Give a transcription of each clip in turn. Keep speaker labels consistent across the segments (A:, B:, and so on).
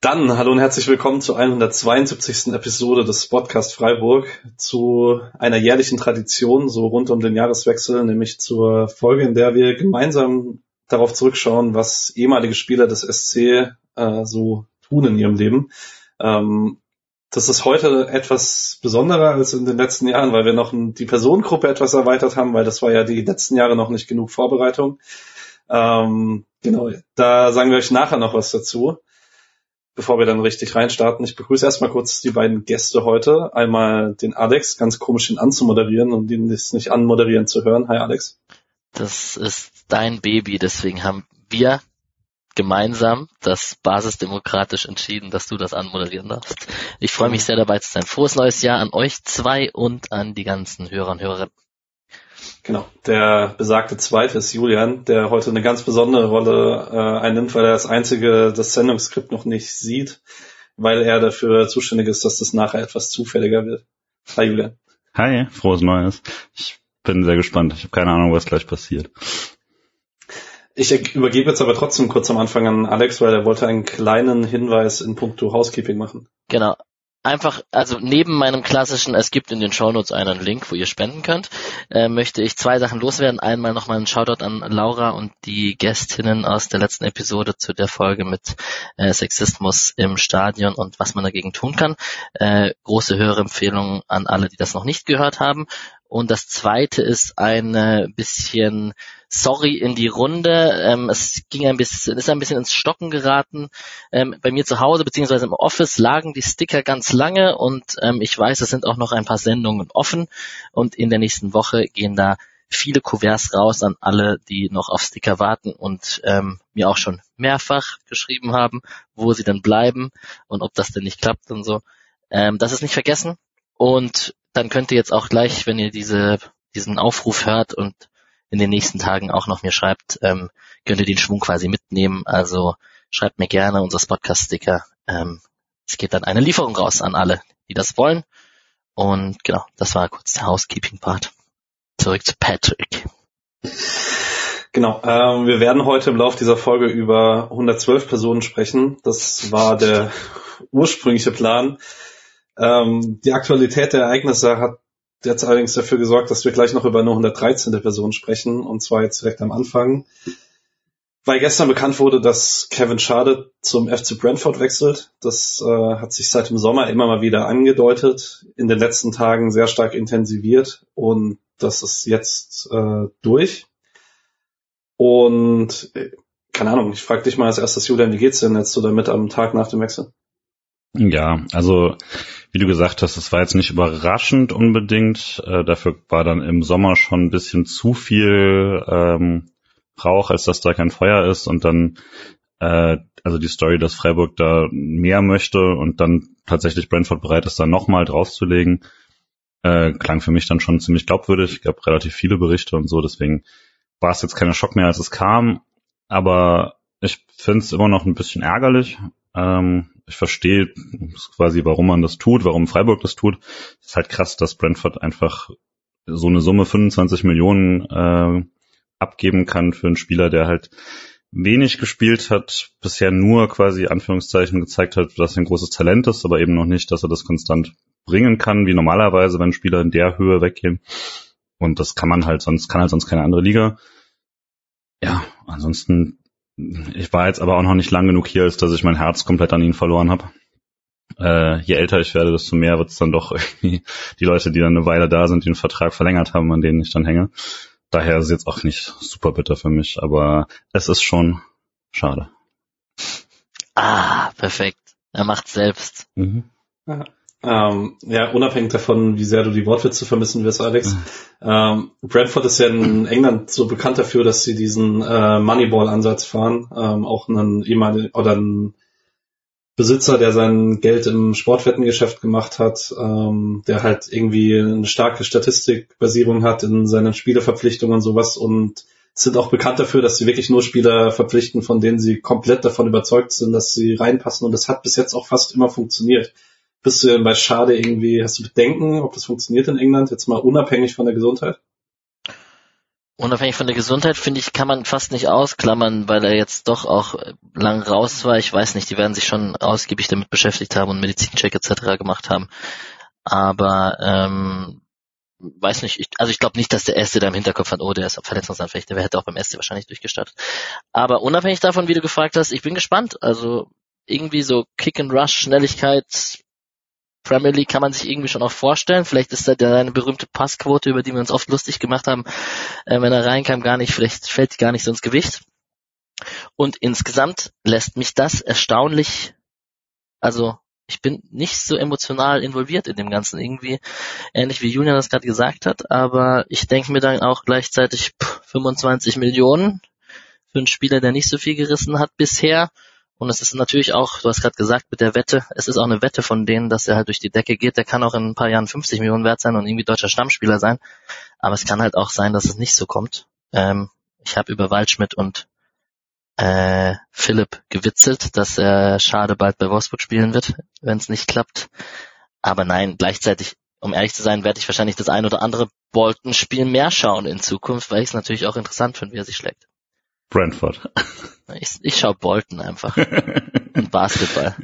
A: Dann hallo und herzlich willkommen zur 172. Episode des Podcast Freiburg, zu einer jährlichen Tradition, so rund um den Jahreswechsel, nämlich zur Folge, in der wir gemeinsam darauf zurückschauen, was ehemalige Spieler des SC äh, so tun in ihrem Leben. Ähm, das ist heute etwas besonderer als in den letzten Jahren, weil wir noch die Personengruppe etwas erweitert haben, weil das war ja die letzten Jahre noch nicht genug Vorbereitung. Ähm, genau, da sagen wir euch nachher noch was dazu, bevor wir dann richtig reinstarten. Ich begrüße erstmal kurz die beiden Gäste heute. Einmal den Alex, ganz komisch ihn anzumoderieren und ihn nicht anmoderieren zu hören. Hi Alex.
B: Das ist dein Baby, deswegen haben wir gemeinsam das basisdemokratisch entschieden, dass du das anmoderieren darfst. Ich freue mich sehr dabei zu sein. Frohes neues Jahr an euch zwei und an die ganzen Hörer und Hörerinnen.
A: Genau, der besagte zweite ist Julian, der heute eine ganz besondere Rolle äh, einnimmt, weil er als einzige das Sendungsskript noch nicht sieht, weil er dafür zuständig ist, dass das nachher etwas zufälliger wird. Hi Julian.
C: Hi, frohes Neues. Ich bin sehr gespannt. Ich habe keine Ahnung, was gleich passiert.
A: Ich übergebe jetzt aber trotzdem kurz am Anfang an Alex, weil er wollte einen kleinen Hinweis in puncto Housekeeping machen.
B: Genau. Einfach, also neben meinem klassischen, es gibt in den Shownotes einen Link, wo ihr spenden könnt, äh, möchte ich zwei Sachen loswerden. Einmal nochmal einen Shoutout an Laura und die Gästinnen aus der letzten Episode zu der Folge mit äh, Sexismus im Stadion und was man dagegen tun kann. Äh, große Hörempfehlung an alle, die das noch nicht gehört haben. Und das zweite ist ein bisschen Sorry in die Runde. Ähm, es ging ein bisschen, ist ein bisschen ins Stocken geraten. Ähm, bei mir zu Hause beziehungsweise im Office lagen die Sticker ganz lange und ähm, ich weiß, es sind auch noch ein paar Sendungen offen und in der nächsten Woche gehen da viele Kuverts raus an alle, die noch auf Sticker warten und ähm, mir auch schon mehrfach geschrieben haben, wo sie denn bleiben und ob das denn nicht klappt und so. Ähm, das ist nicht vergessen. Und dann könnt ihr jetzt auch gleich, wenn ihr diese, diesen Aufruf hört und in den nächsten Tagen auch noch mir schreibt, ähm, könnt ihr den Schwung quasi mitnehmen. Also schreibt mir gerne unser Podcast-Sticker. Ähm, es geht dann eine Lieferung raus an alle, die das wollen. Und genau, das war kurz der Housekeeping-Part. Zurück zu Patrick.
A: Genau, ähm, wir werden heute im Laufe dieser Folge über 112 Personen sprechen. Das war der ursprüngliche Plan. Ähm, die Aktualität der Ereignisse hat jetzt allerdings dafür gesorgt, dass wir gleich noch über eine 113. Person sprechen, und zwar jetzt direkt am Anfang. Weil gestern bekannt wurde, dass Kevin Schade zum FC Brentford wechselt. Das äh, hat sich seit dem Sommer immer mal wieder angedeutet, in den letzten Tagen sehr stark intensiviert und das ist jetzt äh, durch. Und äh, keine Ahnung, ich frage dich mal als erstes, Julian, wie geht's denn jetzt so damit am Tag nach dem Wechsel?
C: Ja, also wie du gesagt hast, es war jetzt nicht überraschend unbedingt. Äh, dafür war dann im Sommer schon ein bisschen zu viel ähm, Rauch, als dass da kein Feuer ist. Und dann, äh, also die Story, dass Freiburg da mehr möchte und dann tatsächlich Brentford bereit ist, da nochmal draufzulegen, äh, klang für mich dann schon ziemlich glaubwürdig. Gab relativ viele Berichte und so, deswegen war es jetzt keiner Schock mehr, als es kam. Aber ich finde es immer noch ein bisschen ärgerlich. Ähm, ich verstehe quasi, warum man das tut, warum Freiburg das tut. Es ist halt krass, dass Brentford einfach so eine Summe 25 Millionen äh, abgeben kann für einen Spieler, der halt wenig gespielt hat, bisher nur quasi Anführungszeichen gezeigt hat, dass er ein großes Talent ist, aber eben noch nicht, dass er das konstant bringen kann, wie normalerweise, wenn Spieler in der Höhe weggehen. Und das kann man halt sonst, kann halt sonst keine andere Liga. Ja, ansonsten ich war jetzt aber auch noch nicht lang genug hier, als dass ich mein Herz komplett an ihn verloren habe. Äh, je älter ich werde, desto mehr wird es dann doch irgendwie die Leute, die dann eine Weile da sind, die den Vertrag verlängert haben, an denen ich dann hänge. Daher ist es jetzt auch nicht super bitter für mich, aber es ist schon schade.
B: Ah, perfekt. Er macht selbst. Mhm.
A: Ja. Ähm, ja, unabhängig davon, wie sehr du die Wortwitze vermissen wirst, Alex. Ähm, Bradford ist ja in England so bekannt dafür, dass sie diesen äh, Moneyball-Ansatz fahren. Ähm, auch einen ehemaligen oder einen Besitzer, der sein Geld im Sportwettengeschäft gemacht hat, ähm, der halt irgendwie eine starke Statistikbasierung hat in seinen Spieleverpflichtungen und sowas und sind auch bekannt dafür, dass sie wirklich nur Spieler verpflichten, von denen sie komplett davon überzeugt sind, dass sie reinpassen und das hat bis jetzt auch fast immer funktioniert. Bist du denn bei Schade irgendwie, hast du Bedenken, ob das funktioniert in England, jetzt mal unabhängig von der Gesundheit?
B: unabhängig von der Gesundheit, finde ich, kann man fast nicht ausklammern, weil er jetzt doch auch lang raus war. Ich weiß nicht, die werden sich schon ausgiebig damit beschäftigt haben und Medizincheck etc. gemacht haben. Aber ähm, weiß nicht, ich, also ich glaube nicht, dass der Erste da im Hinterkopf hat, oh, der ist verletzungsanfällig, der hätte auch beim Erste wahrscheinlich durchgestartet. Aber unabhängig davon, wie du gefragt hast, ich bin gespannt. Also irgendwie so Kick and Rush, Schnelligkeit, Premier League kann man sich irgendwie schon auch vorstellen. Vielleicht ist da eine berühmte Passquote, über die wir uns oft lustig gemacht haben, äh, wenn er reinkam, gar nicht, vielleicht fällt gar nicht so ins Gewicht. Und insgesamt lässt mich das erstaunlich, also ich bin nicht so emotional involviert in dem Ganzen irgendwie, ähnlich wie Julian das gerade gesagt hat, aber ich denke mir dann auch gleichzeitig pff, 25 Millionen für einen Spieler, der nicht so viel gerissen hat bisher und es ist natürlich auch, du hast gerade gesagt, mit der Wette, es ist auch eine Wette von denen, dass er halt durch die Decke geht. Der kann auch in ein paar Jahren 50 Millionen wert sein und irgendwie deutscher Stammspieler sein. Aber es kann halt auch sein, dass es nicht so kommt. Ähm, ich habe über Waldschmidt und äh, Philipp gewitzelt, dass er schade bald bei Wolfsburg spielen wird, wenn es nicht klappt. Aber nein, gleichzeitig, um ehrlich zu sein, werde ich wahrscheinlich das ein oder andere Bolton-Spiel mehr schauen in Zukunft, weil ich es natürlich auch interessant finde, wie er sich schlägt.
C: Brentford.
B: Ich, ich schaue Bolton einfach. Und Basketball.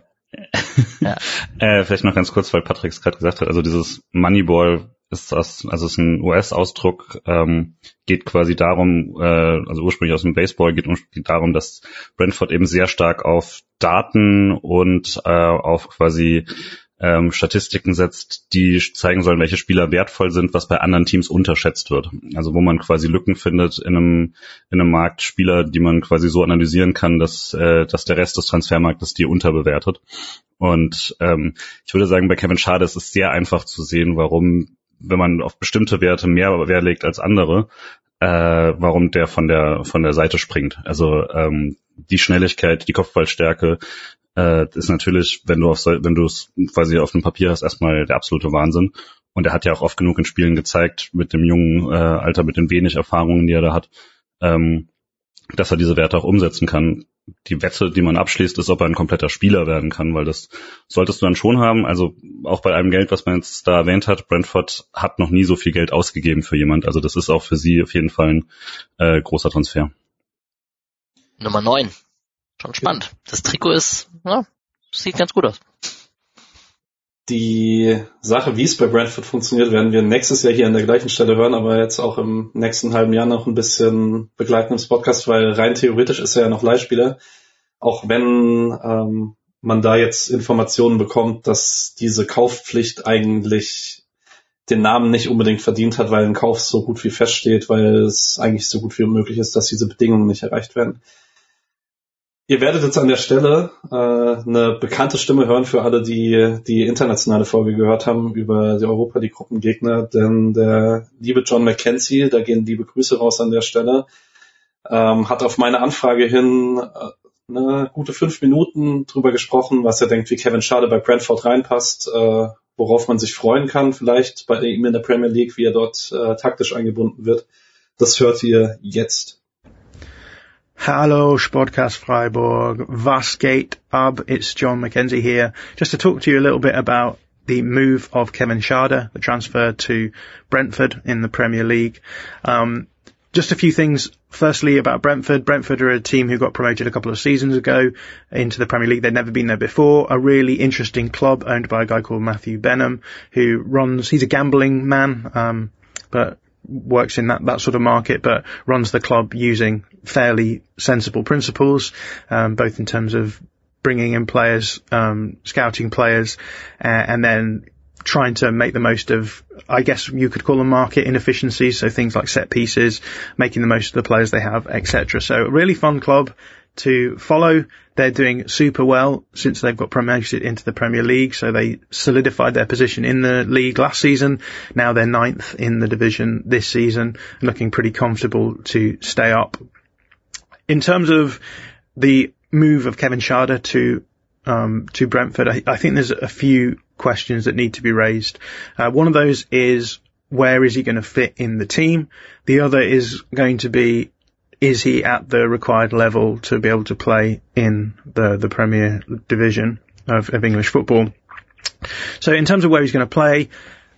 C: Ja. Äh, vielleicht noch ganz kurz, weil Patrick es gerade gesagt hat, also dieses Moneyball ist das, also ist ein US-Ausdruck, ähm, geht quasi darum, äh, also ursprünglich aus dem Baseball geht darum, dass Brentford eben sehr stark auf Daten und äh, auf quasi ähm, Statistiken setzt, die zeigen sollen, welche Spieler wertvoll sind, was bei anderen Teams unterschätzt wird. Also wo man quasi Lücken findet in einem, in einem Markt, Spieler, die man quasi so analysieren kann, dass, äh, dass der Rest des Transfermarktes die unterbewertet. Und ähm, ich würde sagen, bei Kevin Schade ist es sehr einfach zu sehen, warum, wenn man auf bestimmte Werte mehr Wert legt als andere, äh, warum der von der von der Seite springt. Also ähm, die Schnelligkeit, die Kopfballstärke, äh, ist natürlich, wenn du auf, wenn du es quasi auf dem Papier hast, erstmal der absolute Wahnsinn. Und er hat ja auch oft genug in Spielen gezeigt, mit dem jungen äh, Alter, mit den wenig Erfahrungen, die er da hat, ähm, dass er diese Werte auch umsetzen kann. Die Wette, die man abschließt, ist, ob er ein kompletter Spieler werden kann, weil das solltest du dann schon haben. Also auch bei allem Geld, was man jetzt da erwähnt hat, Brentford hat noch nie so viel Geld ausgegeben für jemand. Also das ist auch für sie auf jeden Fall ein äh, großer Transfer.
B: Nummer 9. Schon spannend. Das Trikot ist, ja, sieht ganz gut aus.
A: Die Sache, wie es bei Brentford funktioniert, werden wir nächstes Jahr hier an der gleichen Stelle hören, aber jetzt auch im nächsten halben Jahr noch ein bisschen begleiten im Podcast, weil rein theoretisch ist er ja noch Leihspieler. Auch wenn ähm, man da jetzt Informationen bekommt, dass diese Kaufpflicht eigentlich den Namen nicht unbedingt verdient hat, weil ein Kauf so gut wie feststeht, weil es eigentlich so gut wie möglich ist, dass diese Bedingungen nicht erreicht werden. Ihr werdet jetzt an der Stelle äh, eine bekannte Stimme hören für alle, die die internationale Folge gehört haben über die Europa, die Gruppengegner, denn der liebe John McKenzie, da gehen liebe Grüße raus an der Stelle, ähm, hat auf meine Anfrage hin äh, eine gute fünf Minuten drüber gesprochen, was er denkt, wie Kevin Schade bei Brentford reinpasst, äh, worauf man sich freuen kann, vielleicht bei ihm in der Premier League, wie er dort äh, taktisch eingebunden wird. Das hört ihr jetzt.
D: Hello, Sportcast Freiburg. Was geht ab? It's John McKenzie here. Just to talk to you a little bit about the move of Kevin Schade, the transfer to Brentford in the Premier League. Um, just a few things. Firstly, about Brentford. Brentford are a team who got promoted a couple of seasons ago into the Premier League. They'd never been there before. A really interesting club owned by a guy called Matthew Benham, who runs. He's a gambling man, um, but works in that, that sort of market, but runs the club using fairly sensible principles, um, both in terms of bringing in players, um, scouting players, uh, and then trying to make the most of, I guess you could call them market inefficiencies. So things like set pieces, making the most of the players they have, etc. So a really fun club to follow. They're doing super well since they've got promoted into the Premier League. So they solidified their position in the league last season. Now they're ninth in the division this season, looking pretty comfortable to stay up. In terms of the move of Kevin Schade to um, to Brentford, I, I, think there's a few questions that need to be raised. Uh, one of those is where is he going to fit in the team? The other is going to be is he at the required level to be able to play in the, the Premier Division of, of English football? So in terms of where he's going to play,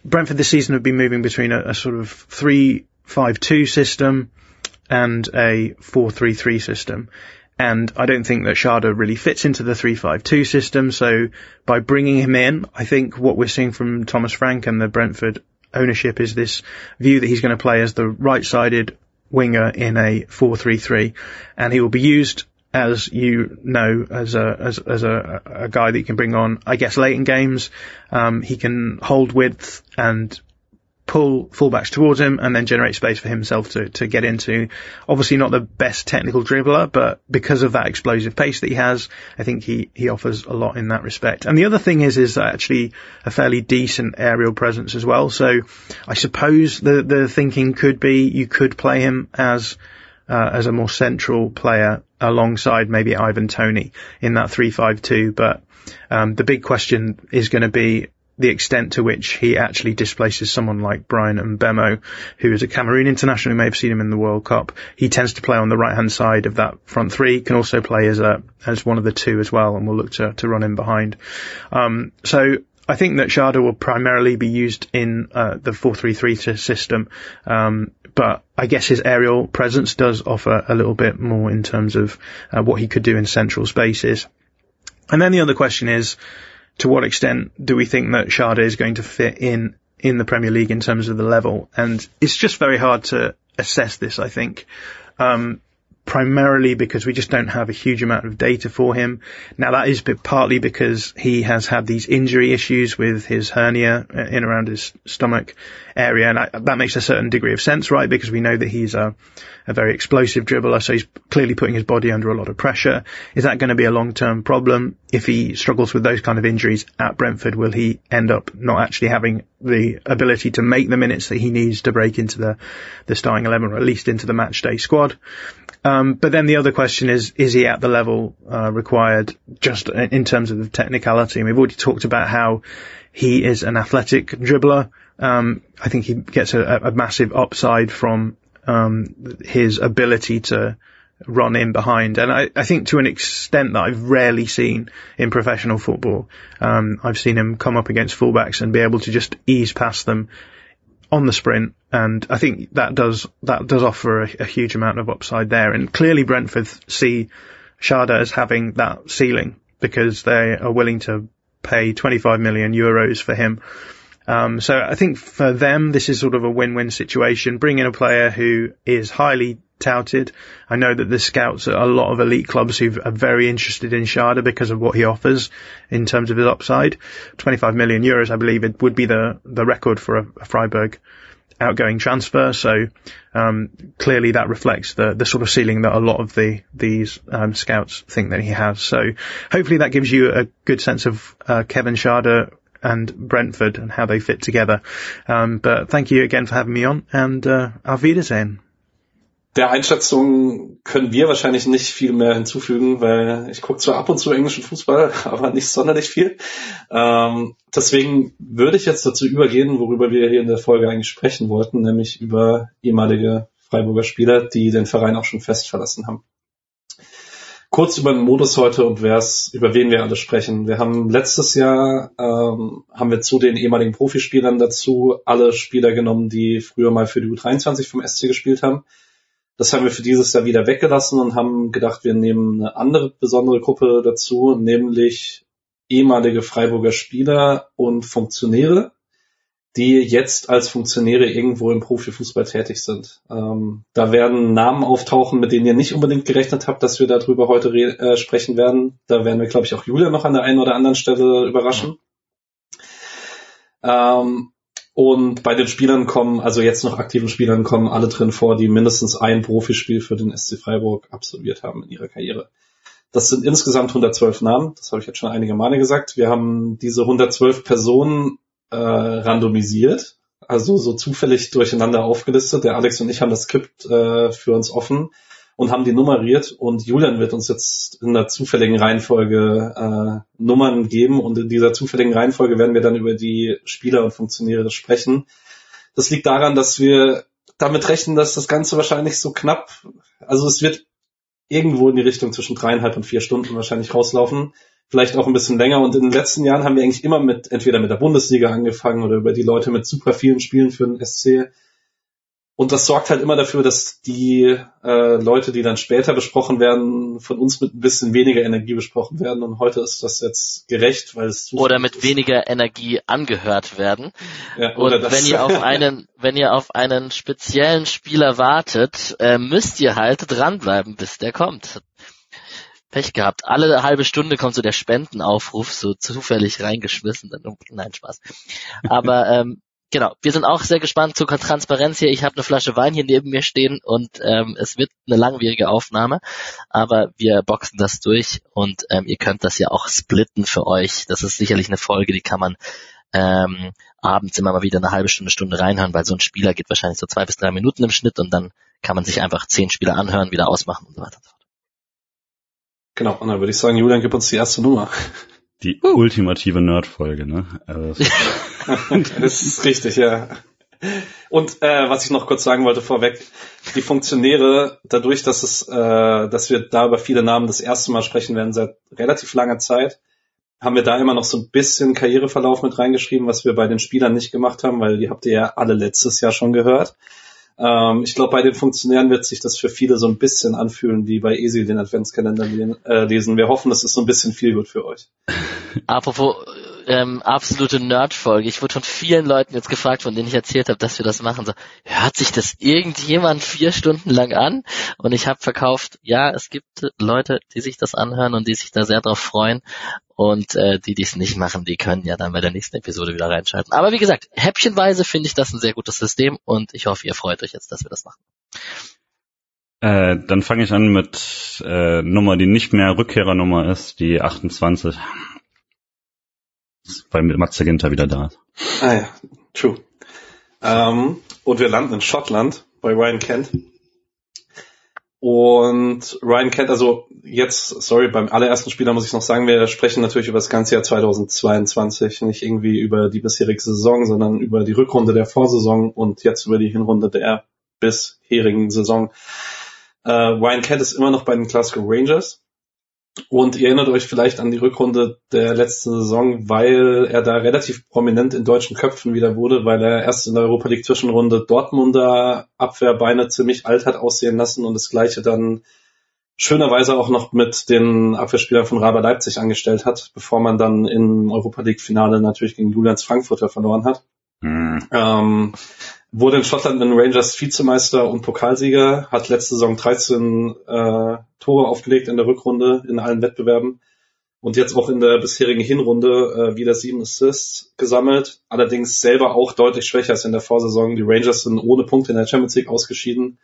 D: Brentford this season have been moving between a, a sort of three-five-two system and a 4-3-3 system. And I don't think that Sharda really fits into the 3-5-2 system. So by bringing him in, I think what we're seeing from Thomas Frank and the Brentford ownership is this view that he's going to play as the right-sided winger in a 4-3-3 and he will be used as you know, as a as, as a, a guy that you can bring on, I guess, late in games. Um, he can hold width and pull fullbacks towards him and then generate space for himself to, to get into. Obviously not the best technical dribbler, but because of that explosive pace that he has, I think he, he offers a lot in that respect. And the other thing is, is actually a fairly decent aerial presence as well. So I suppose the, the thinking could be you could play him as, uh, as a more central player alongside maybe Ivan Tony in that 3-5-2, but um, the big question is going to be the extent to which he actually displaces someone like Bryan Mbeumo, who is a Cameroon international. who may have seen him in the World Cup. He tends to play on the right hand side of that front three. Can also play as a as one of the two as well, and will look to to run in behind. Um, so I think that Sharda will primarily be used in uh, the 4-3-3 system, um, but I guess his aerial presence does offer a little bit more in terms of uh, what he could do in central spaces. And then the other question is, to what extent do we think that Sharda is going to fit in in the Premier League in terms of the level? And it's just very hard to assess this, I think. Um, primarily because we just don't have a huge amount of data for him. Now that is partly because he has had these injury issues with his hernia uh, in around his stomach area, and I, that makes a certain degree of sense, right? Because we know that he's a, a very explosive dribbler, so he's clearly putting his body under a lot of pressure. Is that going to be a long-term problem? If he struggles with those kind of injuries at Brentford, will he end up not actually having the ability to make the minutes that he needs to break into the, the starting 11 or at least into the match day squad? Um, but then the other question is, is he at the level uh, required just in terms of the technicality? And we've already talked about how he is an athletic dribbler. Um, I think he gets a, a massive upside from um, his ability to run in behind. And I, I, think to an extent that I've rarely seen in professional football. Um, I've seen him come up against fullbacks and be able to just ease past them on the sprint, and I think that does that does offer a, a huge amount of upside there. And clearly, Brentford see Sharda as having that ceiling because they are willing to pay 25 million euros for him. Um, so I think for them, this is sort of a win-win situation. Bring in a player who is highly touted. I know that the scouts at a lot of elite clubs who are very interested in Sharda because of what he offers in terms of his upside. 25 million euros, I believe it would be the, the record for a, a Freiburg outgoing transfer. So, um, clearly that reflects the, the sort of ceiling that a lot of the, these, um, scouts think that he has. So hopefully that gives you a good sense of, uh, Kevin Sharda and Brentford and how they fit together. Um, but thank you again for having me on and, uh, auf Wiedersehen.
A: der Einschätzung können wir wahrscheinlich nicht viel mehr hinzufügen, weil ich gucke zwar ab und zu englischen Fußball, aber nicht sonderlich viel. Ähm, deswegen würde ich jetzt dazu übergehen, worüber wir hier in der Folge eigentlich sprechen wollten, nämlich über ehemalige Freiburger Spieler, die den Verein auch schon fest verlassen haben. Kurz über den Modus heute und wer's, über wen wir alle sprechen. Wir haben letztes Jahr ähm, haben wir zu den ehemaligen Profispielern dazu alle Spieler genommen, die früher mal für die U23 vom SC gespielt haben das haben wir für dieses Jahr wieder weggelassen und haben gedacht, wir nehmen eine andere besondere Gruppe dazu, nämlich ehemalige Freiburger Spieler und Funktionäre, die jetzt als Funktionäre irgendwo im Profifußball tätig sind. Ähm, da werden Namen auftauchen, mit denen ihr nicht unbedingt gerechnet habt, dass wir darüber heute äh, sprechen werden. Da werden wir, glaube ich, auch Julia noch an der einen oder anderen Stelle überraschen. Ähm, und bei den Spielern kommen, also jetzt noch aktiven Spielern kommen alle drin vor, die mindestens ein Profispiel für den SC Freiburg absolviert haben in ihrer Karriere. Das sind insgesamt 112 Namen, das habe ich jetzt schon einige Male gesagt. Wir haben diese 112 Personen äh, randomisiert, also so zufällig durcheinander aufgelistet. Der Alex und ich haben das Skript äh, für uns offen und haben die nummeriert und Julian wird uns jetzt in der zufälligen Reihenfolge äh, Nummern geben und in dieser zufälligen Reihenfolge werden wir dann über die Spieler und Funktionäre sprechen. Das liegt daran, dass wir damit rechnen, dass das Ganze wahrscheinlich so knapp, also es wird irgendwo in die Richtung zwischen dreieinhalb und vier Stunden wahrscheinlich rauslaufen. Vielleicht auch ein bisschen länger. Und in den letzten Jahren haben wir eigentlich immer mit, entweder mit der Bundesliga angefangen oder über die Leute mit super vielen Spielen für den SC Und das sorgt halt immer dafür, dass die äh, Leute, die dann später besprochen werden, von uns mit ein bisschen weniger Energie besprochen werden. Und heute ist das jetzt gerecht, weil es
B: oder mit ist. weniger Energie angehört werden. Ja, und wenn ihr auf einen, wenn ihr auf einen speziellen Spieler wartet, äh, müsst ihr halt dranbleiben, bis der kommt. Pech gehabt. Alle halbe Stunde kommt so der Spendenaufruf so zufällig reingeschmissen. Nein, Spaß. Aber ähm, genau, wir sind auch sehr gespannt zur Transparenz hier. Ich habe eine Flasche Wein hier neben mir stehen und ähm, es wird eine langwierige Aufnahme, aber wir boxen das durch und ähm, ihr könnt das ja auch splitten für euch. Das ist sicherlich eine Folge, die kann man ähm, abends immer mal wieder eine halbe Stunde, Stunde reinhören, weil so ein Spieler geht wahrscheinlich so zwei bis drei Minuten im Schnitt und dann kann man sich einfach zehn Spieler anhören, wieder ausmachen und so weiter.
A: Genau, und dann würde ich sagen, Julian, gib uns die erste Nummer.
C: Die uh. ultimative Nerd-Folge, ne?
A: Also das ist richtig, ja. Und äh, was ich noch kurz sagen wollte vorweg, die Funktionäre, dadurch, dass es, äh, dass wir da über viele Namen das erste Mal sprechen werden seit relativ langer Zeit, haben wir da immer noch so ein bisschen Karriereverlauf mit reingeschrieben, was wir bei den Spielern nicht gemacht haben, weil die habt ihr ja alle letztes Jahr schon gehört. Ähm, ich glaube, bei den Funktionären wird sich das für viele so ein bisschen anfühlen, wie bei Easy den Adventskalender äh, lesen. Wir hoffen, das ist so ein bisschen viel gut für euch.
B: Apropos ähm, absolute Nerd-Folge. Ich wurde von vielen Leuten jetzt gefragt, von denen ich erzählt habe, dass wir das machen. So, hört sich das irgendjemand vier Stunden lang an? Und ich habe verkauft, ja, es gibt Leute, die sich das anhören und die sich da sehr drauf freuen. Und äh, die, die es nicht machen, die können ja dann bei der nächsten Episode wieder reinschalten. Aber wie gesagt, häppchenweise finde ich das ein sehr gutes System und ich hoffe, ihr freut euch jetzt, dass wir das machen.
C: Äh, dann fange ich an mit äh, Nummer, die nicht mehr Rückkehrernummer ist, die 28 weil Matze Ginter wieder da ist.
A: Ah ja, true. Ähm, und wir landen in Schottland bei Ryan Kent. Und Ryan Kent, also jetzt, sorry, beim allerersten Spieler muss ich noch sagen, wir sprechen natürlich über das ganze Jahr 2022, nicht irgendwie über die bisherige Saison, sondern über die Rückrunde der Vorsaison und jetzt über die Hinrunde der bisherigen Saison. Äh, Ryan Kent ist immer noch bei den Glasgow Rangers und ihr erinnert euch vielleicht an die Rückrunde der letzten Saison, weil er da relativ prominent in deutschen Köpfen wieder wurde, weil er erst in der Europa League Zwischenrunde Dortmunder Abwehrbeine ziemlich alt hat aussehen lassen und das gleiche dann schönerweise auch noch mit den Abwehrspielern von Raber Leipzig angestellt hat, bevor man dann im Europa League Finale natürlich gegen Julians Frankfurter verloren hat. Mhm. Ähm, wurde in Schottland mit den Rangers Vizemeister und Pokalsieger, hat letzte Saison 13 äh, Tore aufgelegt in der Rückrunde in allen Wettbewerben und jetzt auch in der bisherigen Hinrunde äh, wieder sieben Assists gesammelt, allerdings selber auch deutlich schwächer als in der Vorsaison. Die Rangers sind ohne Punkte in der Champions League ausgeschieden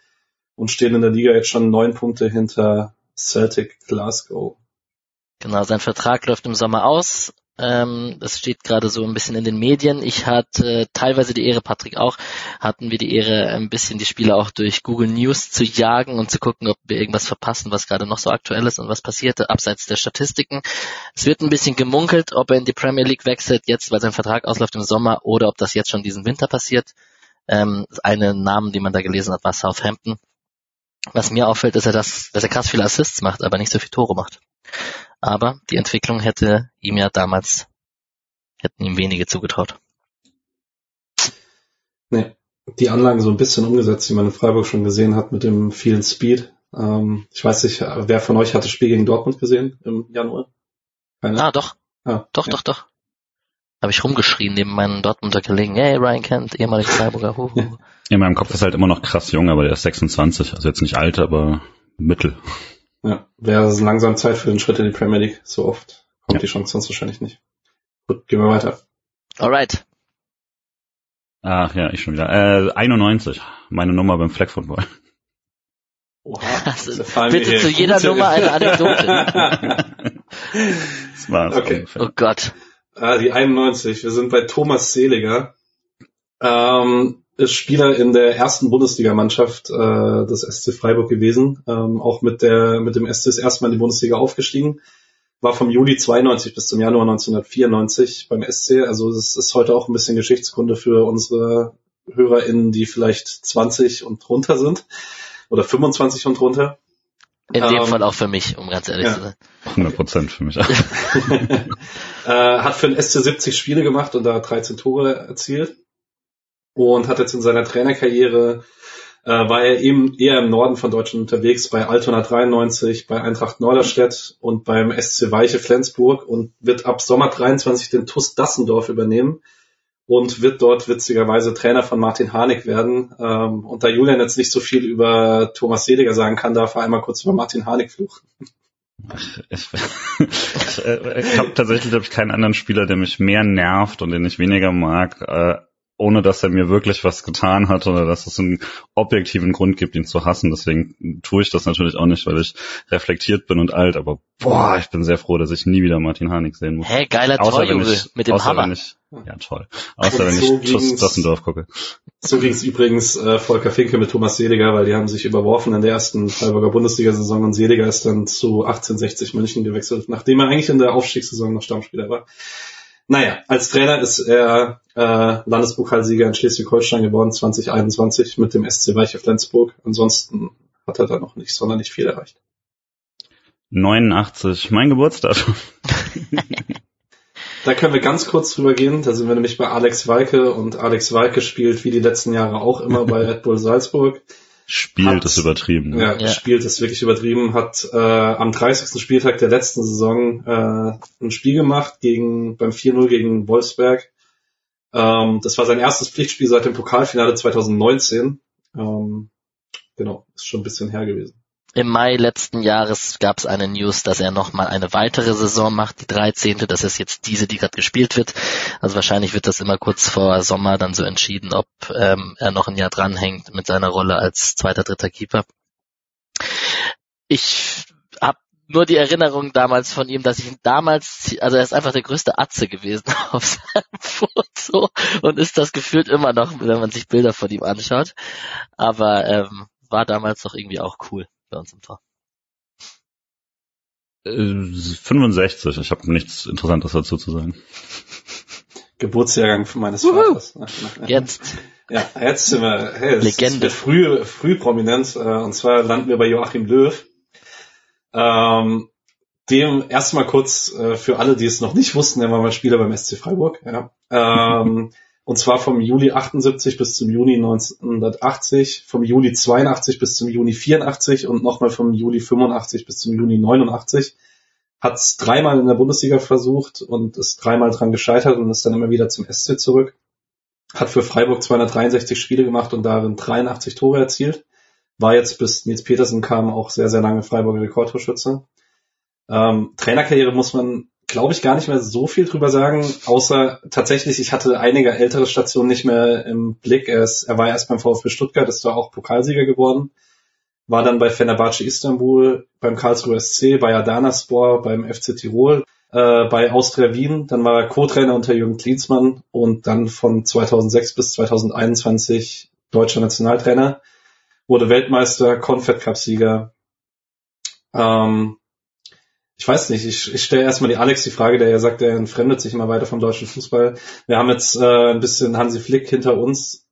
A: und stehen in der Liga jetzt schon neun Punkte hinter Celtic Glasgow.
B: Genau, sein Vertrag läuft im Sommer aus. Ähm, das steht gerade so ein bisschen in den Medien. Ich hatte äh, teilweise die Ehre, Patrick auch, hatten wir die Ehre, ein bisschen die Spieler auch durch Google News zu jagen und zu gucken, ob wir irgendwas verpassen, was gerade noch so aktuell ist und was passierte, abseits der Statistiken. Es wird ein bisschen gemunkelt, ob er in die Premier League wechselt, jetzt, weil sein Vertrag ausläuft im Sommer, oder ob das jetzt schon diesen Winter passiert. Ähm, eine Namen, die man da gelesen hat, war Southampton. Was mir auffällt, ist, er das, dass er krass viele Assists macht, aber nicht so viele Tore macht. Aber die Entwicklung hätte ihm ja damals, hätten ihm wenige zugetraut.
A: Nee, die Anlagen so ein bisschen umgesetzt, die man in Freiburg schon gesehen hat mit dem vielen Speed. Ähm, ich weiß nicht, wer von euch hat das Spiel gegen Dortmund gesehen im Januar?
B: Keine? Ah, doch. Ah, doch, ja. doch, doch. Habe ich rumgeschrien neben meinen Dortmunder Kollegen. Hey, Ryan Kent, ehemaliger Freiburger. Hu, hu.
C: In meinem Kopf ist halt immer noch krass jung, aber der ist 26. Also jetzt nicht alt, aber mittel.
A: Ja, wäre langsam Zeit für den Schritt in die Premier League. So oft kommt ja. die Chance sonst wahrscheinlich nicht. Gut, gehen wir weiter.
B: Alright.
C: Ach ja, ich schon wieder. Äh, 91, meine Nummer beim Flag Football.
B: Oha, also, bitte zu jeder Nummer eine Anekdote.
A: das war's. Okay.
B: Oh Gott.
A: Ah, die 91. Wir sind bei Thomas Seliger. Ähm, ist Spieler in der ersten Bundesligamannschaft äh, des SC Freiburg gewesen, ähm, auch mit der mit dem SC ist erstmal in die Bundesliga aufgestiegen, war vom Juli 92 bis zum Januar 1994 beim SC, also es ist heute auch ein bisschen Geschichtskunde für unsere HörerInnen, die vielleicht 20 und drunter sind oder 25 und drunter.
B: In dem ähm, Fall auch für mich, um ganz ehrlich ja. zu sein.
C: 100 Prozent für mich.
A: äh, hat für den SC 70 Spiele gemacht und da 13 Tore erzielt und hat jetzt in seiner Trainerkarriere äh, war er eben eher im Norden von Deutschland unterwegs, bei Altona 93, bei Eintracht Norderstedt und beim SC Weiche Flensburg und wird ab Sommer 23 den TUS Dassendorf übernehmen und wird dort witzigerweise Trainer von Martin Harnik werden. Ähm, und da Julian jetzt nicht so viel über Thomas Seliger sagen kann, darf er einmal kurz über Martin Harnik fluchen.
C: Ich, ich, äh, ich habe tatsächlich glaub ich, keinen anderen Spieler, der mich mehr nervt und den ich weniger mag, äh, ohne dass er mir wirklich was getan hat oder dass es einen objektiven Grund gibt, ihn zu hassen. Deswegen tue ich das natürlich auch nicht, weil ich reflektiert bin und alt. Aber boah, ich bin sehr froh, dass ich nie wieder Martin Harnik sehen muss.
B: Hä, hey, geiler Torjubel mit dem Hammer.
C: Ich, ja, toll. Außer wenn so ich Dassendorf gucke.
A: So ging es übrigens äh, Volker Finke mit Thomas Seliger, weil die haben sich überworfen in der ersten Freiburger Bundesliga-Saison und Seliger ist dann zu 1860 München gewechselt, nachdem er eigentlich in der Aufstiegssaison noch Stammspieler war. Naja, als Trainer ist er äh, Landespokalsieger in Schleswig-Holstein geworden 2021 mit dem SC Weiche Flensburg. Ansonsten hat er da noch nicht sonderlich viel erreicht.
C: 89, mein Geburtstag.
A: da können wir ganz kurz drüber gehen. Da sind wir nämlich bei Alex Walke und Alex Walke spielt wie die letzten Jahre auch immer bei Red Bull Salzburg.
C: Spielt hat, ist übertrieben.
A: Ne? Ja, ja, spielt ist wirklich übertrieben. Hat äh, am 30. Spieltag der letzten Saison äh, ein Spiel gemacht gegen beim 4-0 gegen Wolfsberg. Ähm, das war sein erstes Pflichtspiel seit dem Pokalfinale 2019. Ähm, genau, ist schon ein bisschen her gewesen.
B: Im Mai letzten Jahres gab es eine News, dass er nochmal eine weitere Saison macht, die 13. Das ist jetzt diese, die gerade gespielt wird. Also wahrscheinlich wird das immer kurz vor Sommer dann so entschieden, ob ähm, er noch ein Jahr dranhängt mit seiner Rolle als zweiter, dritter Keeper. Ich habe nur die Erinnerung damals von ihm, dass ich ihn damals, also er ist einfach der größte Atze gewesen auf seinem Foto und ist das gefühlt immer noch, wenn man sich Bilder von ihm anschaut. Aber ähm, war damals doch irgendwie auch cool bei uns im Tor?
C: 65, äh, ich habe nichts Interessantes dazu zu sagen.
A: Geburtsjahrgang meines Vaters.
B: Jetzt.
A: Ja, jetzt sind wir, hey, Legende. früh, früh prominent, äh, und zwar landen wir bei Joachim Löw. Ähm, dem erstmal kurz äh, für alle, die es noch nicht wussten, der war mal Spieler beim SC Freiburg. Ja. Ähm, und zwar vom Juli 78 bis zum Juni 1980, vom Juli 82 bis zum Juni 84 und nochmal vom Juli 85 bis zum Juni 89. Hat es dreimal in der Bundesliga versucht und ist dreimal dran gescheitert und ist dann immer wieder zum SC zurück. Hat für Freiburg 263 Spiele gemacht und darin 83 Tore erzielt. War jetzt bis Nils Petersen kam auch sehr, sehr lange Freiburger Rekordtorschütze. Ähm, Trainerkarriere muss man glaube ich, gar nicht mehr so viel drüber sagen, außer tatsächlich, ich hatte einige ältere Stationen nicht mehr im Blick. Er, ist, er war erst beim VfB Stuttgart, ist da auch Pokalsieger geworden, war dann bei Fenerbahce Istanbul, beim Karlsruhe SC, bei Adanaspor, beim FC Tirol, äh, bei Austria Wien, dann war er Co-Trainer unter Jürgen Klinsmann und dann von 2006 bis 2021 deutscher Nationaltrainer, wurde Weltmeister, Confed Cup Sieger, ähm, ich weiß nicht, ich, ich stelle erstmal die Alex die Frage, der ja sagt, er entfremdet sich immer weiter vom deutschen Fußball. Wir haben jetzt äh, ein bisschen Hansi Flick hinter uns.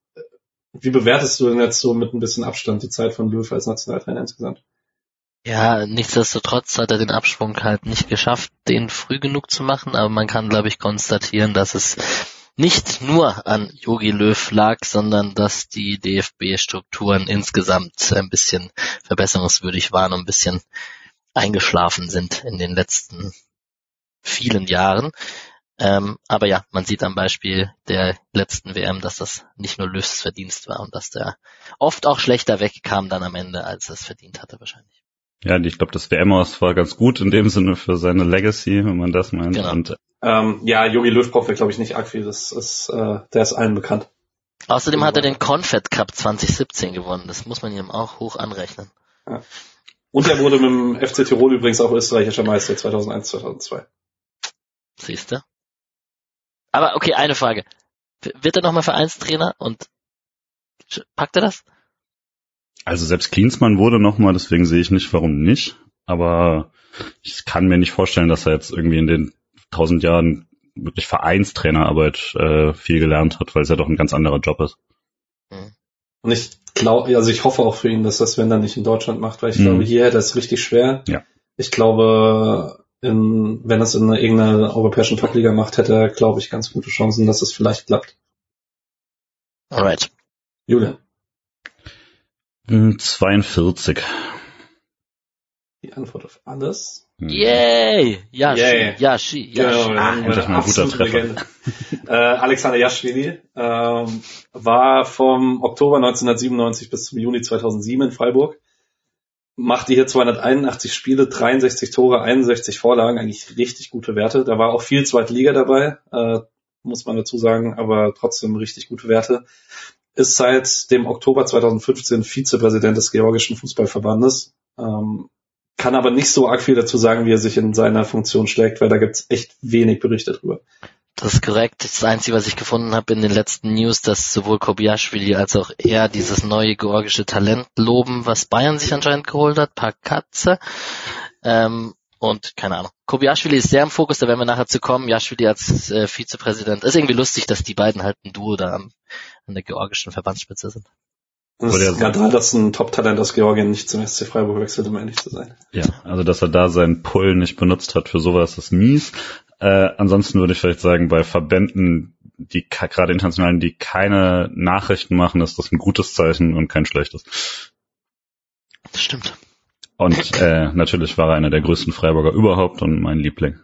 A: Wie bewertest du denn jetzt so mit ein bisschen Abstand die Zeit von Löw als Nationaltrainer insgesamt?
B: Ja, nichtsdestotrotz hat er den Absprung halt nicht geschafft, den früh genug zu machen, aber man kann, glaube ich, konstatieren, dass es nicht nur an Jogi Löw lag, sondern dass die DFB-Strukturen insgesamt ein bisschen verbesserungswürdig waren und ein bisschen eingeschlafen sind in den letzten vielen Jahren. Ähm, aber ja, man sieht am Beispiel der letzten WM, dass das nicht nur Löws Verdienst war und dass der oft auch schlechter wegkam dann am Ende, als es verdient hatte wahrscheinlich.
C: Ja, ich glaube, das WM aus war ganz gut in dem Sinne für seine Legacy, wenn man das meint. Genau. Und,
A: ähm, ja, Jogi Löw braucht wir, glaube ich, nicht arg viel. Das ist, äh, der ist allen bekannt.
B: Außerdem hat er den Confed Cup 2017 gewonnen. Das muss man ihm auch hoch anrechnen.
A: Ja. Und er wurde mit dem FC Tirol übrigens auch österreichischer Meister 2001, 2002.
B: Siehste. Aber okay, eine Frage. Wird er nochmal Vereinstrainer und packt er das?
C: Also selbst Klinsmann wurde nochmal, deswegen sehe ich nicht, warum nicht. Aber ich kann mir nicht vorstellen, dass er jetzt irgendwie in den tausend Jahren wirklich Vereinstrainerarbeit äh, viel gelernt hat, weil es ja doch ein ganz anderer Job ist.
A: Hm. Und ich glaube, also ich hoffe auch für ihn, dass das wenn dann nicht in Deutschland macht, weil ich mhm. glaube, hier hätte es richtig schwer.
C: Ja.
A: Ich glaube, in, wenn es in irgendeiner europäischen Top-Liga macht, hätte er, glaube ich, ganz gute Chancen, dass es vielleicht klappt.
B: Alright.
A: Julian.
C: 42.
A: Die Antwort auf alles.
B: Yay! Yashi,
A: Yay.
B: Yashi,
A: Genau,
B: Yashi.
A: ja,
C: endlich mal ein guter Treffer.
A: Äh, Alexander Jaschwili ähm, war vom Oktober 1997 bis zum Juni 2007 in Freiburg. Machte hier 281 Spiele, 63 Tore, 61 Vorlagen, eigentlich richtig gute Werte. Da war auch viel zweite Liga dabei, äh, muss man dazu sagen, aber trotzdem richtig gute Werte. Ist seit dem Oktober 2015 Vizepräsident des Georgischen Fußballverbandes. Ähm, kann aber nicht so arg viel dazu sagen, wie er sich in seiner Funktion schlägt, weil da gibt's echt wenig Berichte drüber.
B: Das ist korrekt. Das Einzige, was ich gefunden habe in den letzten News, dass sowohl Kobiaschwili als auch er dieses neue georgische Talent loben, was Bayern sich anscheinend geholt hat, Pakatze. Ähm, und keine Ahnung. Kobiaschwili ist sehr im Fokus, da werden wir nachher zu kommen. Jaschwili als äh, Vizepräsident. Ist irgendwie lustig, dass die beiden halt ein Duo da an der georgischen Verbandsspitze sind.
C: Wollte
A: ist Skandal, dass ein Top-Talent aus Georgien nicht zum SC Freiburg wechselt, um ehrlich zu sein.
C: Ja, also dass er da seinen Pull nicht benutzt hat für sowas ist mies. Äh, ansonsten würde ich vielleicht sagen, bei Verbänden, die gerade internationalen, die keine Nachrichten machen, ist das ein gutes Zeichen und kein schlechtes.
B: Das stimmt.
C: Und äh, natürlich war er einer der größten Freiburger überhaupt und mein Liebling.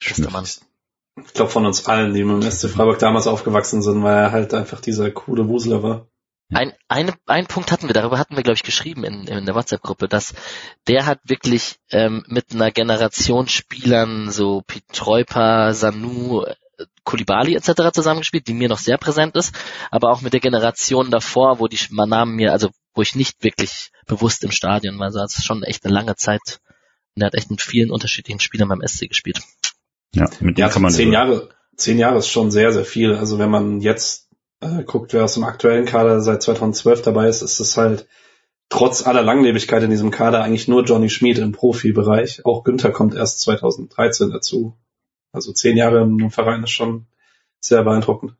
B: Bester Mann.
A: Ich glaube von uns allen, die mit dem SC Freiburg damals aufgewachsen sind, weil er halt einfach dieser coole Wuseler war.
B: Ein, eine, ein Punkt hatten wir, darüber hatten wir, glaube ich, geschrieben in, in der WhatsApp-Gruppe, dass der hat wirklich ähm, mit einer Generation Spielern, so Pietreuper, Sanu, Kulibali etc. zusammengespielt, die mir noch sehr präsent ist, aber auch mit der Generation davor, wo die Namen mir, also wo ich nicht wirklich bewusst im Stadion war, also das ist schon echt eine lange Zeit. Und er hat echt mit vielen unterschiedlichen Spielern beim SC gespielt.
C: Ja, mit dem
A: Ja,
C: kann man
A: zehn Jahre, zehn Jahre ist schon sehr, sehr viel. Also wenn man jetzt äh, guckt, wer aus dem aktuellen Kader seit 2012 dabei ist, ist es halt trotz aller Langlebigkeit in diesem Kader eigentlich nur Johnny Schmid im Profibereich. Auch Günther kommt erst 2013 dazu. Also zehn Jahre im Verein ist schon sehr beeindruckend.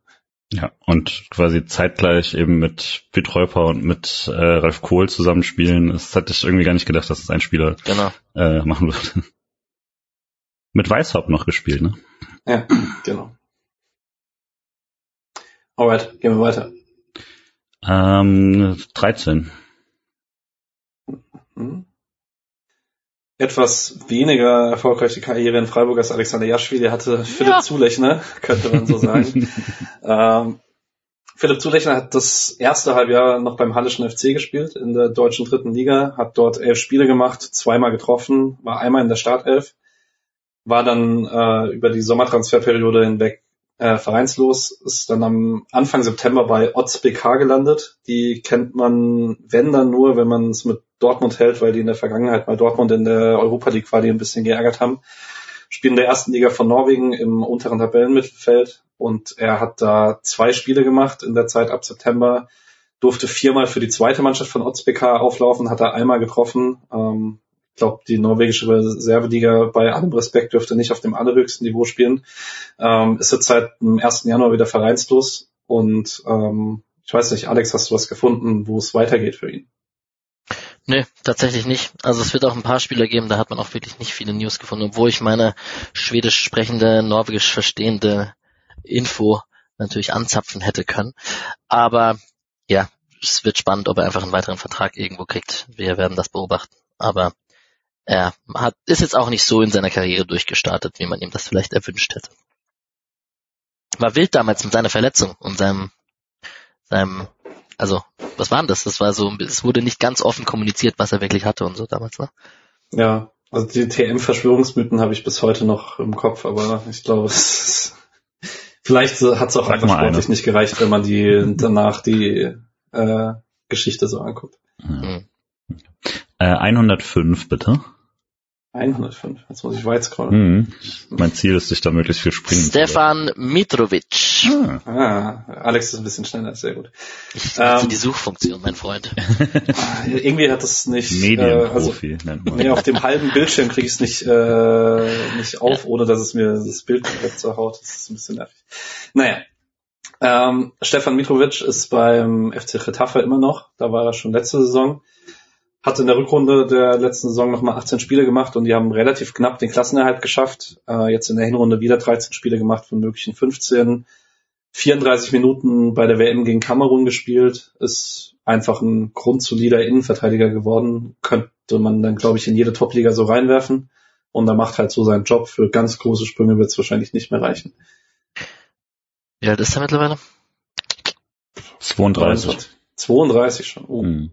C: Ja, und quasi zeitgleich eben mit Pietreuper und mit äh, Ralf Kohl zusammenspielen, das hatte ich irgendwie gar nicht gedacht, dass das ein Spieler
B: Genau.
C: äh, machen wird. mit Weishaupt noch gespielt, ne?
A: Ja, genau. Alright, gehen wir weiter.
C: Ähm, 13.
A: Mhm. Etwas weniger erfolgreiche Karriere in Freiburg als Alexander Jaschwili hatte Philipp
B: Ja.
A: Zulechner, könnte man so sagen. ähm, Philipp Zulechner hat das erste Halbjahr noch beim Hallischen FC gespielt in der deutschen dritten Liga, hat dort elf Spiele gemacht, zweimal getroffen, war einmal in der Startelf, war dann äh, über die Sommertransferperiode hinweg äh, vereinslos, ist dann am Anfang September bei Otz BK gelandet. Die kennt man, wenn dann nur, wenn man es mit Dortmund hält, weil die in der Vergangenheit mal Dortmund in der Europa League quasi ein bisschen geärgert haben. Spielen in der ersten Liga von Norwegen im unteren Tabellenmittelfeld und er hat da zwei Spiele gemacht in der Zeit ab September, durfte viermal für die zweite Mannschaft von Otz BK auflaufen, hat er einmal getroffen. Ähm, ich glaube, die norwegische Reserveliga bei allem Respekt dürfte nicht auf dem allerhöchsten Niveau spielen. Ähm, ist jetzt seit dem 1. Januar wieder vereinslos und ähm, ich weiß nicht, Alex, hast du was gefunden, wo es weitergeht für ihn?
B: Nee, tatsächlich nicht. Also es wird auch ein paar Spieler geben, da hat man auch wirklich nicht viele News gefunden, obwohl ich meine schwedisch sprechende, norwegisch verstehende Info natürlich anzapfen hätte können. Aber ja, es wird spannend, ob er einfach einen weiteren Vertrag irgendwo kriegt. Wir werden das beobachten. Aber er hat, ist jetzt auch nicht so in seiner Karriere durchgestartet, wie man ihm das vielleicht erwünscht hätte. War wild damals mit seiner Verletzung und seinem, seinem, also, was war denn das? Das war so, es wurde nicht ganz offen kommuniziert, was er wirklich hatte und so damals, ne?
A: Ja, also die TM-Verschwörungsmythen habe ich bis heute noch im Kopf, aber ich glaube, es ist, vielleicht hat es auch
C: Sag
A: einfach sportlich
C: eine.
A: nicht gereicht, wenn man die danach die äh, Geschichte so anguckt.
B: Mhm.
C: Äh, 105 bitte.
A: 105, jetzt muss ich weit scrollen.
C: Mhm. Mein Ziel ist, dich da möglichst viel springen zu
B: Stefan Mitrovic.
C: Ah.
A: Ah, Alex ist ein bisschen schneller, sehr gut.
B: Ich
A: Ähm.
B: nutze die Suchfunktion, mein Freund.
A: Ah, Irgendwie hat es nicht, äh, also,
C: Medienprofi nennt man.
A: nee, auf dem halben Bildschirm kriege ich es nicht, äh, nicht auf, ohne dass es mir das Bild komplett zerhaut. Das ist ein bisschen nervig. Naja. Ähm, Stefan Mitrovic ist beim FC Getafe immer noch. Da war er schon letzte Saison. Hat in der Rückrunde der letzten Saison nochmal 18 Spiele gemacht und die haben relativ knapp den Klassenerhalt geschafft. Äh, jetzt in der Hinrunde wieder 13 Spiele gemacht von möglichen 15. 34 Minuten bei der WM gegen Kamerun gespielt. Ist einfach ein grundsolider Innenverteidiger geworden. Könnte man dann, glaube ich, in jede Top-Liga so reinwerfen. Und er macht halt so seinen Job. Für ganz große Sprünge wird es wahrscheinlich nicht mehr reichen.
B: Wie alt ist er mittlerweile?
C: 32.
A: 32 schon. Oh.
C: Hm.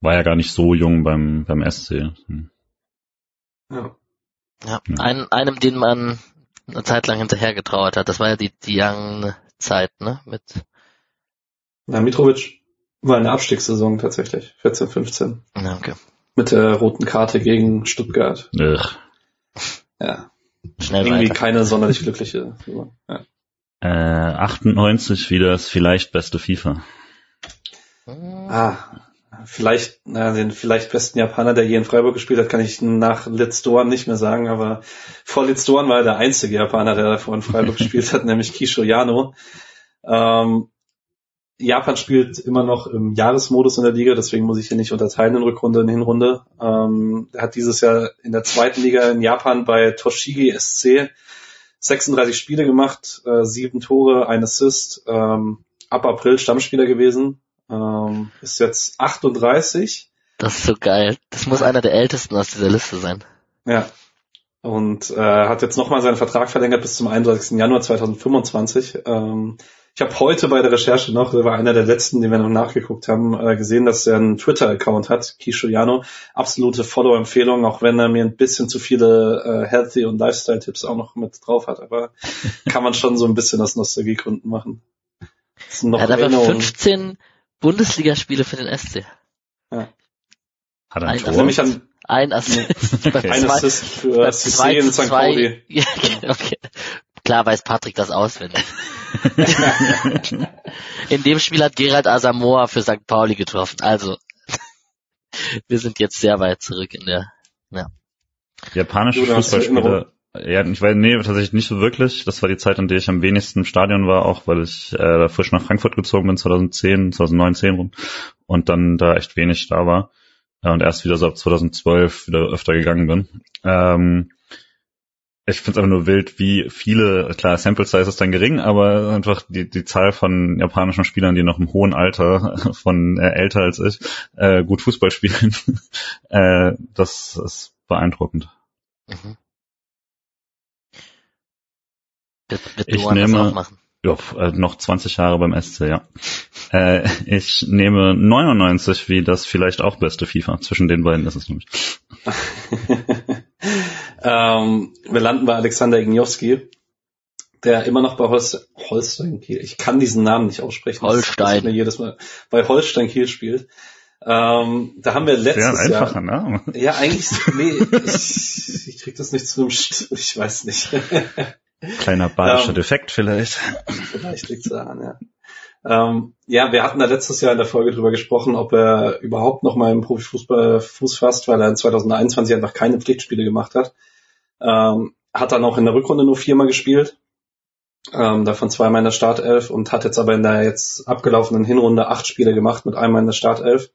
C: War ja gar nicht so jung beim, beim SC. Hm.
A: Ja.
B: Ja,
C: Ja.
B: Ein, einem, den man eine Zeit lang hinterher getrauert hat. Das war ja die, Young-Zeit, ne? Mit,
A: ja, Mitrovic war eine Abstiegssaison tatsächlich. 14, 15.
B: na, okay.
A: Mit der roten Karte gegen Stuttgart.
C: Ugh.
A: Ja.
B: Schnell
A: Irgendwie
B: weiter.
A: keine sonderlich glückliche. Saison. Ja.
C: Äh, 98 wieder das vielleicht beste FIFA.
A: Ah, vielleicht, na, den vielleicht besten Japaner, der je in Freiburg gespielt hat, kann ich nach Litz Doan nicht mehr sagen, aber vor Litz Doan war er der einzige Japaner, der davor in Freiburg gespielt hat, nämlich Kisho Yano. Ähm, Japan spielt immer noch im Jahresmodus in der Liga, deswegen muss ich hier nicht unterteilen in Rückrunde und Hinrunde. Ähm, er hat dieses Jahr in der zweiten Liga in Japan bei Toshigi SC 36 Spiele gemacht, äh, sieben Tore, ein Assist, ähm, ab April Stammspieler gewesen, ähm, ist jetzt 38.
B: Das ist so geil. Das muss einer der ältesten aus dieser Liste sein.
A: Ja. Und äh, hat jetzt nochmal seinen Vertrag verlängert bis zum 31. Januar 2025. Ähm, ich habe heute bei der Recherche noch, der war einer der letzten, die wir noch nachgeguckt haben, äh, gesehen, dass er einen Twitter-Account hat, Kisho Yano. Absolute Follow-Empfehlung, auch wenn er mir ein bisschen zu viele äh, Healthy- und Lifestyle-Tipps auch noch mit drauf hat. Aber kann man schon so ein bisschen aus Nostalgiegründen machen. Das sind noch
B: er hat aber
A: Erinnerungen.
B: 15 Bundesligaspiele für den SC.
C: Hat er
B: Ein
C: ein
A: Ich
C: Tor?
A: mich an
B: Ein Assist.
C: Okay.
A: ein
B: zwei-
A: Assist für
B: 2
A: in St.
B: 2
A: Pauli.
B: Ja, okay. Klar weiß Patrick das auswendig. In dem Spiel hat Gerald Asamoah für St. Pauli getroffen. Also, wir sind jetzt sehr weit zurück in der,
C: Japanische
A: hast du
C: Fußballspieler. Ja, ich weiß, nee, tatsächlich nicht so wirklich. Das war die Zeit, in der ich am wenigsten im Stadion war, auch weil ich äh, frisch nach Frankfurt gezogen bin, 2010, 2009, 10 rum. Und dann da echt wenig da war. Äh, und erst wieder so ab 2012 wieder öfter gegangen bin. Ähm, ich finde es einfach nur wild, wie viele, klar, Sample Size ist dann gering, aber einfach die, die Zahl von japanischen Spielern, die noch im hohen Alter, von äh, älter als ich, äh, gut Fußball spielen, äh, das ist beeindruckend.
B: mhm. Wird, wird
C: Ich nehme-
B: machen.
C: Ja, noch 20 Jahre beim SC, ja. Äh, ich nehme 99 wie das vielleicht auch beste FIFA. Zwischen den beiden ist es nämlich.
A: ähm, wir landen bei Alexander Igniowski, der immer noch bei Holst Holstein Kiel, ich kann diesen Namen nicht aussprechen.
B: Holstein.
A: Das jedes Mal bei Holstein Kiel spielt. Ähm, da haben wir
C: Sehr
A: letztes
C: ein
A: Jahr.
C: einfacher Name.
A: Ja, eigentlich, nee, ich, ich krieg das nicht zu einem, St ich weiß nicht.
C: Kleiner badischer
A: Ähm,
C: Defekt vielleicht.
A: Vielleicht liegt's daran, ja. Ähm, ja, wir hatten da letztes Jahr in der Folge drüber gesprochen, ob er überhaupt noch mal im Profifußball Fuß fasst, weil er in 2021 einfach keine Pflichtspiele gemacht hat. Ähm, hat dann auch in der Rückrunde nur viermal gespielt, ähm, davon zweimal in der Startelf und hat jetzt aber in der jetzt abgelaufenen Hinrunde acht Spiele gemacht mit einmal in der Startelf.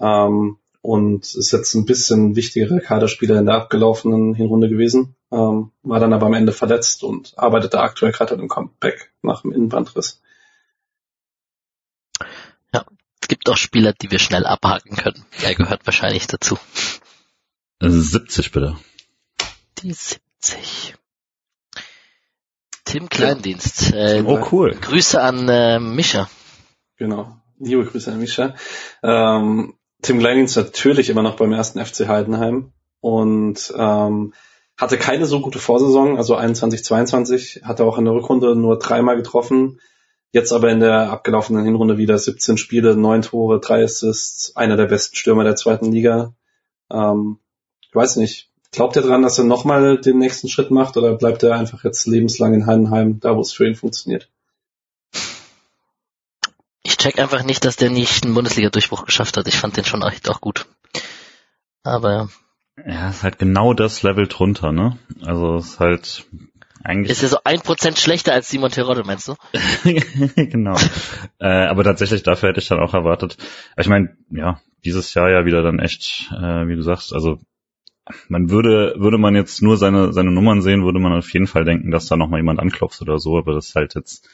A: Ähm, und ist jetzt ein bisschen wichtigerer Kaderspieler in der abgelaufenen Hinrunde gewesen, ähm, war dann aber am Ende verletzt und arbeitet da aktuell gerade an dem Comeback nach dem Innenbandriss.
B: Es gibt auch Spieler, die wir schnell abhaken können. Er gehört wahrscheinlich dazu.
C: 70 bitte.
B: Die 70. Tim Kleindienst. Äh,
C: Oh, cool.
B: Grüße an äh, Mischa.
A: Genau. Liebe Grüße an Mischa. Ähm, Tim Kleindienst natürlich immer noch beim ersten FC Heidenheim und ähm, hatte keine so gute Vorsaison, also 21, 22, hatte auch in der Rückrunde nur dreimal getroffen. Jetzt aber in der abgelaufenen Hinrunde wieder 17 Spiele, 9 Tore, 3 Assists, einer der besten Stürmer der zweiten Liga. Ähm, ich weiß nicht, glaubt ihr dran, dass er nochmal den nächsten Schritt macht oder bleibt er einfach jetzt lebenslang in Heidenheim, da wo es für ihn funktioniert?
B: Ich check einfach nicht, dass der nicht einen Bundesliga-Durchbruch geschafft hat. Ich fand den schon echt auch gut. Aber
C: Ja, ist halt genau das Level drunter, ne? Also ist halt eigentlich
B: ist er so ein Prozent schlechter als Simon Terodde, meinst du?
C: genau. äh, aber tatsächlich dafür hätte ich dann auch erwartet. Ich meine, ja, dieses Jahr ja wieder dann echt, äh, wie du sagst, also man würde, würde man jetzt nur seine, seine Nummern sehen, würde man auf jeden Fall denken, dass da nochmal jemand anklopft oder so, aber das ist halt jetzt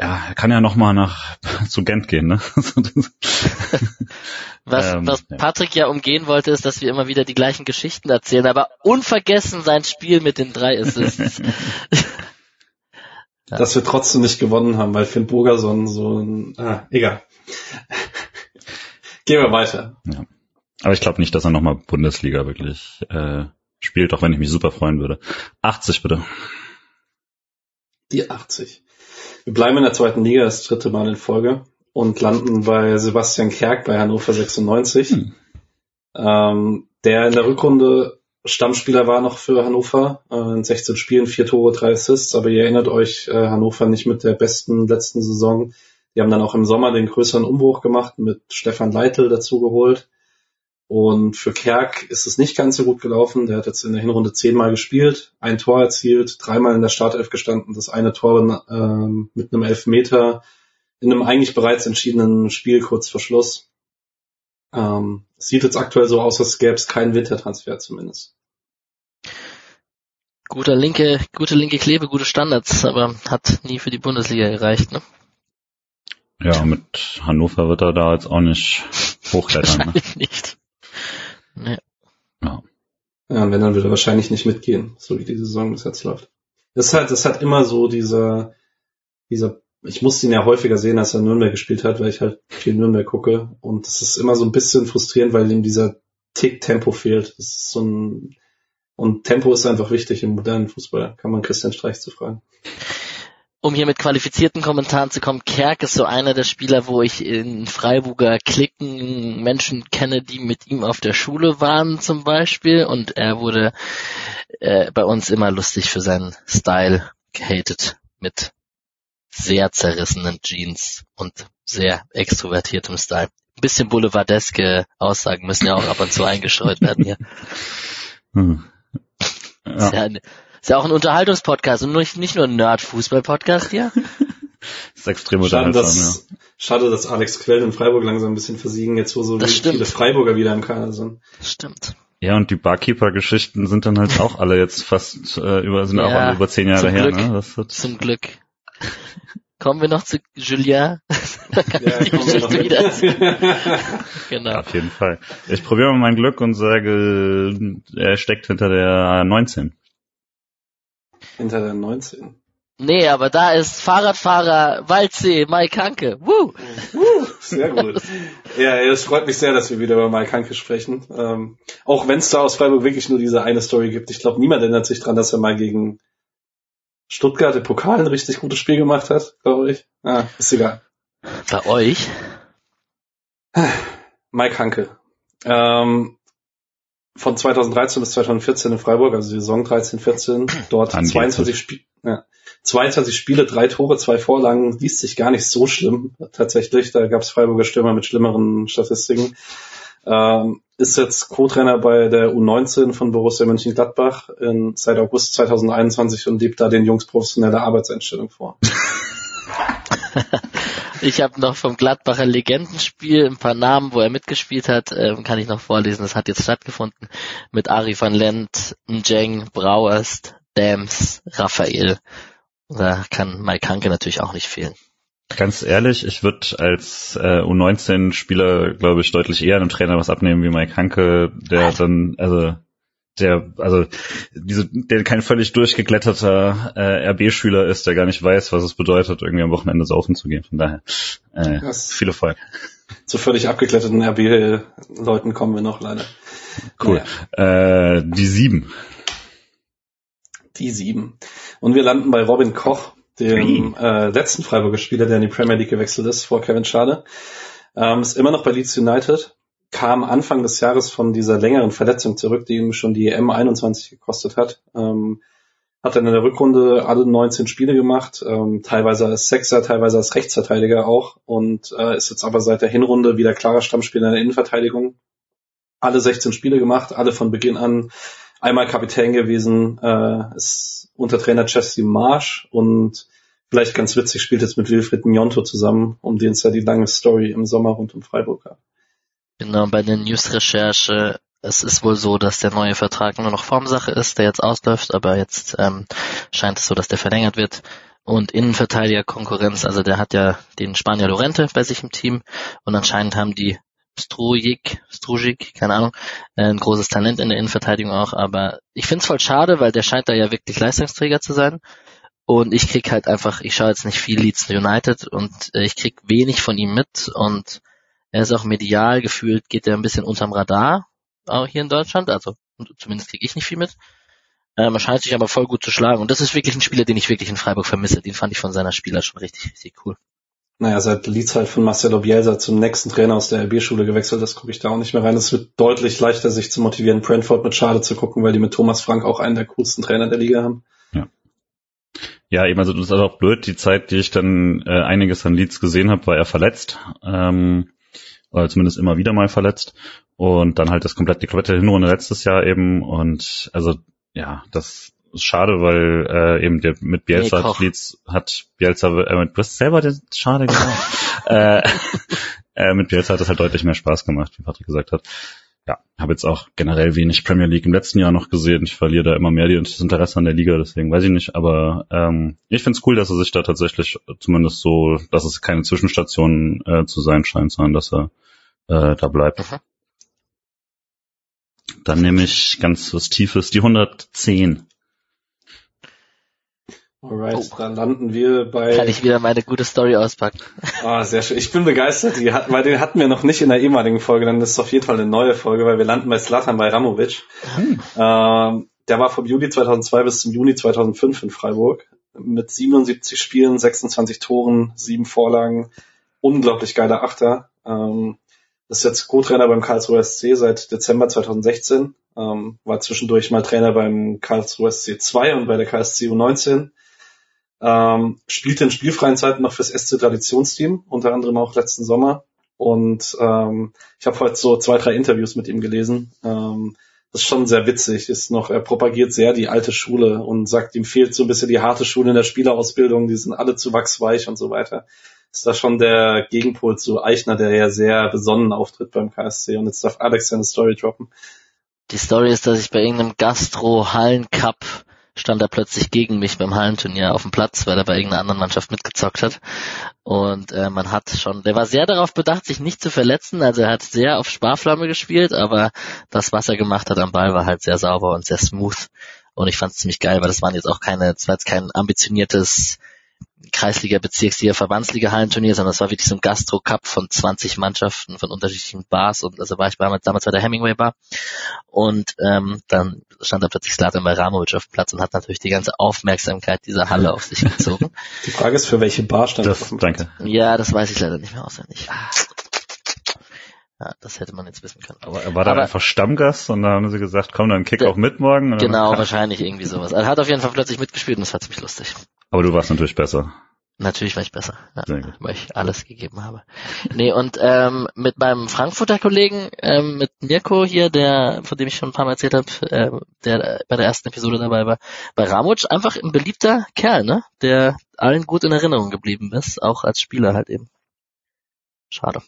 C: ja, er kann ja noch mal nach zu Gent gehen, ne?
B: was,
C: Ähm,
B: was
C: ja.
B: Patrick ja umgehen wollte, ist, dass wir immer wieder die gleichen Geschichten erzählen, aber unvergessen sein Spiel mit den drei Assists. Ja.
A: Dass wir trotzdem nicht gewonnen haben, weil Finn Burgerson so ein, ah, egal. Gehen wir weiter.
C: Aber ich glaube nicht, dass er noch mal Bundesliga wirklich äh, spielt, auch wenn ich mich super freuen würde. 80 bitte.
A: Die 80. Wir bleiben in der zweiten Liga das dritte Mal in Folge und landen bei Sebastian Kerk bei Hannover 96.
C: Hm.
A: Ähm, der in der Rückrunde Stammspieler war noch für Hannover, äh, in 16 Spielen, vier Tore, drei Assists, aber ihr erinnert euch, äh, Hannover nicht mit der besten letzten Saison. Die haben dann auch im Sommer den größeren Umbruch gemacht, mit Stefan Leitl dazu geholt. Und für Kerk ist es nicht ganz so gut gelaufen. Der hat jetzt in der Hinrunde zehnmal gespielt, ein Tor erzielt, dreimal in der Startelf gestanden, das eine Tor ähm, mit einem Elfmeter in einem eigentlich bereits entschiedenen Spiel kurz vor Schluss. Ähm, es sieht jetzt aktuell so aus, als gäbe es keinen Wintertransfer zumindest.
B: Guter linke, gute linke Klebe, gute Standards, aber hat nie für die Bundesliga gereicht, ne?
C: Ja, mit Hannover wird er da jetzt auch nicht hochklettern. Ne?
B: Nicht. Nee.
A: Ja, und wenn, dann würde er wahrscheinlich nicht mitgehen, so wie die Saison bis jetzt läuft. Das ist halt, das hat immer so dieser, dieser, ich musste ihn ja häufiger sehen, als er Nürnberg gespielt hat, weil ich halt viel Nürnberg gucke. Und das ist immer so ein bisschen frustrierend, weil ihm dieser Tick Tempo fehlt. Das ist so ein, und Tempo ist einfach wichtig im modernen Fußball, kann man Christian Streich zu fragen.
B: Um hier mit qualifizierten Kommentaren zu kommen, Kerk ist so einer der Spieler, wo ich in Freiburger Klicken Menschen kenne, die mit ihm auf der Schule waren zum Beispiel und er wurde äh, bei uns immer lustig für seinen Style gehatet mit sehr zerrissenen Jeans und sehr extrovertiertem Style. Ein bisschen boulevardeske Aussagen müssen ja auch ab und zu eingestreut werden hier.
C: Hm.
B: Ist, ja, ein- ist ja auch ein Unterhaltungspodcast und nicht, nicht nur ein Nerd-Fußball-Podcast hier.
C: ist extrem
A: Schade, dass, schade, dass Alex Quell in Freiburg langsam ein bisschen versiegen, jetzt wo so
B: Das
A: viele. Freiburger wieder im Kader sind.
B: Stimmt.
C: ja. Ja, und die Barkeeper-Geschichten sind dann halt auch alle jetzt fast äh, über, sind auch
B: Ja,
C: alle über zehn Jahre her,
B: Glück.
C: ne? Das wird,
B: Zum Glück. Kommen wir noch zu Julien?
A: Ja, wir
B: Geschichte wieder. Genau.
C: auf jeden Fall. Ich probiere mal mein Glück und sage, er steckt hinter der 19.
A: Hinter der 19.
B: Nee, aber da ist Fahrradfahrer Waldsee, Mike Hanke. Woo!
A: Sehr gut. ja, es freut mich sehr, dass wir wieder über Mike Hanke sprechen. Ähm, auch wenn es da aus Freiburg wirklich nur diese eine Story gibt. Ich glaube, niemand erinnert sich dran, dass er mal gegen Stuttgart im Pokal ein richtig gutes Spiel gemacht hat, glaube ich. Ah, ist egal.
B: Bei euch?
A: Mike Hanke. Ähm, von 2013 bis 2014 in Freiburg, also Saison 13, 14, dort
C: Angeblich.
A: 22, Spie ja, 22 Spiele, drei Tore, zwei Vorlagen, liest sich gar nicht so schlimm tatsächlich. Da gab es Freiburger Stürmer mit schlimmeren Statistiken. Ähm, ist jetzt Co-Trainer bei der U19 von Borussia Mönchengladbach in, seit August 2021 und lebt da den Jungs professionelle Arbeitseinstellung vor.
B: Ich habe noch vom Gladbacher Legendenspiel ein paar Namen, wo er mitgespielt hat, ähm, kann ich noch vorlesen. Das hat jetzt stattgefunden mit Ari van Lent, Njeng, Brauerst, Dams, Raphael. Da kann Mike Hanke natürlich auch nicht fehlen.
C: Ganz ehrlich, ich würde als äh, U19-Spieler, glaube ich, deutlich eher einem Trainer was abnehmen wie Mike Hanke, der dann, also der, also diese, der kein völlig durchgekletterter äh, RB-Schüler ist, der gar nicht weiß, was es bedeutet, irgendwie am Wochenende saufen zu gehen. Von daher äh,
A: Das-
C: viel Erfolg.
A: Zu völlig abgekletterten RB-Leuten kommen wir noch leider.
C: Cool.
A: Naja.
C: Äh, die sieben.
A: Die sieben. Und wir landen bei Robin Koch, dem äh, letzten Freiburger Spieler, der in die Premier League gewechselt ist, vor Kevin Schade. Ähm, ist immer noch bei Leeds United, kam Anfang des Jahres von dieser längeren Verletzung zurück, die ihm schon die M21 gekostet hat. Ähm, hat dann in der Rückrunde alle 19 Spiele gemacht, ähm, teilweise als Sechser, teilweise als Rechtsverteidiger auch und äh, ist jetzt aber seit der Hinrunde wieder klarer Stammspieler in der Innenverteidigung. Alle 16 Spiele gemacht, alle von Beginn an einmal Kapitän gewesen, äh, ist unter Trainer Jesse Marsh und vielleicht ganz witzig spielt jetzt mit Wilfried Nyonto zusammen, um den es ja die lange Story im Sommer rund um Freiburg gab.
B: Genau, bei der News-Recherche, es ist wohl so, dass der neue Vertrag nur noch Formsache ist, der jetzt ausläuft, aber jetzt ähm, scheint es so, dass der verlängert wird. und Innenverteidiger-Konkurrenz. Also der hat ja den Spanier Lorente bei sich im Team und anscheinend haben die Strujic, Strujic, keine Ahnung, ein großes Talent in der Innenverteidigung auch, aber ich finde es voll schade, weil der scheint da ja wirklich Leistungsträger zu sein. Und ich krieg halt einfach, ich schaue jetzt nicht viel Leeds United und äh, ich krieg wenig von ihm mit und er ist auch medial gefühlt, geht er ein bisschen unterm Radar, auch hier in Deutschland, also zumindest krieg ich nicht viel mit. Ähm, er scheint sich aber voll gut zu schlagen. Und das ist wirklich ein Spieler, den ich wirklich in Freiburg vermisse. Den fand ich von seiner Spieler schon richtig, richtig cool.
A: Naja, seit Leeds halt von Marcelo Bielsa zum nächsten Trainer aus der RB-Schule gewechselt ist, gucke ich da auch nicht mehr rein. Es wird deutlich leichter, sich zu motivieren, Brentford mit Schade zu gucken, weil die mit Thomas Frank auch einen der coolsten Trainer der Liga haben.
C: Ja. Ja, eben, also das ist auch blöd. Die Zeit, die ich dann äh, einiges an Leeds gesehen habe, war er verletzt. Ähm, oder zumindest immer wieder mal verletzt. Und dann halt das komplette, die komplette Hinrunde letztes Jahr eben. Und also ja, das ist schade, weil äh, eben der mit Bielsa nee, Leeds hat Bielsa äh, mit du hast selber den schade genau. äh, äh, mit Bielsa hat es halt deutlich mehr Spaß gemacht, wie Patrick gesagt hat. Ja, habe jetzt auch generell wenig Premier League im letzten Jahr noch gesehen. Ich verliere da immer mehr das Interesse an der Liga, deswegen weiß ich nicht. Aber ähm, ich finde es cool, dass er sich da tatsächlich zumindest so, dass es keine Zwischenstation äh, zu sein scheint, sondern dass er äh, da bleibt. Mhm. Dann nehme ich ganz was Tiefes, die 110.
A: Alright, oh. dann landen wir bei.
B: Kann ich wieder meine gute Story auspacken.
A: Ah, sehr schön. Ich bin begeistert. Die hatten, weil den hatten wir noch nicht in der ehemaligen Folge. Dann ist es auf jeden Fall eine neue Folge, weil wir landen bei Slatan bei Ramovic. Hm. Ähm, der war vom Juli 2002 bis zum Juni 2005 in Freiburg mit 77 Spielen, 26 Toren, 7 Vorlagen. Unglaublich geiler Achter. Ähm, ist jetzt Co-Trainer beim Karlsruhe SC seit Dezember 2016. Ähm, war zwischendurch mal Trainer beim Karlsruhe SC 2 und bei der KSC U19. Ähm, spielte in spielfreien Zeiten noch fürs SC Traditionsteam, unter anderem auch letzten Sommer. Und ähm, ich habe heute so zwei, drei Interviews mit ihm gelesen. Ähm, das ist schon sehr witzig. Ist noch, er propagiert sehr die alte Schule und sagt, ihm fehlt so ein bisschen die harte Schule in der Spielerausbildung, die sind alle zu wachsweich und so weiter ist da schon der Gegenpol zu Eichner, der ja sehr besonnen auftritt beim KSC. Und jetzt darf Alex seine Story droppen.
B: Die Story ist, dass ich bei irgendeinem Gastro-Hallencup stand er plötzlich gegen mich beim Hallenturnier auf dem Platz, weil er bei irgendeiner anderen Mannschaft mitgezockt hat. Und äh, man hat schon, der war sehr darauf bedacht, sich nicht zu verletzen. Also er hat sehr auf Sparflamme gespielt, aber das, was er gemacht hat am Ball, war halt sehr sauber und sehr smooth. Und ich fand es ziemlich geil, weil das waren jetzt auch keine, das war jetzt kein ambitioniertes Kreisliga, Bezirksliga, Verbandsliga Hallenturnier, sondern es war wirklich so ein Gastro Cup von 20 Mannschaften von unterschiedlichen Bars und also war ich damals, damals bei der Hemingway Bar und ähm, dann stand da plötzlich Slatan Bajramovic auf dem Platz und hat natürlich die ganze Aufmerksamkeit dieser Halle auf sich gezogen.
A: Die Frage ist, für welche Bar stand
C: das? Danke.
B: Ja, das weiß ich leider nicht mehr auswendig. Ja, das hätte man jetzt wissen können.
C: Aber er war da einfach Stammgast und da haben sie gesagt, komm, dann kick auch mit morgen.
B: Genau, wahrscheinlich irgendwie sowas. Er hat auf jeden Fall plötzlich mitgespielt und das war ziemlich lustig.
C: Aber du warst natürlich besser.
B: Natürlich war ich besser, ja, weil ich alles gegeben habe. Nee, und ähm, mit meinem Frankfurter Kollegen, ähm, mit Mirko hier, der, von dem ich schon ein paar Mal erzählt habe, äh, der bei der ersten Episode dabei war, bei Ramuc einfach ein beliebter Kerl, ne? Der allen gut in Erinnerung geblieben ist, auch als Spieler halt eben. Schade.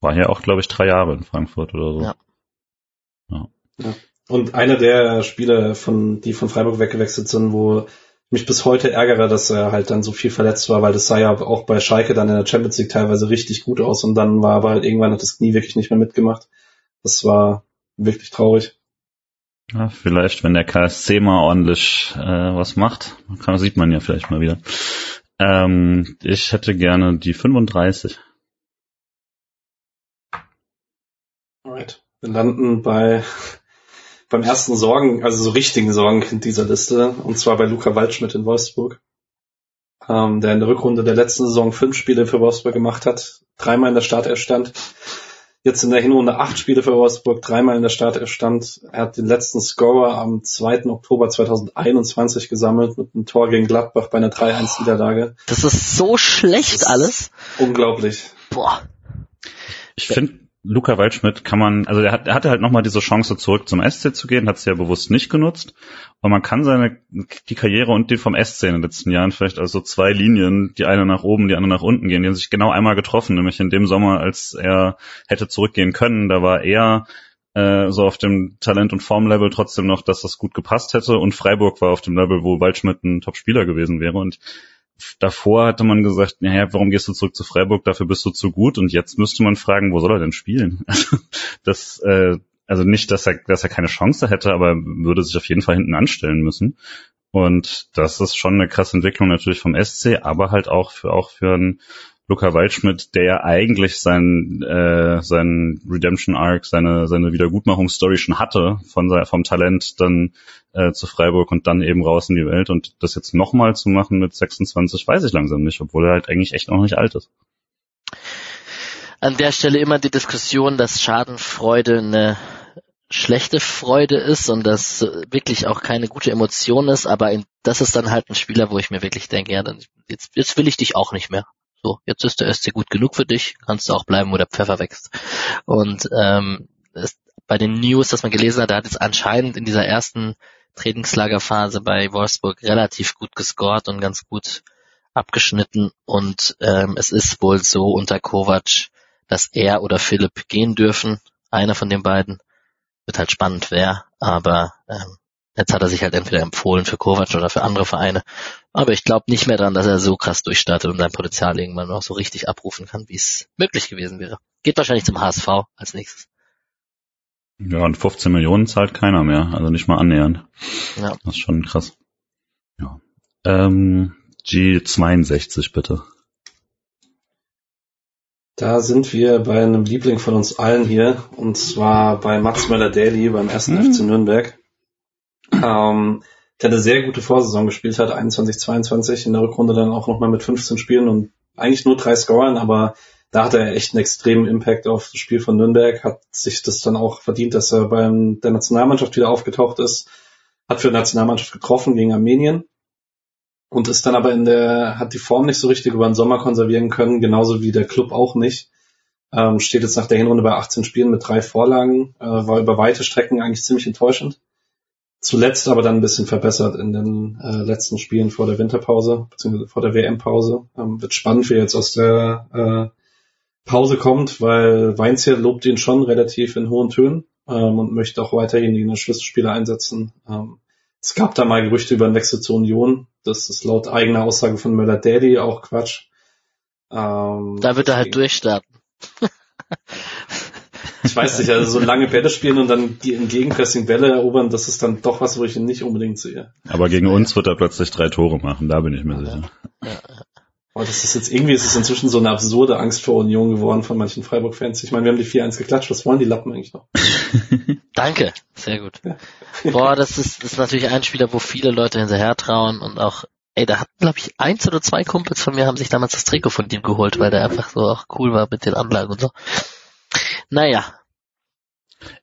C: War hier auch, glaube ich, drei Jahre in Frankfurt oder so.
B: Ja.
A: ja. ja. Und einer der Spieler, von, die von Freiburg weggewechselt sind, wo mich bis heute ärgere, dass er halt dann so viel verletzt war, weil das sah ja auch bei Schalke dann in der Champions League teilweise richtig gut aus und dann war aber halt irgendwann hat das Knie wirklich nicht mehr mitgemacht. Das war wirklich traurig.
C: Ja, vielleicht, wenn der KSC mal ordentlich äh, was macht, kann, sieht man ja vielleicht mal wieder. Ähm, ich hätte gerne die 35.
A: Alright. Wir landen bei beim ersten Sorgen, also so richtigen Sorgenkind dieser Liste, und zwar bei Luca Waldschmidt in Wolfsburg, ähm, der in der Rückrunde der letzten Saison fünf Spiele für Wolfsburg gemacht hat, dreimal in der Startelf Jetzt in der Hinrunde acht Spiele für Wolfsburg, dreimal in der Startelf Er hat den letzten Scorer am 2. Oktober 2021 gesammelt mit einem Tor gegen Gladbach bei einer 3-1-Niederlage.
B: Das ist so schlecht alles.
A: Unglaublich.
B: Boah.
C: Ich finde, Luca Waldschmidt kann man, also er, hat, er hatte halt nochmal diese Chance zurück zum SC zu gehen, hat sie ja bewusst nicht genutzt. Und man kann seine, die Karriere und die vom SC in den letzten Jahren vielleicht also zwei Linien, die eine nach oben, die andere nach unten gehen, die haben sich genau einmal getroffen, nämlich in dem Sommer, als er hätte zurückgehen können, da war er äh, so auf dem Talent- und Formlevel trotzdem noch, dass das gut gepasst hätte. Und Freiburg war auf dem Level, wo Waldschmidt ein Top-Spieler gewesen wäre. Und davor hatte man gesagt, naja, warum gehst du zurück zu Freiburg, dafür bist du zu gut und jetzt müsste man fragen, wo soll er denn spielen? Also das, äh, also nicht, dass er, dass er keine Chance hätte, aber würde sich auf jeden Fall hinten anstellen müssen. Und das ist schon eine krasse Entwicklung natürlich vom SC, aber halt auch für auch für einen Luca Waldschmidt, der ja eigentlich sein, äh, sein Redemption Arc, seine, seine Wiedergutmachungsstory schon hatte, von, vom Talent dann äh, zu Freiburg und dann eben raus in die Welt. Und das jetzt nochmal zu machen mit 26, weiß ich langsam nicht, obwohl er halt eigentlich echt noch nicht alt ist.
B: An der Stelle immer die Diskussion, dass Schadenfreude eine schlechte Freude ist und das wirklich auch keine gute Emotion ist, aber das ist dann halt ein Spieler, wo ich mir wirklich denke, ja, dann jetzt, jetzt will ich dich auch nicht mehr. So, jetzt ist der SC gut genug für dich, kannst du auch bleiben, wo der Pfeffer wächst. Und ähm, es, bei den News, das man gelesen hat, er hat jetzt anscheinend in dieser ersten Trainingslagerphase bei Wolfsburg relativ gut gescored und ganz gut abgeschnitten. Und ähm, es ist wohl so unter Kovac, dass er oder Philipp gehen dürfen. Einer von den beiden. Wird halt spannend wer, aber ähm, Jetzt hat er sich halt entweder empfohlen für Kovac oder für andere Vereine. Aber ich glaube nicht mehr dran, dass er so krass durchstartet und sein Potenzial irgendwann noch so richtig abrufen kann, wie es möglich gewesen wäre. Geht wahrscheinlich zum HSV als nächstes.
C: Ja, und 15 Millionen zahlt keiner mehr, also nicht mal annähernd. Ja. Das ist schon krass. Ja. Ähm, G62 bitte.
A: Da sind wir bei einem Liebling von uns allen hier, und zwar bei Max Möller-Daly beim ersten hm. FC Nürnberg ähm, der eine sehr gute Vorsaison gespielt hat, 21, 22, in der Rückrunde dann auch nochmal mit 15 Spielen und eigentlich nur drei Scoren, aber da hat er echt einen extremen Impact auf das Spiel von Nürnberg, hat sich das dann auch verdient, dass er beim der Nationalmannschaft wieder aufgetaucht ist, hat für die Nationalmannschaft getroffen gegen Armenien und ist dann aber in der, hat die Form nicht so richtig über den Sommer konservieren können, genauso wie der Club auch nicht. Ähm, steht jetzt nach der Hinrunde bei 18 Spielen mit drei Vorlagen, äh, war über weite Strecken eigentlich ziemlich enttäuschend zuletzt aber dann ein bisschen verbessert in den äh, letzten Spielen vor der Winterpause, beziehungsweise vor der WM-Pause. Ähm, wird spannend, wie er jetzt aus der äh, Pause kommt, weil Weinzier lobt ihn schon relativ in hohen Tönen ähm, und möchte auch weiterhin ihn als Schlüsselspieler einsetzen. Ähm, es gab da mal Gerüchte über einen Wechsel zur Union. Das ist laut eigener Aussage von Möller-Daddy auch Quatsch.
B: Ähm, da wird er halt durchstarten.
A: Ich weiß nicht, also so lange Bälle spielen und dann die entgegenpressing Bälle erobern, das ist dann doch was, wo ich ihn nicht unbedingt sehe.
C: Aber gegen uns wird er plötzlich drei Tore machen, da bin ich mir sicher. Ja.
A: Oh, das ist jetzt irgendwie, ist es inzwischen so eine absurde Angst vor Union geworden von manchen Freiburg-Fans. Ich meine, wir haben die 4-1 geklatscht, was wollen die Lappen eigentlich noch?
B: Danke, sehr gut. Boah, das ist, das ist natürlich ein Spieler, wo viele Leute hinterher trauen und auch, ey, da hatten, glaube ich, eins oder zwei Kumpels von mir haben sich damals das Trikot von ihm geholt, weil der einfach so auch cool war mit den Anlagen und so. Naja.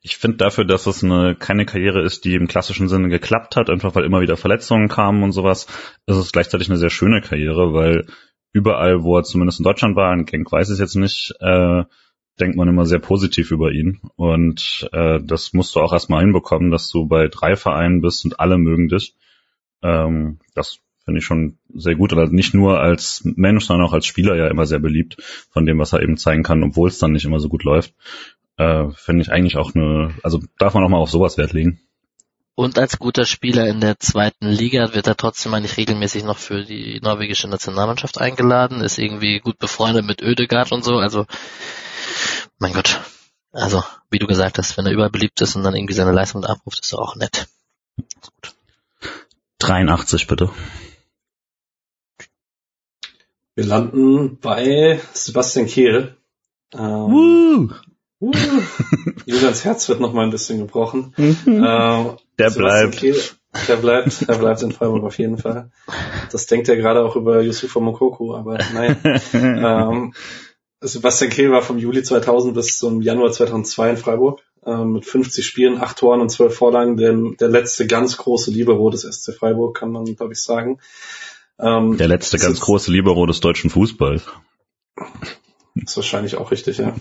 C: Ich finde dafür, dass es eine, keine Karriere ist, die im klassischen Sinne geklappt hat, einfach weil immer wieder Verletzungen kamen und sowas, ist es gleichzeitig eine sehr schöne Karriere, weil überall, wo er zumindest in Deutschland war, in Genk weiß ich jetzt nicht, äh, denkt man immer sehr positiv über ihn. Und äh, das musst du auch erstmal hinbekommen, dass du bei drei Vereinen bist und alle mögen dich. Ähm, das finde ich schon sehr gut, aber nicht nur als Mensch, sondern auch als Spieler ja immer sehr beliebt von dem, was er eben zeigen kann, obwohl es dann nicht immer so gut läuft. Äh, finde ich eigentlich auch eine, also darf man auch mal auf sowas Wert legen.
B: Und als guter Spieler in der zweiten Liga wird er trotzdem eigentlich regelmäßig noch für die norwegische Nationalmannschaft eingeladen, ist irgendwie gut befreundet mit Ödegard und so, also mein Gott. Also, wie du gesagt hast, wenn er überbeliebt ist und dann irgendwie seine Leistung abruft, ist er auch nett.
C: 83 bitte.
A: Wir landen bei Sebastian Kehl.
C: Ähm,
A: uh. Julians Herz wird noch mal ein bisschen gebrochen.
C: Mhm. Ähm,
A: der bleibt. Kehl, der bleibt, der bleibt in Freiburg auf jeden Fall. Das denkt er gerade auch über Yusufa Mokoko, aber nein. ähm, Sebastian Kehl war vom Juli 2000 bis zum Januar 2002 in Freiburg ähm, mit 50 Spielen, 8 Toren und 12 Vorlagen. Der, der letzte ganz große Libero des SC Freiburg, kann man glaube ich sagen.
C: Ähm, Der letzte ganz große Libero des deutschen Fußballs.
A: Ist wahrscheinlich auch richtig, ja.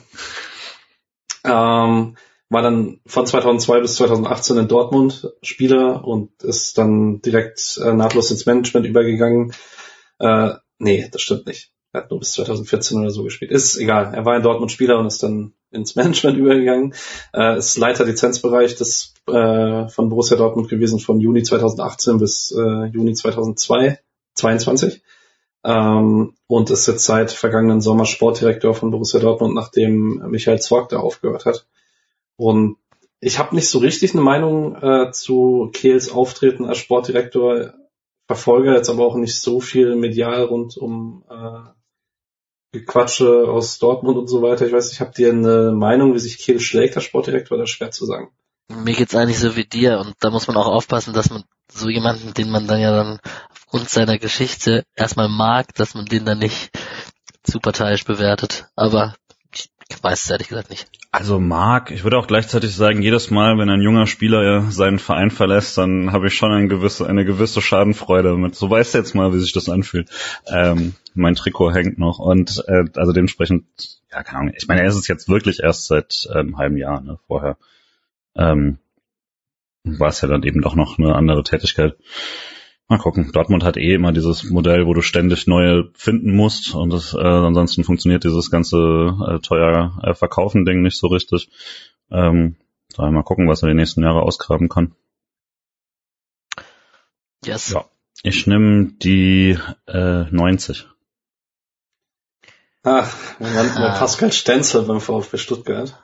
A: Ähm, war dann von 2002 bis 2018 in Dortmund Spieler und ist dann direkt äh, nahtlos ins Management übergegangen. Äh, nee, das stimmt nicht. Er hat nur bis 2014 oder so gespielt. Ist egal. Er war in Dortmund Spieler und ist dann ins Management übergegangen. Äh, ist Leiter Lizenzbereich des äh, von Borussia Dortmund gewesen von Juni 2018 bis äh, Juni 2002. 22. ähm, und ist jetzt seit vergangenen Sommer Sportdirektor von Borussia Dortmund, nachdem Michael Zorg da aufgehört hat. Und ich habe nicht so richtig eine Meinung äh, zu Kehls Auftreten als Sportdirektor, verfolge jetzt aber auch nicht so viel medial rund um äh, Gequatsche aus Dortmund und so weiter. Ich weiß nicht, habt ihr eine Meinung, wie sich Kehl schlägt als Sportdirektor, oder schwer zu sagen?
B: Mir geht's eigentlich so wie dir und da muss man auch aufpassen, dass man so jemanden, den man dann ja dann aufgrund seiner Geschichte erstmal mag, dass man den dann nicht zu parteiisch bewertet. Aber ich weiß es ehrlich gesagt nicht.
C: Also mag, ich würde auch gleichzeitig sagen, jedes Mal, wenn ein junger Spieler seinen Verein verlässt, dann habe ich schon eine gewisse, eine gewisse Schadenfreude damit. So weißt du jetzt mal, wie sich das anfühlt. Ähm, mein Trikot hängt noch und äh, also dementsprechend, ja, keine Ahnung. Ich meine, er ist es jetzt wirklich erst seit einem halben Jahr, ne, vorher. Ähm, war es ja dann eben doch noch eine andere Tätigkeit. Mal gucken. Dortmund hat eh immer dieses Modell, wo du ständig neue finden musst und das, äh, ansonsten funktioniert dieses ganze äh, teuer äh, Verkaufen Ding nicht so richtig. Ähm, daher mal gucken, was er die nächsten Jahre ausgraben kann.
B: Yes.
C: Ja. Ich nehme die äh, 90.
A: Ach, Moment mal, ah. Pascal Stenzel beim VfB Stuttgart.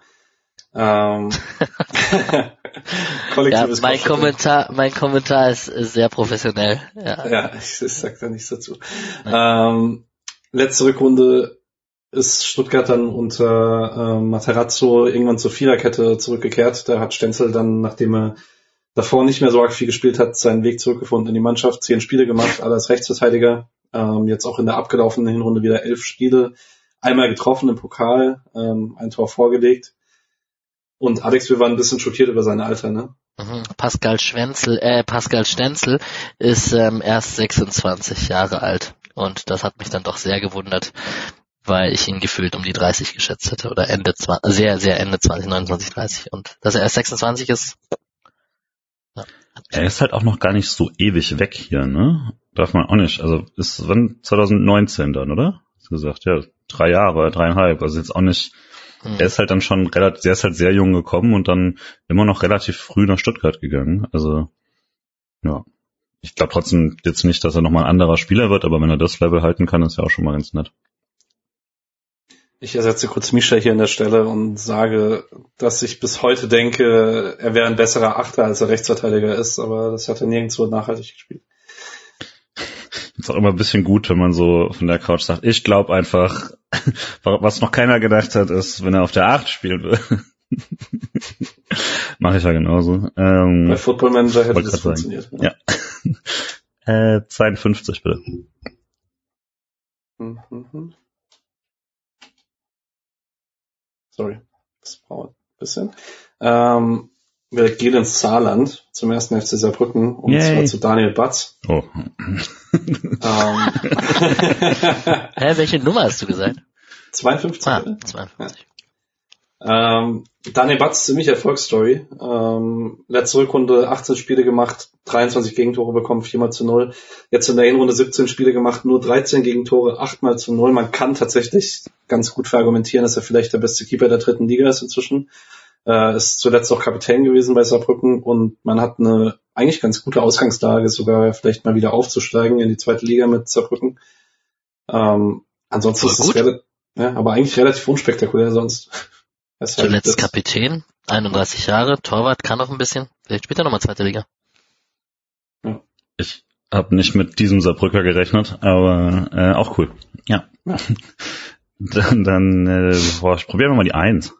A: Ähm,
B: ja, mein Kommentar, mein Kommentar ist sehr professionell. Ja,
A: ja ich, ich sag da nichts dazu. Ähm, letzte Rückrunde ist Stuttgart dann unter äh, Materazzo irgendwann zur Viererkette zurückgekehrt. Da hat Stenzel dann, nachdem er davor nicht mehr so arg viel gespielt hat, seinen Weg zurückgefunden in die Mannschaft. Zehn Spiele gemacht, alle als Rechtsverteidiger. Ähm, jetzt auch in der abgelaufenen Hinrunde wieder elf Spiele. Einmal getroffen im Pokal, ähm, ein Tor vorgelegt. Und Alex, wir waren ein bisschen schockiert über sein Alter, ne?
B: Mhm. Pascal Schwenzel, äh, Pascal Stenzel ist ähm, erst 26 Jahre alt. Und das hat mich dann doch sehr gewundert, weil ich ihn gefühlt um die 30 geschätzt hätte. Oder Ende 20, sehr, sehr Ende 20, 29, 30. Und dass er erst 26 ist.
C: Ja. Er ist halt auch noch gar nicht so ewig weg hier, ne? Darf man auch nicht. Also ist wann 2019 dann, oder? Hast du gesagt, ja, drei Jahre, dreieinhalb. Also jetzt auch nicht Mhm. Er ist halt dann schon relativ, der ist halt sehr jung gekommen und dann immer noch relativ früh nach Stuttgart gegangen. Also, ja. Ich glaube trotzdem jetzt nicht, dass er nochmal ein anderer Spieler wird, aber wenn er das Level halten kann, ist ja auch schon mal ganz nett.
A: Ich ersetze kurz Misha hier an der Stelle und sage, dass ich bis heute denke, er wäre ein besserer Achter, als er Rechtsverteidiger ist, aber das hat er nirgendwo nachhaltig gespielt.
C: Ist auch immer ein bisschen gut, wenn man so von der Couch sagt, ich glaube einfach, was noch keiner gedacht hat, ist, wenn er auf der 8 spielen will. Mache ich ja genauso.
A: Ähm, Bei Football Manager hätte das funktioniert.
C: Ja. ja. äh, 52 bitte.
A: Mhm. Sorry, das braucht ein bisschen. Ähm, wir gehen ins Saarland zum ersten FC Saarbrücken und Yay. zwar zu Daniel Batz.
C: Oh.
B: ähm. Hä, welche Nummer hast du gesagt?
A: 52.
B: Ah, 52.
A: Ähm, Daniel Batz, ziemlich Erfolgsstory. Ähm, letzte Rückrunde 18 Spiele gemacht, 23 Gegentore bekommen, 4 mal zu 0. Jetzt in der Hinrunde 17 Spiele gemacht, nur 13 Gegentore, 8 mal zu 0. Man kann tatsächlich ganz gut verargumentieren, dass er vielleicht der beste Keeper der dritten Liga ist inzwischen. Äh, ist zuletzt auch Kapitän gewesen bei Saarbrücken und man hat eine eigentlich ganz gute Ausgangslage, sogar vielleicht mal wieder aufzusteigen in die zweite Liga mit Saarbrücken. Ähm, ansonsten ist es relativ, ja, aber eigentlich relativ unspektakulär sonst.
B: Zuletzt halt Kapitän, 31 Jahre, Torwart kann noch ein bisschen. Vielleicht spielt er nochmal zweite Liga.
C: Ja. Ich habe nicht mit diesem Saarbrücker gerechnet, aber äh, auch cool. Ja. ja. dann dann äh, boah, probieren wir mal die Eins.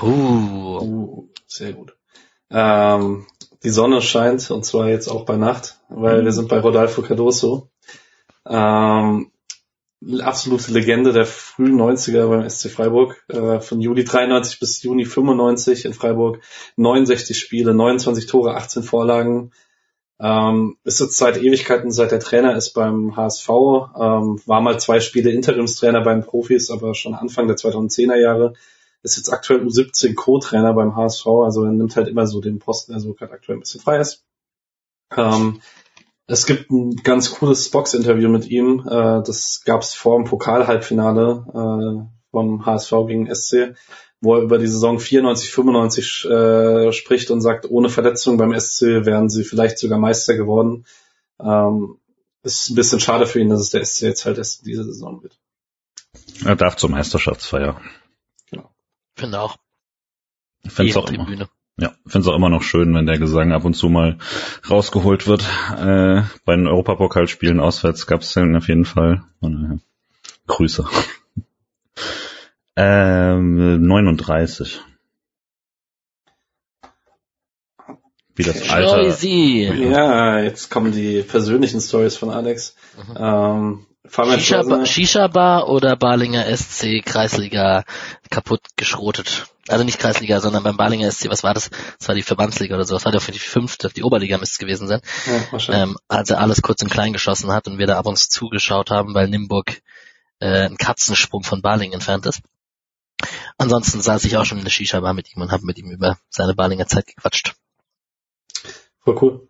A: Uh. uh sehr gut. Ähm, die Sonne scheint und zwar jetzt auch bei Nacht, weil mhm. wir sind bei Rodolfo Cardoso. Ähm, absolute Legende der frühen 90er beim SC Freiburg. Äh, von Juli 93 bis Juni 95 in Freiburg. 69 Spiele, 29 Tore, 18 Vorlagen. Ähm, ist jetzt seit Ewigkeiten, seit der Trainer ist beim HSV. Ähm, war mal zwei Spiele Interimstrainer beim Profis, aber schon Anfang der 2010er Jahre. Ist jetzt aktuell U17 Co-Trainer beim HSV. Also er nimmt halt immer so den Posten, der so gerade aktuell ein bisschen frei ist. Ähm, es gibt ein ganz cooles Box-Interview mit ihm. Äh, das gab es vor dem Pokal-Halbfinale äh, vom HSV gegen SC, wo er über die Saison 94, 95 äh, spricht und sagt, ohne Verletzung beim SC wären sie vielleicht sogar Meister geworden. Ähm, ist ein bisschen schade für ihn, dass es der SC jetzt halt erst diese Saison wird.
C: Er darf zur Meisterschaftsfeier.
B: Finde auch.
C: Ich finde es auch immer. Ja, finde es auch immer noch schön, wenn der Gesang ab und zu mal rausgeholt wird. Äh, bei den Europapokalspielen auswärts gab es den auf jeden Fall. Und, äh, Grüße. ähm, 39. Wie das Alter.
B: Noisy.
A: Ja, jetzt kommen die persönlichen Stories von Alex.
B: Mhm.
A: Ähm,
B: Shisha, Ba- Shisha Bar oder Balinger SC Kreisliga kaputt geschrotet. Also nicht Kreisliga, sondern beim Balinger SC, was war das? Das war die Verbandsliga oder so. Das war doch für die fünfte, die Oberliga müsste es gewesen sein.
A: ja.
B: Ähm, als er alles kurz und klein geschossen hat und wir da ab und zu zugeschaut haben, weil Nimburg äh, ein Katzensprung von Baling entfernt ist. Ansonsten saß ich auch schon in der Shisha-Bar mit ihm und habe mit ihm über seine Balinger Zeit gequatscht.
A: Voll cool.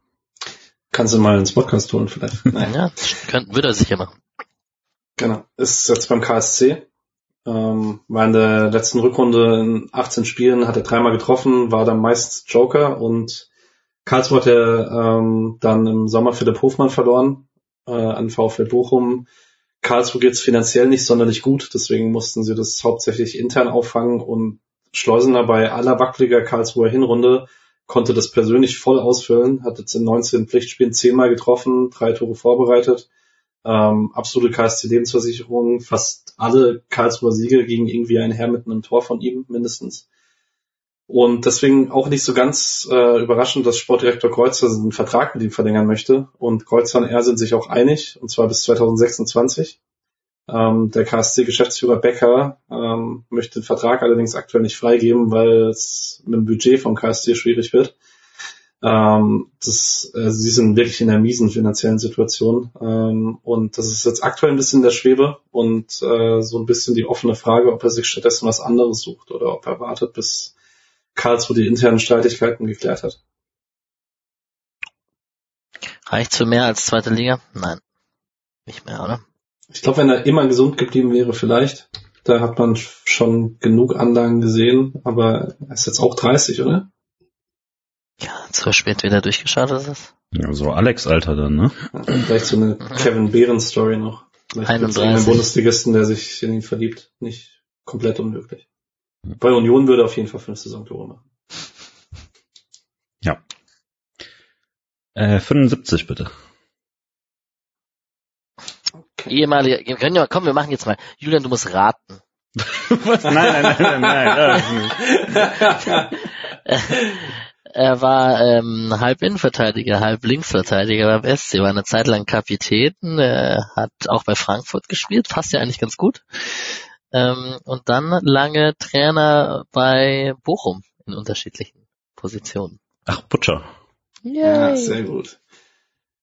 A: Kannst du mal ins Podcast holen vielleicht. Nein.
B: Ja, könnte, würde er sicher machen.
A: Genau. Ist jetzt beim KSC. Ähm, war in der letzten Rückrunde in 18 Spielen, hat er dreimal getroffen, war dann meist Joker und Karlsruhe hat er ähm, dann im Sommer Philipp Hofmann verloren äh, an VfL Bochum. Karlsruhe geht's finanziell nicht sonderlich gut, deswegen mussten sie das hauptsächlich intern auffangen und Schleusener bei aller wackeliger Karlsruher Hinrunde konnte das persönlich voll ausfüllen, hat jetzt in 19 Pflichtspielen zehnmal getroffen, drei Tore vorbereitet ähm, absolute KSC-Lebensversicherung. Fast alle Karlsruher Siege gingen irgendwie einher mit einem Tor von ihm mindestens. Und deswegen auch nicht so ganz äh, überraschend, dass Sportdirektor Kreuzer einen Vertrag mit ihm verlängern möchte. Und Kreuzer und er sind sich auch einig, und zwar bis 2026. Ähm, der KSC-Geschäftsführer Becker ähm, möchte den Vertrag allerdings aktuell nicht freigeben, weil es mit dem Budget vom KSC schwierig wird. Ähm, das, äh, sie sind wirklich in einer miesen finanziellen Situation. Ähm, und das ist jetzt aktuell ein bisschen in der Schwebe und äh, so ein bisschen die offene Frage, ob er sich stattdessen was anderes sucht oder ob er wartet, bis Karlsruhe die internen Streitigkeiten geklärt hat.
B: Reicht für mehr als zweite Liga? Nein. Nicht mehr, oder?
A: Ich glaube, wenn er immer gesund geblieben wäre, vielleicht. Da hat man schon genug Anlagen gesehen, aber er ist jetzt auch 30, oder?
B: Ja, zu spät wieder durchgeschaut ist es.
C: Ja, so Alex-Alter dann, ne?
A: Ja, Vielleicht so eine Kevin Behrens-Story noch. Vielleicht gibt's
B: 31.
A: einen Bundesligisten, der sich in ihn verliebt. Nicht komplett unmöglich. Bei Union würde er auf jeden Fall fünf Saisontore machen.
C: Ja. Äh, 75 bitte.
B: Ehemalige, wir können ja, komm, wir machen jetzt mal. Julian, du musst raten.
C: Was? Nein, nein, nein, nein, nein.
B: Er war ähm, halb Innenverteidiger, halb Linksverteidiger beim SC, war eine Zeit lang Kapitän, äh, hat auch bei Frankfurt gespielt, passt ja eigentlich ganz gut. Ähm, und dann lange Trainer bei Bochum in unterschiedlichen Positionen.
C: Ach, Butcher.
A: Ja, sehr gut.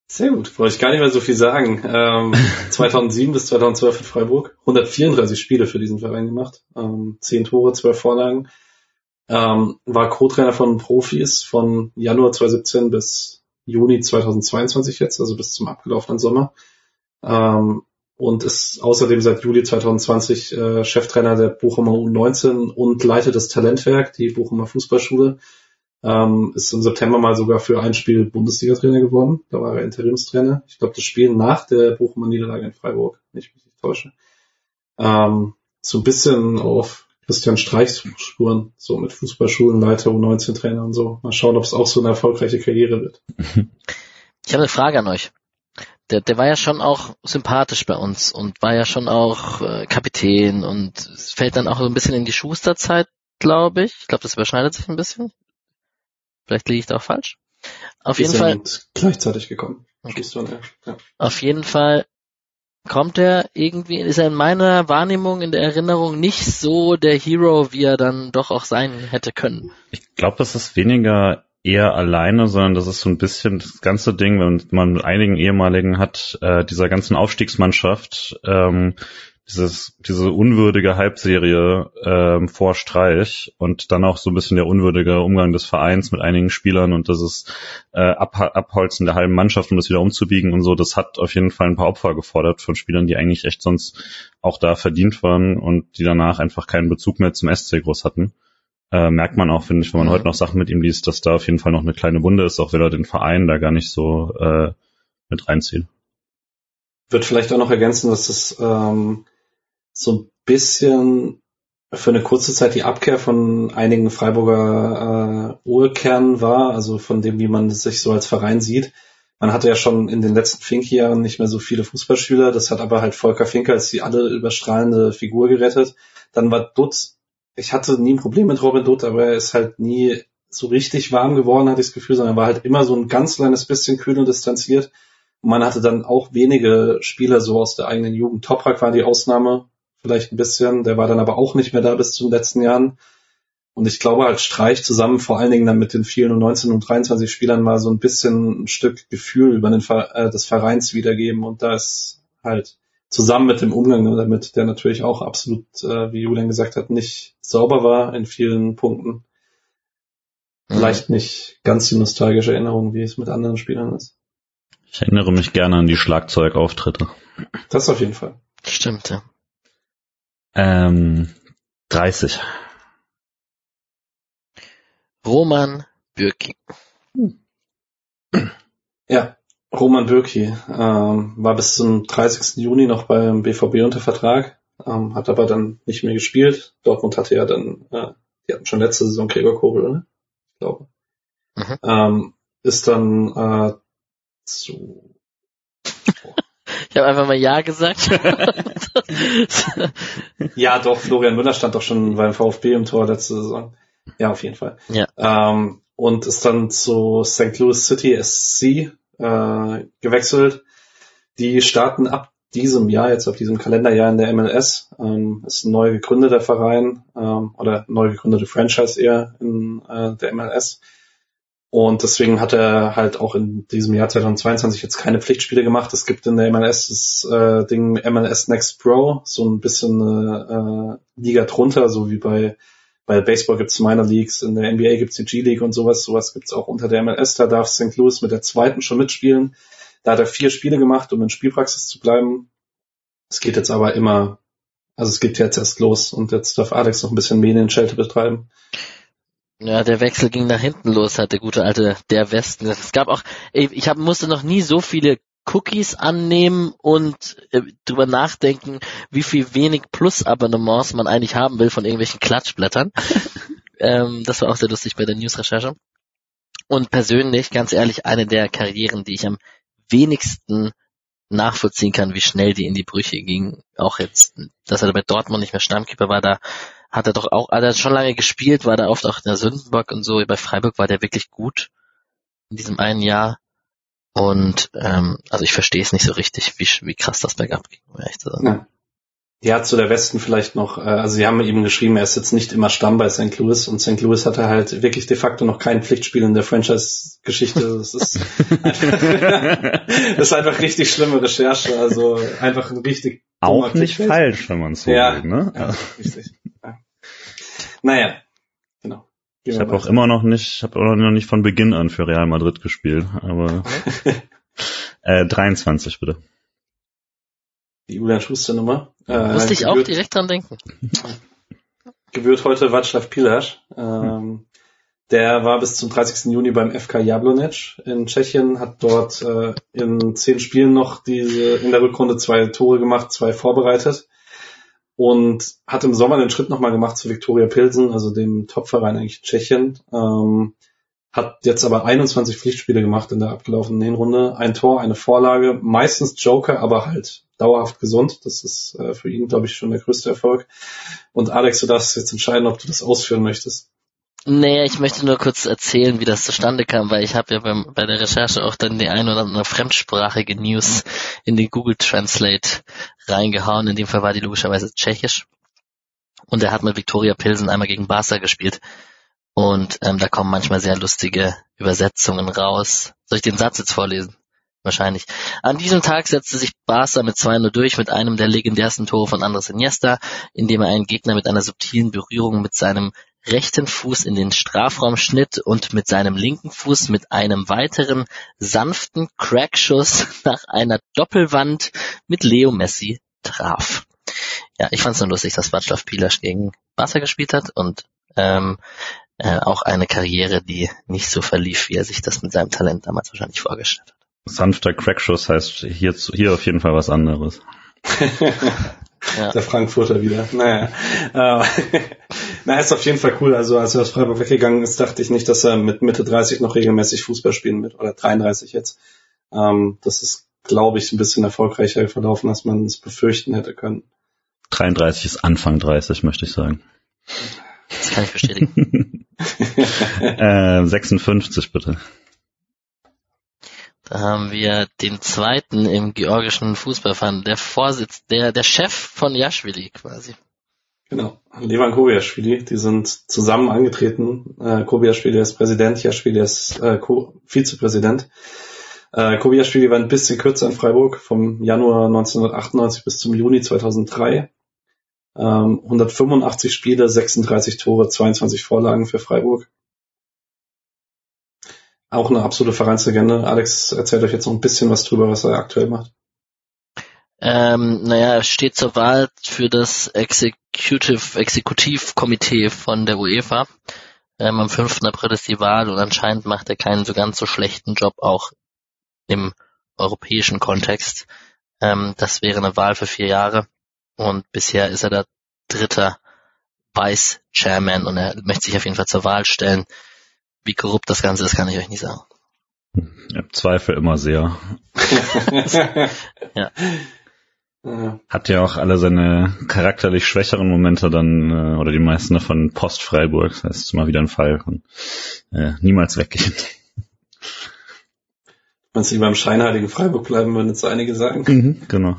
A: Sehr gut. Brauche ich gar nicht mehr so viel sagen. Ähm, 2007 bis 2012 in Freiburg. 134 Spiele für diesen Verein gemacht. Ähm, 10 Tore, 12 Vorlagen. Ähm, war Co-Trainer von Profis von Januar 2017 bis Juni 2022 jetzt, also bis zum abgelaufenen Sommer. Ähm, und ist außerdem seit Juli 2020 äh, Cheftrainer der Bochumer U19 und leitet das Talentwerk, die Bochumer Fußballschule. Ähm, ist im September mal sogar für ein Spiel Bundesliga-Trainer geworden. Da war er Interimstrainer. Ich glaube, das Spiel nach der Bochumer Niederlage in Freiburg, wenn ich mich nicht täusche. Ähm, so ein bisschen auf Christian Streichs Spuren, so mit Fußballschulenleiter, U19-Trainer und so. Mal schauen, ob es auch so eine erfolgreiche Karriere wird.
B: Ich habe eine Frage an euch. Der, der war ja schon auch sympathisch bei uns und war ja schon auch äh, Kapitän und es fällt dann auch so ein bisschen in die Schusterzeit, glaube ich. Ich glaube, das überschneidet sich ein bisschen. Vielleicht liege ich da auch falsch. Auf
A: Die
B: jeden Fall,
A: gleichzeitig gekommen.
B: Okay.
A: Schuster. Ja.
B: auf jeden Fall kommt er irgendwie, ist er in meiner Wahrnehmung, in der Erinnerung nicht so der Hero, wie er dann doch auch sein hätte können.
C: Ich glaube, das ist weniger eher alleine, sondern das ist so ein bisschen das ganze Ding, wenn man mit einigen ehemaligen hat, äh, dieser ganzen Aufstiegsmannschaft, ähm, dieses, diese unwürdige Halbserie ähm, vor Streich und dann auch so ein bisschen der unwürdige Umgang des Vereins mit einigen Spielern und das ist äh, Ab Abholzen der halben Mannschaft, um das wieder umzubiegen und so, das hat auf jeden Fall ein paar Opfer gefordert von Spielern, die eigentlich echt sonst auch da verdient waren und die danach einfach keinen Bezug mehr zum SC groß hatten. Äh, merkt man auch, finde ich, wenn man
B: Mhm.
C: heute noch Sachen mit ihm liest, dass da auf jeden Fall noch eine kleine Wunde ist, auch wenn er den Verein da gar nicht so äh, mit reinzieht.
A: würde vielleicht auch noch ergänzen, dass es ähm, so ein bisschen für eine kurze Zeit die Abkehr von einigen Freiburger äh, Urkernen war, also von dem, wie man sich so als Verein sieht. Man hatte ja schon in den letzten Fink-Jahren nicht mehr so viele Fußballspieler, das hat aber halt Volker Finke als die alle überstrahlende Figur gerettet. Dann war Dutt, ich hatte nie ein Problem mit Robin Dutt, aber er ist halt nie so richtig warm geworden, hatte ich das Gefühl, sondern er war halt immer so ein ganz kleines bisschen kühl und distanziert. Und man hatte dann auch wenige Spieler so aus der eigenen Jugend. Toprak war die Ausnahme, vielleicht ein bisschen. Der war dann aber auch nicht mehr da bis zu den letzten Jahren. Und ich glaube halt Streich zusammen, vor allen Dingen dann mit den vielen 19 und 23 Spielern mal so ein bisschen ein Stück Gefühl über den äh, des Vereins wiedergeben. Und da ist halt zusammen mit dem Umgang damit, der natürlich auch absolut, äh, wie Julian gesagt hat, nicht sauber war in vielen Punkten. Mhm. Vielleicht nicht ganz die nostalgische Erinnerung, wie es mit anderen Spielern ist.
C: Ich erinnere mich gerne an die Schlagzeugauftritte.
A: Das auf jeden Fall.
B: Stimmt, ja.
C: Ähm, 30.
B: Roman Bürki.
A: Ja, Roman Bürki ähm, war bis zum 30. Juni noch beim BVB unter Vertrag, ähm, hat aber dann nicht mehr gespielt. Dortmund hatte ja dann, äh, die hatten schon letzte Saison Gregor Kobel, ne? Ich glaube. Mhm. Ähm, ist dann äh, zu
B: ich habe einfach mal Ja gesagt.
A: ja, doch, Florian Müller stand doch schon beim VfB im Tor letzte Saison. Ja, auf jeden Fall.
B: Ja.
A: Ähm, und ist dann zu St. Louis City SC äh, gewechselt. Die starten ab diesem Jahr, jetzt auf diesem Kalenderjahr in der MLS. Ähm, ist ein neu gegründeter Verein ähm, oder neu gegründete Franchise eher in äh, der MLS. Und deswegen hat er halt auch in diesem Jahr 2022 jetzt keine Pflichtspiele gemacht. Es gibt in der MLS das äh, Ding MLS Next Pro, so ein bisschen eine äh, Liga drunter, so wie bei bei Baseball gibt's Minor Leagues, in der NBA gibt's die G-League und sowas. Sowas gibt's auch unter der MLS. Da darf St. Louis mit der zweiten schon mitspielen. Da hat er vier Spiele gemacht, um in Spielpraxis zu bleiben. Es geht jetzt aber immer, also es geht jetzt erst los und jetzt darf Alex noch ein bisschen Medienschelte betreiben.
B: Ja, der Wechsel ging nach hinten los, hat der gute alte der Westen. Es gab auch, ich hab, musste noch nie so viele Cookies annehmen und äh, drüber nachdenken, wie viel wenig Plus-Abonnements man eigentlich haben will von irgendwelchen Klatschblättern. ähm, das war auch sehr lustig bei der News-Recherche. Und persönlich, ganz ehrlich, eine der Karrieren, die ich am wenigsten nachvollziehen kann, wie schnell die in die Brüche ging. Auch jetzt, dass er bei Dortmund nicht mehr Stammkeeper war, da hat er doch auch, hat er schon lange gespielt, war da oft auch in der Sündenbock und so. Bei Freiburg war der wirklich gut in diesem einen Jahr. Und ähm, also ich verstehe es nicht so richtig, wie, wie krass das bergab ging, um ehrlich zu sagen. Ja.
A: Ja, zu der Westen vielleicht noch, äh, also sie haben ihm geschrieben, er ist jetzt nicht immer Stamm bei St. Louis und St. Louis hatte halt wirklich de facto noch kein Pflichtspiel in der Franchise-Geschichte. Das ist, einfach, das ist einfach richtig schlimme Recherche, also einfach ein richtig
C: Auch nicht falsch, wenn man es so
A: ja,
C: will, ne?
A: Ja, richtig. Ja. Naja, genau.
C: ich habe auch immer noch nicht, habe auch noch nicht von Beginn an für Real Madrid gespielt, aber äh, 23 bitte
A: die Julian Schuster Nummer.
B: Äh, Musste ich gebührt, auch direkt dran denken.
A: Gebührt heute Václav Pilasch. Ähm, der war bis zum 30. Juni beim FK Jablonec in Tschechien, hat dort äh, in zehn Spielen noch diese in der Rückrunde zwei Tore gemacht, zwei vorbereitet und hat im Sommer den Schritt nochmal gemacht zu Viktoria Pilsen, also dem Topverein eigentlich Tschechien. Ähm, hat jetzt aber 21 Pflichtspiele gemacht in der abgelaufenen Hinrunde. Ein Tor, eine Vorlage, meistens Joker, aber halt dauerhaft gesund. Das ist äh, für ihn, glaube ich, schon der größte Erfolg. Und Alex, du darfst jetzt entscheiden, ob du das ausführen möchtest.
B: Nee, ich möchte nur kurz erzählen, wie das zustande kam, weil ich habe ja beim, bei der Recherche auch dann die ein oder andere fremdsprachige News in den Google Translate reingehauen. In dem Fall war die logischerweise tschechisch. Und er hat mit Victoria Pilsen einmal gegen Barca gespielt. Und ähm, da kommen manchmal sehr lustige Übersetzungen raus. Soll ich den Satz jetzt vorlesen? Wahrscheinlich. An diesem Tag setzte sich Barca mit 2-0 durch mit einem der legendärsten Tore von Andres Iniesta, indem er einen Gegner mit einer subtilen Berührung mit seinem rechten Fuß in den Strafraum schnitt und mit seinem linken Fuß mit einem weiteren sanften Crackschuss nach einer Doppelwand mit Leo Messi traf. Ja, ich fand es nur lustig, dass Václav Pilasch gegen Barca gespielt hat und ähm, äh, auch eine Karriere, die nicht so verlief, wie er sich das mit seinem Talent damals wahrscheinlich vorgestellt hat.
C: sanfter Crackschuss heißt hier, hier auf jeden Fall was anderes.
A: ja. Der Frankfurter wieder. Naja. Äh, na, ist auf jeden Fall cool. Also als er aus Freiburg weggegangen ist, dachte ich nicht, dass er mit Mitte 30 noch regelmäßig Fußball spielen wird. Oder 33 jetzt. Ähm, das ist, glaube ich, ein bisschen erfolgreicher verlaufen, als man es befürchten hätte können.
C: 33 ist Anfang 30, möchte ich sagen.
B: Das kann ich bestätigen.
C: äh, 56 bitte.
B: Da haben wir den zweiten im georgischen Fußballverein, der Vorsitz, der, der Chef von Yashvili quasi.
A: Genau, Levan Kobiaschwili, die sind zusammen angetreten. Äh, Kobiaschwili ist Präsident, Yashvili ist äh, Vizepräsident. Äh, Kobiaschwili war ein bisschen kürzer in Freiburg, vom Januar 1998 bis zum Juni 2003. Ähm, 185 Spiele, 36 Tore, 22 Vorlagen für Freiburg. Auch eine absolute Vereinslegende. Alex erzählt euch jetzt noch ein bisschen was drüber, was er aktuell macht.
B: Ähm, naja, er steht zur Wahl für das Executive, Exekutivkomitee von der UEFA. Ähm, am 5. April ist die Wahl und anscheinend macht er keinen so ganz so schlechten Job auch im europäischen Kontext. Ähm, das wäre eine Wahl für vier Jahre und bisher ist er der dritte Vice Chairman und er möchte sich auf jeden Fall zur Wahl stellen. Wie korrupt das Ganze ist, kann ich euch nicht sagen.
C: Im Zweifel immer sehr. ja. Hat ja auch alle seine charakterlich schwächeren Momente dann, äh, oder die meisten davon Post Freiburg. Das heißt, mal wieder ein Fall von äh, niemals weggehen.
A: Wenn sie beim scheinheiligen Freiburg bleiben, würden jetzt einige sagen.
C: Mhm, genau.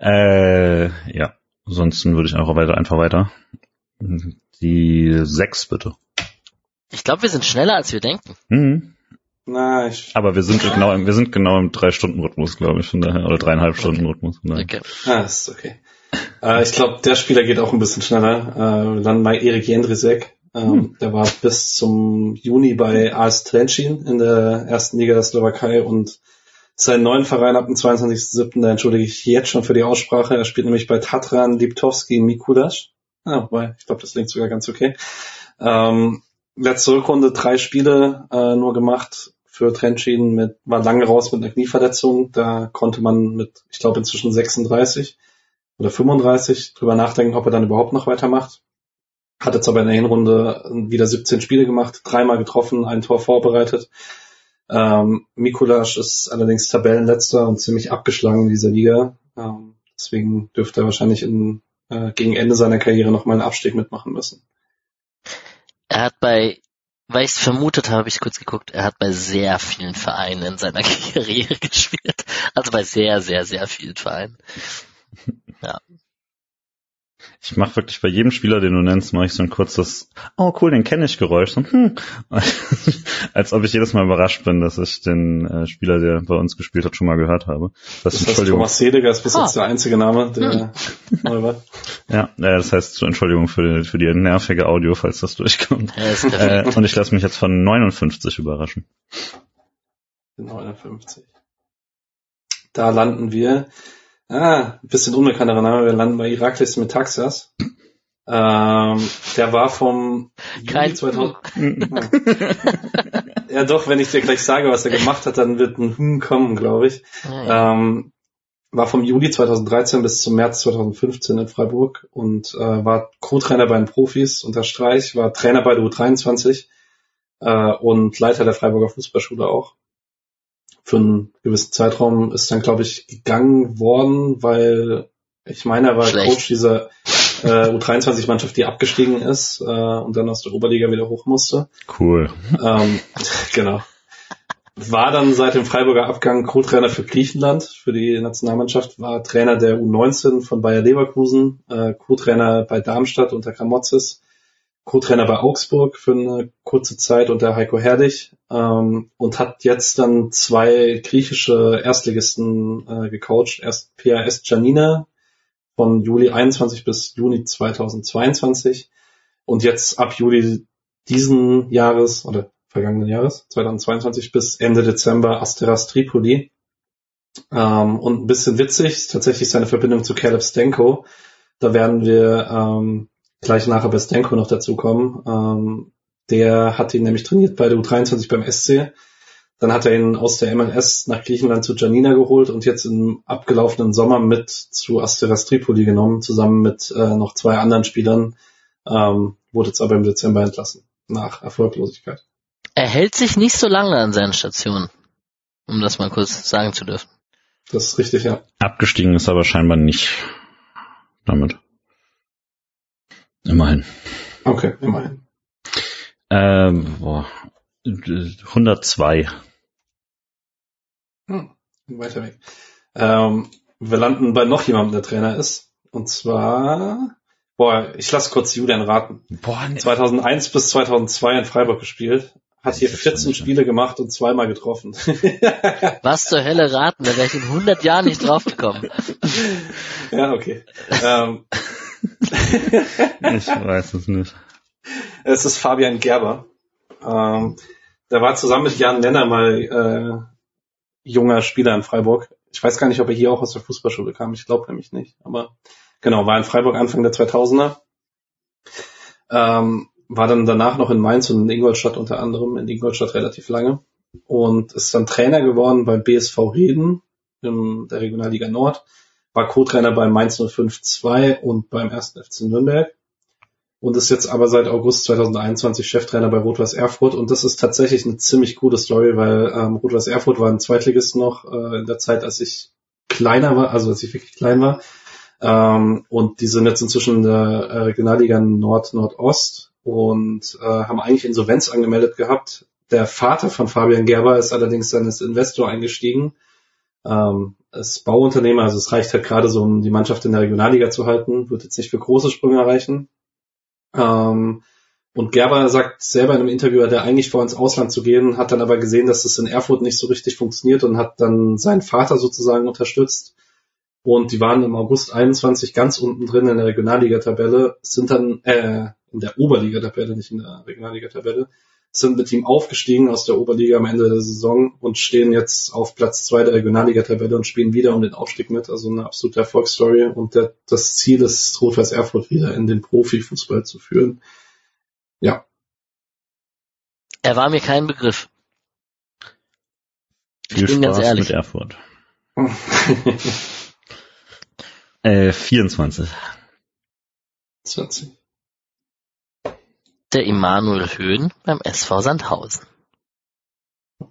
C: äh, ja, ansonsten würde ich einfach weiter, einfach weiter. Die sechs bitte.
B: Ich glaube, wir sind schneller, als wir denken.
C: Mhm.
A: Na, ich
C: Aber wir sind genau, im, wir sind genau im drei Stunden Rhythmus, glaube ich, von daher oder dreieinhalb Stunden Rhythmus. Von daher.
A: Okay. Ah, ist okay. äh, ich glaube, der Spieler geht auch ein bisschen schneller. Äh, dann bei Erik Jendrisek. Ähm, hm. Der war bis zum Juni bei AS Trencin in der ersten Liga der Slowakei und seinen neuen Verein ab dem 22.07. Da entschuldige ich jetzt schon für die Aussprache. Er spielt nämlich bei Tatran Liptowski Mikulas. Ah, wobei, ich glaube, das klingt sogar ganz okay. Ähm, letzte Rückrunde drei Spiele äh, nur gemacht für Trentin mit, war lange raus mit einer Knieverletzung. Da konnte man mit, ich glaube, inzwischen 36 oder 35 drüber nachdenken, ob er dann überhaupt noch weitermacht. Hat jetzt aber in der Hinrunde wieder 17 Spiele gemacht, dreimal getroffen, ein Tor vorbereitet. Ähm, Mikulasch ist allerdings Tabellenletzter und ziemlich abgeschlagen in dieser Liga. Ähm, deswegen dürfte er wahrscheinlich in, äh, gegen Ende seiner Karriere noch mal einen Abstieg mitmachen müssen.
B: Er hat bei weil ich es vermutet habe, ich kurz geguckt, er hat bei sehr vielen Vereinen in seiner Karriere gespielt. Also bei sehr, sehr, sehr vielen Vereinen. Ja.
C: Ich mache wirklich bei jedem Spieler, den du nennst, mache ich so ein kurzes, oh cool, den kenne ich Geräusch. So, hm. Als ob ich jedes Mal überrascht bin, dass ich den äh, Spieler, der bei uns gespielt hat, schon mal gehört habe.
A: Das, das heißt, Thomas Seliger ist bis jetzt ah. der einzige Name, der hm.
C: neu war. Ja, äh, das heißt, Entschuldigung für, für die nervige Audio, falls das durchkommt. Ja, äh, und ich lasse mich jetzt von 59 überraschen.
A: 59. Da landen wir Ah, ein bisschen unbekannterer Name. Wir landen bei Iraklis Metaxas. Ähm, der war vom
B: Juli 2000.
A: ja doch, wenn ich dir gleich sage, was er gemacht hat, dann wird ein Hm kommen, glaube ich. Ähm, war vom Juli 2013 bis zum März 2015 in Freiburg und äh, war Co-Trainer bei den Profis unter Streich, war Trainer bei der U23 äh, und Leiter der Freiburger Fußballschule auch für einen gewissen Zeitraum ist dann, glaube ich, gegangen worden, weil ich meine, er war Schlecht. Coach dieser äh, U23-Mannschaft, die abgestiegen ist äh, und dann aus der Oberliga wieder hoch musste.
C: Cool.
A: Ähm, genau. War dann seit dem Freiburger Abgang Co-Trainer für Griechenland, für die Nationalmannschaft, war Trainer der U19 von Bayer Leverkusen, äh, Co-Trainer bei Darmstadt unter Kramotzes, Co-Trainer bei Augsburg für eine kurze Zeit unter Heiko Herrlich ähm, und hat jetzt dann zwei griechische Erstligisten äh, gecoacht. Erst PAS Janina von Juli 21 bis Juni 2022 und jetzt ab Juli diesen Jahres oder vergangenen Jahres 2022 bis Ende Dezember Asteras Tripoli. Ähm, und ein bisschen witzig ist tatsächlich seine Verbindung zu Caleb Stenko. Da werden wir ähm, gleich nachher bei Stenko noch dazu kommen. Ähm, der hat ihn nämlich trainiert bei der U23 beim SC. Dann hat er ihn aus der MLS nach Griechenland zu Janina geholt und jetzt im abgelaufenen Sommer mit zu Asteras Tripoli genommen, zusammen mit äh, noch zwei anderen Spielern. Ähm, wurde jetzt aber im Dezember entlassen, nach Erfolglosigkeit.
B: Er hält sich nicht so lange an seinen Stationen, um das mal kurz sagen zu dürfen.
A: Das ist richtig, ja.
C: Abgestiegen ist aber scheinbar nicht damit. Immerhin.
A: Okay, immerhin.
C: Ähm, boah, 102.
A: Hm, weiter weg. Ähm, wir landen bei noch jemandem, der Trainer ist. Und zwar, boah, ich lasse kurz Julian raten.
C: Boah, ne.
A: 2001 bis 2002 in Freiburg gespielt. Hat hier
C: Das ist
A: 14
C: schon-
A: Spiele gemacht und zweimal getroffen.
B: Was zur Hölle raten, da wäre ich in 100 Jahren nicht draufgekommen.
A: ja, okay. Ähm,
C: ich weiß es nicht.
A: es ist Fabian Gerber. Ähm, der war zusammen mit Jan Nenner mal äh, junger Spieler in Freiburg. Ich weiß gar nicht, ob er hier auch aus der Fußballschule kam. Ich glaube nämlich nicht. Aber genau, war in Freiburg Anfang der 2000er. Ähm, war dann danach noch in Mainz und in Ingolstadt unter anderem, in Ingolstadt relativ lange. Und ist dann Trainer geworden beim BSV Reden in der Regionalliga Nord. War Co-Trainer bei Mainz 05-2 und beim 1. FC Nürnberg und ist jetzt aber seit August 2021 Cheftrainer bei Rot-Weiß Erfurt und das ist tatsächlich eine ziemlich coole Story, weil ähm, Rot-Weiß Erfurt war ein Zweitligist noch äh, in der Zeit, als ich kleiner war, also als ich wirklich klein war ähm, und die sind jetzt inzwischen in der äh, Regionalliga Nord-Nordost und äh, haben eigentlich Insolvenz angemeldet gehabt. Der Vater von Fabian Gerber ist allerdings dann als Investor eingestiegen ähm, ist Bauunternehmer, also es reicht halt gerade so, um die Mannschaft in der Regionalliga zu halten, wird jetzt nicht für große Sprünge erreichen. Ähm, und Gerber sagt selber in einem Interview, er hat eigentlich vor ins Ausland zu gehen, hat dann aber gesehen, dass es in Erfurt nicht so richtig funktioniert und hat dann seinen Vater sozusagen unterstützt. Und die waren im August 21 ganz unten drin in der Regionalliga-Tabelle, sind dann, äh, in der Oberliga-Tabelle, nicht in der Regionalliga-Tabelle, sind mit ihm aufgestiegen aus der Oberliga am Ende der Saison und stehen jetzt auf Platz zwei der Regionalliga-Tabelle und spielen wieder um den Aufstieg mit. Also eine absolute Erfolgsstory. Und der, das Ziel ist, Rot-Weiß Erfurt wieder in den Profifußball zu führen. Ja,
B: Er war mir kein Begriff. Ich
C: Viel
B: bin ganz
C: Spaß
B: ehrlich.
C: mit Erfurt. Äh, 24.
A: 20.
B: Der Immanuel Höhn beim SV Sandhausen.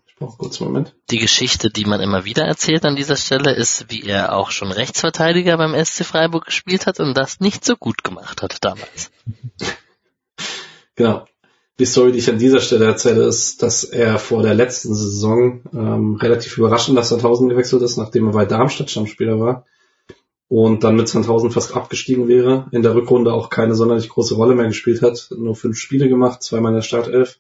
A: Ich brauche kurz einen Moment.
B: Die Geschichte, die man immer wieder erzählt an dieser Stelle, ist, wie er auch schon Rechtsverteidiger beim SC Freiburg gespielt hat und das nicht so gut gemacht hat damals.
A: Genau. Die Story, die ich an dieser Stelle erzähle, ist, dass er vor der letzten Saison ähm, relativ überraschend nach Sandhausen gewechselt ist, nachdem er bei Darmstadt Stammspieler war und dann mit Sandhausen fast abgestiegen wäre, in der Rückrunde auch keine sonderlich große Rolle mehr gespielt hat, nur fünf Spiele gemacht, zweimal in der Startelf,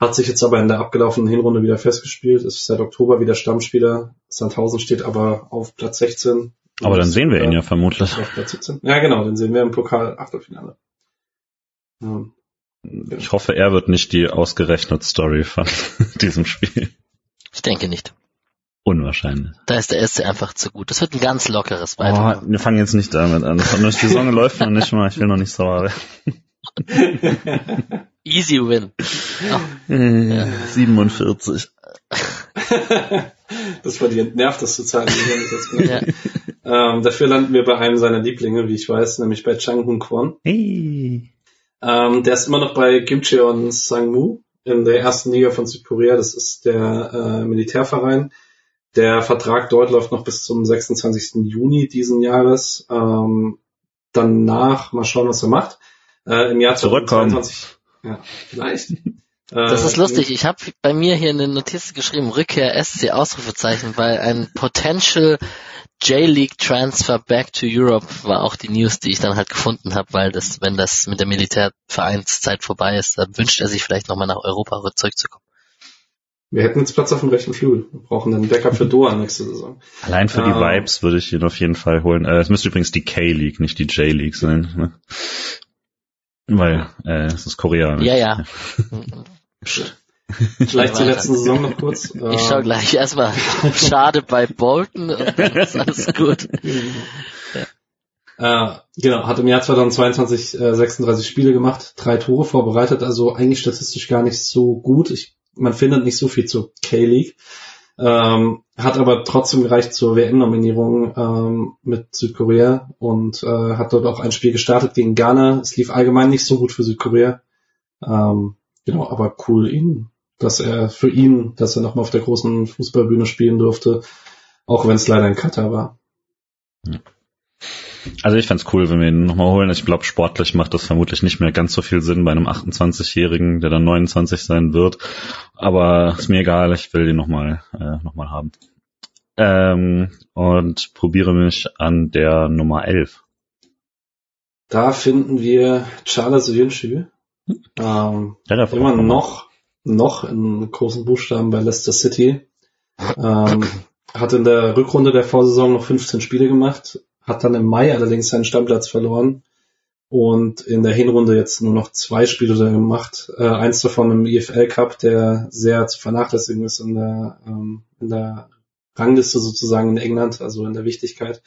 A: hat sich jetzt aber in der abgelaufenen Hinrunde wieder festgespielt, ist seit Oktober wieder Stammspieler. Sandhausen steht aber auf Platz 16.
C: Aber dann sehen wir ihn ja vermutlich.
A: Auf Platz 17. Ja, genau, den sehen wir im Pokal Achtelfinale. Ähm,
C: Ich hoffe, er wird nicht die ausgerechnet Story von diesem Spiel.
B: Ich denke nicht.
C: Unwahrscheinlich.
B: Da ist der SC einfach zu gut. Das wird ein ganz lockeres
C: Oh,
B: Weiter.
C: wir fangen jetzt nicht damit an. Die Saison läuft noch nicht mal. Ich will noch nicht sauer
B: Easy win.
C: werden. 47.
A: das war die entnervteste Zahl, die ich jetzt
B: Ja.
A: ähm, Dafür landen wir bei einem seiner Lieblinge, wie ich weiß, nämlich bei Chang Hun Kwon.
C: Hey.
A: Ähm, der ist immer noch bei Gimcheon Sangmu in der ersten Liga von Südkorea. Das ist der äh, Militärverein. Der Vertrag dort läuft noch bis zum 26. Juni diesen Jahres. Ähm, danach mal schauen, was er macht. Äh, Im Jahr
C: Zurückkommen.
A: 2022. Ja, vielleicht.
B: Das
A: Äh,
B: ist lustig. Ich habe bei mir hier in den Notizen geschrieben, Rückkehr SC Ausrufezeichen, weil ein Potential J-League Transfer back to Europe war auch die News, die ich dann halt gefunden habe, weil das, wenn das mit der Militärvereinszeit vorbei ist, dann wünscht er sich vielleicht nochmal nach Europa zurückzukommen.
A: Wir hätten jetzt Platz auf dem rechten Flügel. Wir brauchen einen Backup für Doha nächste Saison.
C: Allein für die
A: Ähm.
C: Vibes würde ich ihn auf jeden Fall holen. Äh, es müsste übrigens die K-League, nicht die J-League sein. Ne? Weil äh, es ist Korea. Ne?
B: Ja, ja.
A: Vielleicht zur letzten Saison noch kurz.
B: Ich schau gleich erstmal schade bei Bolton und dann ist alles gut.
A: Äh, genau, hat im Jahr 2022 äh, 36 Spiele gemacht, drei Tore vorbereitet, also eigentlich statistisch gar nicht so gut. Ich man findet nicht so viel zur K-League. Ähm, hat aber trotzdem gereicht zur WM-Nominierung ähm, mit Südkorea und äh, hat dort auch ein Spiel gestartet gegen Ghana. Es lief allgemein nicht so gut für Südkorea. Ähm, genau, aber cool ihn, dass er für ihn, dass er nochmal auf der großen Fußballbühne spielen durfte, auch wenn es leider in Katar war.
C: Also ich fände cool, wenn wir ihn nochmal holen. Ich glaube, sportlich macht das vermutlich nicht mehr ganz so viel Sinn bei einem 28-Jährigen, der dann 29 sein wird. Aber ist mir egal, ich will ihn nochmal äh, noch haben. Ähm, und probiere mich an der Nummer 11.
A: Da finden wir Charles Yunchu. Ähm, ja, immer noch, noch in großen Buchstaben bei Leicester City. Ähm, hat in der Rückrunde der Vorsaison noch 15 Spiele gemacht, hat dann im Mai allerdings seinen Stammplatz verloren und in der Hinrunde jetzt nur noch zwei Spiele gemacht. Äh, eins davon im IFL Cup, der sehr zu vernachlässigen ist in der, ähm, in der Rangliste sozusagen in England, also in der Wichtigkeit.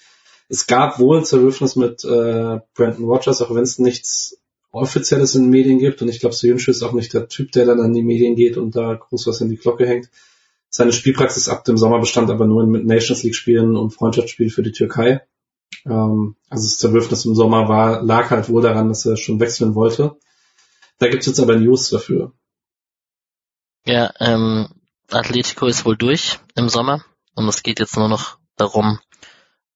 A: Es gab wohl ein Zerwürfnis mit äh, Brandon Rogers, auch wenn es nichts Offizielles in den Medien gibt. Und ich glaube, Soyuncu ist auch nicht der Typ, der dann an die Medien geht und da groß was in die Glocke hängt. Seine Spielpraxis ab dem Sommer bestand aber nur in Nations League Spielen und Freundschaftsspielen für die Türkei. Ähm, also das Zerwürfnis im Sommer war, lag halt wohl daran, dass er schon wechseln wollte. Da gibt's jetzt aber News dafür.
B: Ja, ähm, Atletico ist wohl durch im Sommer und es geht jetzt nur noch darum,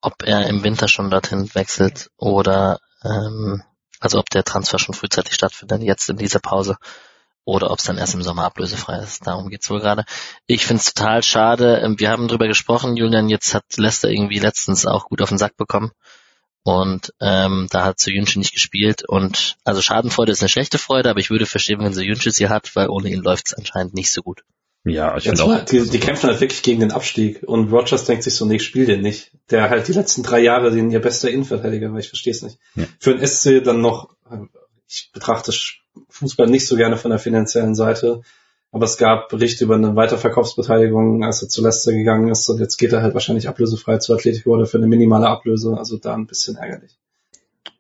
B: ob er im Winter schon dorthin wechselt oder ähm, also ob der Transfer schon frühzeitig stattfindet, jetzt in dieser Pause oder ob es dann erst im Sommer ablösefrei ist. Darum geht's wohl gerade. Ich finde es total schade. Ähm, wir haben drüber gesprochen, Julian. Jetzt hat Leicester irgendwie letztens auch gut auf den Sack bekommen. Und ähm, da hat Soyuncu nicht gespielt. Und also Schadenfreude ist eine schlechte Freude, aber ich würde verstehen, wenn Soyuncu sie hat, weil ohne ihn läuft's anscheinend nicht so gut.
A: Ja, ich finde auch. Die, die kämpfen halt wirklich gegen den Abstieg. Und Rogers denkt sich so, nee, ich spiele den nicht. Der halt die letzten drei Jahre den ihr bester Innenverteidiger war, ich verstehe es nicht. Ja. Für den SC dann noch, ich betrachte Fußball nicht so gerne von der finanziellen Seite. Aber es gab Berichte über eine Weiterverkaufsbeteiligung, als er zu Leicester gegangen ist. Und jetzt geht er halt wahrscheinlich ablösefrei zu Atletico oder für eine minimale Ablöse. Also da ein bisschen ärgerlich.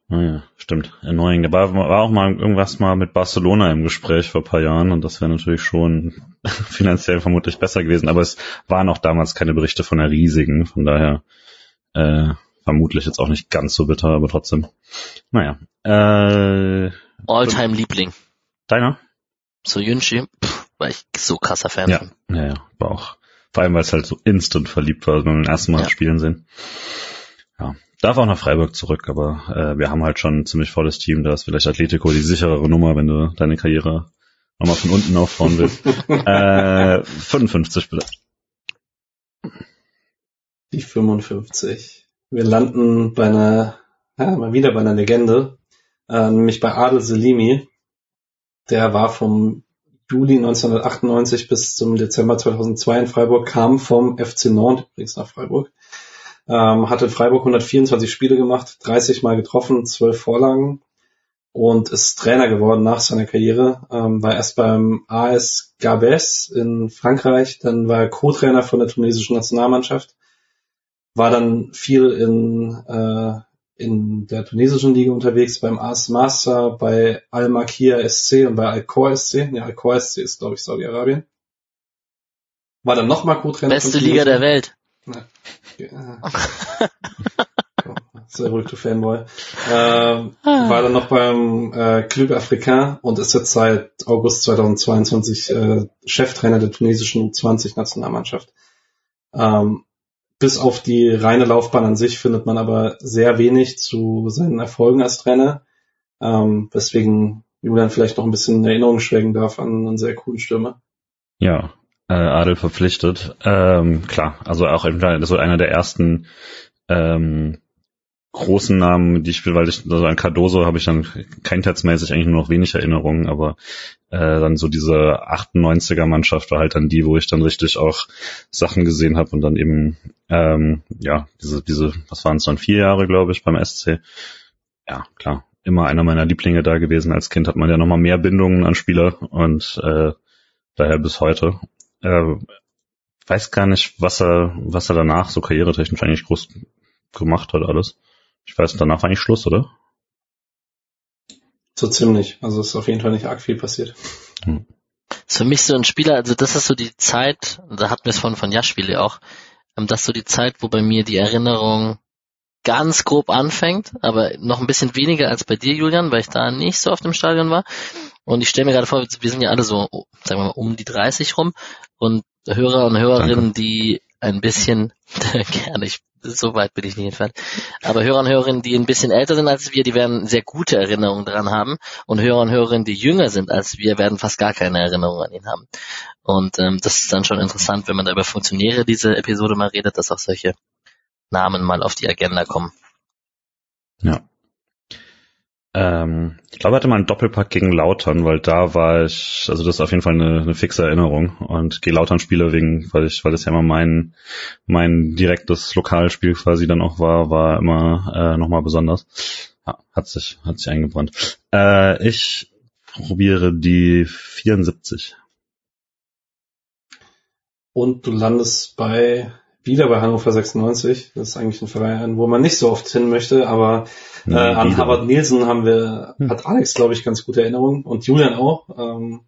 C: Naja, ah stimmt. Erneuing. Da war, auch mal irgendwas mal mit Barcelona im Gespräch vor paar Jahren und das wäre natürlich schon finanziell vermutlich besser gewesen. Aber es waren auch damals keine Berichte von der riesigen. Von daher äh, vermutlich jetzt auch nicht ganz so bitter, aber trotzdem. Naja. Äh,
B: All-Time-Liebling.
C: Deiner?
B: So Yunchi, war ich so krasser Fan
C: ja, von. Ja, ja, war auch. Vor allem, weil es halt so instant verliebt war, wenn wir den ersten Mal ja. spielen sehen. Ja. Darf auch nach Freiburg zurück, aber äh, wir haben halt schon ein ziemlich volles Team. Da ist vielleicht Atletico die sicherere Nummer, wenn du deine Karriere nochmal von unten aufbauen willst. äh, 55 bitte.
A: Die 55. Wir landen bei einer, ja, mal wieder bei einer Legende äh, nämlich bei Adel Selimi. Der war vom Juli 1998 bis zum Dezember 2002 in Freiburg, kam vom FC Nantes übrigens nach Freiburg. Ähm, hat in Freiburg 124 Spiele gemacht, 30 Mal getroffen, 12 Vorlagen und ist Trainer geworden nach seiner Karriere. Ähm, war erst beim AS Gabes in Frankreich, dann war er Co-Trainer von der tunesischen Nationalmannschaft, war dann viel in äh, in der tunesischen Liga unterwegs, beim AS Master, bei Al Makia SC und bei Al Khor SC. Ja, Al Khor SC ist, glaube ich, Saudi-Arabien. War dann nochmal Co-Trainer.
B: Beste Liga der Welt.
A: Ja. Sehr wohl, du Fanboy. Ähm, ah. War dann noch beim äh, Club Africain und ist jetzt seit August 2022 äh, Cheftrainer der tunesischen U20-Nationalmannschaft. Ähm, bis auf die reine Laufbahn an sich findet man aber sehr wenig zu seinen Erfolgen als Trainer, ähm, weswegen Julian vielleicht noch ein bisschen in Erinnerung schwelgen darf an einen sehr coolen Stürmer.
C: Ja, äh, Adel verpflichtet. Ähm, klar, also auch so einer der ersten ähm, großen Namen, die ich spiele, weil ich, also an Cardoso habe ich dann keintheitsmäßig eigentlich nur noch wenig Erinnerungen, aber äh, dann so diese 98er Mannschaft war halt dann die, wo ich dann richtig auch Sachen gesehen habe und dann eben, ähm, ja, diese, diese, was waren es dann, vier Jahre, glaube ich, beim SC. Ja, klar, immer einer meiner Lieblinge da gewesen. Als Kind hat man ja nochmal mehr Bindungen an Spieler und äh, daher bis heute. Äh, weiß gar nicht, was er, was er danach so karrieretechnisch eigentlich groß gemacht hat alles. Ich weiß, danach war eigentlich Schluss, oder?
A: So ziemlich. Also ist auf jeden Fall nicht arg viel passiert. Hm.
B: ist für mich so ein Spieler, also das ist so die Zeit, da hatten wir es von, von Jaschwili auch, ähm, das ist so die Zeit, wo bei mir die Erinnerung ganz grob anfängt, aber noch ein bisschen weniger als bei dir, Julian, weil ich da nicht so oft im Stadion war. Und ich stelle mir gerade vor, wir sind ja alle so, sagen wir mal, um die 30 rum und Hörer und Hörerinnen, Danke. die ein bisschen, gerne, ich, so weit bin ich nicht entfernt, aber Hörer und Hörerinnen, die ein bisschen älter sind als wir, die werden sehr gute Erinnerungen dran haben und Hörer und Hörerinnen, die jünger sind als wir, werden fast gar keine Erinnerungen an ihn haben. Und ähm, das ist dann schon interessant, wenn man da über Funktionäre diese Episode mal redet, dass auch solche Namen mal auf die Agenda kommen.
C: Ja. Ähm, ich glaube, hatte mal einen Doppelpack gegen Lautern, weil da war ich, also das ist auf jeden Fall eine, eine fixe Erinnerung. Und gegen Lautern spiele wegen, weil ich, weil das ja immer mein, mein direktes Lokalspiel quasi dann auch war, war immer äh, nochmal besonders. Ja, hat sich, hat sich eingebrannt. Äh, ich probiere die 74.
A: Und du landest bei wieder bei Hannover 96. Das ist eigentlich ein Verein, wo man nicht so oft hin möchte, aber äh, an Harvard Nielsen haben wir, hm. hat Alex, glaube ich, ganz gute Erinnerungen und Julian auch. Ähm,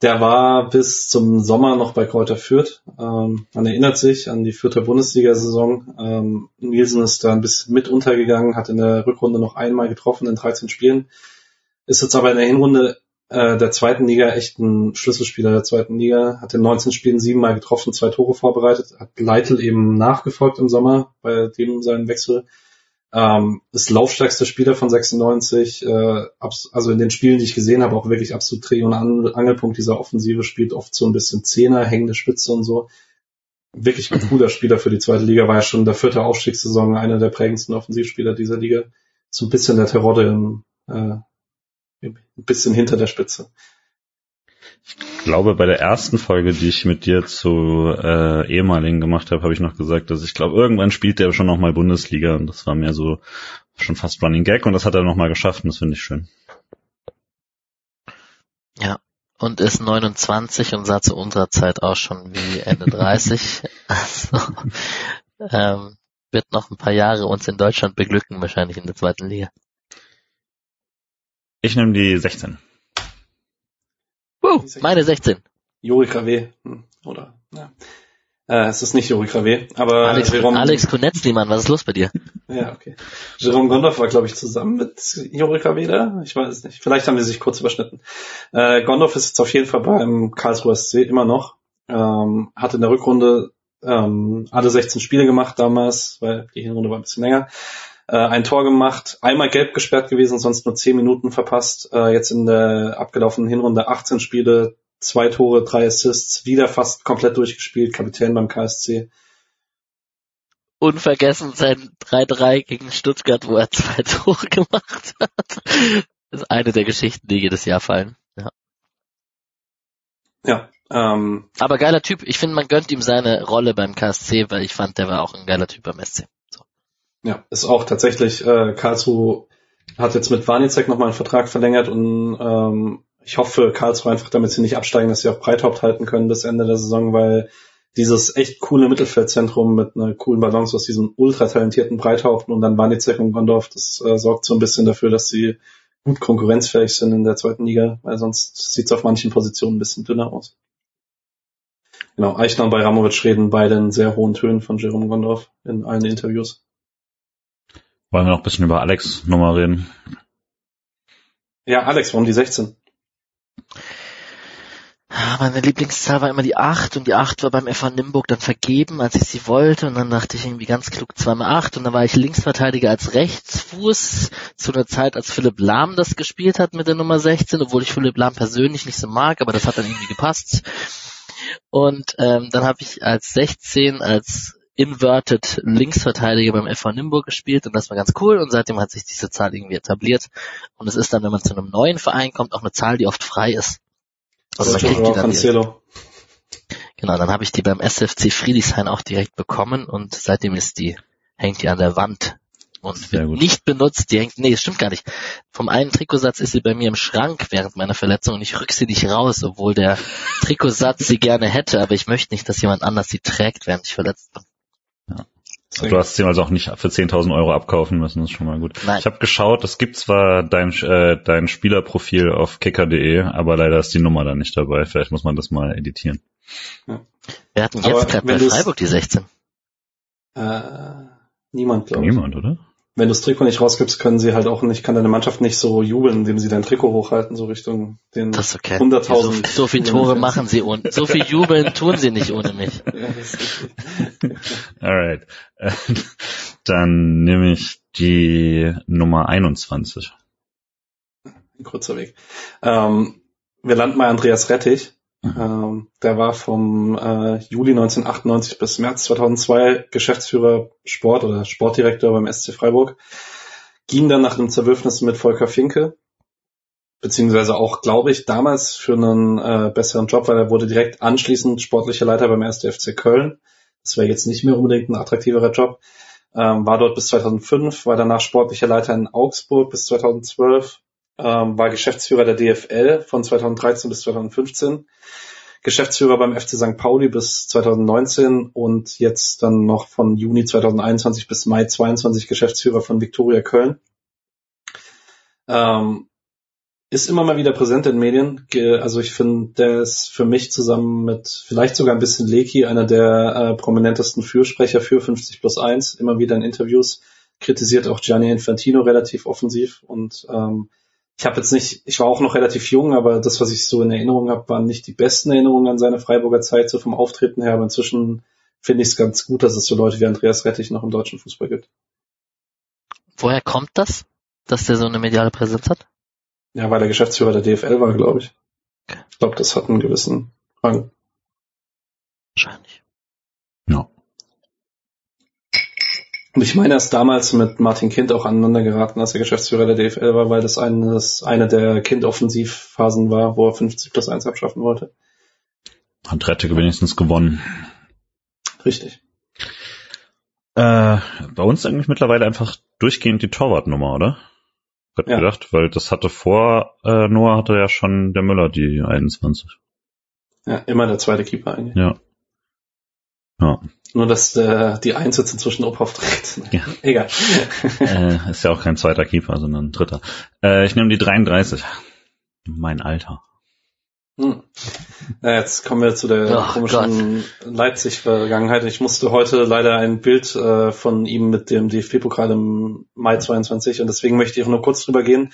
A: der war bis zum Sommer noch bei Kräuter Fürth. Ähm, man erinnert sich an die vierte Bundesliga-Saison. Ähm, Nielsen ist da ein bisschen mit untergegangen, hat in der Rückrunde noch einmal getroffen in 13 Spielen. Ist jetzt aber in der Hinrunde äh, der zweiten Liga echt ein Schlüsselspieler der zweiten Liga, hat in 19 Spielen siebenmal getroffen, zwei Tore vorbereitet, hat Leitl eben nachgefolgt im Sommer bei dem seinen Wechsel. Ähm, ist laufstärkster Spieler von 96, äh, also in den Spielen, die ich gesehen habe, auch wirklich absolut Dreh- und Angelpunkt dieser Offensive, spielt oft so ein bisschen Zehner, hängende Spitze und so. Wirklich ein cooler Spieler für die zweite Liga, war ja schon der vierte Aufstiegssaison einer der prägendsten Offensivspieler dieser Liga. So ein bisschen der Terodde im, äh, ein bisschen hinter der Spitze.
C: Ich glaube, bei der ersten Folge, die ich mit dir zu äh, ehemaligen gemacht habe, habe ich noch gesagt, dass ich glaube, irgendwann spielt der schon noch mal Bundesliga und das war mir so schon fast Running Gag und das hat er noch mal geschafft und das finde ich schön.
B: Ja, und ist 29 und sah zu unserer Zeit auch schon wie Ende 30. also ähm, wird noch ein paar Jahre uns in Deutschland beglücken, wahrscheinlich in der zweiten Liga.
C: Ich nehme die 16.
B: Uh, meine 16.
A: Juri Kravé. Hm, oder, ja. Äh, es ist nicht Juri Kravé, aber
B: Alex, Jerome, Alex Konetzli, Mann, was ist los bei dir?
A: Ja, okay. Jerome Gondorf war, glaube ich, zusammen mit Juri Kravé da. Ich weiß es nicht. Vielleicht haben wir sich kurz überschnitten. Äh, Gondorf ist jetzt auf jeden Fall beim Karlsruher SC immer noch. Ähm, hat in der Rückrunde ähm, alle 16 Spiele gemacht damals, weil die Hinrunde war ein bisschen länger äh, ein Tor gemacht, einmal gelb gesperrt gewesen, sonst nur 10 Minuten verpasst. Äh, jetzt in der abgelaufenen Hinrunde 18 Spiele, zwei Tore, drei Assists, wieder fast komplett durchgespielt, Kapitän beim KSC.
B: Unvergessen sein 3-3 gegen Stuttgart, wo er zwei Tore gemacht hat. Das ist eine der Geschichten, die jedes Jahr fallen. Ja.
A: Ja. Ähm,
B: Aber geiler Typ. Ich finde, man gönnt ihm seine Rolle beim KSC, weil ich fand, der war auch ein geiler Typ beim SC.
A: Ja, ist auch tatsächlich, äh, Karlsruhe hat jetzt mit Warnicek nochmal einen Vertrag verlängert und ähm, ich hoffe Karlsruhe einfach, damit sie nicht absteigen, dass sie auch Breithaupt halten können bis Ende der Saison, weil dieses echt coole Mittelfeldzentrum mit einer coolen Balance aus diesem ultra talentierten Breithaupt und dann Warnicek und Gondorf, das äh, sorgt so ein bisschen dafür, dass sie gut konkurrenzfähig sind in der zweiten Liga, weil sonst sieht es auf manchen Positionen ein bisschen dünner aus. Genau, Eichner und Bayramovic reden beide in sehr hohen Tönen von Jerome Gondorf in allen Interviews.
C: Wollen wir noch ein bisschen über Alex Nummer reden?
A: Ja, Alex, warum die 16?
B: Meine Lieblingszahl war immer die 8 und die 8 war beim FA Nimburg dann vergeben, als ich sie wollte und dann dachte ich irgendwie ganz klug 2 mal 8 und dann war ich Linksverteidiger als Rechtsfuß zu einer Zeit, als Philipp Lahm das gespielt hat mit der Nummer 16, obwohl ich Philipp Lahm persönlich nicht so mag, aber das hat dann irgendwie gepasst. Und ähm, dann habe ich als 16 als Inverted Linksverteidiger beim FV Nimburg gespielt und das war ganz cool und seitdem hat sich diese Zahl irgendwie etabliert und es ist dann, wenn man zu einem neuen Verein kommt, auch eine Zahl, die oft frei ist.
A: Also man kriegt die dann direkt.
B: Genau, dann habe ich die beim SFC Friedrichshain auch direkt bekommen und seitdem ist die, hängt die an der Wand und wird nicht benutzt. Die hängt, nee, das stimmt gar nicht. Vom einen Trikotsatz ist sie bei mir im Schrank während meiner Verletzung und ich rück sie nicht raus, obwohl der Trikotsatz sie gerne hätte, aber ich möchte nicht, dass jemand anders sie trägt, während ich verletzt bin.
C: Ja. Du hast sie also auch nicht für 10.000 Euro abkaufen müssen, das ist schon mal gut.
B: Nein.
C: Ich habe geschaut, es gibt zwar dein, äh, dein Spielerprofil auf kicker.de, aber leider ist die Nummer da nicht dabei. Vielleicht muss man das mal editieren.
B: Wir hatten
A: Aber
B: jetzt gerade bei Freiburg die 16.
A: Äh, niemand, glaube ich.
C: Niemand, oder?
A: Wenn du das Trikot nicht rausgibst, können sie halt auch nicht, kann deine Mannschaft nicht so jubeln, indem sie dein Trikot hochhalten, so Richtung den
B: Das okay.
A: 100.000.
B: So, so viel Tore machen sie ohne, so viel jubeln tun sie nicht ohne mich.
C: Alright. Dann nehme ich die Nummer 21.
A: Ein kurzer Weg. Ähm, wir landen bei Andreas Rettich.
C: Mhm.
A: Ähm, der war vom äh, Juli 1998 bis März 2002 Geschäftsführer Sport oder Sportdirektor beim SC Freiburg. Ging dann nach einem Zerwürfnis mit Volker Finke, beziehungsweise auch, glaube ich, damals für einen äh, besseren Job, weil er wurde direkt anschließend sportlicher Leiter beim 1. FC Köln. Das wäre jetzt nicht mehr unbedingt ein attraktiverer Job. Ähm, war dort bis 2005, war danach sportlicher Leiter in Augsburg bis 2012, ähm, war Geschäftsführer der DFL von 2013 bis 2015, Geschäftsführer beim FC St. Pauli bis 2019 und jetzt dann noch von Juni 2021 bis Mai 22 Geschäftsführer von Viktoria Köln. Ähm, ist immer mal wieder präsent in Medien. Also ich finde, der ist für mich zusammen mit vielleicht sogar ein bisschen Leki einer der äh, prominentesten Fürsprecher für 50 plus 1, immer wieder in Interviews, kritisiert auch Gianni Infantino relativ offensiv und ähm, ich habe jetzt nicht, ich war auch noch relativ jung, aber das, was ich so in Erinnerung habe, waren nicht die besten Erinnerungen an seine Freiburger Zeit, so vom Auftreten her, aber inzwischen finde ich es ganz gut, dass es so Leute wie Andreas Rettich noch im deutschen Fußball gibt.
B: Woher kommt das, dass der so eine mediale Präsenz hat?
A: Ja, weil er Geschäftsführer der DFL war, glaube ich.
B: Okay.
A: Ich glaube, das hat einen gewissen Rang.
B: Wahrscheinlich.
A: Und ich meine, er ist damals mit Martin Kind auch aneinander geraten, als er Geschäftsführer der DFL war, weil das eines, eine der Kind-Offensivphasen war, wo er 50 plus 1 abschaffen wollte.
C: Hat Rettig wenigstens gewonnen.
A: Richtig.
C: Äh, bei uns eigentlich mittlerweile einfach durchgehend die Torwartnummer, oder? Hab
A: Ja.
C: gedacht, weil das hatte vor äh, Noah hatte ja schon der Müller die 21.
A: Ja, immer der zweite Keeper eigentlich.
C: Ja. Ja.
A: Nur, dass der, die Eins jetzt inzwischen Obhoff trägt.
C: Ja.
A: Egal.
C: äh, ist ja auch kein zweiter Keeper, sondern ein dritter. Äh, ich nehme die 33. Mein Alter.
A: Hm. Ja, jetzt kommen wir zu der
B: Ach
A: komischen Leipzig-Vergangenheit. Ich musste heute leider ein Bild äh, von ihm mit dem DFB-Pokal im Mai 22 und deswegen möchte ich auch nur kurz drüber gehen.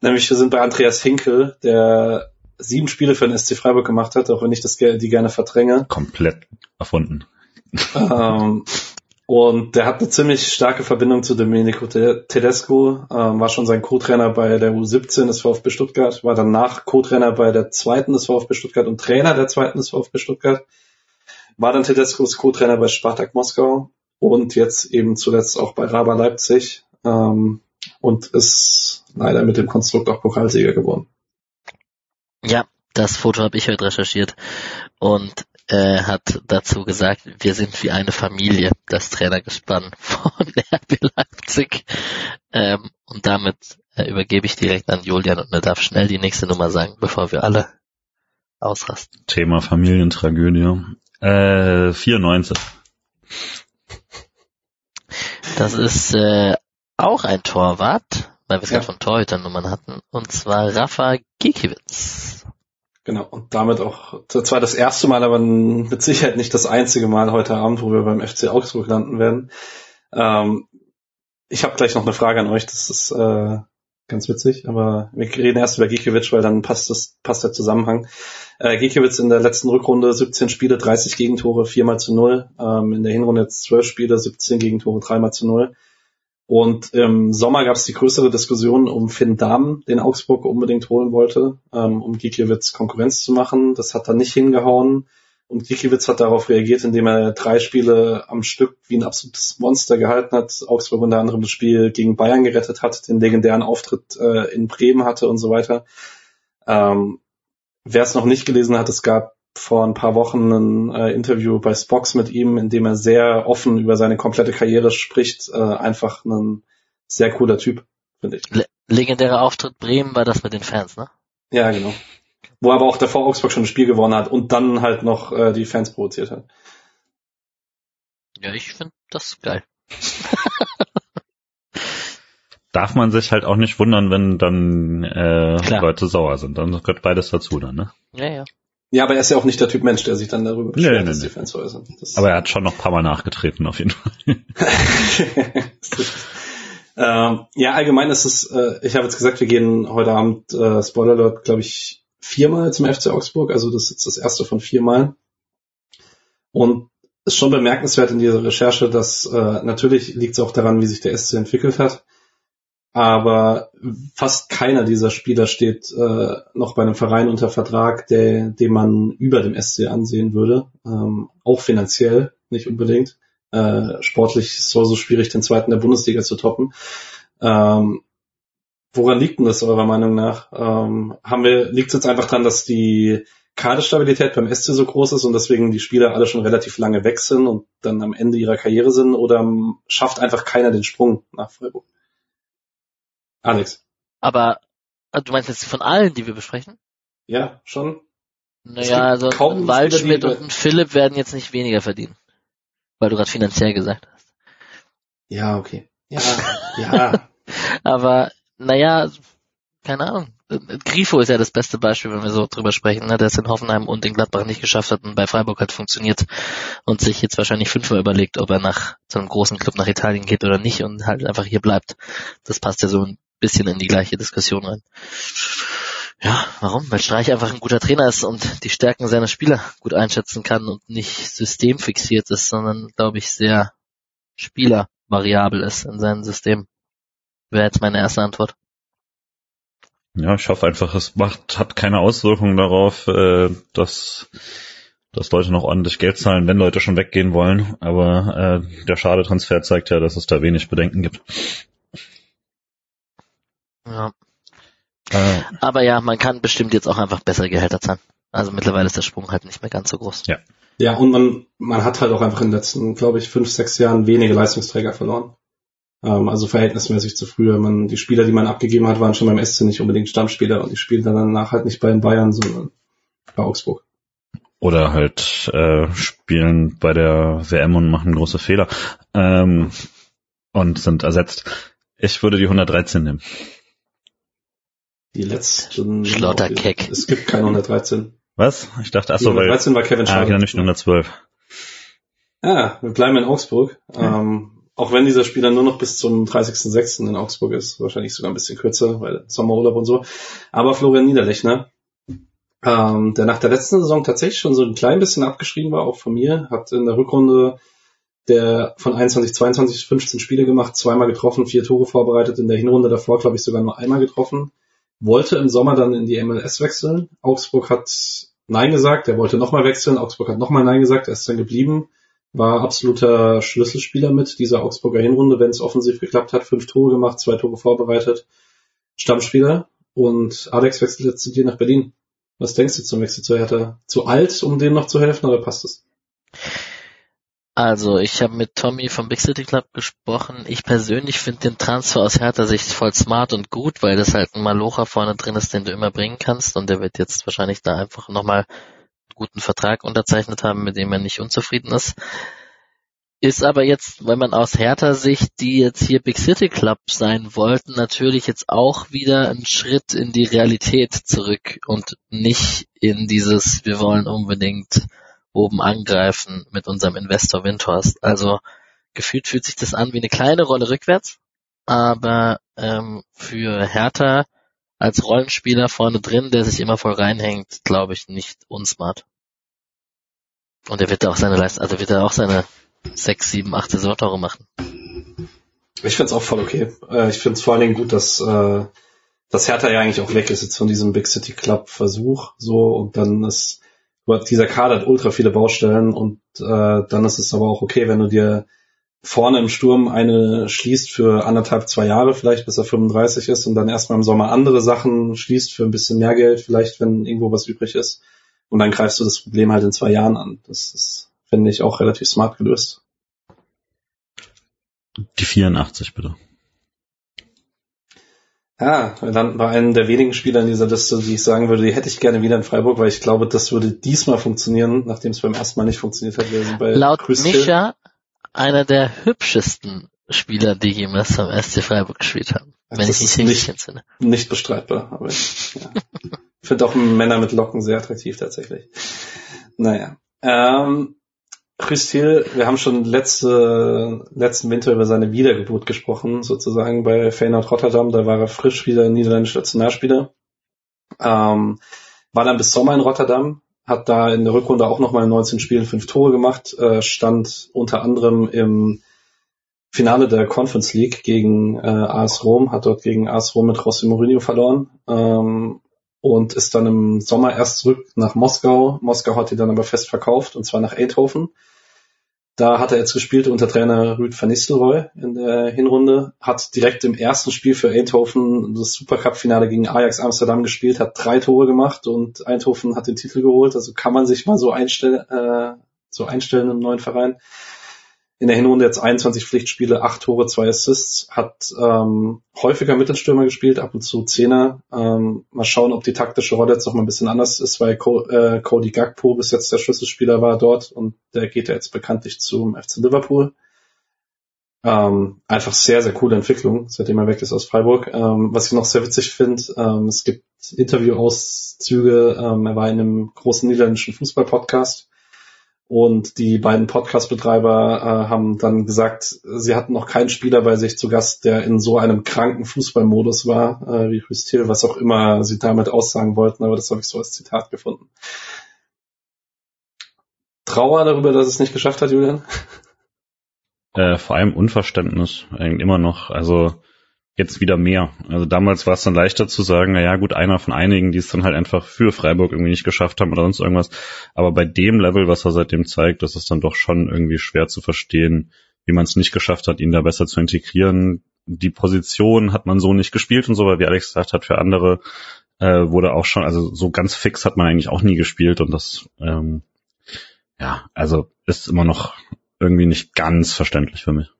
A: Nämlich wir sind bei Andreas Hinkel, der sieben Spiele für den SC Freiburg gemacht hat, auch wenn ich das die gerne verdränge.
C: Komplett erfunden.
A: Ähm, und der hat eine ziemlich starke Verbindung zu Domenico Te- Tedesco, ähm, war schon sein Co-Trainer bei der U17 des VfB Stuttgart, war danach Co-Trainer bei der zweiten des VfB Stuttgart und Trainer der zweiten des VfB Stuttgart, war dann Tedescos Co-Trainer bei Spartak Moskau und jetzt eben zuletzt auch bei Raba Leipzig ähm, und ist leider mit dem Konstrukt auch Pokalsieger geworden.
B: Ja, das Foto habe ich heute recherchiert und äh, hat dazu gesagt, wir sind wie eine Familie, das Trainergespann von RB Leipzig. Ähm, und damit äh, übergebe ich direkt an Julian und er darf schnell die nächste Nummer sagen, bevor wir alle ausrasten.
C: Thema Familientragödie. Äh, 94.
B: Das ist äh, auch ein Torwart, weil wir es
A: Ja.
B: gerade von Torhüternummern hatten, und zwar Rafa Gikiewicz.
A: Genau, und damit auch zwar das erste Mal, aber mit Sicherheit nicht das einzige Mal heute Abend, wo wir beim FC Augsburg landen werden. Ähm, ich habe gleich noch eine Frage an euch, das ist äh, ganz witzig, aber wir reden erst über Gikiewicz, weil dann passt das passt der Zusammenhang. Äh, Gikiewicz in der letzten Rückrunde 17 Spiele, 30 Gegentore, 4 mal zu 0. Ähm, in der Hinrunde jetzt 12 Spiele, 17 Gegentore, 3 mal zu 0. Und im Sommer gab es die größere Diskussion um Finn Dahmen, den Augsburg unbedingt holen wollte, ähm, um Gikiewicz Konkurrenz zu machen. Das hat dann nicht hingehauen. Und Gikiewicz hat darauf reagiert, indem er drei Spiele am Stück wie ein absolutes Monster gehalten hat. Augsburg unter anderem das Spiel gegen Bayern gerettet hat, den legendären Auftritt äh, in Bremen hatte und so weiter. Ähm, Wer es noch nicht gelesen hat, es gab vor ein paar Wochen ein äh, Interview bei Spox mit ihm, in dem er sehr offen über seine komplette Karriere spricht. Äh, einfach ein sehr cooler Typ, finde ich.
B: Le legendärer Auftritt Bremen war das mit den Fans, ne?
A: Ja, genau. Wo er aber auch davor Augsburg schon ein Spiel gewonnen hat und dann halt noch äh, die Fans provoziert hat.
B: Ja, ich finde, das geil.
C: Darf man sich halt auch nicht wundern, wenn dann äh,
B: Klar.
C: Leute sauer sind. Dann gehört beides dazu dann, ne?
B: Ja, ja.
A: Ja, aber er ist ja auch nicht der Typ Mensch, der sich dann darüber
C: Nee,
A: beschwert,
C: nee,
A: dass
C: nee.
A: die Fans sind. Das
C: Aber er hat schon noch ein paar Mal nachgetreten, auf jeden Fall.
A: ähm, ja, allgemein ist es, äh, ich habe jetzt gesagt, wir gehen heute Abend, äh, Spoiler Alert, glaube ich, viermal zum FC Augsburg, also das ist jetzt das erste von viermal. Und ist schon bemerkenswert in dieser Recherche, dass äh, natürlich liegt es auch daran, wie sich der SC entwickelt hat. Aber fast keiner dieser Spieler steht äh, noch bei einem Verein unter Vertrag, der, den man über dem SC ansehen würde. Ähm, auch finanziell, nicht unbedingt. Äh, sportlich ist es so schwierig, den zweiten der Bundesliga zu toppen. Ähm, woran liegt denn das eurer Meinung nach? Ähm, haben wir, liegt es jetzt einfach daran, dass die Kaderstabilität beim SC so groß ist und deswegen die Spieler alle schon relativ lange weg sind und dann am Ende ihrer Karriere sind oder schafft einfach keiner den Sprung nach Freiburg? Alex.
B: Aber äh, du meinst jetzt von allen, die wir besprechen?
A: Ja, schon.
B: Naja, also ein Waldschmidt und ein Philipp werden jetzt nicht weniger verdienen. Weil du gerade finanziell gesagt hast.
A: Ja, okay. Ja, ja.
B: Aber naja, keine Ahnung. Grifo ist ja das beste Beispiel, wenn wir so drüber sprechen, ne, der es in Hoffenheim und in Gladbach nicht geschafft hat und bei Freiburg hat funktioniert und sich jetzt wahrscheinlich fünfmal überlegt, ob er nach so einem großen Club nach Italien geht oder nicht und halt einfach hier bleibt. Das passt ja so bisschen in die gleiche Diskussion rein. Ja, warum? Weil Streich einfach ein guter Trainer ist und die Stärken seiner Spieler gut einschätzen kann und nicht systemfixiert ist, sondern, glaube ich, sehr spielervariabel ist in seinem System. Wäre jetzt meine erste Antwort.
C: Ja, ich hoffe einfach, es macht, hat keine Auswirkungen darauf, äh, dass, dass Leute noch ordentlich Geld zahlen, wenn Leute schon weggehen wollen. Aber äh, der Schade-Transfer zeigt ja, dass es da wenig Bedenken gibt.
B: Ja.
C: Äh,
B: Aber ja, man kann bestimmt jetzt auch einfach bessere Gehälter zahlen. Also mittlerweile ist der Sprung halt nicht mehr ganz so groß.
A: Ja, und man, man hat halt auch einfach in den letzten, glaube ich, fünf, sechs Jahren wenige Leistungsträger verloren. Ähm, also verhältnismäßig zu früher. Man, die Spieler, die man abgegeben hat, waren schon beim SC nicht unbedingt Stammspieler und die spielen dann danach halt nicht bei den Bayern, sondern bei Augsburg.
C: oder halt äh, spielen bei der WM und machen große Fehler ähm, und sind ersetzt. Ich würde die 113 nehmen.
A: Die letzten.
B: Schlotterkeck.
A: Es gibt keine 113.
C: Was? Ich dachte,
A: Die
C: achso, weil
A: 113 war Kevin
C: ah,
A: Schade.
C: ja, nicht 112.
A: Ja, wir bleiben in Augsburg. Ähm, auch wenn dieser Spieler nur noch bis zum 30.06. in Augsburg ist, wahrscheinlich sogar ein bisschen kürzer, weil Sommerurlaub und so. Aber Florian Niederlechner, ähm, der nach der letzten Saison tatsächlich schon so ein klein bisschen abgeschrieben war, auch von mir, hat in der Rückrunde der von 21, 22, 15 Spiele gemacht, zweimal getroffen, vier Tore vorbereitet, in der Hinrunde davor, glaube ich, sogar nur einmal getroffen. Wollte im Sommer dann in die MLS wechseln. Augsburg hat Nein gesagt, er wollte nochmal wechseln, Augsburg hat nochmal Nein gesagt, er ist dann geblieben war absoluter Schlüsselspieler mit dieser Augsburger Hinrunde, wenn es offensiv geklappt hat, fünf Tore gemacht, zwei Tore vorbereitet, Stammspieler und Alex wechselt jetzt zu dir nach Berlin. Was denkst du zum Wechsel zu Hertha? Zu alt, um dem noch zu helfen, oder passt es?
B: Also, ich habe mit Tommy vom Big City Club gesprochen. Ich persönlich finde den Transfer aus Hertha Sicht voll smart und gut, weil das halt ein Malocha vorne drin ist, den du immer bringen kannst und der wird jetzt wahrscheinlich da einfach nochmal einen guten Vertrag unterzeichnet haben, mit dem er nicht unzufrieden ist. Ist aber jetzt, wenn man aus Hertha Sicht, die jetzt hier Big City Club sein wollten, natürlich jetzt auch wieder ein Schritt in die Realität zurück und nicht in dieses, wir wollen unbedingt oben angreifen mit unserem Investor Windhorst. Also gefühlt fühlt sich das an wie eine kleine Rolle rückwärts, aber ähm, für Hertha als Rollenspieler vorne drin, der sich immer voll reinhängt, glaube ich nicht unsmart. Und er wird da auch seine Leistung, also wird er auch seine sechs, sieben, acht Saisontore machen.
A: Ich finde es auch voll okay. Äh, ich finde es vor allen Dingen gut, dass, äh, dass Hertha ja eigentlich auch weg ist jetzt von diesem Big City Club Versuch, so, und dann ist, dieser Kader hat ultra viele Baustellen und äh, dann ist es aber auch okay, wenn du dir vorne im Sturm eine schließt für anderthalb, zwei Jahre vielleicht, bis er 35 ist und dann erstmal im Sommer andere Sachen schließt für ein bisschen mehr Geld, vielleicht, wenn irgendwo was übrig ist. Und dann greifst du das Problem halt in zwei Jahren an. Das ist, finde ich, auch relativ smart gelöst.
C: Die 84 bitte.
A: Ja, wir landen bei einem der wenigen Spieler in dieser Liste, die ich sagen würde, die hätte ich gerne wieder in Freiburg, weil ich glaube, das würde diesmal funktionieren, nachdem es beim ersten Mal nicht funktioniert hat. Wir sind bei
B: Laut
A: Chris.
B: Micha einer der hübschesten Spieler, die jemals am SC Freiburg gespielt haben. Wenn
A: Das
B: ich mich richtig
A: nicht-
B: entsinne.
A: Nicht bestreitbar, aber ich ja. finde auch Männer mit Locken sehr attraktiv tatsächlich. Naja. Ähm, Christil, wir haben schon letzte, letzten Winter über seine Wiedergeburt gesprochen, sozusagen bei Feyenoord Rotterdam. Da war er frisch wieder niederländischer Nationalspieler. Ähm, war dann bis Sommer in Rotterdam, hat da in der Rückrunde auch nochmal in 19 Spielen fünf Tore gemacht, äh, stand unter anderem im Finale der Conference League gegen äh, AS Rom, hat dort gegen AS Rom mit José Mourinho verloren ähm, und ist dann im Sommer erst zurück nach Moskau. Moskau hat ihn dann aber fest verkauft und zwar nach Eindhoven. Da hat er jetzt gespielt unter Trainer Ruud van Nistelrooy in der Hinrunde, hat direkt im ersten Spiel für Eindhoven das Supercup-Finale gegen Ajax Amsterdam gespielt, hat drei Tore gemacht und Eindhoven hat den Titel geholt. Also kann man sich mal so einstellen, äh, so einstellen im neuen Verein in der Hinrunde jetzt 21 Pflichtspiele, 8 Tore, 2 Assists, hat ähm, häufiger Mittelstürmer gespielt, ab und zu Zehner. Ähm, mal schauen, ob die taktische Rolle jetzt noch mal ein bisschen anders ist, weil Co äh, Cody Gagpo bis jetzt der Schlüsselspieler war dort und der geht ja jetzt bekanntlich zum FC Liverpool. Ähm, einfach sehr, sehr coole Entwicklung, seitdem er weg ist aus Freiburg. Ähm, was ich noch sehr witzig finde, ähm, es gibt Interviewauszüge, ähm, er war in einem großen niederländischen Fußball-Podcast und die beiden Podcast-Betreiber äh, haben dann gesagt, sie hatten noch keinen Spieler bei sich zu Gast, der in so einem kranken Fußballmodus war, äh, wie Hüstil, was auch immer sie damit aussagen wollten, aber das habe ich so als Zitat gefunden. Trauer darüber, dass es nicht geschafft hat, Julian?
C: Äh, vor allem Unverständnis, eigentlich immer noch. Also jetzt wieder mehr. Also damals war es dann leichter zu sagen, na ja, gut, einer von einigen, die es dann halt einfach für Freiburg irgendwie nicht geschafft haben oder sonst irgendwas. Aber bei dem Level, was er seitdem zeigt, das ist dann doch schon irgendwie schwer zu verstehen, wie man es nicht geschafft hat, ihn da besser zu integrieren. Die Position hat man so nicht gespielt und so, weil wie Alex gesagt hat, für andere äh, wurde auch schon, also so ganz fix hat man eigentlich auch nie gespielt und das, ähm, ja, also ist immer noch irgendwie nicht ganz verständlich für mich.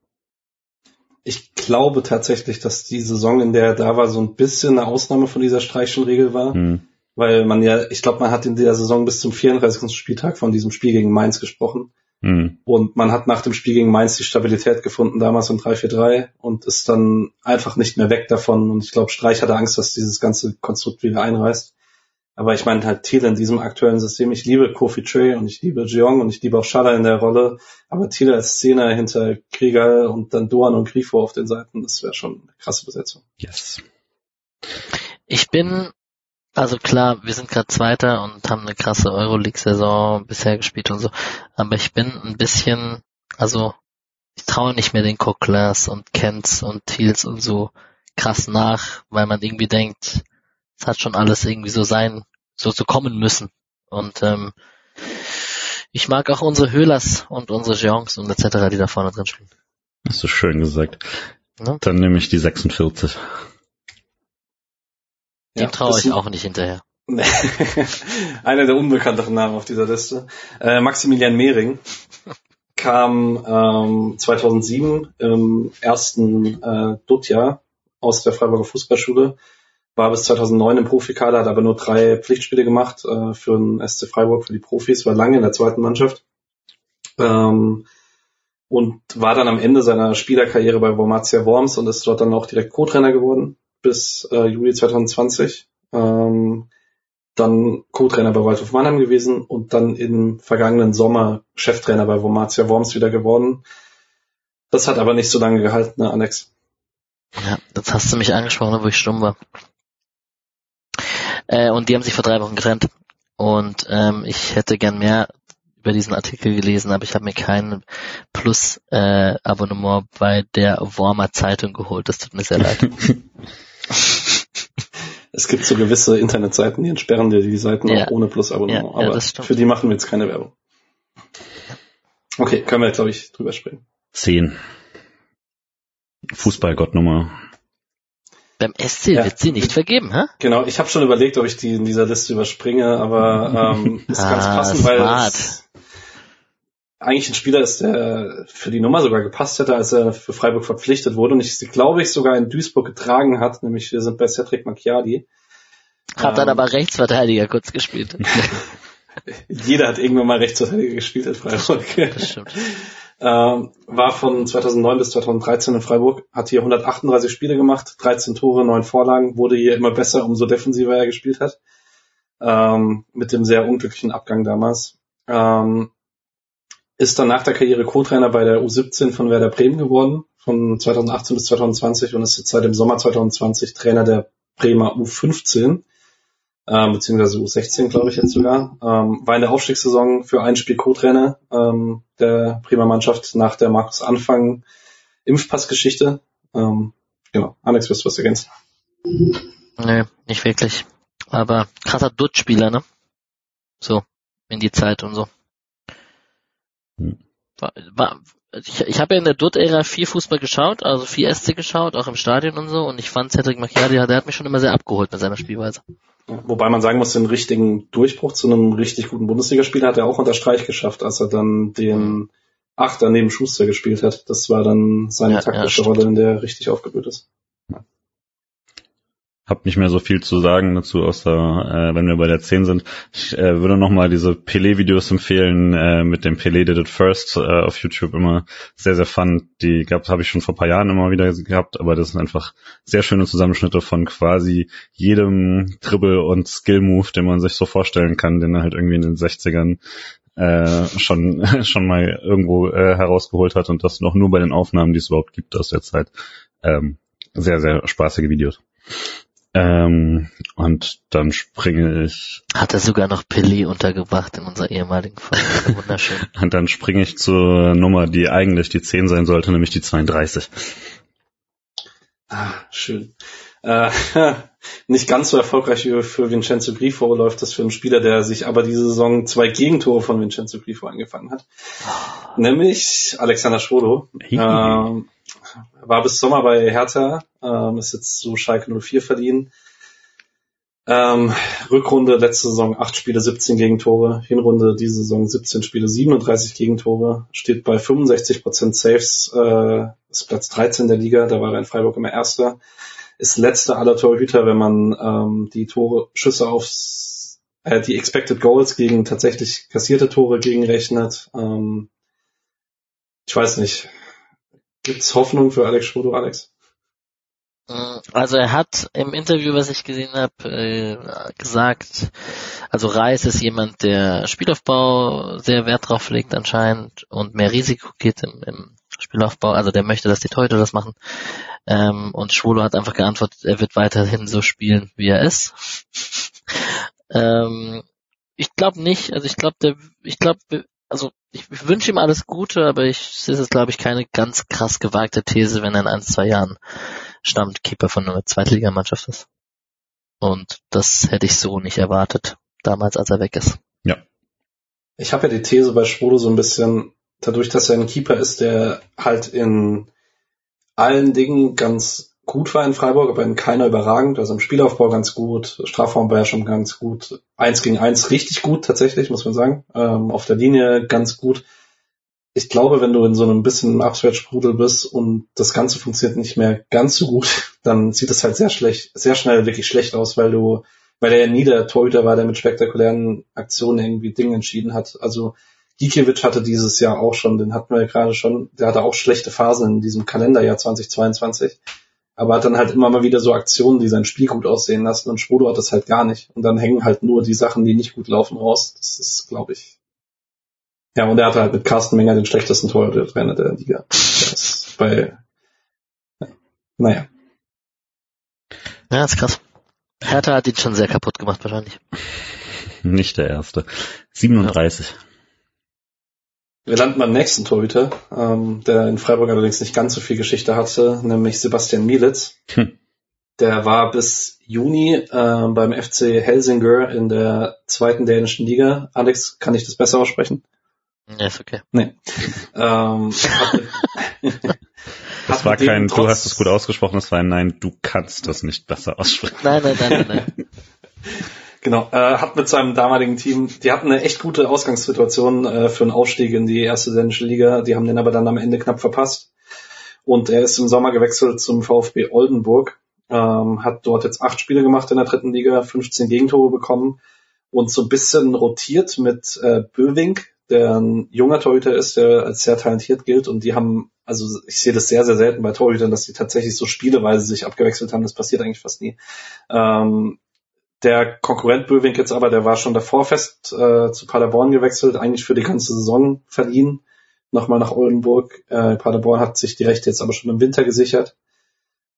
A: Ich glaube tatsächlich, dass die Saison, in der er da war, so ein bisschen eine Ausnahme von dieser Streichenregel war.
C: Hm.
A: Weil man ja, ich glaube, man hat in der Saison bis zum 34. Spieltag von diesem Spiel gegen Mainz gesprochen.
C: Hm.
A: Und man hat nach dem Spiel gegen Mainz die Stabilität gefunden, damals im 3-4-3 und ist dann einfach nicht mehr weg davon. Und ich glaube, Streich hatte Angst, dass dieses ganze Konstrukt wieder einreißt. Aber ich meine halt Thiele in diesem aktuellen System. Ich liebe Kofi Trey und ich liebe Jeong und ich liebe auch Schaller in der Rolle. Aber Thiele als Zehner hinter Krieger und dann Doan und Grifo auf den Seiten, das wäre schon eine krasse Besetzung.
C: Yes.
B: Ich bin, also klar, wir sind gerade Zweiter und haben eine krasse Euroleague-Saison bisher gespielt und so, aber ich bin ein bisschen, also ich traue nicht mehr den Coquelins und Kents und Thiels und so krass nach, weil man irgendwie denkt, es hat schon alles irgendwie so sein, so zu kommen müssen. Und ähm, ich mag auch unsere Höhlers und unsere Jeongs und etc., die da vorne drin spielen.
C: Hast du schön gesagt.
B: Ne?
C: Dann nehme ich die 46.
B: Dem traue
A: das
B: ich auch nicht hinterher.
A: Einer der unbekannteren Namen auf dieser Liste. Äh, Maximilian Mehring kam ähm, 2007 im ersten äh, Dutjahr aus der Freiburger Fußballschule, war bis 2009 im Profikader, hat aber nur drei Pflichtspiele gemacht äh, für den SC Freiburg, für die Profis, war lange in der zweiten Mannschaft ähm, und war dann am Ende seiner Spielerkarriere bei Wormatia Worms und ist dort dann auch direkt Co-Trainer geworden bis äh, Juli 2020. Ähm, dann Co-Trainer bei Waldhof Mannheim gewesen und dann im vergangenen Sommer Cheftrainer bei Wormatia Worms wieder geworden. Das hat aber nicht so lange gehalten, ne, Alex?
B: Ja, jetzt hast du mich angesprochen, wo ich stumm war. Äh, und die haben sich vor drei Wochen getrennt. Und ähm, ich hätte gern mehr über diesen Artikel gelesen, aber ich habe mir kein Plus-Abonnement bei der Wormer Zeitung geholt. Das tut mir sehr leid.
A: Es gibt so gewisse Internetseiten, die entsperren dir die Seiten
B: Ja.
A: auch ohne Plus-Abonnement.
B: Ja, ja,
A: aber für die machen wir jetzt keine Werbung. Okay, können wir, glaube ich, drüber springen.
C: 10. Fußballgottnummer.
B: Beim SC
A: Ja.
B: wird sie nicht vergeben, hä?
A: Genau, ich habe schon überlegt, ob ich die in dieser Liste überspringe, aber ähm, ist ganz
B: Ah,
A: passend, weil es eigentlich ein Spieler ist, der für die Nummer sogar gepasst hätte, als er für Freiburg verpflichtet wurde und ich sie, glaube ich, sogar in Duisburg getragen hat, nämlich wir sind bei Cedric Macchiadi.
B: Hat dann
A: Ähm,
B: aber Rechtsverteidiger kurz gespielt.
A: Jeder hat irgendwann mal Rechtsverteidiger gespielt in Freiburg.
B: Das stimmt.
A: Äh, war von 2009 bis 2013 in Freiburg, hat hier 138 Spiele gemacht, 13 Tore, 9 Vorlagen, wurde hier immer besser, umso defensiver er gespielt hat. Ähm, mit dem sehr unglücklichen Abgang damals. Ähm, ist dann nach der Karriere Co-Trainer bei der U17 von Werder Bremen geworden, von 2018 bis 2020 und ist jetzt seit dem Sommer 2020 Trainer der Bremer U15, ähm, beziehungsweise U16, glaube ich jetzt sogar. Ähm, war in der Aufstiegssaison für ein Spiel Co-Trainer ähm, der Bremer Mannschaft nach der Markus Anfang Impfpassgeschichte. Ähm, genau, Alex, wirst du was ergänzen?
B: Nee, nicht wirklich. Aber krasser Dutt-Spieler, ne? So, in die Zeit und so.
C: Hm.
B: War, war, ich ich habe ja in der Dutt-Ära viel Fußball geschaut, also viel SC geschaut, auch im Stadion und so, und ich fand Cedric Macchiari, der hat mich schon immer sehr abgeholt mit seiner Spielweise.
A: Wobei man sagen muss, den richtigen Durchbruch zu einem richtig guten Bundesligaspieler hat er auch unter Streich geschafft, als er dann den Achter neben Schuster gespielt hat. Das war dann seine
B: Ja, ja,
A: taktische
B: stimmt.
A: Rolle, in der er richtig aufgeblüht ist.
C: Hab nicht mehr so viel zu sagen dazu, außer äh, wenn wir bei der 10 sind. Ich äh, würde nochmal diese Pelé-Videos empfehlen, äh, mit dem Pelé Did It First äh, auf YouTube immer sehr, sehr fun. Die gab habe ich schon vor paar Jahren immer wieder gehabt, aber das sind einfach sehr schöne Zusammenschnitte von quasi jedem Dribble und Skill-Move, den man sich so vorstellen kann, den er halt irgendwie in den 60ern äh, schon schon mal irgendwo äh, herausgeholt hat und das noch nur bei den Aufnahmen, die es überhaupt gibt aus der Zeit. Ähm, sehr, sehr spaßige Videos. Ähm, und dann springe ich,
B: Hat er sogar noch Pelé untergebracht in unserer ehemaligen Folge. Wunderschön.
C: und dann springe ich zur Nummer, die eigentlich die 10 sein sollte, nämlich die 32.
A: Ah, schön. Äh, nicht ganz so erfolgreich wie für Vincenzo Grifo läuft das für einen Spieler, der sich aber diese Saison zwei Gegentore von Vincenzo Grifo angefangen hat. Nämlich Alexander Schwolo. Ähm, war bis Sommer bei Hertha, ähm, ist jetzt zu Schalke 04 verliehen. Ähm, Rückrunde letzte Saison 8 Spiele, 17 Gegentore. Hinrunde diese Saison 17 Spiele, 37 Gegentore. Steht bei 65% Saves, äh, ist Platz 13 der Liga. Da war er in Freiburg immer Erster. Ist letzter aller Torhüter, wenn man ähm, die Tore, Schüsse aufs, äh, die Expected Goals gegen tatsächlich kassierte Tore gegenrechnet. Ähm, ich weiß nicht. Gibt's Hoffnung für Alex Schrodo, Alex?
B: Mm, Also er hat im Interview, was ich gesehen habe, äh, gesagt, also Reis ist jemand, der Spielaufbau sehr Wert drauf legt anscheinend und mehr Risiko geht im, im Spielaufbau. Also der möchte, dass die Torhüter das machen. Ähm, und Schwolo hat einfach geantwortet, er wird weiterhin so spielen, wie er ist. ähm, ich glaube nicht. Also ich glaube, der, ich glaube, also ich, ich wünsche ihm alles Gute, aber ich es ist glaube ich keine ganz krass gewagte These, wenn er in ein, zwei Jahren Stammkeeper von einer Zweitligamannschaft ist. Und das hätte ich so nicht erwartet, damals als er weg ist.
A: Ich habe ja die These bei Schrodo so ein bisschen, dadurch, dass er ein Keeper ist, der halt in allen Dingen ganz gut war in Freiburg, aber in keiner überragend. Also im Spielaufbau ganz gut, Strafraum war ja schon ganz gut, eins gegen eins richtig gut tatsächlich, muss man sagen. Ähm, auf der Linie ganz gut. Ich glaube, wenn du in so einem bisschen Abwärtssprudel bist und das Ganze funktioniert nicht mehr ganz so gut, dann sieht es halt sehr schlecht, sehr schnell wirklich schlecht aus, weil du, weil er ja nie der Torhüter war, der mit spektakulären Aktionen irgendwie Dinge entschieden hat. Also Gikiewicz hatte dieses Jahr auch schon, den hatten wir ja gerade schon, der hatte auch schlechte Phasen in diesem Kalenderjahr 2022. Aber hat dann halt immer mal wieder so Aktionen, die sein Spiel gut aussehen lassen und Schrodo hat das halt gar nicht. Und dann hängen halt nur die Sachen, die nicht gut laufen, raus. Das ist, glaube ich. Ja, und er hatte halt mit Carsten Menger den schlechtesten Torhüter-Trainer der Liga. Das ist bei, ja. naja.
B: Ja, ist krass. Hertha hat ihn schon sehr kaputt gemacht wahrscheinlich.
C: Nicht der erste. 37.
A: Wir landen beim nächsten Torhüter, ähm, der in Freiburg allerdings nicht ganz so viel Geschichte hatte, nämlich Sebastian Mielitz.
C: Hm.
A: Der war bis Juni äh, beim FC Helsinger in der zweiten dänischen Liga. Alex, kann ich das besser aussprechen?
B: Ja, ist okay.
A: Nee. ähm, hat mit,
C: Das war kein, du hast es gut ausgesprochen, das war ein Nein, du kannst das nicht besser aussprechen.
B: Nein, nein, nein, nein, nein.
A: Genau, äh, hat mit seinem damaligen Team, die hatten eine echt gute Ausgangssituation äh, für einen Aufstieg in die erste dänische Liga, die haben den aber dann am Ende knapp verpasst. Und er ist im Sommer gewechselt zum VfB Oldenburg, ähm, hat dort jetzt acht Spiele gemacht in der dritten Liga, 15 Gegentore bekommen und so ein bisschen rotiert mit äh, Böwing, der ein junger Torhüter ist, der als sehr talentiert gilt und die haben, also ich sehe das sehr, sehr selten bei Torhütern, dass die tatsächlich so spieleweise sich abgewechselt haben, das passiert eigentlich fast nie. Ähm, der Konkurrent Böwink jetzt aber, der war schon davor fest äh, zu Paderborn gewechselt, eigentlich für die ganze Saison verliehen, nochmal nach Oldenburg. Äh, Paderborn hat sich die Rechte jetzt aber schon im Winter gesichert.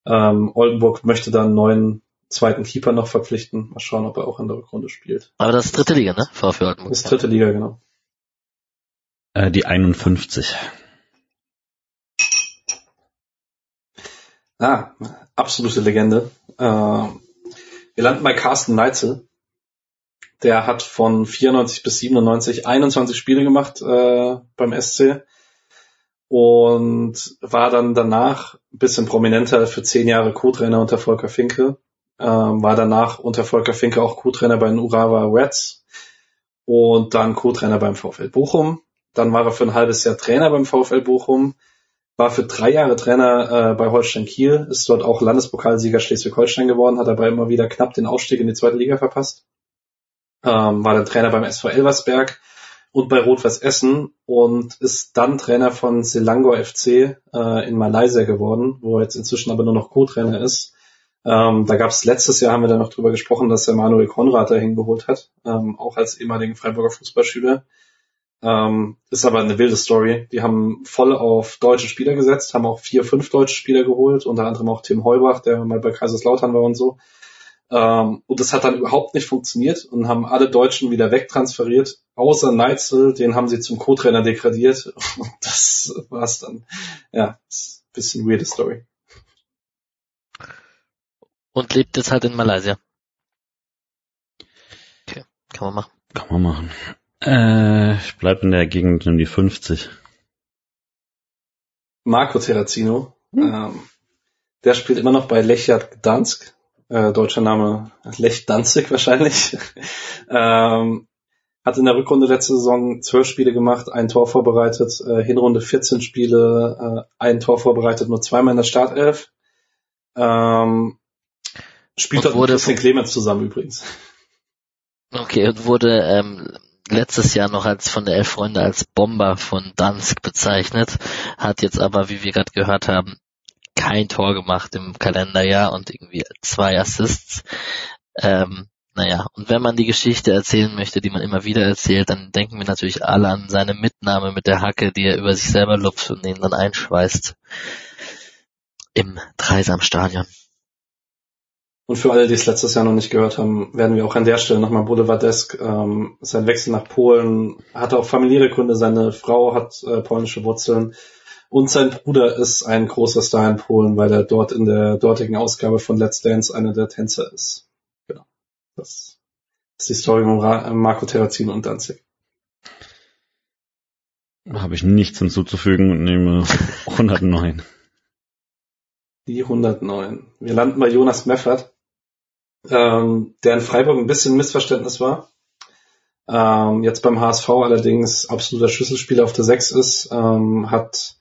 A: Ähm, Oldenburg möchte dann einen neuen zweiten Keeper noch verpflichten. Mal schauen, ob er auch in der Rückrunde spielt.
B: Aber das ist dritte Liga, ne? VfL Oldenburg.
A: Das ist dritte Liga, genau.
C: Äh, die 51.
A: Ah, absolute Legende. Äh, wir landen bei Carsten Neitzel. Der hat von 94 bis 97 21 Spiele gemacht äh, beim SC und war dann danach ein bisschen prominenter für zehn Jahre Co-Trainer unter Volker Finke. Ähm, war danach unter Volker Finke auch Co-Trainer bei den Urawa Reds und dann Co-Trainer beim VfL Bochum. Dann war er für ein halbes Jahr Trainer beim VfL Bochum, war für drei Jahre Trainer äh, bei Holstein Kiel, ist dort auch Landespokalsieger Schleswig-Holstein geworden, hat dabei immer wieder knapp den Aufstieg in die zweite Liga verpasst. Ähm, war dann Trainer beim SV Elversberg und bei Rot-Weiß Essen und ist dann Trainer von Selangor FC äh, in Malaysia geworden, wo er jetzt inzwischen aber nur noch Co-Trainer ist. Ähm, da gab es letztes Jahr, haben wir da noch drüber gesprochen, dass er Manuel Konrad dahin geholt hat, ähm, auch als ehemaligen Freiburger Fußballschüler. Ähm, ist aber eine wilde Story. Die haben voll auf deutsche Spieler gesetzt, haben auch vier, fünf deutsche Spieler geholt, unter anderem auch Tim Heubach, der mal bei Kaiserslautern war und so. Ähm, und das hat dann überhaupt nicht funktioniert und haben alle Deutschen wieder wegtransferiert, außer Neitzel, den haben sie zum Co-Trainer degradiert. Und das war's dann. Ja, ist ein bisschen weirde Story.
B: Und lebt jetzt halt in Malaysia. Okay, kann man machen.
C: Kann man machen. Äh, ich bleib in der Gegend um die 50.
A: Marco Terrazino, ähm, der spielt immer noch bei Lechjad Gdansk, äh, deutscher Name Lech Danzig wahrscheinlich. ähm, hat in der Rückrunde letzte Saison zwölf Spiele gemacht, ein Tor vorbereitet, äh, Hinrunde 14 Spiele, äh, ein Tor vorbereitet, nur zweimal in der Startelf. Ähm, spielt dort mit Christian Clemens zusammen übrigens.
B: Okay, und wurde ähm, letztes Jahr noch als von der Elf Freunde als Bomber von Dansk bezeichnet, hat jetzt aber, wie wir gerade gehört haben, kein Tor gemacht im Kalenderjahr und irgendwie zwei Assists. Ähm, naja, und wenn man die Geschichte erzählen möchte, die man immer wieder erzählt, dann denken wir natürlich alle an seine Mitnahme mit der Hacke, die er über sich selber lupft und ihn dann einschweißt im Dreisamstadion.
A: Und für alle, die es letztes Jahr noch nicht gehört haben, werden wir auch an der Stelle nochmal Boulevardesk, ähm, sein Wechsel nach Polen, hatte auch familiäre Gründe, seine Frau hat äh, polnische Wurzeln und sein Bruder ist ein großer Star in Polen, weil er dort in der dortigen Ausgabe von Let's Dance einer der Tänzer ist. Genau. Das ist die Story um Ra Marco Terrazino und Danzig.
C: Habe ich nichts hinzuzufügen und nehme 109.
A: Die 109. Wir landen bei Jonas Meffert, ähm, der in Freiburg ein bisschen Missverständnis war. Ähm, jetzt beim HSV allerdings absoluter Schlüsselspieler auf der 6 ist, ähm, hat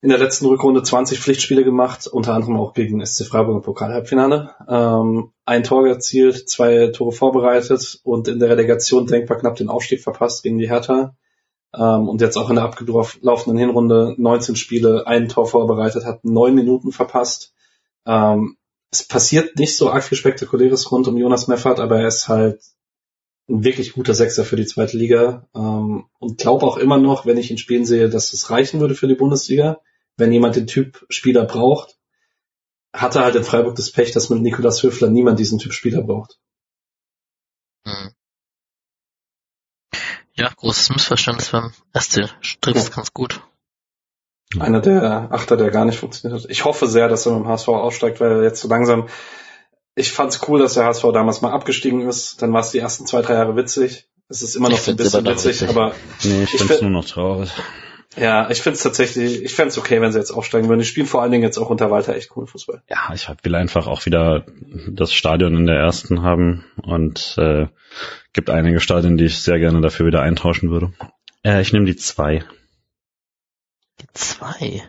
A: in der letzten Rückrunde 20 Pflichtspiele gemacht, unter anderem auch gegen SC Freiburg im Pokalhalbfinale. Ähm, ein Tor erzielt, zwei Tore vorbereitet und in der Relegation denkbar knapp den Aufstieg verpasst gegen die Hertha. Ähm, und jetzt auch in der abgelaufenen Hinrunde 19 Spiele, ein Tor vorbereitet, hat neun Minuten verpasst. Ähm, es passiert nicht so arg viel Spektakuläres rund um Jonas Meffert, aber er ist halt ein wirklich guter Sechser für die zweite Liga ähm, und glaube auch immer noch, wenn ich ihn spielen sehe, dass es reichen würde für die Bundesliga, wenn jemand den Typ Spieler braucht. Hatte halt in Freiburg das Pech, dass mit Nikolas Höfler niemand diesen Typ Spieler braucht.
B: Hm. Ja, großes Missverständnis beim SC. Trifft
A: Ja.
B: ganz gut.
A: Einer der Achter, der gar nicht funktioniert hat. Ich hoffe sehr, dass er mit dem HSV aussteigt, weil er jetzt so langsam. Ich fand's cool, dass der HSV damals mal abgestiegen ist. Dann war es die ersten zwei, drei Jahre witzig. Es ist immer noch so ein bisschen witzig,
B: witzig.
A: aber
C: Nee, ich
A: Ich
C: find's
A: find-
C: nur noch traurig.
A: ja, ich find's tatsächlich, ich fänd's okay, wenn sie jetzt aufsteigen würden. Die spielen vor allen Dingen jetzt auch unter Walter echt cool Fußball.
C: Ja, ich will einfach auch wieder das Stadion in der ersten haben und äh, gibt einige Stadien, die ich sehr gerne dafür wieder eintauschen würde. Äh, ich nehme die zwei.
B: Die zwei.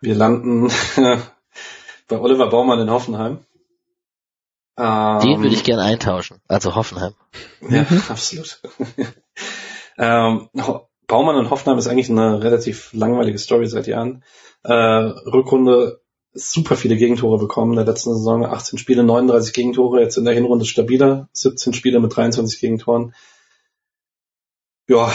A: Wir landen bei Oliver Baumann in Hoffenheim. Ähm,
B: Den würde ich gerne eintauschen. Also Hoffenheim.
A: Ja, absolut. Ähm, Baumann und Hoffenheim ist eigentlich eine relativ langweilige Story seit Jahren. Äh, Rückrunde super viele Gegentore bekommen in der letzten Saison. 18 Spiele, 39 Gegentore, jetzt in der Hinrunde stabiler. 17 Spiele mit 23 Gegentoren. Ja,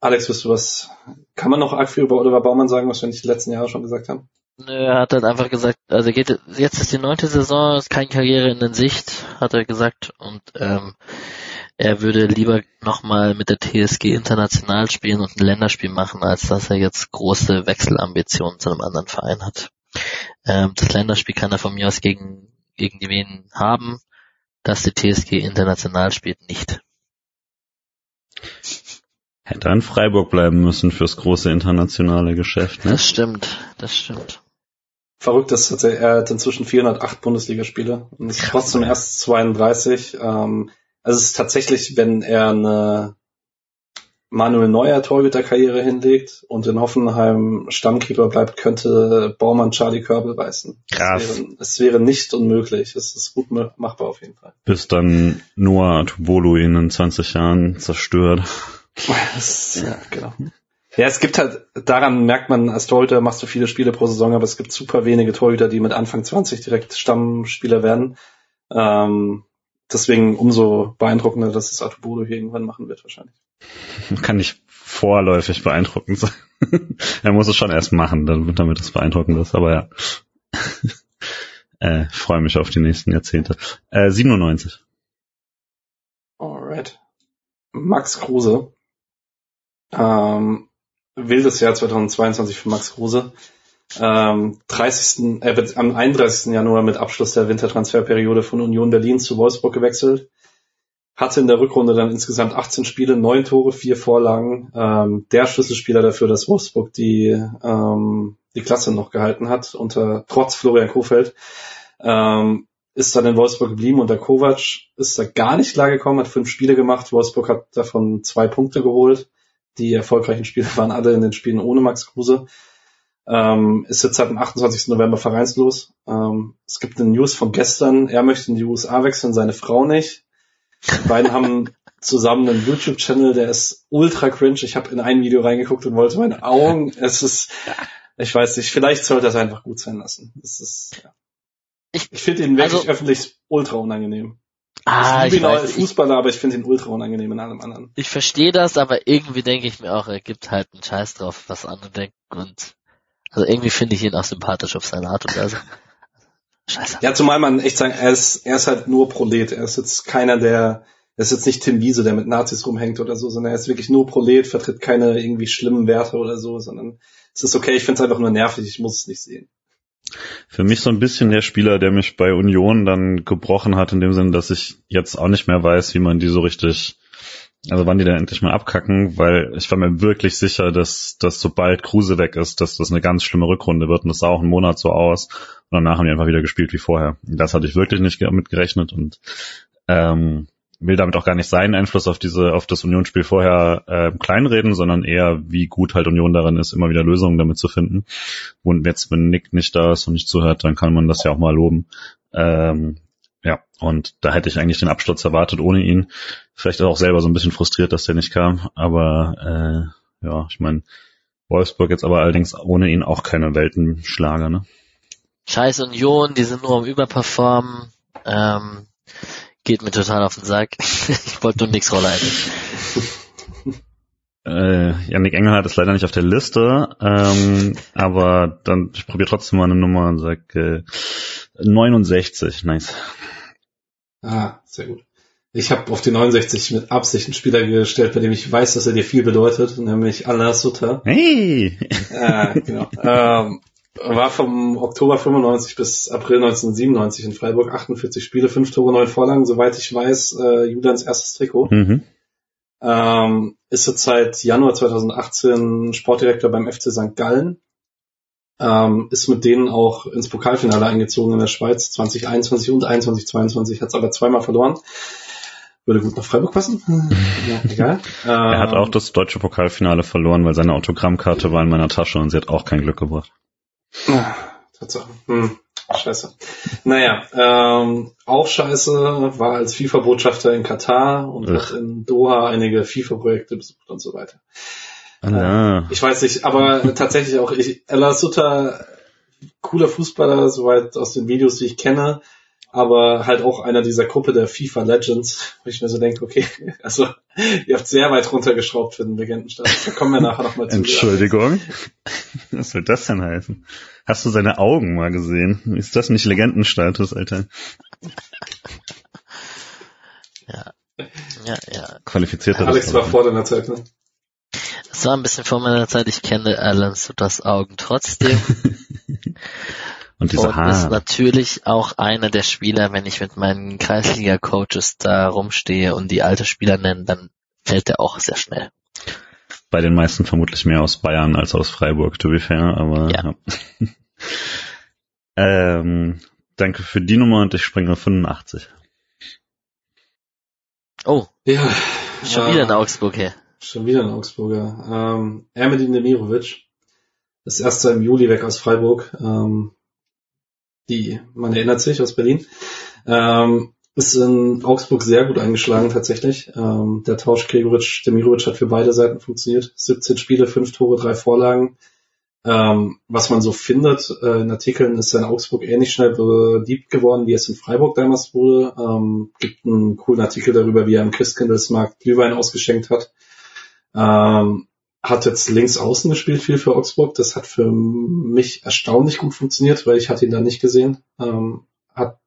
A: Alex, wisst du was? Kann man noch arg viel über Oliver Baumann sagen, was wir nicht die letzten Jahre schon gesagt haben?
B: Nö, er hat halt einfach gesagt, also geht, jetzt ist die neunte Saison, ist keine Karriere in Sicht, hat er gesagt, und ähm, er würde lieber nochmal mit der TSG international spielen und ein Länderspiel machen, als dass er jetzt große Wechselambitionen zu einem anderen Verein hat. Ähm, das Länderspiel kann er von mir aus gegen, gegen die Wien haben, dass die TSG international spielt, nicht.
C: Hätte in Freiburg bleiben müssen fürs große internationale Geschäft. Ne?
B: Das stimmt, das stimmt.
A: Verrückt ist, dass er hat inzwischen 408 Bundesligaspiele und ist trotzdem erst 32. Ähm, also es ist tatsächlich, wenn er eine Manuel Neuer Torhüterkarriere hinlegt und in Hoffenheim Stammkeeper bleibt, könnte Baumann Charlie Körbel reißen.
C: Krass.
A: Es wäre, es wäre nicht unmöglich. Es ist gut machbar auf jeden Fall.
C: Bis dann Noah Tubolo ihn in 20 Jahren zerstört.
A: Ja, genau. Ja, es gibt halt, daran merkt man, als Torhüter machst du viele Spiele pro Saison, aber es gibt super wenige Torhüter, die mit Anfang 20 direkt Stammspieler werden. Ähm, deswegen umso beeindruckender, dass es Atubodo hier irgendwann machen wird wahrscheinlich.
C: Kann nicht vorläufig beeindruckend sein. er muss es schon erst machen, damit es beeindruckend ist, aber ja. äh, freue mich auf die nächsten Jahrzehnte. Äh, 97.
A: Alright. Max Kruse. Ähm, wildes Jahr 2022 für Max Kruse. Ähm, 30. Er wird am 31. Januar mit Abschluss der Wintertransferperiode von Union Berlin zu Wolfsburg gewechselt. Hatte in der Rückrunde dann insgesamt 18 Spiele, 9 Tore, 4 Vorlagen. Ähm, der Schlüsselspieler dafür, dass Wolfsburg die, ähm, die Klasse noch gehalten hat, unter trotz Florian Kofeld. Ähm, ist dann in Wolfsburg geblieben und der Kovac ist da gar nicht klar gekommen, hat fünf Spiele gemacht. Wolfsburg hat davon zwei Punkte geholt. Die erfolgreichen Spiele waren alle in den Spielen ohne Max Kruse. Ähm, ist jetzt seit dem 28. November vereinslos. Ähm, es gibt eine News von gestern. Er möchte in die USA wechseln, seine Frau nicht. Die beiden haben zusammen einen YouTube-Channel, der ist ultra cringe. Ich habe in ein Video reingeguckt und wollte meine Augen. Es ist, ich weiß nicht, vielleicht sollte das einfach gut sein lassen. Es ist, ja. Ich, ich finde ihn wirklich also, öffentlich ultra unangenehm. Ah, ich liebe ihn als Fußballer, aber ich finde ihn ultra unangenehm in allem anderen.
B: Ich verstehe das, aber irgendwie denke ich mir auch, er gibt halt einen Scheiß drauf, was andere denken und also irgendwie finde ich ihn auch sympathisch auf seine Art und Weise.
A: Scheiße. Ja, zumal man echt sagen, er ist, er ist halt nur Prolet. Er ist jetzt keiner, der, er ist jetzt nicht Tim Wiese, der mit Nazis rumhängt oder so, sondern er ist wirklich nur Prolet, vertritt keine irgendwie schlimmen Werte oder so, sondern es ist okay, ich finde es einfach nur nervig, ich muss es nicht sehen.
C: Für mich so ein bisschen der Spieler, der mich bei Union dann gebrochen hat, in dem Sinne, dass ich jetzt auch nicht mehr weiß, wie man die so richtig, also wann die dann endlich mal abkacken, weil ich war mir wirklich sicher, dass, dass sobald Kruse weg ist, dass das eine ganz schlimme Rückrunde wird. Und das sah auch einen Monat so aus. Und danach haben die einfach wieder gespielt wie vorher. Das hatte ich wirklich nicht mitgerechnet und ähm, will damit auch gar nicht seinen Einfluss auf diese, auf das Unionsspiel vorher äh, kleinreden, sondern eher, wie gut halt Union darin ist, immer wieder Lösungen damit zu finden. Und jetzt, wenn Nick nicht da ist und nicht zuhört, dann kann man das ja auch mal loben. Ähm, ja, und da hätte ich eigentlich den Absturz erwartet ohne ihn. Vielleicht auch selber so ein bisschen frustriert, dass der nicht kam. Aber äh, ja, ich meine, Wolfsburg jetzt aber allerdings ohne ihn auch keine Weltenschlager, ne?
B: Scheiß Union, die sind nur am Überperformen. Ähm, geht mir total auf den Sack. ich wollte nur nix Rolle eigentlich.
C: Äh, Janik Engelhardt ist leider nicht auf der Liste, ähm, aber dann ich probiere trotzdem mal eine Nummer und sag äh, 69, nice.
A: Ah, sehr gut. Ich habe auf die 69 mit Absicht einen Spieler gestellt, bei dem ich weiß, dass er dir viel bedeutet, nämlich Allah Sutter.
C: Hey!
A: Ah, genau. ähm, war vom Oktober 95 bis April 1997 in Freiburg, 48 Spiele, 5 Tore, 9 Vorlagen, soweit ich weiß, äh, Julians erstes Trikot. Mhm. Ähm, ist jetzt seit Januar 2018 Sportdirektor beim FC St. Gallen. Ähm, ist mit denen auch ins Pokalfinale eingezogen in der Schweiz 2021 und 21, 22, hat es aber zweimal verloren. Würde gut nach Freiburg passen.
C: ja, egal. er hat auch das deutsche Pokalfinale verloren, weil seine Autogrammkarte war in meiner Tasche und sie hat auch kein Glück gebracht.
A: Tatsache. Hm. Scheiße. Naja, ähm, auch scheiße, war als FIFA-Botschafter in Katar und
C: Ugh.
A: hat in Doha einige FIFA-Projekte besucht und so weiter.
C: Ah,
A: Ich weiß nicht, aber tatsächlich auch, ich, Ella Sutter, cooler Fußballer, soweit aus den Videos, die ich kenne, aber halt auch einer dieser Gruppe der FIFA Legends, wo ich mir so denke, okay, also ihr habt sehr weit runtergeschraubt für den Legendenstatus. Da kommen wir nachher nochmal zu.
C: Entschuldigung. Was soll das denn heißen? Hast du seine Augen mal gesehen? Ist das nicht Legendenstatus, Alter?
B: Ja, ja.
C: Qualifiziert er
A: Alex
C: das
A: war vor deiner Zeit, ne?
B: Es war ein bisschen vor meiner Zeit. Ich kenne Alan Sutters Augen trotzdem.
C: Und diese
B: und ist
C: Haare.
B: natürlich auch einer der Spieler, wenn ich mit meinen Kreisliga-Coaches da rumstehe und die alte Spieler nennen, dann fällt er auch sehr schnell.
C: Bei den meisten vermutlich mehr aus Bayern als aus Freiburg, to be fair, aber
B: Ja.
C: ja. ähm, danke für die Nummer und ich springe auf 85.
B: Oh,
A: Ja.
B: schon
A: ja.
B: wieder in Augsburg her.
A: Schon wieder ein Augsburger. Ähm, Ermedin Demirovic ist erst im Juli weg aus Freiburg. Ähm, die, man erinnert sich, aus Berlin. Ähm, ist in Augsburg sehr gut eingeschlagen tatsächlich. Ähm, der Tausch Gregoritsch, Demirovic hat für beide Seiten funktioniert. 17 Spiele, 5 Tore, 3 Vorlagen. Ähm, was man so findet äh, in Artikeln, ist in Augsburg ähnlich schnell beliebt geworden, wie es in Freiburg damals wurde. Ähm, gibt einen coolen Artikel darüber, wie er im Christkindlesmarkt Glühwein ausgeschenkt hat. Ähm, hat jetzt links außen gespielt viel für Augsburg. Das hat für mich erstaunlich gut funktioniert, weil ich hatte ihn da nicht gesehen. Ähm, hat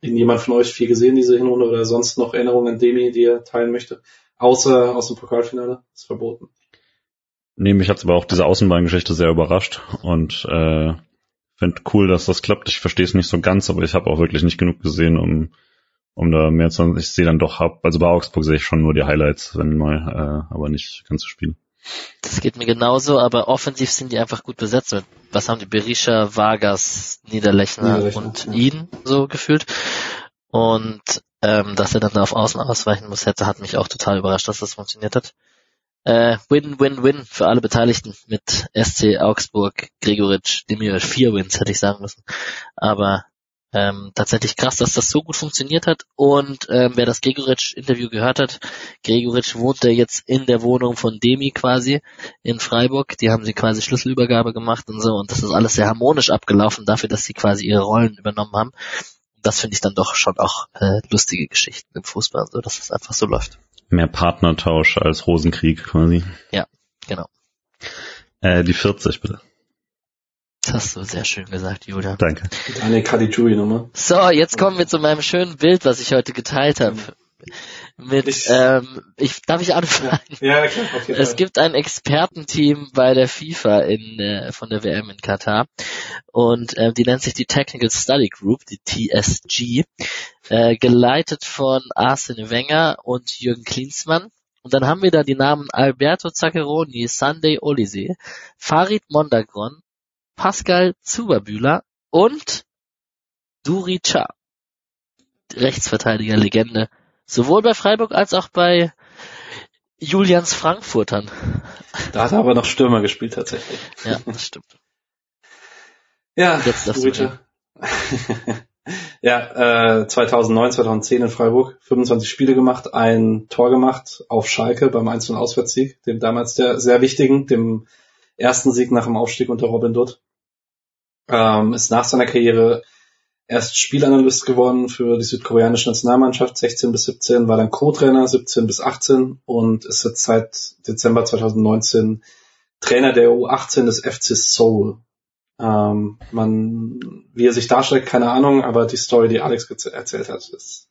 A: ihn jemand von euch viel gesehen, diese Hinrunde, oder sonst noch Erinnerungen an Demi, die er teilen möchte? Außer aus dem Pokalfinale. Ist verboten.
C: Nee, mich hat's aber auch diese Außenbahngeschichte sehr überrascht und äh, finde cool, dass das klappt. Ich verstehe es nicht so ganz, aber ich habe auch wirklich nicht genug gesehen, um um da mehr zu. Ich sehe dann doch hab, also bei Augsburg sehe ich schon nur die Highlights, wenn mal, äh, aber nicht ganze Spiele.
B: Das geht mir genauso, aber offensiv sind die einfach gut besetzt. Mit, was haben die? Berisha, Vargas, Niederlechner,
A: Niederlechner,
B: und
A: ja.
B: ihn so gefühlt. Und ähm, dass er dann da auf Außen ausweichen muss, hätte, hat mich auch total überrascht, dass das funktioniert hat. Äh, win, win, win für alle Beteiligten mit SC Augsburg, Gregoritsch, Demir, vier Wins hätte ich sagen müssen. Aber ähm, tatsächlich krass, dass das so gut funktioniert hat. Und ähm, wer das Gregoritsch-Interview gehört hat, Gregoritsch wohnte jetzt in der Wohnung von Demi quasi in Freiburg. Die haben sie quasi Schlüsselübergabe gemacht und so. Und das ist alles sehr harmonisch abgelaufen dafür, dass sie quasi ihre Rollen übernommen haben. Das finde ich dann doch schon auch äh, lustige Geschichten im Fußball, so dass es einfach so läuft.
C: Mehr Partnertausch als Rosenkrieg quasi.
B: Genau.
C: Äh, die 40 bitte.
B: Das hast du sehr schön gesagt, Julian.
C: Danke.
A: Eine Caligiuri-Nummer.
B: So, jetzt kommen wir zu meinem schönen Bild, was ich heute geteilt habe. Mit,
A: Ich-
B: ähm, ich, darf ich anfangen?
A: Ja, klar, auf jeden
B: Es
A: Fall.
B: gibt ein Expertenteam bei der FIFA in, äh, von der WM in Katar und äh, die nennt sich die Technical Study Group, die TSG, äh, geleitet von Arsene Wenger und Jürgen Klinsmann. Und dann haben wir da die Namen Alberto Zaccheroni, Sunday Olise, Farid Mondagron, Pascal Zuberbühler und Duri Cha, Rechtsverteidiger Legende, sowohl bei Freiburg als auch bei Julians Frankfurtern.
A: Da hat er aber noch Stürmer gespielt tatsächlich.
B: Ja, das stimmt.
A: Ja,
B: Jetzt darfst du
A: Richard. ja, äh, 2009, 2010 in Freiburg, 25 Spiele gemacht, ein Tor gemacht auf Schalke beim 1 Auswärtssieg, dem damals der sehr wichtigen, dem ersten Sieg nach dem Aufstieg unter Robin Dutt. Ähm, ist nach seiner Karriere erst Spielanalyst geworden für die südkoreanische Nationalmannschaft, 16 bis 17, war dann Co-Trainer 17 bis 18 und ist jetzt seit Dezember 2019 Trainer der U18 des FC Seoul. Ähm, man, wie er sich darstellt, keine Ahnung, aber die Story, die Alex erzählt hat, ist.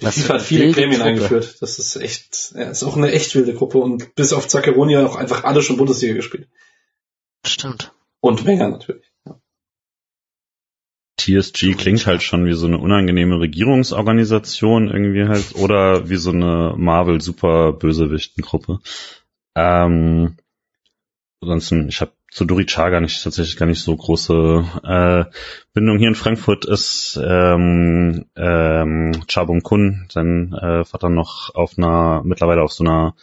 A: Die FIFA hat viele Gremien
B: Truppe.
A: eingeführt. Das ist echt, ja, ist auch eine echt wilde Gruppe und bis auf Zaccheroni auch einfach alle schon Bundesliga gespielt.
B: Stimmt.
A: Und Wenger natürlich. Ja.
C: TSG klingt halt schon wie so eine unangenehme Regierungsorganisation irgendwie halt oder wie so eine Marvel super Bösewichtengruppe. Ähm, ansonsten, ich habe zu Duri Chaga nicht tatsächlich gar nicht so große äh, Bindung. Hier in Frankfurt ist ähm, ähm, Chabung Kun, sein äh, Vater noch auf einer, mittlerweile auf so einer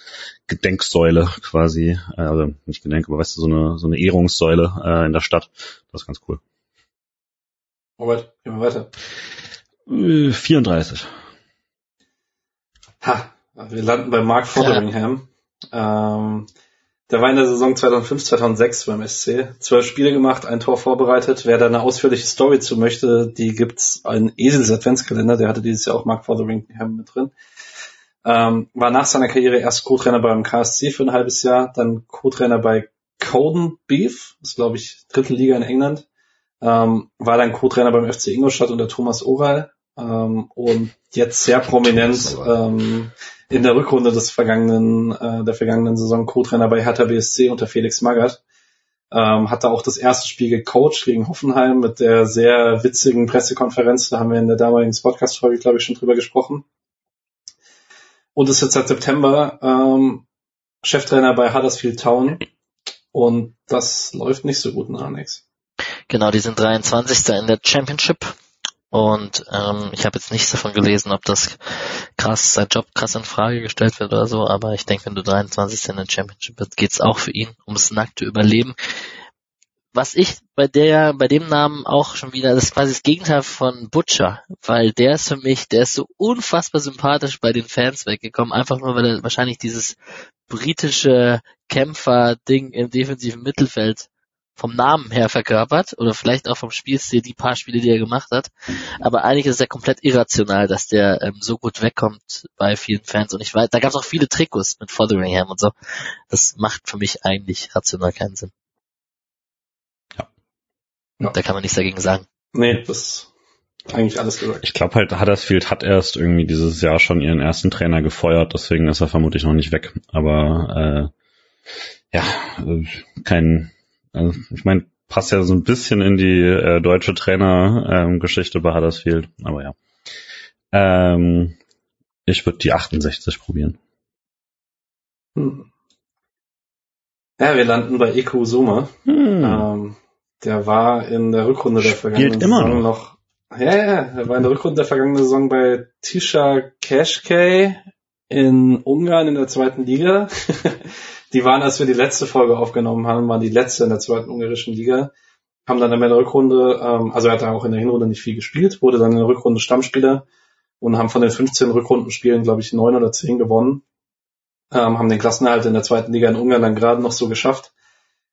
C: Gedenksäule quasi, äh, also nicht Gedenk, aber weißt du, so eine so eine Ehrungssäule äh, in der Stadt. Das ist ganz cool.
A: Robert, gehen wir weiter.
C: 34.
A: Ha, wir landen bei Mark Fotheringham. Ja. Ähm, der war in der Saison 2005, 2006 beim SC. Zwölf Spiele gemacht, ein Tor vorbereitet. Wer da eine ausführliche Story zu möchte, die gibt's einen Esels Adventskalender. Der hatte dieses Jahr auch Mark Fotheringham mit drin. Ähm, war nach seiner Karriere erst Co-Trainer beim KSC für ein halbes Jahr, dann Co-Trainer bei Coden Beef, das ist glaube ich dritte Liga in England. Ähm, war dann Co-Trainer beim FC Ingolstadt unter Thomas Oral ähm, und jetzt sehr prominent ähm, in der Rückrunde des vergangenen, äh, der vergangenen Saison Co-Trainer bei Hertha BSC unter Felix Magath. Ähm, hat da auch das erste Spiel gecoacht gegen Hoffenheim mit der sehr witzigen Pressekonferenz. Da haben wir in der damaligen Podcast-Folge, glaube ich, schon drüber gesprochen. Und ist jetzt seit September ähm, Cheftrainer bei Huddersfield Town. Und das läuft nicht so gut in Annex.
B: Genau, die sind 23. in der Championship und ähm, ich habe jetzt nichts davon gelesen, ob das krass, sein Job krass in Frage gestellt wird oder so, aber ich denke, wenn du 23. in der Championship bist, geht's auch für ihn ums nackte Überleben. Was ich bei der, bei dem Namen auch schon wieder, das ist quasi das Gegenteil von Butcher, weil der ist für mich, der ist so unfassbar sympathisch bei den Fans weggekommen, einfach nur, weil er wahrscheinlich dieses britische Kämpfer-Ding im defensiven Mittelfeld vom Namen her verkörpert oder vielleicht auch vom Spielstil die paar Spiele, die er gemacht hat. Aber eigentlich ist er komplett irrational, dass der ähm, so gut wegkommt bei vielen Fans. Und ich weiß, da gab es auch viele Trikots mit Fotheringham und so. Das macht für mich eigentlich rational keinen Sinn. Ja. ja. Da kann man nichts dagegen sagen.
A: Nee, das ist eigentlich alles gesagt.
C: Ich glaube halt, Huddersfield hat erst irgendwie dieses Jahr schon ihren ersten Trainer gefeuert, deswegen ist er vermutlich noch nicht weg. Aber äh, ja, äh, kein also, ich meine, passt ja so ein bisschen in die äh, deutsche Trainergeschichte ähm, bei Huddersfield, aber ja. Ähm, ich würde die 68 probieren.
A: Hm. Ja, wir landen bei Eko Soma. Hm. Ähm, der war in der Rückrunde der vergangenen
C: immer
A: Saison noch. Ja, ja, er war in der Rückrunde der vergangenen Saison bei Tisha Keshke in Ungarn in der zweiten Liga. die waren, als wir die letzte Folge aufgenommen haben, waren die letzte in der zweiten ungarischen Liga. Haben dann in der Rückrunde, ähm, also er hat da auch in der Hinrunde nicht viel gespielt, wurde dann in der Rückrunde Stammspieler und haben von den 15 Rückrundenspielen, glaube ich, neun oder zehn gewonnen. Ähm, haben den Klassenerhalt in der zweiten Liga in Ungarn dann gerade noch so geschafft.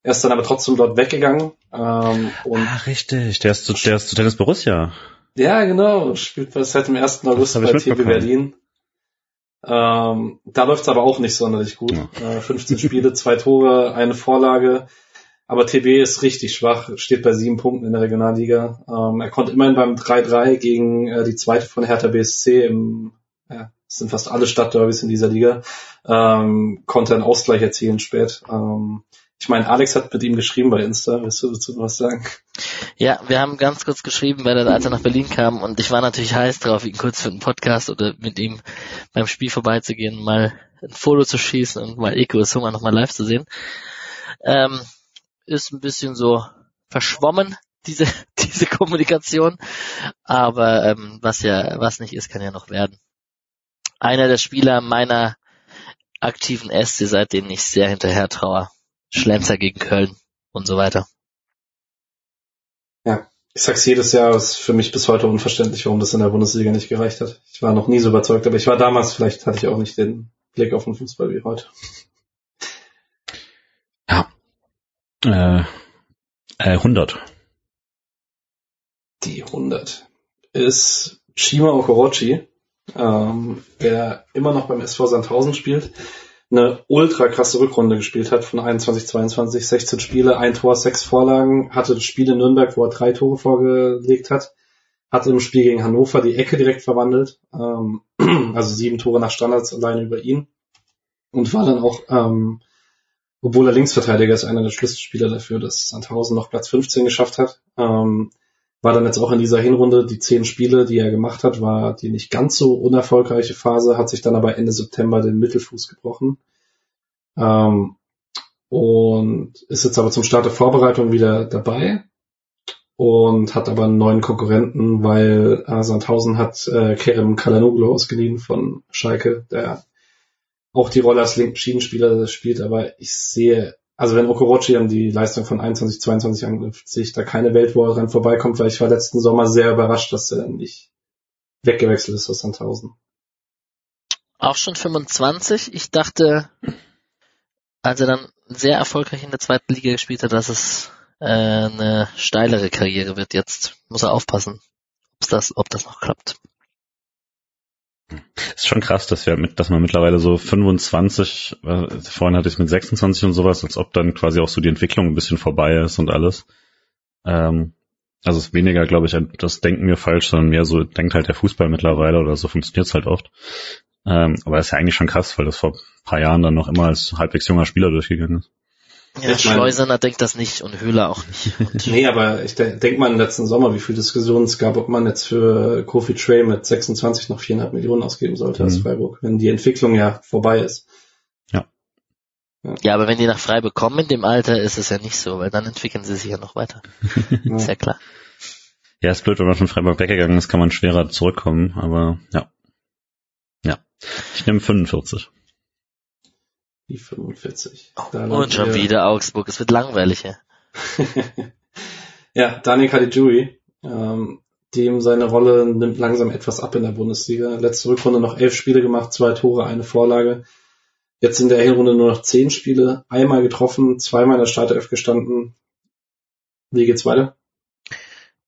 A: Er ist dann aber trotzdem dort weggegangen. Ähm, und
C: ah, richtig. Der ist zu, der ist zu Tennis Borussia.
A: Ja, genau. Spielt seit dem 1. August bei TB Berlin. Ähm, da läuft's aber auch nicht sonderlich gut. Ja. Äh, 15 Spiele, zwei Tore, eine Vorlage. Aber TB ist richtig schwach, steht bei sieben Punkten in der Regionalliga. Ähm, er konnte immerhin beim 3-3 gegen äh, die zweite von Hertha BSC im, ja, es sind fast alle Stadtderbys in dieser Liga, ähm, konnte einen Ausgleich erzielen spät. Ähm, ich meine, Alex hat mit ihm geschrieben bei Insta. Willst du dazu was sagen?
B: Ja, wir haben ganz kurz geschrieben, weil er als er nach Berlin kam und ich war natürlich heiß drauf, ihn kurz für einen Podcast oder mit ihm beim Spiel vorbeizugehen, mal ein Foto zu schießen und mal Eko Summer nochmal live zu sehen. Ähm, ist ein bisschen so verschwommen, diese, diese Kommunikation. Aber ähm, was ja, was nicht ist, kann ja noch werden. Einer der Spieler meiner aktiven Äste, seit denen ich sehr hinterher traue. Schlenzer gegen Köln und so weiter.
A: Ja, ich sag's jedes Jahr, ist für mich bis heute unverständlich, warum das in der Bundesliga nicht gereicht hat. Ich war noch nie so überzeugt, aber ich war damals, vielleicht hatte ich auch nicht den Blick auf den Fußball wie heute.
C: Ja. Äh, äh, 100.
A: Die 100 ist Shima Okorochi, ähm, der immer noch beim SV Sandhausen spielt eine ultra krasse Rückrunde gespielt hat von 21, 22, 16 Spiele, ein Tor, sechs Vorlagen, hatte das Spiel in Nürnberg, wo er drei Tore vorgelegt hat, hatte im Spiel gegen Hannover die Ecke direkt verwandelt, ähm, also sieben Tore nach Standards alleine über ihn und war dann auch, ähm, obwohl er Linksverteidiger ist, einer der Schlüsselspieler dafür, dass Sandhausen noch Platz 15 geschafft hat. Ähm, war dann jetzt auch in dieser Hinrunde die zehn Spiele, die er gemacht hat, war die nicht ganz so unerfolgreiche Phase, hat sich dann aber Ende September den Mittelfuß gebrochen. Ähm, und ist jetzt aber zum Start der Vorbereitung wieder dabei und hat aber einen neuen Konkurrenten, weil äh, Sandhausen hat äh, Kerem Kalanoglu ausgeliehen von Schalke, der auch die Rolle als linken Schienenspieler spielt, aber ich sehe also wenn Okorochi an die Leistung von 21, 22 anknüpft, sehe ich da keine Welt, wo er dran vorbeikommt, weil ich war letzten Sommer sehr überrascht, dass er nicht weggewechselt ist aus Sandhausen.
B: Auch schon 25. Ich dachte, als er dann sehr erfolgreich in der zweiten Liga gespielt hat, dass es äh, eine steilere Karriere wird. Jetzt muss er aufpassen, ob das, ob das noch klappt.
C: Ist schon krass, dass wir mit, dass man mittlerweile so 25, äh, vorhin hatte ich mit 26 und sowas, als ob dann quasi auch so die Entwicklung ein bisschen vorbei ist und alles. Ähm, also es ist weniger, glaube ich, das denken wir falsch, sondern mehr so denkt halt der Fußball mittlerweile oder so funktioniert es halt oft. Ähm, aber ist ja eigentlich schon krass, weil das vor ein paar Jahren dann noch immer als halbwegs junger Spieler durchgegangen ist.
B: Ja, ich Schleusener denkt das nicht und Höhler auch nicht.
A: nee, aber ich de denke mal im letzten Sommer, wie viel Diskussionen es gab, ob man jetzt für Kofi Trey mit 26 noch 4,5 Millionen ausgeben sollte mhm. als Freiburg, wenn die Entwicklung ja vorbei ist.
C: Ja.
B: ja. Ja, aber wenn die nach Freiburg kommen in dem Alter, ist es ja nicht so, weil dann entwickeln sie sich ja noch weiter. ja. Ist ja klar.
C: Ja, ist blöd, wenn man von Freiburg weggegangen ist, kann man schwerer zurückkommen, aber ja. Ja. Ich nehme 45.
A: Die 45.
B: Da Und schon wieder Augsburg. Es wird langweilig, ja.
A: ja, Daniel Caligiuri, ähm, dem seine Rolle nimmt langsam etwas ab in der Bundesliga. Letzte Rückrunde noch elf Spiele gemacht, zwei Tore, eine Vorlage. Jetzt in der Hinrunde nur noch zehn Spiele, einmal getroffen, zweimal in der Startelf gestanden. Wie geht's weiter?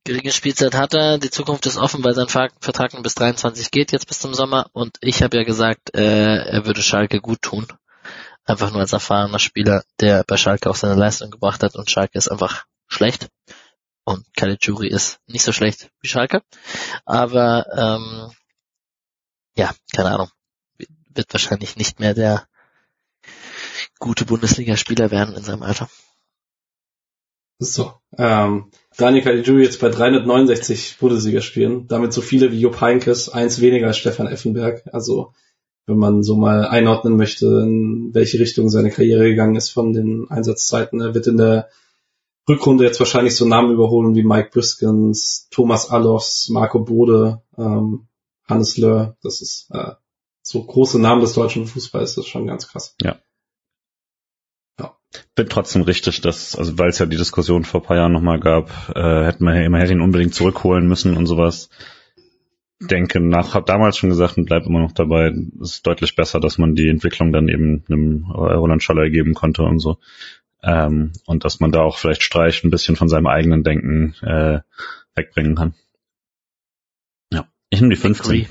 B: Geringe Spielzeit hat er, die Zukunft ist offen, weil sein Vertrag bis 23 geht, jetzt bis zum Sommer. Und ich habe ja gesagt, äh, er würde Schalke gut tun einfach nur als erfahrener Spieler, der bei Schalke auch seine Leistung gebracht hat und Schalke ist einfach schlecht. Und Caligiuri ist nicht so schlecht wie Schalke. Aber ähm, ja, keine Ahnung. Wird wahrscheinlich nicht mehr der gute Bundesligaspieler werden in seinem Alter.
A: So. Ähm, Daniel Caligiuri jetzt bei 369 Bundesligaspielen, damit so viele wie Jupp Heinkes, eins weniger als Stefan Effenberg. Also wenn man so mal einordnen möchte, in welche Richtung seine Karriere gegangen ist von den Einsatzzeiten. Er wird in der Rückrunde jetzt wahrscheinlich so Namen überholen wie Mike Briskins, Thomas Allofs, Marco Bode, ähm, Hannes Löhr. Das ist äh, so große Namen des deutschen Fußballs, das ist schon ganz krass.
C: Ja. Ja. Bin trotzdem richtig, dass, also weil es ja die Diskussion vor paar Jahren nochmal gab, äh, hätten wir immer hätte ihn unbedingt zurückholen müssen und sowas denke nach, habe damals schon gesagt und bleibe immer noch dabei, es ist deutlich besser, dass man die Entwicklung dann eben einem Roland Schaller geben konnte und so. Ähm, und dass man da auch vielleicht Streich ein bisschen von seinem eigenen Denken äh, wegbringen kann. Ja, ich nehme die 15.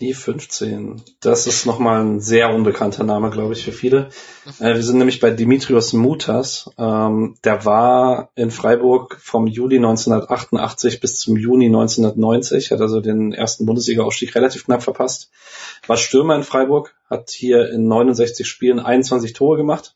A: Die 15. Das ist nochmal ein sehr unbekannter Name, glaube ich, für viele. Äh, wir sind nämlich bei Dimitrios Mutas. Ähm, der war in Freiburg vom Juli 1988 bis zum Juni 1990, hat also den ersten Bundesliga-Aufstieg relativ knapp verpasst. War Stürmer in Freiburg, hat hier in 69 Spielen 21 Tore gemacht.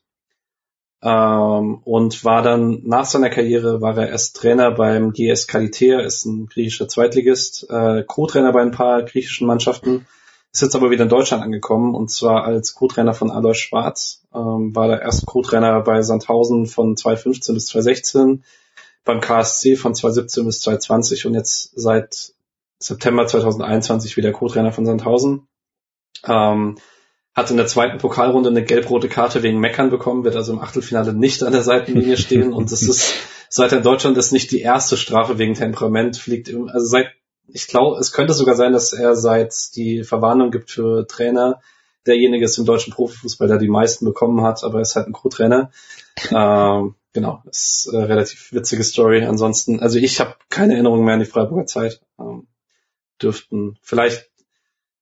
A: Ähm, und war dann nach seiner Karriere war er erst Trainer beim GS Kaliter, ist ein griechischer Zweitligist, äh, Co-Trainer bei ein paar griechischen Mannschaften, ist jetzt aber wieder in Deutschland angekommen und zwar als Co-Trainer von Alois Schwarz, ähm, war der erste Co-Trainer bei Sandhausen von 2015 bis 2016, beim KSC von 2017 bis 2020 und jetzt seit September 2021 wieder Co-Trainer von Sandhausen. Ähm, hat in der zweiten Pokalrunde eine gelb-rote Karte wegen Meckern bekommen, wird also im Achtelfinale nicht an der Seitenlinie stehen und das ist seit er in Deutschland ist nicht die erste Strafe wegen Temperament, fliegt im, also seit ich glaube, es könnte sogar sein, dass er seit die Verwarnung gibt für Trainer, derjenige ist im deutschen Profifußball, der die meisten bekommen hat, aber er ist halt ein Co-Trainer. Ähm, genau, ist eine relativ witzige Story. Ansonsten, also ich habe keine Erinnerung mehr an die Freiburger Zeit. Ähm, dürften vielleicht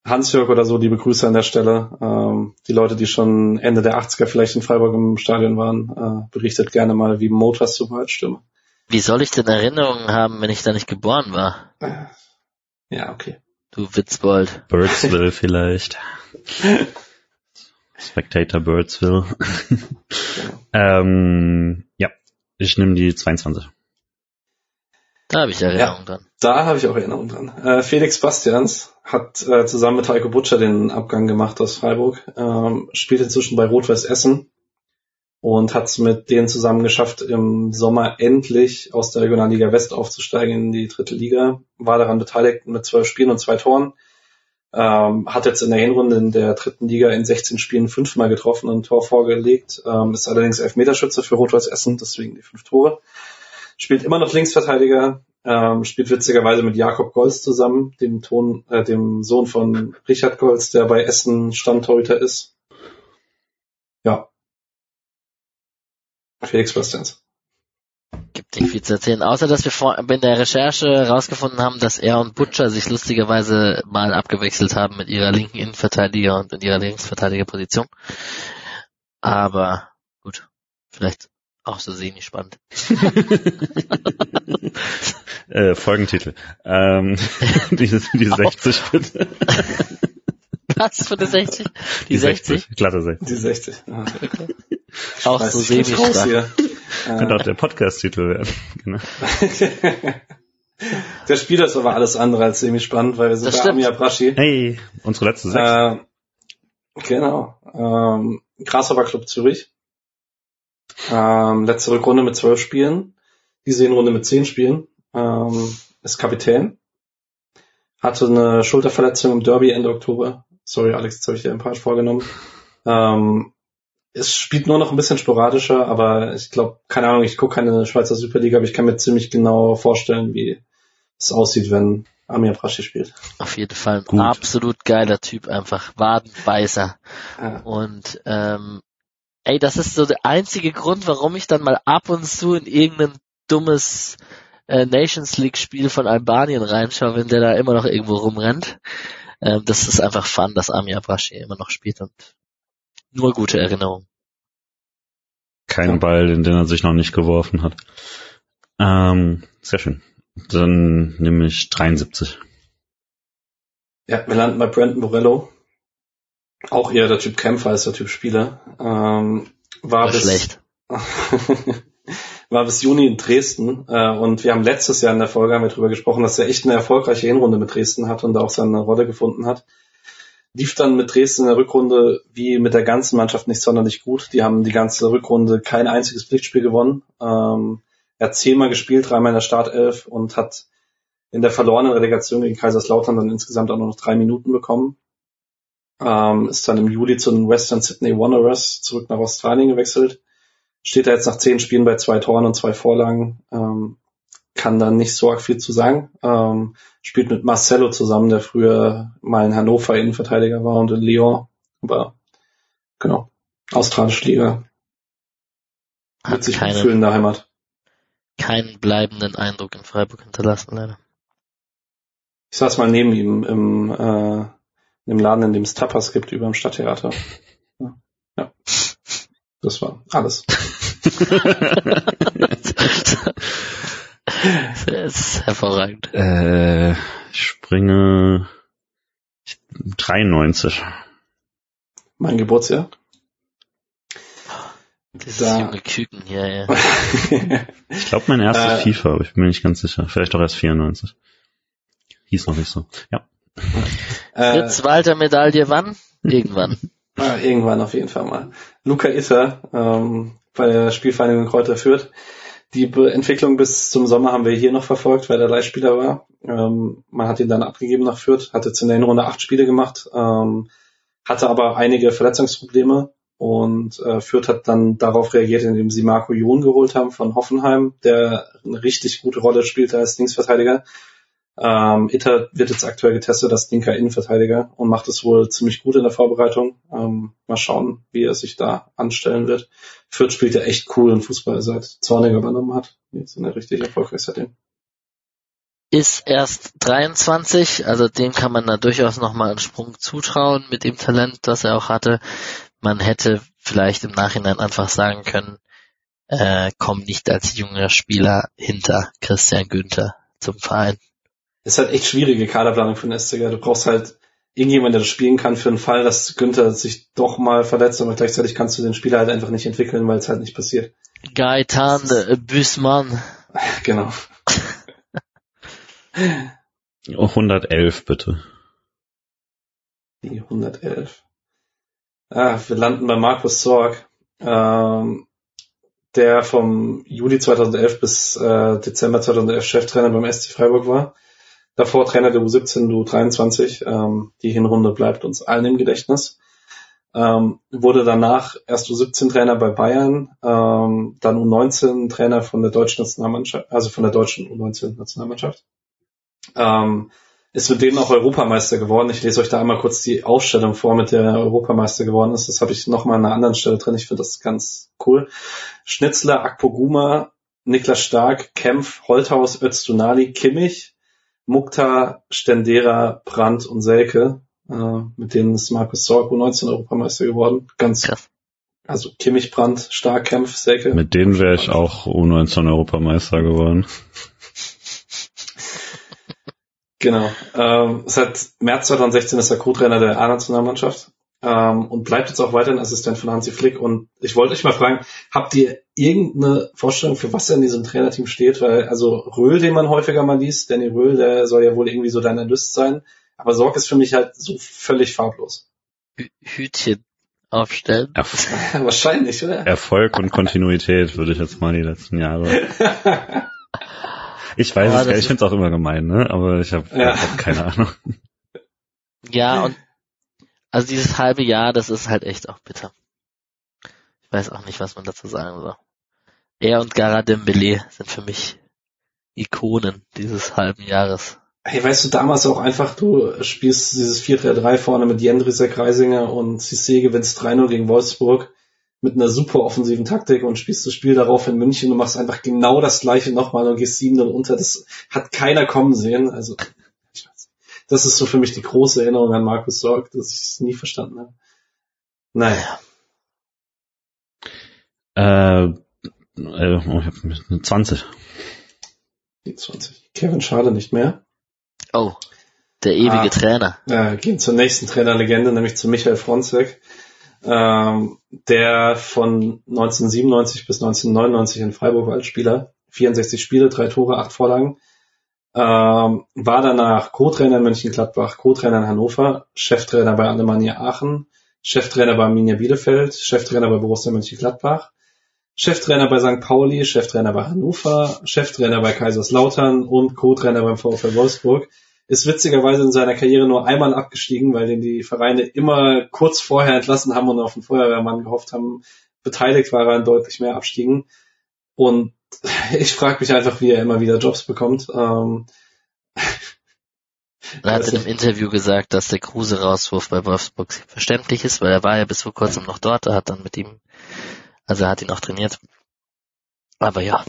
A: Hans-Jörg oder so, liebe Grüße an der Stelle. Ähm, die Leute, die schon Ende der 80er vielleicht in Freiburg im Stadion waren, äh, berichtet gerne mal, wie Motors super als Stimme.
B: Wie soll ich denn Erinnerungen haben, wenn ich da nicht geboren war?
A: Ja, okay.
B: Du Witzbold.
C: Birdsville vielleicht. Spectator Birdsville. ähm, ja, ich nehme die 22.
B: Da habe ich Erinnerung ja, dran.
A: Da habe ich auch Erinnerung dran. Äh, Felix Bastians hat äh, zusammen mit Heiko Butcher den Abgang gemacht aus Freiburg, ähm, spielt inzwischen bei Rot-Weiß Essen und hat es mit denen zusammen geschafft, im Sommer endlich aus der Regionalliga West aufzusteigen in die dritte Liga. War daran beteiligt mit zwölf Spielen und zwei Toren. Ähm, hat jetzt in der Hinrunde in der dritten Liga in 16 Spielen fünfmal getroffen und ein Tor vorgelegt. Ähm, ist allerdings Elfmeterschütze für Rot-Weiß Essen, deswegen die fünf Tore. Spielt immer noch Linksverteidiger, ähm, spielt witzigerweise mit Jakob Golz zusammen, dem, Ton, äh, dem Sohn von Richard Golz, der bei Essen Stammtorhüter ist. Ja. Felix Bastians.
B: Gibt nicht viel zu erzählen, außer dass wir vor, in der Recherche herausgefunden haben, dass er und Butcher sich lustigerweise mal abgewechselt haben mit ihrer linken Innenverteidiger und in ihrer Linksverteidigerposition. Aber gut, vielleicht auch so semi spannend.
C: äh, Folgentitel. Ähm, die, die 60 bitte.
B: Was für eine 60? Die,
C: Die 60. Glatte 60.
A: Die 60. Ah,
B: Auch
A: weiß
B: so
A: ich nicht raus
B: semi
A: hier.
C: Könnte auch der Podcast-Titel werden. Genau.
A: Der Spieler ist aber alles andere als semi-spannend, weil wir sind
B: Das
A: bei
B: stimmt.
A: Amir Braschi.
C: Hey, unsere letzte 6.
A: Äh, genau. Ähm, Grasshopper Club Zürich. Ähm, letzte Rückrunde mit zwölf Spielen. Diese Hinrunde mit zehn Spielen. Ähm, ist Kapitän. Hatte eine Schulterverletzung im Derby Ende Oktober. Sorry, Alex, jetzt habe ich dir ein paar vorgenommen. Ähm, es spielt nur noch ein bisschen sporadischer, aber ich glaube, keine Ahnung, ich gucke keine Schweizer Superliga, aber ich kann mir ziemlich genau vorstellen, wie es aussieht, wenn Amir Braschi spielt.
B: Auf jeden Fall ein
C: Gut.
B: absolut geiler Typ einfach. Wadenbeißer.
A: Ja.
B: Und ähm, ey, das ist so der einzige Grund, warum ich dann mal ab und zu in irgendein dummes äh, Nations League Spiel von Albanien reinschaue, wenn der da immer noch irgendwo rumrennt. Ähm, das ist einfach fun, dass Amir Abrashi immer noch spielt und nur gute Erinnerungen.
C: Kein Ball, in den er sich noch nicht geworfen hat. Ähm, sehr schön. Dann nehme ich 73.
A: Ja, wir landen bei Brandon Borello. Auch eher der Typ Kämpfer als der Typ Spieler. Ähm, war
B: War
A: bis,
B: schlecht.
A: war bis Juni in Dresden äh, und wir haben letztes Jahr in der Folge haben wir darüber gesprochen, dass er echt eine erfolgreiche Hinrunde mit Dresden hat und da auch seine Rolle gefunden hat. Lief dann mit Dresden in der Rückrunde wie mit der ganzen Mannschaft nicht sonderlich gut. Die haben die ganze Rückrunde kein einziges Pflichtspiel gewonnen. Ähm, er hat zehnmal gespielt, dreimal in der Startelf und hat in der verlorenen Relegation gegen Kaiserslautern dann insgesamt auch nur noch drei Minuten bekommen. Ähm, ist dann im Juli zu den Western Sydney Wanderers zurück nach Australien gewechselt. Steht da jetzt nach zehn Spielen bei zwei Toren und zwei Vorlagen. Ähm, kann da nicht so arg viel zu sagen. Ähm, spielt mit Marcelo zusammen, der früher mal in Hannover Innenverteidiger war und in Lyon. Aber genau, australische Liga.
B: Hat
A: sich gut fühlen
B: keinen,
A: in der Heimat.
B: keinen bleibenden Eindruck in Freiburg hinterlassen, leider.
A: Ich saß mal neben ihm im, äh, im Laden, in dem es Tapas gibt, über dem Stadttheater. Ja. ja. Das war alles.
B: das ist hervorragend.
C: Äh, ich springe 93.
A: Mein Geburtsjahr.
B: Dieses
A: Da-
B: junge Küken hier, ja.
C: Ich glaube mein erstes
A: Äh.
C: FIFA, aber ich bin mir nicht ganz sicher. Vielleicht auch erst 94. Hieß noch nicht so. Ja.
A: Äh,
B: Fritz Walter Medaille wann? Irgendwann.
A: äh, irgendwann auf jeden Fall mal. Luca Itter ähm, bei der Spielvereinigung Kräuter Fürth. Die Be Entwicklung bis zum Sommer haben wir hier noch verfolgt, weil der Leihspieler war. Ähm, man hat ihn dann abgegeben nach Fürth, hat jetzt in der Hinrunde acht Spiele gemacht, ähm, hatte aber einige Verletzungsprobleme und äh, Fürth hat dann darauf reagiert, indem sie Marco Jon geholt haben von Hoffenheim, der eine richtig gute Rolle spielte als Linksverteidiger. Ähm, Itter wird jetzt aktuell getestet als linker Innenverteidiger und macht es wohl ziemlich gut in der Vorbereitung. Ähm, mal schauen, wie er sich da anstellen wird. Fürth spielt ja echt coolen Fußball, seit Zorniger übernommen hat. Jetzt sind er richtig erfolgreich seitdem.
B: Ist erst 23, also dem kann man da durchaus nochmal einen Sprung zutrauen mit dem Talent, das er auch hatte. Man hätte vielleicht im Nachhinein einfach sagen können, äh, komm nicht als junger Spieler hinter Christian Günther zum Verein.
A: Ist halt echt schwierige Kaderplanung für den SCG. Du brauchst halt irgendjemand, der das spielen kann für den Fall, dass Günther sich doch mal verletzt, aber gleichzeitig kannst du den Spieler halt einfach nicht entwickeln, weil es halt nicht passiert.
B: Gaetan Büßmann.
A: Genau.
C: 111 bitte.
A: Die 111. Ah, wir landen bei Markus Sorg, ähm, der vom Juli 2011 bis äh, Dezember 2011 Cheftrainer beim SC Freiburg war. Davor Trainer der U17, U23. Ähm, die Hinrunde bleibt uns allen im Gedächtnis. Ähm, wurde danach erst U17-Trainer bei Bayern, ähm, dann U19-Trainer von der deutschen Nationalmannschaft, also von der deutschen U19-Nationalmannschaft. Ähm, ist mit denen auch Europameister geworden. Ich lese euch da einmal kurz die Aufstellung vor, mit der er Europameister geworden ist. Das habe ich nochmal an einer anderen Stelle drin. Ich finde das ganz cool. Schnitzler, Akpoguma, Niklas Stark, Kempf, Holthaus, Öztunali, Kimmich, Mukta, Stendera, Brandt und Selke. Äh, mit denen ist Markus Sorg U19 Europameister geworden. Ganz
B: Krass.
A: Also Kimmich, Brandt, Stark, Kempf, Selke.
C: Mit denen wäre ich auch U19 Europameister geworden.
A: Genau. Ähm, seit März 2016 ist er Co-Trainer der A-Nationalmannschaft ähm, und bleibt jetzt auch weiterhin Assistent von Hansi Flick. Und ich wollte euch mal fragen, habt ihr irgendeine Vorstellung, für was er in diesem Trainerteam steht? Weil, also Röhl, den man häufiger mal liest, Danny Röhl, der soll ja wohl irgendwie so dein Analyst sein. Aber Sorg ist für mich halt so völlig farblos.
B: Hü- Hütchen aufstellen.
C: Erf
A: Wahrscheinlich, oder?
C: Erfolg und Kontinuität würde ich jetzt mal die letzten Jahre. Ich weiß es, ich finde es auch immer gemein, ne? Aber ich habe
A: Ja.
C: hab keine Ahnung.
B: Ja, und also dieses halbe Jahr, das ist halt echt auch bitter. Ich weiß auch nicht, was man dazu sagen soll. Er und Gara Dembele sind für mich Ikonen dieses halben Jahres.
A: Hey, weißt du, damals auch einfach, du spielst dieses 4-3-3 vorne mit Jendrisek, Reisinger und Cissé gewinnst 3-0 gegen Wolfsburg mit einer super offensiven Taktik und spielst das Spiel darauf in München und machst einfach genau das gleiche nochmal und gehst 7-0 unter. Das hat keiner kommen sehen. Also, das ist so für mich die große Erinnerung an Markus Sorg, dass ich es nie verstanden habe. Naja,
C: Äh, äh, oh, ich hab eine 20.
A: die 20. Kevin Schade nicht mehr.
B: Oh, der ewige
A: Ah.
B: Trainer.
A: äh, gehen zur nächsten Trainerlegende, nämlich zu Michael Fronzek, ähm, der von 1997 bis 1999 in Freiburg war als Spieler, 64 Spiele, drei Tore, acht Vorlagen, ähm, war danach Co-Trainer in Mönchengladbach, Co-Trainer in Hannover, Cheftrainer bei Alemannia Aachen, Cheftrainer bei Arminia Bielefeld, Cheftrainer bei Borussia Mönchengladbach, Cheftrainer bei St. Pauli, Cheftrainer bei Hannover, Cheftrainer bei Kaiserslautern und Co-Trainer beim VfL Wolfsburg ist witzigerweise in seiner Karriere nur einmal abgestiegen, weil den die Vereine immer kurz vorher entlassen haben und auf den Feuerwehrmann gehofft haben. Beteiligt war er an deutlich mehr Abstiegen. Und ich frage mich einfach, wie er immer wieder Jobs bekommt. Ähm,
B: Er hat
A: Weiß
B: in einem Interview gesagt, dass der Kruse-Rauswurf bei Wolfsburg verständlich ist, weil er war ja bis vor kurzem noch dort, er hat dann mit ihm, also er hat ihn auch trainiert. Aber ja,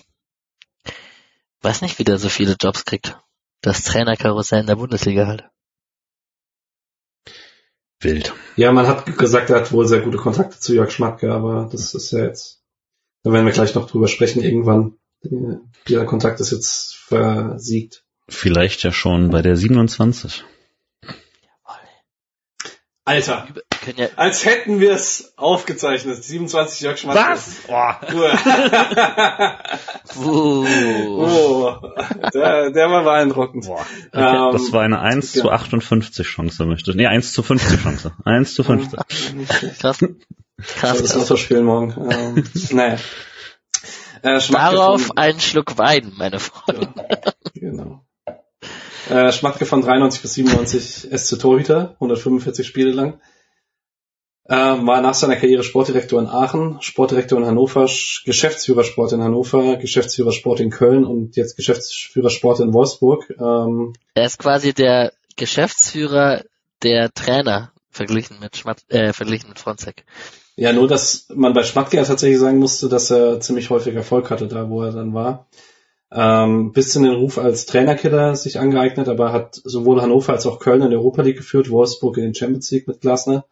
B: weiß nicht, wie der so viele Jobs kriegt. Das Trainerkarussell in der Bundesliga halt.
C: Wild.
A: ja, man hat gesagt, er hat wohl sehr gute Kontakte zu Jörg Schmatke, aber das ist ja jetzt, da werden wir gleich noch drüber sprechen irgendwann. Dieser Kontakt ist jetzt versiegt.
C: Vielleicht ja schon bei der 27.
A: Alter,
B: ja,
A: als hätten wir es aufgezeichnet. 27 Jörg Schmatke.
C: Boah.
A: Cool.
B: uh,
A: Oh, der, der war beeindruckend.
C: Boah.
A: Ähm,
C: das war eine 1 zu
A: ja.
C: 58 Chance, möchte ich. Nee, 1 zu 50 Chance. 1 zu 50.
B: krass. Krass,
A: das
B: krass.
A: Lottospielen morgen. Ähm, naja. Äh, Schmatke
B: Darauf
A: von,
B: einen Schluck Wein, meine Freunde.
A: genau. Äh, Schmatke von 93 bis 97 SC Torhüter, 145 Spiele lang. Äh, war nach seiner Karriere Sportdirektor in Aachen, Sportdirektor in Hannover, Sch- Geschäftsführer Sport in Hannover, Geschäftsführer Sport in Köln und jetzt Geschäftsführer Sport in Wolfsburg. Ähm,
B: Er ist quasi der Geschäftsführer der Trainer, verglichen mit Schmat äh, verglichen mit Fronzek.
A: Ja, nur dass man bei Schmatke tatsächlich sagen musste, dass er ziemlich häufig Erfolg hatte, da wo er dann war. Ähm, bisschen den Ruf als Trainerkiller sich angeeignet, aber hat sowohl Hannover als auch Köln in der Europa League geführt, Wolfsburg in den Champions League mit Glasner.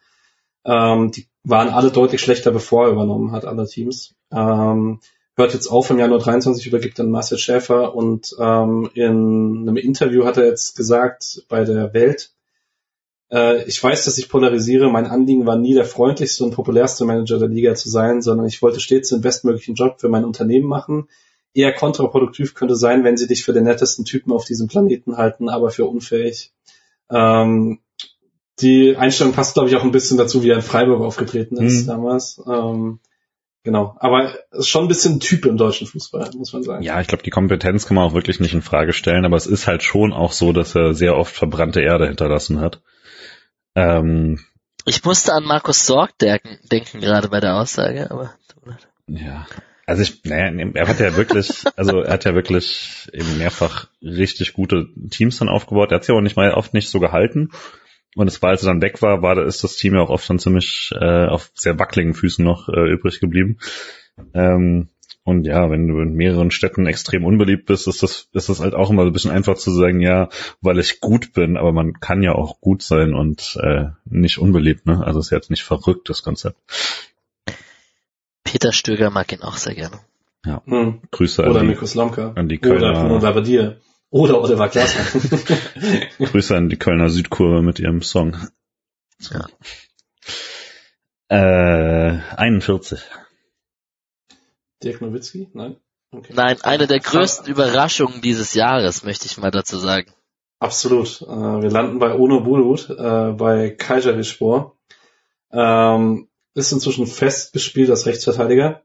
A: Ähm, die waren alle deutlich schlechter, bevor er übernommen hat, alle Teams. Ähm, hört jetzt auf im Januar 23, übergibt dann Marcel Schäfer und ähm, in einem Interview hat er jetzt gesagt bei der Welt, ich weiß, dass ich polarisiere. Mein Anliegen war nie der freundlichste und populärste Manager der Liga zu sein, sondern ich wollte stets den bestmöglichen Job für mein Unternehmen machen. Eher kontraproduktiv könnte sein, wenn sie dich für den nettesten Typen auf diesem Planeten halten, aber für unfähig. Ähm, die Einstellung passt, glaube ich, auch ein bisschen dazu, wie er in Freiburg aufgetreten ist
C: Mhm.
A: damals. Ähm, genau. Aber ist schon ein bisschen Typ im deutschen Fußball, muss man sagen.
C: Ja, ich glaube, die Kompetenz kann man auch wirklich nicht in Frage stellen, aber es ist halt schon auch so, dass er sehr oft verbrannte Erde hinterlassen hat. Ähm,
B: Ich musste an Markus Sorg denken, denken gerade bei der Aussage, aber
C: ja. Also ich, naja, er hat ja wirklich, also er hat ja wirklich eben mehrfach richtig gute Teams dann aufgebaut. Er hat sie auch nicht mal oft nicht so gehalten. Und es war, als er dann weg war, war ist das Team ja auch oft dann ziemlich äh, auf sehr wackeligen Füßen noch äh, übrig geblieben. Ähm, und ja, wenn du in mehreren Städten extrem unbeliebt bist, ist das, ist das halt auch immer so ein bisschen einfach zu sagen, ja, weil ich gut bin, aber man kann ja auch gut sein und äh, nicht unbeliebt, ne? Also ist jetzt nicht verrückt, das Konzept.
B: Peter Stöger mag ihn auch sehr gerne.
A: Hm.
C: Grüße
A: Oder
C: an die,
A: Slomka.
C: an die
A: Oder
C: Kölner,
A: Bruno Labbadia. Oder Oliver Glasner.
C: Grüße an die Kölner Südkurve mit ihrem Song.
B: Ja.
C: Äh, 41.
A: Dirk Nowitzki? Nein? Okay.
B: Nein, eine der größten Überraschungen dieses Jahres, möchte ich mal dazu sagen.
A: Absolut. Äh, wir landen bei Ono Bulut, äh, bei Kaiserrispor. Ähm, ist inzwischen festgespielt als Rechtsverteidiger.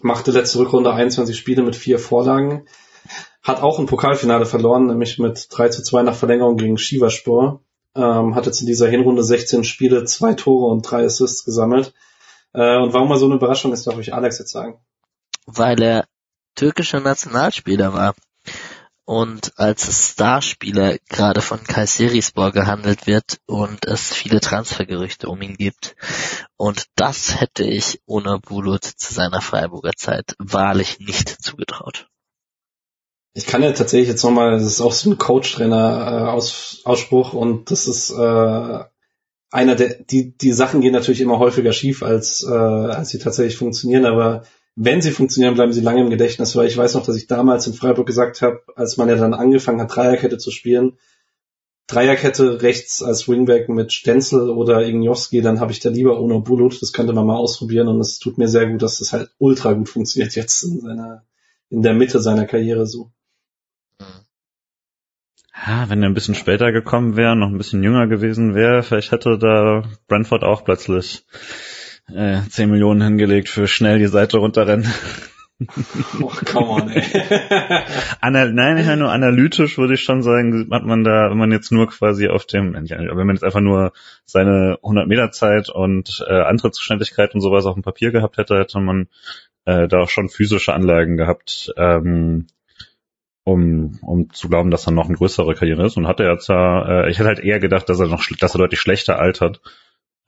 A: Machte letzte Rückrunde 21 Spiele mit vier Vorlagen. Hat auch ein Pokalfinale verloren, nämlich mit 3 zu 2 nach Verlängerung gegen Shivaspor. Ähm, hat jetzt in dieser Hinrunde 16 Spiele, zwei Tore und drei Assists gesammelt. Äh, und warum er so eine Überraschung ist, darf ich Alex jetzt sagen.
B: Weil er türkischer Nationalspieler war und als Starspieler gerade von Kayserispor gehandelt wird und es viele Transfergerüchte um ihn gibt. Und das hätte ich ohne Bulut zu seiner Freiburger Zeit wahrlich nicht zugetraut.
A: Ich kann ja tatsächlich jetzt nochmal, das ist auch so ein Coach-Trainer-Ausspruch und das ist äh, einer der, die, die Sachen gehen natürlich immer häufiger schief, als, äh, als sie tatsächlich funktionieren, aber wenn sie funktionieren, bleiben sie lange im Gedächtnis, weil ich weiß noch, dass ich damals in Freiburg gesagt habe, als man ja dann angefangen hat, Dreierkette zu spielen, Dreierkette rechts als Wingback mit Stenzel oder Ignowski, dann habe ich da lieber ohne Bulut, das könnte man mal ausprobieren und es tut mir sehr gut, dass das halt ultra gut funktioniert jetzt in seiner, in der Mitte seiner Karriere so.
C: Ja, wenn er ein bisschen später gekommen wäre, noch ein bisschen jünger gewesen wäre, vielleicht hätte da Brentford auch plötzlich äh, 10 Millionen hingelegt für schnell die Seite runterrennen.
A: Oh, come on, ey.
C: Anal Nein, nur analytisch würde ich schon sagen, hat man da, wenn man jetzt nur quasi auf dem, wenn man jetzt einfach nur seine 100 Meter Zeit und äh, Antrittsgeschwindigkeit und sowas auf dem Papier gehabt hätte, hätte man äh, da auch schon physische Anlagen gehabt, ähm, um, um zu glauben, dass er noch eine größere Karriere ist. Und hat er jetzt ja, äh, ich hätte halt eher gedacht, dass er noch, dass er deutlich schlechter altert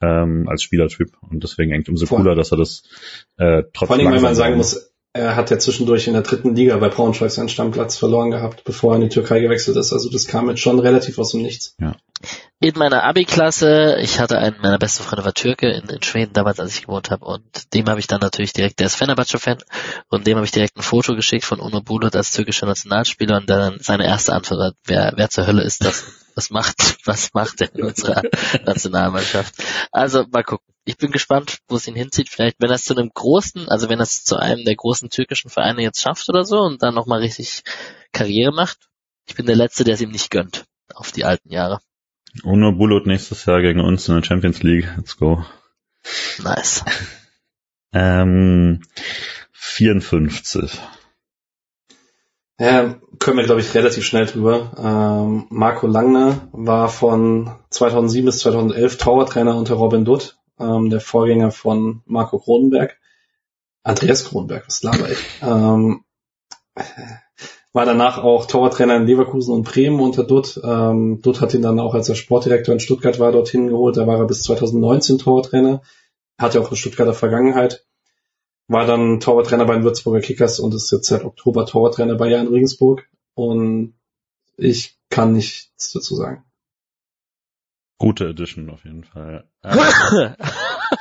C: ähm, als Spielertyp. Und deswegen eigentlich umso cooler, dass er das äh, trotz
A: Vor allem, wenn man sagen muss, er hat ja zwischendurch in der dritten Liga bei Braunschweig seinen Stammplatz verloren gehabt, bevor er in die Türkei gewechselt ist. Also das kam jetzt schon relativ aus dem Nichts.
B: In meiner Abi-Klasse, ich hatte einen meiner besten Freunde war Türke in, in Schweden damals, als ich gewohnt habe und dem habe ich dann natürlich direkt, der ist Fenerbahce-Fan und dem habe ich direkt ein Foto geschickt von Uno Bulut als türkischer Nationalspieler und dann seine erste Antwort war, wer, wer zur Hölle ist das? Was macht, was macht er in unserer Nationalmannschaft? Also mal gucken. Ich bin gespannt, wo es ihn hinzieht. Vielleicht, wenn er es zu einem großen, also wenn er es zu einem der großen türkischen Vereine jetzt schafft oder so und dann nochmal richtig Karriere macht. Ich bin der Letzte, der es ihm nicht gönnt auf die alten Jahre.
C: Uno Bulut nächstes Jahr gegen uns in der Champions League. Let's go.
B: Nice.
C: Ähm, 54.
A: Ja, können wir, glaube ich, relativ schnell drüber. Ähm, Marco Langner war von 2007 bis 2011 Torwarttrainer unter Robin Dutt, ähm, der Vorgänger von Marco Kronenberg. Andreas Kronenberg, was laber ich. Ähm, war danach auch Torwarttrainer in Leverkusen und Bremen unter Dutt. Ähm, Dutt hat ihn dann auch, als er Sportdirektor in Stuttgart war, dorthin geholt. Da war er bis 2019 Torwarttrainer. Hatte auch eine Stuttgarter Vergangenheit war dann Torwarttrainer bei den Würzburger Kickers und ist jetzt seit Oktober Torwarttrainer bei Jan Regensburg. Und ich kann nichts dazu sagen.
C: Gute Edition auf jeden Fall. Äh,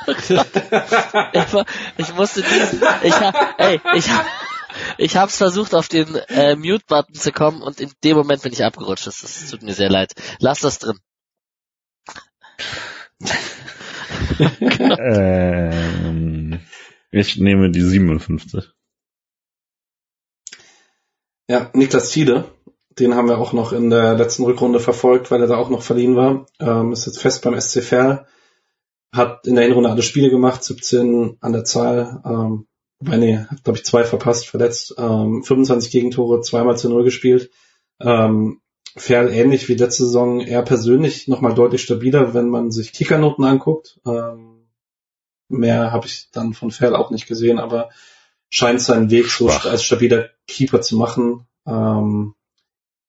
B: ich, war, ich musste diesen, ich hab, ey, ich hab, ich hab's versucht auf den äh, Mute-Button zu kommen und in dem Moment bin ich abgerutscht. Das, das tut mir sehr leid. Lass das drin.
C: ähm, ich nehme die 57.
A: Ja, Niklas Thiele, den haben wir auch noch in der letzten Rückrunde verfolgt, weil er da auch noch verliehen war. Ähm, ist jetzt fest beim SC Verl. Hat in der Hinrunde alle Spiele gemacht, 17 an der Zahl. Ähm, wobei nee, hat glaube ich zwei verpasst, verletzt, ähm, 25 Gegentore, zweimal zu null gespielt. Ähm, Ferl ähnlich wie letzte Saison eher persönlich nochmal deutlich stabiler, wenn man sich Kickernoten anguckt. Ähm, mehr habe ich dann von Ferl auch nicht gesehen, aber scheint seinen Weg Schwach. so als stabiler Keeper zu machen. Ähm,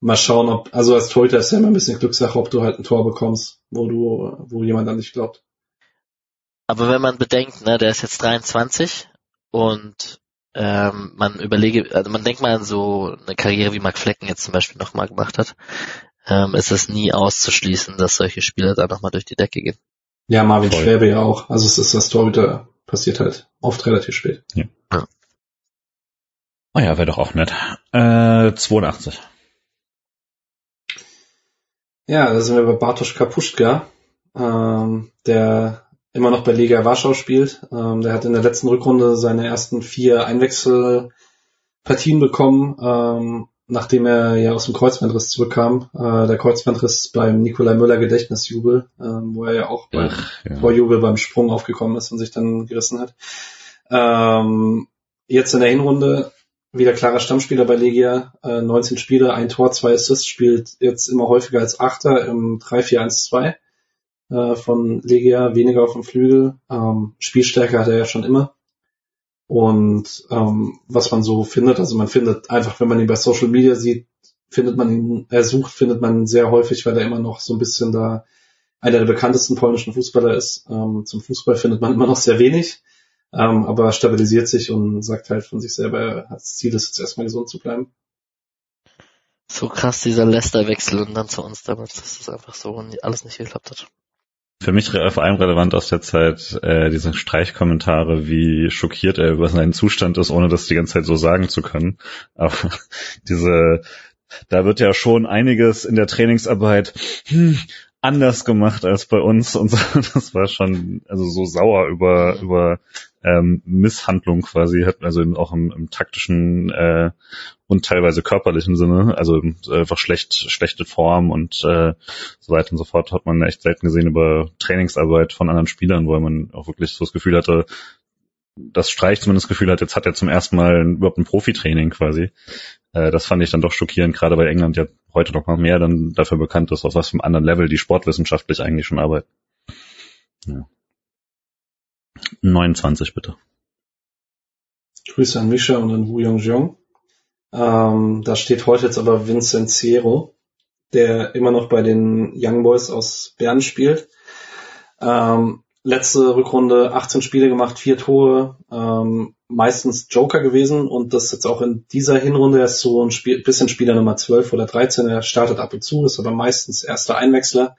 A: mal schauen, ob, also als Torhüter ist ja immer ein bisschen Glückssache, ob du halt ein Tor bekommst, wo du, wo jemand an dich glaubt.
B: Aber wenn man bedenkt, ne, der ist jetzt 23 und ähm, man überlege, also man denkt mal an so eine Karriere wie Mark Flecken jetzt zum Beispiel nochmal gemacht hat, ähm, ist es nie auszuschließen, dass solche Spieler da nochmal durch die Decke gehen.
A: Ja, Marvin Voll. Schwäbe ja auch. Also es ist das Torhüter passiert halt oft relativ spät.
C: Ja. ja. Oh ja, wäre doch auch nett. Äh, 82.
A: Ja, da sind wir bei Bartosz Kapuschka, ähm, der immer noch bei Liga Warschau spielt. Ähm, der hat in der letzten Rückrunde seine ersten vier Einwechselpartien bekommen, ähm, nachdem er ja aus dem Kreuzbandriss zurückkam. Äh, der Kreuzbandriss beim Nikolai Müller Gedächtnisjubel, ähm, wo er ja auch beim ja. Vorjubel beim Sprung aufgekommen ist und sich dann gerissen hat. Ähm, jetzt in der Hinrunde wieder klarer Stammspieler bei Legia, äh, 19 Spiele, ein Tor, zwei Assists, spielt jetzt immer häufiger als Achter im 3-4-1-2 äh, von Legia, weniger auf dem Flügel. Ähm, Spielstärke hat er ja schon immer. Und ähm, was man so findet, also man findet einfach, wenn man ihn bei Social Media sieht, findet man ihn, er sucht, findet man ihn sehr häufig, weil er immer noch so ein bisschen da einer der bekanntesten polnischen Fußballer ist. Ähm, zum Fußball findet man immer noch sehr wenig, ähm, aber stabilisiert sich und sagt halt von sich selber, das Ziel ist jetzt erstmal gesund zu bleiben.
B: So krass dieser Leicester-Wechsel und dann zu uns damals, dass das einfach so alles nicht geklappt hat
C: für mich vor allem relevant aus der Zeit äh, diese Streichkommentare, wie schockiert er über seinen Zustand ist, ohne das die ganze Zeit so sagen zu können. Aber diese, da wird ja schon einiges in der Trainingsarbeit hm, anders gemacht als bei uns und so. Das war schon also so sauer über über ähm, Misshandlung quasi, also auch im, im taktischen äh, und teilweise körperlichen Sinne, also einfach schlecht schlechte Form und äh, so weiter und so fort hat man echt selten gesehen über Trainingsarbeit von anderen Spielern, wo man auch wirklich so das Gefühl hatte, das Streich zumindest das Gefühl hat, jetzt hat er zum ersten Mal überhaupt ein Profitraining quasi. Äh, das fand ich dann doch schockierend, gerade weil England ja heute noch mal mehr dann dafür bekannt ist, auf was für einem anderen Level die sportwissenschaftlich eigentlich schon arbeiten. Ja. 29 bitte.
A: Grüße an Misha und an Wu Yongjiong. Ähm, da steht heute jetzt aber Vincent Ciero, der immer noch bei den Young Boys aus Bern spielt. Ähm, letzte Rückrunde 18 Spiele gemacht, vier Tore, ähm, meistens Joker gewesen und das jetzt auch in dieser Hinrunde ist so ein Spiel, bisschen Spieler Nummer 12 oder 13, er startet ab und zu, ist aber meistens erster Einwechsler,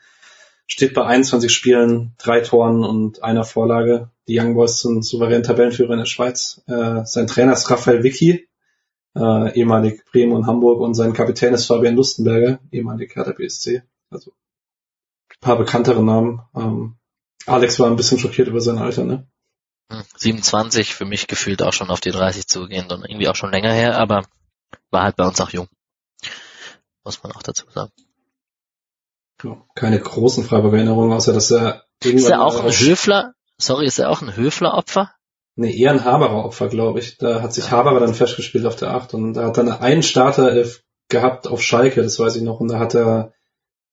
A: steht bei 21 Spielen, drei Toren und einer Vorlage. Die Young Boys sind souverän Tabellenführer in der Schweiz. Äh, sein Trainer ist Raphael Vicky, äh, ehemalig Bremen und Hamburg und sein Kapitän ist Fabian Lustenberger, ehemalig Hertha BSC. Also ein paar bekanntere Namen. Ähm, Alex war ein bisschen schockiert über sein Alter, ne?
B: 27 hm, für mich gefühlt auch schon auf die 30 zugehend und irgendwie auch schon länger her, aber war halt bei uns auch jung. Muss man auch dazu sagen.
A: Keine großen Freiburger Erinnerungen, außer dass er
B: Ist er auch ein Höfler? Sorry, ist er auch ein Höfler-Opfer?
A: Nee, eher ein Haberer Opfer, glaube ich. Da hat sich ja. Haberer dann festgespielt auf der 8 und da hat dann einen Starter gehabt auf Schalke, das weiß ich noch, und da hat er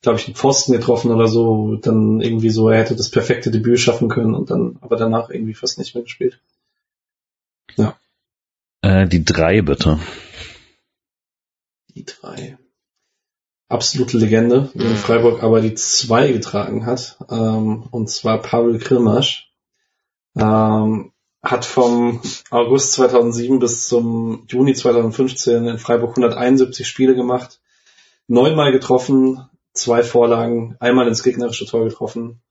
A: glaube ich, einen Pfosten getroffen oder so, dann irgendwie so, er hätte das perfekte Debüt schaffen können und dann, aber danach irgendwie fast nicht mehr gespielt.
C: Ja. Äh, die drei bitte.
A: Die drei. Absolute Legende, die in Freiburg aber die zwei getragen hat, ähm, und zwar Pavel Krimasch. Ähm, hat vom August 2007 bis zum Juni 2015 in Freiburg 171 Spiele gemacht, neunmal getroffen, zwei Vorlagen, einmal ins gegnerische Tor getroffen.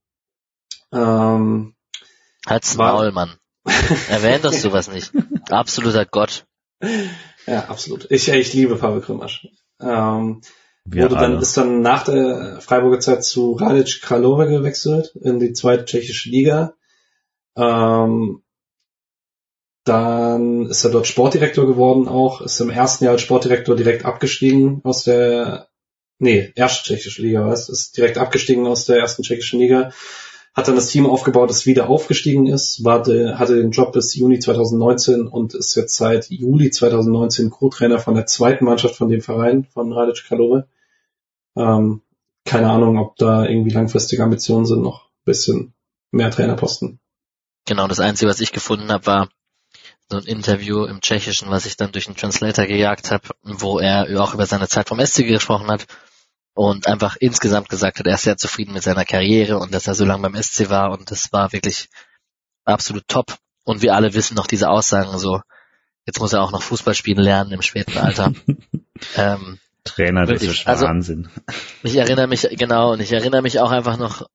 A: Ähm,
B: Halt's Maul, Mann. Erwähnt das sowas nicht. Absoluter Gott.
A: Ja, absolut. Ich, ich liebe Pavel Krimasch. Ähm, wurde dann, ist dann nach der Freiburger Zeit zu Radic Kralove gewechselt in die zweite tschechische Liga. Ähm, dann ist er dort Sportdirektor geworden auch, ist im ersten Jahr als Sportdirektor direkt abgestiegen aus der nee, erste tschechische Liga war es, ist direkt abgestiegen aus der ersten tschechischen Liga, hat dann das Team aufgebaut, das wieder aufgestiegen ist, war hatte den Job bis Juni 2019 und ist jetzt seit Juli 2019 Co-Trainer von der zweiten Mannschaft von dem Verein, von Radic Kalore. Ähm, keine Ahnung, ob da irgendwie langfristige Ambitionen sind, noch bisschen mehr Trainerposten.
B: Genau, das Einzige, was ich gefunden habe, war so ein Interview im Tschechischen, was ich dann durch einen Translator gejagt habe, wo er auch über seine Zeit vom SC gesprochen hat und einfach insgesamt gesagt hat, er ist sehr zufrieden mit seiner Karriere und dass er so lange beim SC war und das war wirklich absolut top. Und wir alle wissen noch diese Aussagen so, jetzt muss er auch noch Fußball spielen lernen im späten Alter.
C: ähm, Trainer, das ist also, Wahnsinn.
B: Ich erinnere mich, genau, und ich erinnere mich auch einfach noch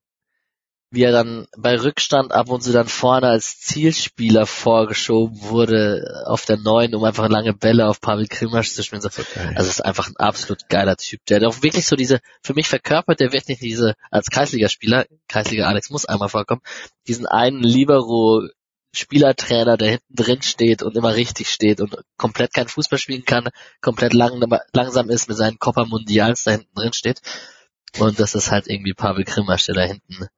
B: wie er dann bei Rückstand ab und zu dann vorne als Zielspieler vorgeschoben wurde auf der neuen, um einfach lange Bälle auf Pavel Krimasch zu spielen. So, also ist einfach ein absolut geiler Typ, der auch wirklich so diese, für mich verkörpert, der wird nicht diese, als Kreisligaspieler, Kreisliga Alex muss einmal vorkommen, diesen einen Libero Spielertrainer, der hinten drin steht und immer richtig steht und komplett kein Fußball spielen kann, komplett lang, langsam ist mit seinen Copper Mundials da hinten drin steht. Und das ist halt irgendwie Pavel Krimasch, der da hinten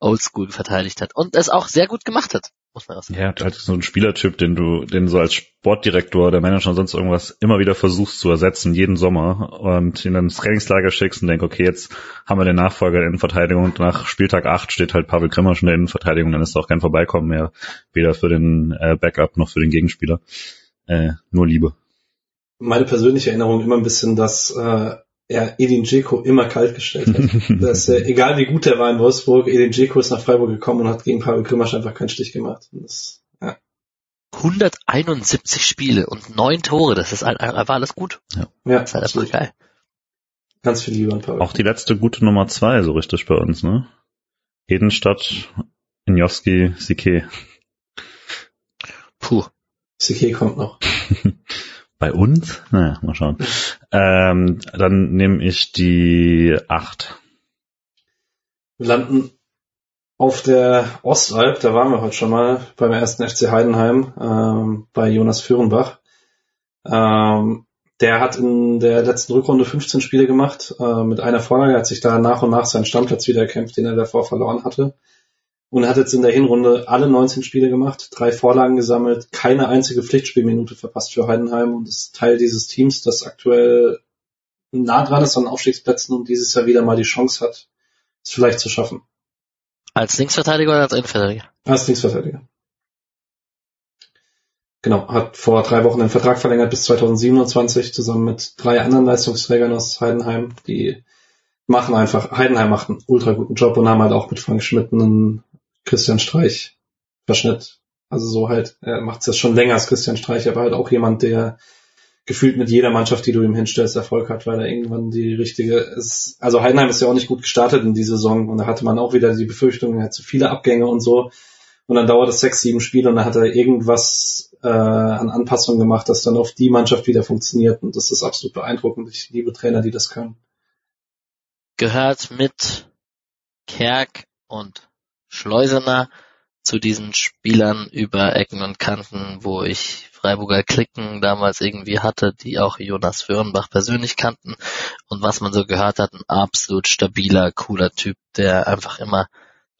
B: Oldschool verteidigt hat und es auch sehr gut gemacht hat, muss man auch sagen.
C: Ja, halt so ein Spielertyp, den du, den du so als Sportdirektor, der Manager und sonst irgendwas immer wieder versuchst zu ersetzen, jeden Sommer und ihn dann ins Trainingslager schickst und denkst, okay, jetzt haben wir den Nachfolger der Innenverteidigung und nach Spieltag 8 steht halt Pavel Krimmer schon in der Innenverteidigung, dann ist auch kein Vorbeikommen mehr, weder für den äh, Backup noch für den Gegenspieler. Äh, nur Liebe.
A: Meine persönliche Erinnerung immer ein bisschen, dass äh, er Edin Dzeko immer kalt gestellt hat. dass, äh, egal wie gut er war in Wolfsburg, Edin Dzeko ist nach Freiburg gekommen und hat gegen Pavel Grimmasch einfach keinen Stich gemacht. Das, ja.
B: 171 Spiele und neun Tore, das ist einfach alles gut.
A: Ja, ja das ist halt einfach geil. Ganz viel Liebe an
C: Pavel. Auch die letzte gute Nummer zwei, so richtig bei uns, ne? Edenstadt, Injowski, Sique.
A: Puh. Sique kommt noch.
C: Bei uns? Naja, mal schauen. Ähm, dann nehme ich die acht.
A: Wir landen auf der Ostalb, da waren wir heute schon mal beim ersten FC Heidenheim, ähm, bei Jonas Führenbach. Ähm, der hat in der letzten Rückrunde 15 Spiele gemacht, äh, mit einer Vorlage, hat sich da nach und nach seinen Stammplatz wieder erkämpft, den er davor verloren hatte und hat jetzt in der Hinrunde alle 19 Spiele gemacht, drei Vorlagen gesammelt, keine einzige Pflichtspielminute verpasst für Heidenheim und ist Teil dieses Teams, das aktuell nah dran ist an Aufstiegsplätzen und dieses Jahr wieder mal die Chance hat, es vielleicht zu schaffen.
B: Als Linksverteidiger oder als Innenverteidiger?
A: Als Linksverteidiger. Genau, hat vor drei Wochen den Vertrag verlängert bis 2027 zusammen mit drei anderen Leistungsträgern aus Heidenheim, die machen einfach, Heidenheim macht einen ultra guten Job und haben halt auch mit Frank Schmidt einen Christian Streich Verschnitt. Also so halt, er macht es ja schon länger als Christian Streich, aber halt auch jemand, der gefühlt mit jeder Mannschaft, die du ihm hinstellst, Erfolg hat, weil er irgendwann die richtige ist. Also Heidenheim ist ja auch nicht gut gestartet in die Saison und da hatte man auch wieder die Befürchtung, er hat zu viele Abgänge und so. Und dann dauert es sechs, sieben Spiele und dann hat er irgendwas äh, an Anpassungen gemacht, dass dann auf die Mannschaft wieder funktioniert. Und das ist absolut beeindruckend. Ich liebe Trainer, die das können.
B: Gehört mit Kerk und Schleusener zu diesen Spielern über Ecken und Kanten, wo ich Freiburger Klicken damals irgendwie hatte, die auch Jonas Föhrenbach persönlich kannten und was man so gehört hat, ein absolut stabiler, cooler Typ, der einfach immer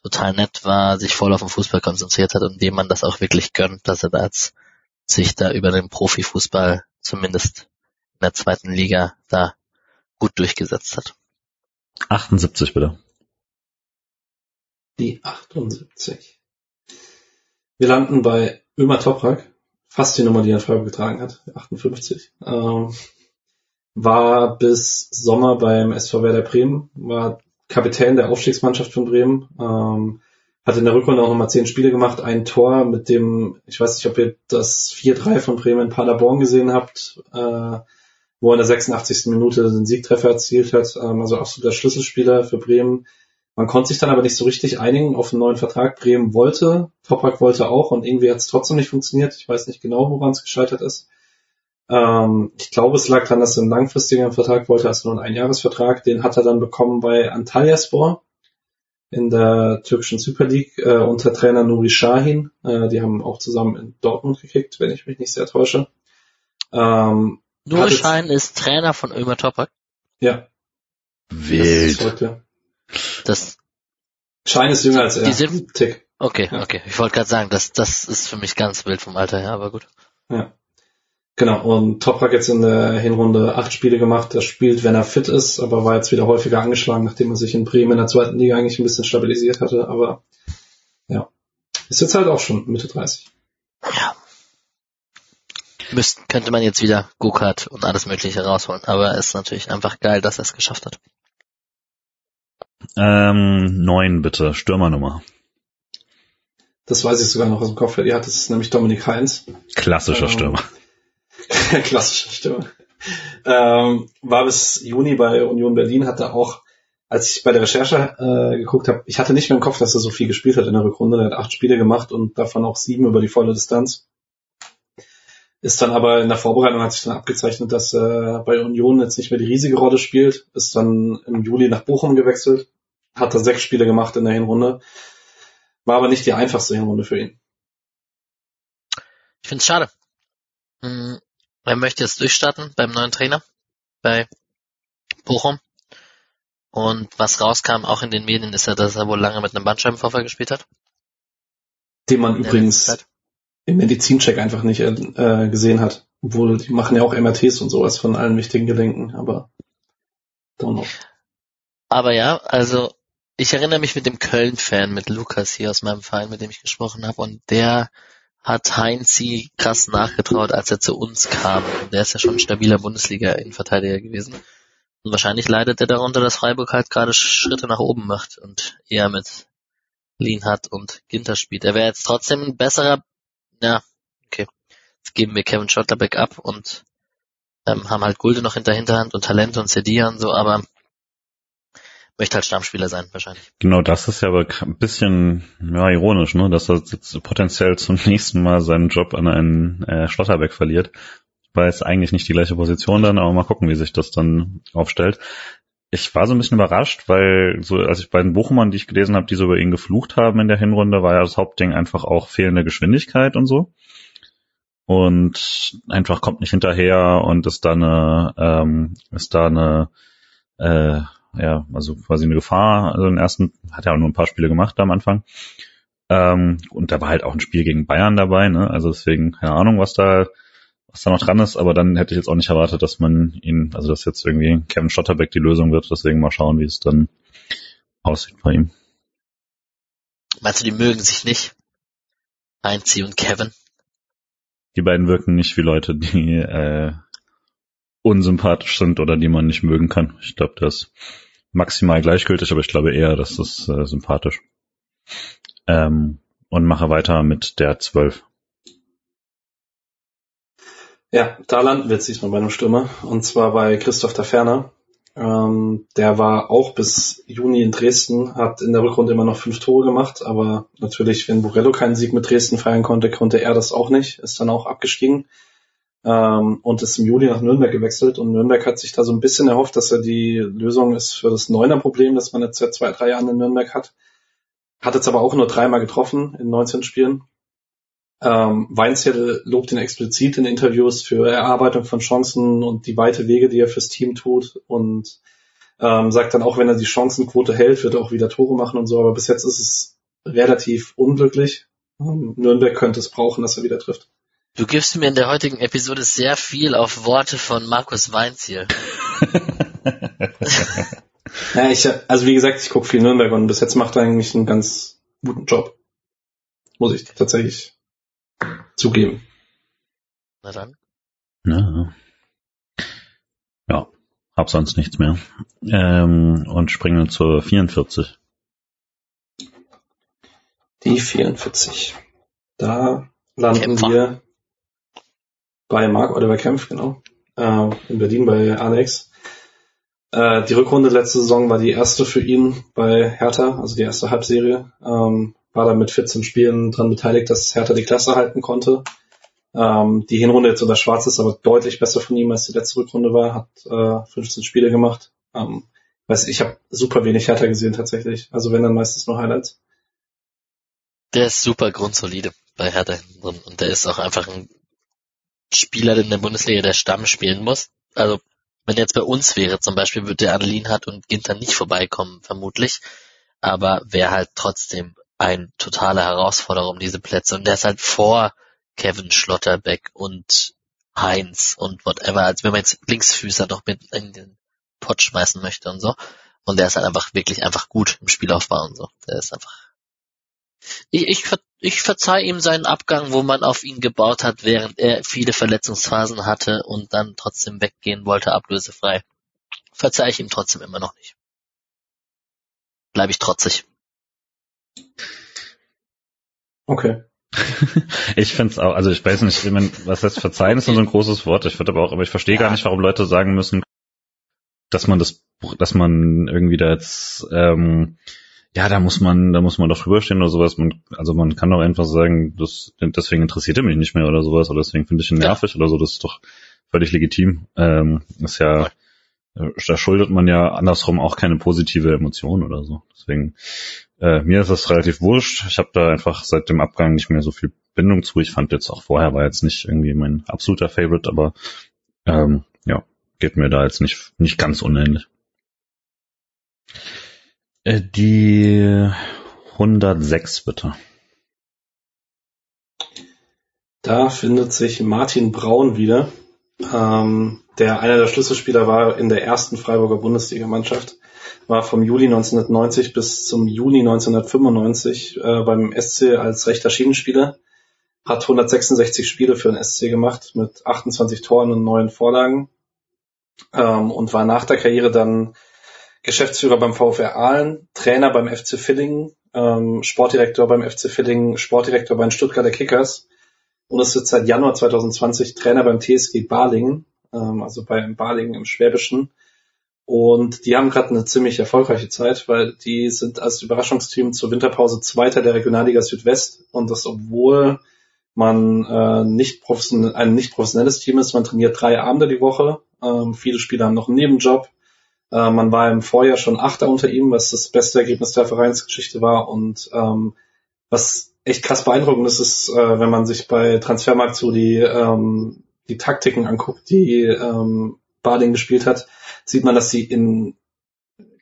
B: total nett war, sich voll auf den Fußball konzentriert hat und dem man das auch wirklich gönnt, dass er da jetzt sich da über den Profifußball zumindest in der zweiten Liga da gut durchgesetzt hat.
C: 78 bitte
A: die 78. Wir landen bei Ömer Toprak, fast die Nummer, die er Freiburg getragen hat, 58. Ähm, war bis Sommer beim SV Werder Bremen, war Kapitän der Aufstiegsmannschaft von Bremen, ähm, hat in der Rückrunde auch nochmal zehn Spiele gemacht, ein Tor mit dem, ich weiß nicht, ob ihr das 4-3 von Bremen in Paderborn gesehen habt, äh, wo er in der 86. Minute den Siegtreffer erzielt hat, ähm, also absoluter Schlüsselspieler für Bremen, man konnte sich dann aber nicht so richtig einigen auf einen neuen Vertrag. Bremen wollte, Toprak wollte auch und irgendwie hat es trotzdem nicht funktioniert. Ich weiß nicht genau, woran es gescheitert ist. Ähm, ich glaube, es lag daran, dass er einen langfristigen Vertrag wollte als nur einen Einjahresvertrag. Den hat er dann bekommen bei Antalyaspor in der türkischen Super League äh, unter Trainer Nuri Shahin. Äh, die haben auch zusammen in Dortmund gekickt, wenn ich mich nicht sehr täusche.
B: Ähm, Nuri Shahin ist Trainer von Ömer Toprak?
A: Ja.
C: Wild. Das,
A: Schein ist jünger als er.
B: Die sind-
A: Tick.
B: Okay,
A: Ja.
B: okay. Ich wollte gerade sagen, das, das ist für mich ganz wild vom Alter her, aber gut.
A: Ja. Genau, und Toprak jetzt in der Hinrunde acht Spiele gemacht. Er spielt, wenn er fit ist, aber war jetzt wieder häufiger angeschlagen, nachdem er sich in Bremen in der zweiten Liga eigentlich ein bisschen stabilisiert hatte. Aber ja, ist jetzt halt auch schon Mitte 30.
B: Ja. Müssten, könnte man jetzt wieder Go-Kart und alles mögliche rausholen, aber ist natürlich einfach geil, dass er es geschafft hat.
C: Ähm, neun bitte, Stürmernummer.
A: Das weiß ich sogar noch aus dem Kopf, hat. Das ist nämlich Dominik Heinz.
C: Klassischer
A: Ähm,
C: Stürmer.
A: Klassische Stimme. Ähm, war bis Juni bei Union Berlin, hatte auch, als ich bei der Recherche äh, geguckt habe, ich hatte nicht mehr im Kopf, dass er so viel gespielt hat in der Rückrunde. Er hat acht Spiele gemacht und davon auch sieben über die volle Distanz. Ist dann aber in der Vorbereitung hat sich dann abgezeichnet, dass er bei Union jetzt nicht mehr die riesige Rolle spielt. Ist dann im Juli nach Bochum gewechselt. Hat da sechs Spiele gemacht in der Hinrunde. War aber nicht die einfachste Hinrunde für ihn.
B: Ich finde es schade. Hm, Er möchte jetzt durchstarten beim neuen Trainer, bei Bochum. Und was rauskam, auch in den Medien, ist ja, dass er wohl lange mit einem Bandscheibenvorfall gespielt hat.
A: Den man übrigens im Medizincheck einfach nicht äh, gesehen hat. Obwohl, die machen ja auch MRTs und sowas von allen wichtigen Gelenken, aber don't know.
B: Aber ja, also ich erinnere mich mit dem Köln-Fan, mit Lukas hier aus meinem Verein, mit dem ich gesprochen habe, und der hat Heinzi krass nachgetraut, als er zu uns kam. Der ist ja schon ein stabiler Bundesliga-Innenverteidiger gewesen. Und wahrscheinlich leidet er darunter, dass Freiburg halt gerade Schritte nach oben macht und eher mit Lienhardt und Ginter spielt. Er wäre jetzt trotzdem ein besserer, ja, okay. Jetzt geben wir Kevin Schotterbeck ab und ähm, haben halt Gulde noch in der Hinterhand und Talente und Cedia und so, aber möchte halt Stammspieler sein, wahrscheinlich.
C: Genau, das ist ja aber ein bisschen ja, ironisch, ne, dass er jetzt potenziell zum nächsten Mal seinen Job an einen äh, Schlotterbeck verliert. War jetzt eigentlich nicht die gleiche Position dann, aber mal gucken, wie sich das dann aufstellt. Ich war so ein bisschen überrascht, weil so als ich bei den Bochumern, die ich gelesen habe, die so über ihn geflucht haben in der Hinrunde, war ja das Hauptding einfach auch fehlende Geschwindigkeit und so. Und einfach kommt nicht hinterher und ist da eine, ähm, ist da eine, äh, ja, also quasi eine Gefahr. Also den ersten hat er auch nur ein paar Spiele gemacht am Anfang. Ähm, und da war halt auch ein Spiel gegen Bayern dabei, ne? Also deswegen, keine Ahnung, was da, was da noch dran ist, aber dann hätte ich jetzt auch nicht erwartet, dass man ihn, also dass jetzt irgendwie Kevin Schotterbeck die Lösung wird, deswegen mal schauen, wie es dann aussieht bei ihm.
B: Meinst du, die mögen sich nicht? Heinzi und Kevin?
C: Die beiden wirken nicht wie Leute, die äh, unsympathisch sind oder die man nicht mögen kann. Ich glaube, das ist maximal gleichgültig, aber ich glaube eher, dass das äh, sympathisch. Ähm, und mache weiter mit der 12.
A: Ja, da landen wir jetzt diesmal bei einem Stürmer. Und zwar bei Christoph Taferner. Ähm, der war auch bis Juni in Dresden, hat in der Rückrunde immer noch fünf Tore gemacht, aber natürlich, wenn Borello keinen Sieg mit Dresden feiern konnte, konnte er das auch nicht, ist dann auch abgestiegen ähm, und ist im Juli nach Nürnberg gewechselt. Und Nürnberg hat sich da so ein bisschen erhofft, dass er die Lösung ist für das Neuner-Problem, das man jetzt seit zwei, drei Jahren in Nürnberg hat. Hat jetzt aber auch nur dreimal getroffen in 19 Spielen. Ähm, Weinzettel lobt ihn explizit in Interviews für Erarbeitung von Chancen und die weite Wege, die er fürs Team tut und ähm, sagt dann auch, wenn er die Chancenquote hält, wird er auch wieder Tore machen und so, aber bis jetzt ist es relativ unglücklich. Ähm, Nürnberg könnte es brauchen, dass er wieder trifft.
B: Du gibst mir in der heutigen Episode sehr viel auf Worte von Markus Weinziel.
A: Ja, ich, also wie gesagt, ich gucke viel Nürnberg und bis jetzt macht er eigentlich einen ganz guten Job. Muss ich tatsächlich zugeben.
B: Na dann.
C: Ja. ja, hab sonst nichts mehr. Ähm, und springe zur 44.
A: Die 44. Da landen
B: Kämpfer.
A: wir bei Marc Oliver Kempf, genau. Äh, in Berlin bei Alex. Äh, die Rückrunde letzte Saison war die erste für ihn bei Hertha, also die erste Halbserie. Ähm, war da mit 14 Spielen dran beteiligt, dass Hertha die Klasse halten konnte. Ähm, die Hinrunde jetzt unter Schwarz ist aber deutlich besser von ihm, als die letzte Rückrunde war. Hat äh, 15 Spiele gemacht. Ähm, weiß ich habe super wenig Hertha gesehen tatsächlich. Also wenn dann meistens nur Highlights.
B: Der ist super grundsolide bei Hertha hinten. Und der ist auch einfach ein Spieler in der Bundesliga, der Stamm spielen muss. Also, wenn er jetzt bei uns wäre zum Beispiel, würde der an Lienhardt und Ginter nicht vorbeikommen, vermutlich. aber wäre halt trotzdem ein totaler Herausforderer um diese Plätze. Und der ist halt vor Kevin Schlotterbeck und Heinz und whatever, als wenn man jetzt Linksfüßer noch mit in den Pott schmeißen möchte und so. Und der ist halt einfach wirklich einfach gut im Spielaufbau und so. Der ist einfach. Ich, ich, ich verzeih ihm seinen Abgang, wo man auf ihn gebaut hat, während er viele Verletzungsphasen hatte und dann trotzdem weggehen wollte, ablösefrei. Verzeih ich ihm trotzdem immer noch nicht. Bleib ich trotzig.
A: Okay.
C: ich finde es auch, also ich weiß nicht, ich mein, was heißt verzeihen ist so ein großes Wort. Ich würde aber auch, aber ich verstehe ja. gar nicht, warum Leute sagen müssen, dass man das, dass man irgendwie da jetzt, ähm, ja, da muss man, da muss man doch drüber stehen oder sowas. Man, also man kann doch einfach sagen, das, deswegen interessiert er mich nicht mehr oder sowas oder deswegen finde ich ihn nervig ja. oder so. Das ist doch völlig legitim. Ähm, ist ja, da schuldet man ja andersrum auch keine positive Emotion oder so. Deswegen, äh, mir ist das relativ wurscht. Ich habe da einfach seit dem Abgang nicht mehr so viel Bindung zu. Ich fand jetzt auch vorher war jetzt nicht irgendwie mein absoluter Favorite, aber ähm, ja, geht mir da jetzt nicht, nicht ganz unähnlich. Äh, die 106 bitte.
A: Da findet sich Martin Braun wieder, ähm, der einer der Schlüsselspieler war in der ersten Freiburger Bundesligamannschaft, war vom Juli 1990 bis zum Juni 1995 äh, beim SC als rechter Schienenspieler, hat 166 Spiele für den SC gemacht mit 28 Toren und neun Vorlagen. Ähm, und war nach der Karriere dann Geschäftsführer beim VfR Aalen, Trainer beim FC Villingen, ähm, Sportdirektor beim FC Villingen, Sportdirektor bei den Stuttgarter Kickers und ist jetzt seit Januar 2020 Trainer beim TSG Balingen, ähm, also bei Balingen im Schwäbischen. Und die haben gerade eine ziemlich erfolgreiche Zeit, weil die sind als Überraschungsteam zur Winterpause Zweiter der Regionalliga Südwest und das obwohl man äh, nicht professionell, ein nicht professionelles Team ist. Man trainiert drei Abende die Woche. Ähm, viele Spieler haben noch einen Nebenjob. Äh, man war im Vorjahr schon Achter unter ihm, was das beste Ergebnis der Vereinsgeschichte war. Und ähm, was echt krass beeindruckend ist, ist, äh, wenn man sich bei Transfermarkt so die, ähm, die Taktiken anguckt, die ähm, Bading gespielt hat, sieht man, dass sie in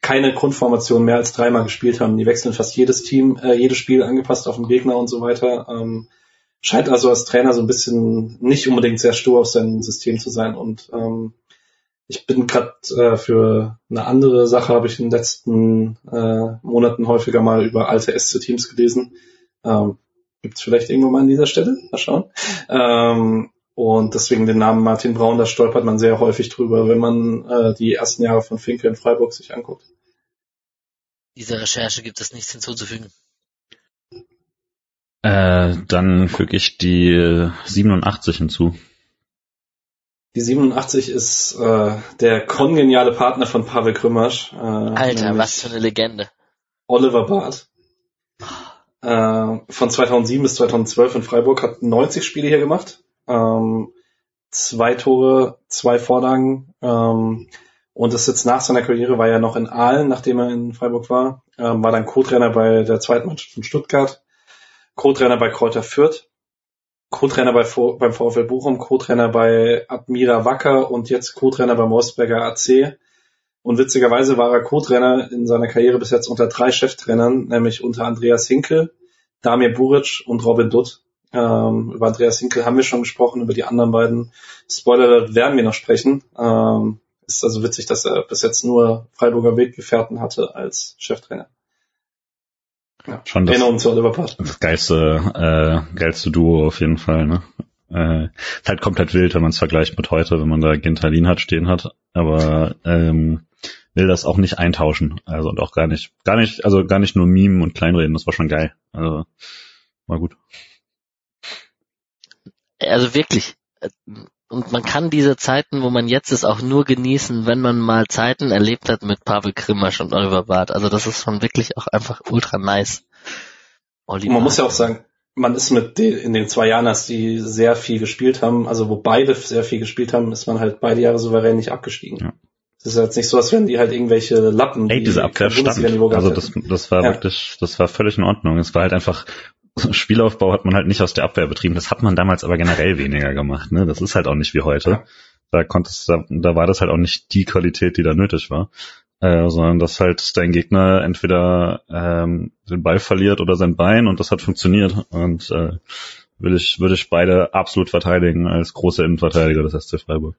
A: keine Grundformation mehr als dreimal gespielt haben. Die wechseln fast jedes Team, äh, jedes Spiel angepasst auf den Gegner und so weiter. Ähm, scheint also als Trainer so ein bisschen nicht unbedingt sehr stur auf sein System zu sein und ähm, ich bin gerade äh, für eine andere Sache, habe ich in den letzten äh, Monaten häufiger mal über alte SC-Teams gelesen. Ähm, Gibt es vielleicht irgendwo mal an dieser Stelle? Mal schauen. Ähm, und deswegen den Namen Martin Braun, da stolpert man sehr häufig drüber, wenn man äh, die ersten Jahre von Finke in Freiburg sich anguckt.
B: Dieser Recherche gibt es nichts hinzuzufügen.
C: Äh, dann füge ich die 87 hinzu.
A: Die 87 ist äh, der kongeniale Partner von Pavel Krümmersch. Äh,
B: Alter, was für eine Legende.
A: Oliver Barth. Äh, von 2007 bis 2012 in Freiburg hat 90 Spiele hier gemacht. Ähm, zwei Tore, zwei Vorlagen. Ähm, und ist jetzt nach seiner Karriere, war er noch in Aalen, nachdem er in Freiburg war, ähm, war dann Co-Trainer bei der zweiten Mannschaft von Stuttgart, Co-Trainer bei Kräuter Fürth Co-Trainer bei, beim VfL Bochum, Co-Trainer bei Admira Wacker und jetzt Co-Trainer beim Wolfsberger AC. Und witzigerweise war er Co-Trainer in seiner Karriere bis jetzt unter drei Cheftrainern, nämlich unter Andreas Hinkel, Damir Buric und Robin Dutt. Ähm, über Andreas Hinkel haben wir schon gesprochen, über die anderen beiden Spoiler werden wir noch sprechen. Ähm, ist also witzig, dass er bis jetzt nur Freiburger Weggefährten hatte als Cheftrainer.
C: Ja, schon das,
A: Erinnerung zu Oliver Platt.
C: Das geilste, äh, geilste Duo auf jeden Fall, ne? Äh, ist halt komplett wild, wenn man es vergleicht mit heute, wenn man da Gentalin hat stehen hat, aber ähm, will das auch nicht eintauschen. Also und auch gar nicht, gar nicht, also gar nicht nur Meme und Kleinreden, das war schon geil. Also war gut.
B: Also wirklich, und man kann diese Zeiten, wo man jetzt ist, auch nur genießen, wenn man mal Zeiten erlebt hat mit Pavel Grimmasch und Oliver Barth. Also das ist schon wirklich auch einfach ultra nice.
A: Oliver. man muss ja auch sagen, man ist mit den, in den zwei Jahren, dass die sehr viel gespielt haben, also wo beide sehr viel gespielt haben, ist man halt beide Jahre souverän nicht abgestiegen. Ja. Es ist jetzt nicht so, als wären die halt irgendwelche Lappen.
C: Ey, diese Abwehr stand. Also das, das war ja. wirklich, das war völlig in Ordnung. Es war halt einfach Spielaufbau hat man halt nicht aus der Abwehr betrieben. Das hat man damals aber generell weniger gemacht. Ne? Das ist halt auch nicht wie heute. Da konntest, da, da war das halt auch nicht die Qualität, die da nötig war. äh, sondern dass halt dein Gegner entweder ähm, den Ball verliert oder sein Bein und das hat funktioniert und äh, will ich, würde ich beide absolut verteidigen als große Innenverteidiger des SC Freiburg.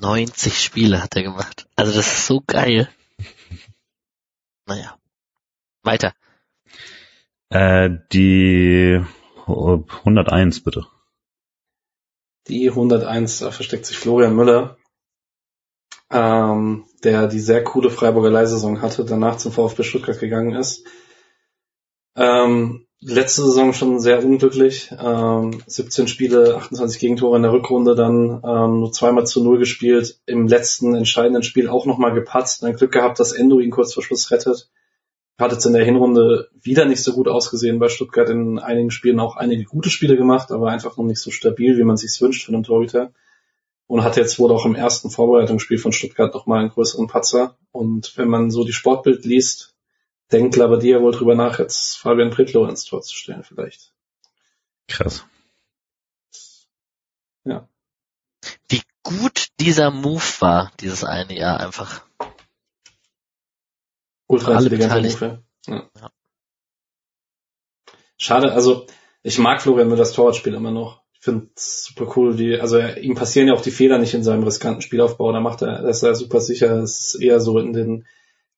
B: 90 Spiele hat er gemacht. Also das ist so geil. Naja. Weiter.
C: Äh, die 101 bitte.
A: Die 101, da versteckt sich Florian Müller, ähm, der die sehr coole Freiburger Leihsaison hatte, danach zum VfB Stuttgart gegangen ist. Ähm, letzte Saison schon sehr unglücklich. Ähm, 17 Spiele, 28 Gegentore in der Rückrunde, dann ähm, nur zweimal zu null gespielt. Im letzten entscheidenden Spiel auch nochmal gepatzt. Dann Glück gehabt, dass Endo ihn kurz vor Schluss rettet. Hat jetzt in der Hinrunde wieder nicht so gut ausgesehen bei Stuttgart. In einigen Spielen auch einige gute Spiele gemacht, aber einfach noch nicht so stabil, wie man sich wünscht von einem Torhüter. Und hat jetzt wohl auch im ersten Vorbereitungsspiel von Stuttgart nochmal einen größeren Patzer. Und wenn man so die Sportbild liest, denkt Labadia wohl drüber nach, jetzt Fabian Pritlow ins Tor zu stellen vielleicht.
C: Krass.
A: Ja.
B: Wie gut dieser Move war, dieses eine Jahr einfach.
A: Ultra
B: Alle.
A: Move. Ja.
B: Ja.
A: Schade, also ich mag Florian Müllers Torwartspiel immer noch. Ich finde es super cool, die, also er, ihm passieren ja auch die Fehler nicht in seinem riskanten Spielaufbau. Da macht er, da ist er super sicher. Es ist eher so in den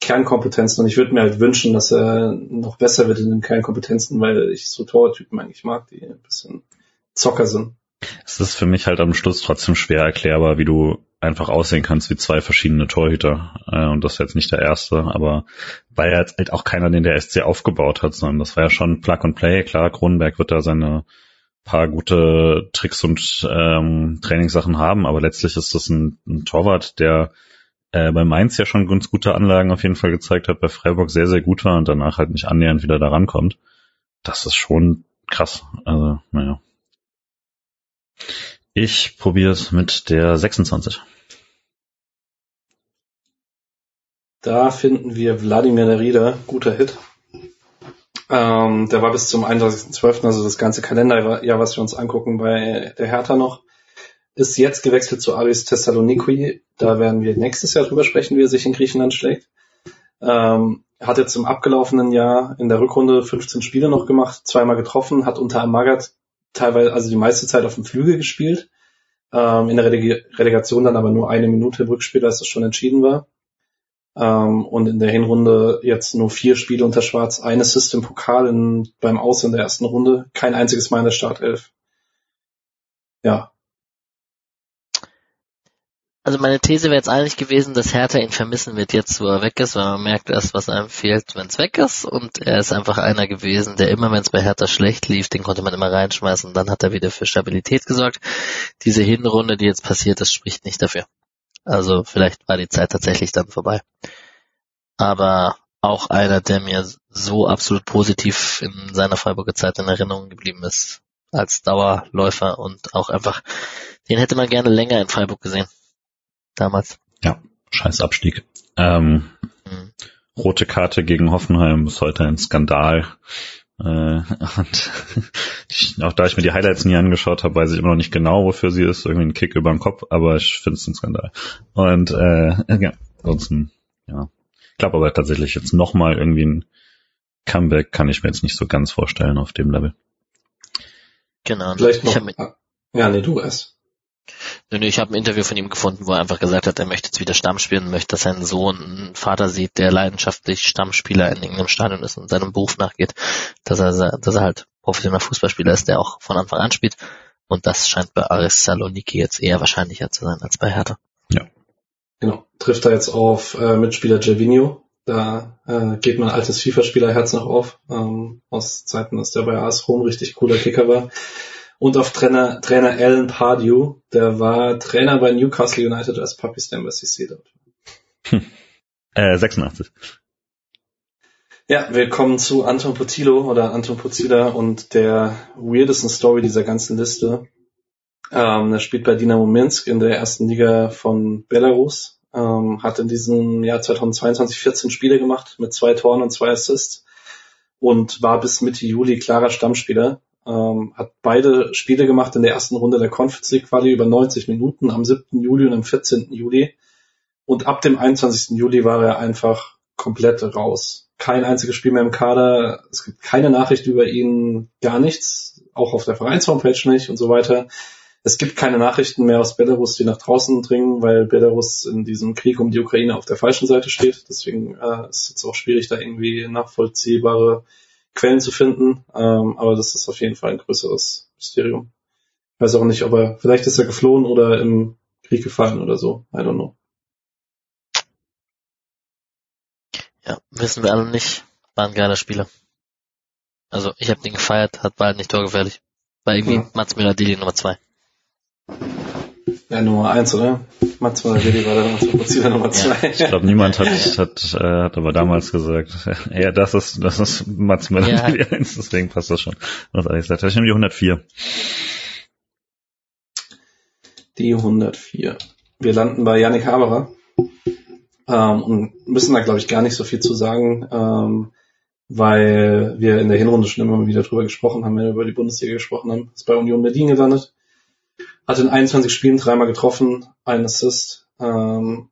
A: Kernkompetenzen. Und ich würde mir halt wünschen, dass er noch besser wird in den Kernkompetenzen, weil ich so Torwarttypen eigentlich mag, die ein bisschen Zocker sind.
C: Es ist für mich halt am Schluss trotzdem schwer erklärbar, wie du einfach aussehen kannst wie zwei verschiedene Torhüter. Äh, und das ist jetzt nicht der erste, aber weil er halt auch keiner, den der SC aufgebaut hat, sondern das war ja schon Plug and Play. Klar, Kronenberg wird da seine paar gute Tricks und ähm, Trainingssachen haben, aber letztlich ist das ein, ein Torwart, der äh, bei Mainz ja schon ganz gute Anlagen auf jeden Fall gezeigt hat, bei Freiburg sehr, sehr gut war und danach halt nicht annähernd wieder da rankommt. Das ist schon krass. Also, naja. Ich probiere es mit der 26.
A: Da finden wir Wladimir Nerida, guter Hit. Ähm, der war bis zum 31.12., also das ganze Kalenderjahr, was wir uns angucken bei der Hertha noch, ist jetzt gewechselt zu Aris Thessaloniki. Da werden wir nächstes Jahr drüber sprechen, wie er sich in Griechenland schlägt. Ähm, hat jetzt im abgelaufenen Jahr in der Rückrunde 15 Spiele noch gemacht, zweimal getroffen, hat unter Amagat teilweise, also die meiste Zeit auf dem Flügel gespielt. Ähm, in der Releg Relegation dann aber nur eine Minute im Rückspiel, als das schon entschieden war. Ähm, und in der Hinrunde jetzt nur vier Spiele unter Schwarz, ein Assist im Pokal in, beim Aus in der ersten Runde, kein einziges Mal in der Startelf. Ja,
B: Also meine These wäre jetzt eigentlich gewesen, dass Hertha ihn vermissen wird jetzt, wo er weg ist, weil man merkt erst, was einem fehlt, wenn es weg ist. Und er ist einfach einer gewesen, der immer, wenn es bei Hertha schlecht lief, den konnte man immer reinschmeißen. Und dann hat er wieder für Stabilität gesorgt. Diese Hinrunde, die jetzt passiert ist, spricht nicht dafür. Also vielleicht war die Zeit tatsächlich dann vorbei. Aber auch einer, der mir so absolut positiv in seiner Freiburger Zeit in Erinnerung geblieben ist. Als Dauerläufer und auch einfach, den hätte man gerne länger in Freiburg gesehen damals.
C: Ja, scheiß Abstieg. Ähm,
B: Mhm.
C: rote Karte gegen Hoffenheim ist heute ein Skandal. Äh, und ich, auch da ich mir die Highlights nie angeschaut habe, weiß ich immer noch nicht genau, wofür sie ist. Irgendwie ein Kick über den Kopf, aber ich finde es ein Skandal. Und äh, ja, ansonsten, ja. Ich glaube aber tatsächlich jetzt nochmal irgendwie ein Comeback kann ich mir jetzt nicht so ganz vorstellen auf dem Level.
B: Genau.
A: vielleicht
B: Ich
A: noch.
B: mit,
A: ja, nee, du erst.
B: Nee, nee, ich hab ein Interview von ihm gefunden, wo er einfach gesagt hat, er möchte jetzt wieder Stamm spielen und möchte, dass sein Sohn einen Vater sieht, der leidenschaftlich Stammspieler in irgendeinem Stadion ist und seinem Beruf nachgeht, dass er, dass er halt professioneller Fußballspieler ist, der auch von Anfang an spielt. Und das scheint bei Aris Saloniki jetzt eher wahrscheinlicher zu sein als bei Hertha.
A: Genau. Trifft er jetzt auf äh, Mitspieler Gervinho. Da äh, geht mein altes FIFA-Spielerherz noch auf. Ähm, aus Zeiten, als der bei AS Rom richtig cooler Kicker war. Und auf Trainer, Trainer Alan Pardew. Der war Trainer bei Newcastle United als Puppy Stam bei CC dort.
C: Äh, 86.
A: Ja, wir kommen zu Anton Potilo oder Anton Pozila und der weirdesten Story dieser ganzen Liste. Ähm, er spielt bei Dynamo Minsk in der ersten Liga von Belarus. Ähm, hat in diesem Jahr 2022 14 Spiele gemacht mit zwei Toren und zwei Assists und war bis Mitte Juli klarer Stammspieler. Ähm, hat beide Spiele gemacht in der ersten Runde der Conference League Quali über 90 Minuten am 7. Juli und am 14. Juli und ab dem 21. Juli war er einfach komplett raus. Kein einziges Spiel mehr im Kader, es gibt keine Nachricht über ihn, gar nichts, auch auf der Vereinshomepage nicht und so weiter. Es gibt keine Nachrichten mehr aus Belarus, die nach draußen dringen, weil Belarus in diesem Krieg um die Ukraine auf der falschen Seite steht. Deswegen äh, ist es auch schwierig, da irgendwie nachvollziehbare Quellen zu finden. Ähm, aber das ist auf jeden Fall ein größeres Mysterium. Ich weiß auch nicht, ob er, vielleicht ist er geflohen oder im Krieg gefallen oder so. I don't know.
B: Ja, wissen wir alle nicht. War ein geiler Spieler. Also ich habe den gefeiert, hat bald nicht torgefährlich. War irgendwie ja. Mats Müller-Deli Nummer zwei.
A: Ja, Nummer eins, oder? Mats Müller-Deli war der Nummer Nummer zwei. Ja.
C: Ich glaube, niemand hat, hat, äh, hat aber damals gesagt, ja, das ist, das ist Mats Müller-Deli ja. eins, deswegen passt das schon. Was Alex sagt. Ich nehme die 104.
A: Die 104. Wir landen bei Yannick Haberer ähm, und müssen da, glaube ich, gar nicht so viel zu sagen, ähm, weil wir in der Hinrunde schon immer wieder drüber gesprochen haben, wenn wir über die Bundesliga gesprochen haben. Ist bei Union Berlin gelandet, hat in 21 Spielen dreimal getroffen, ein Assist, ähm,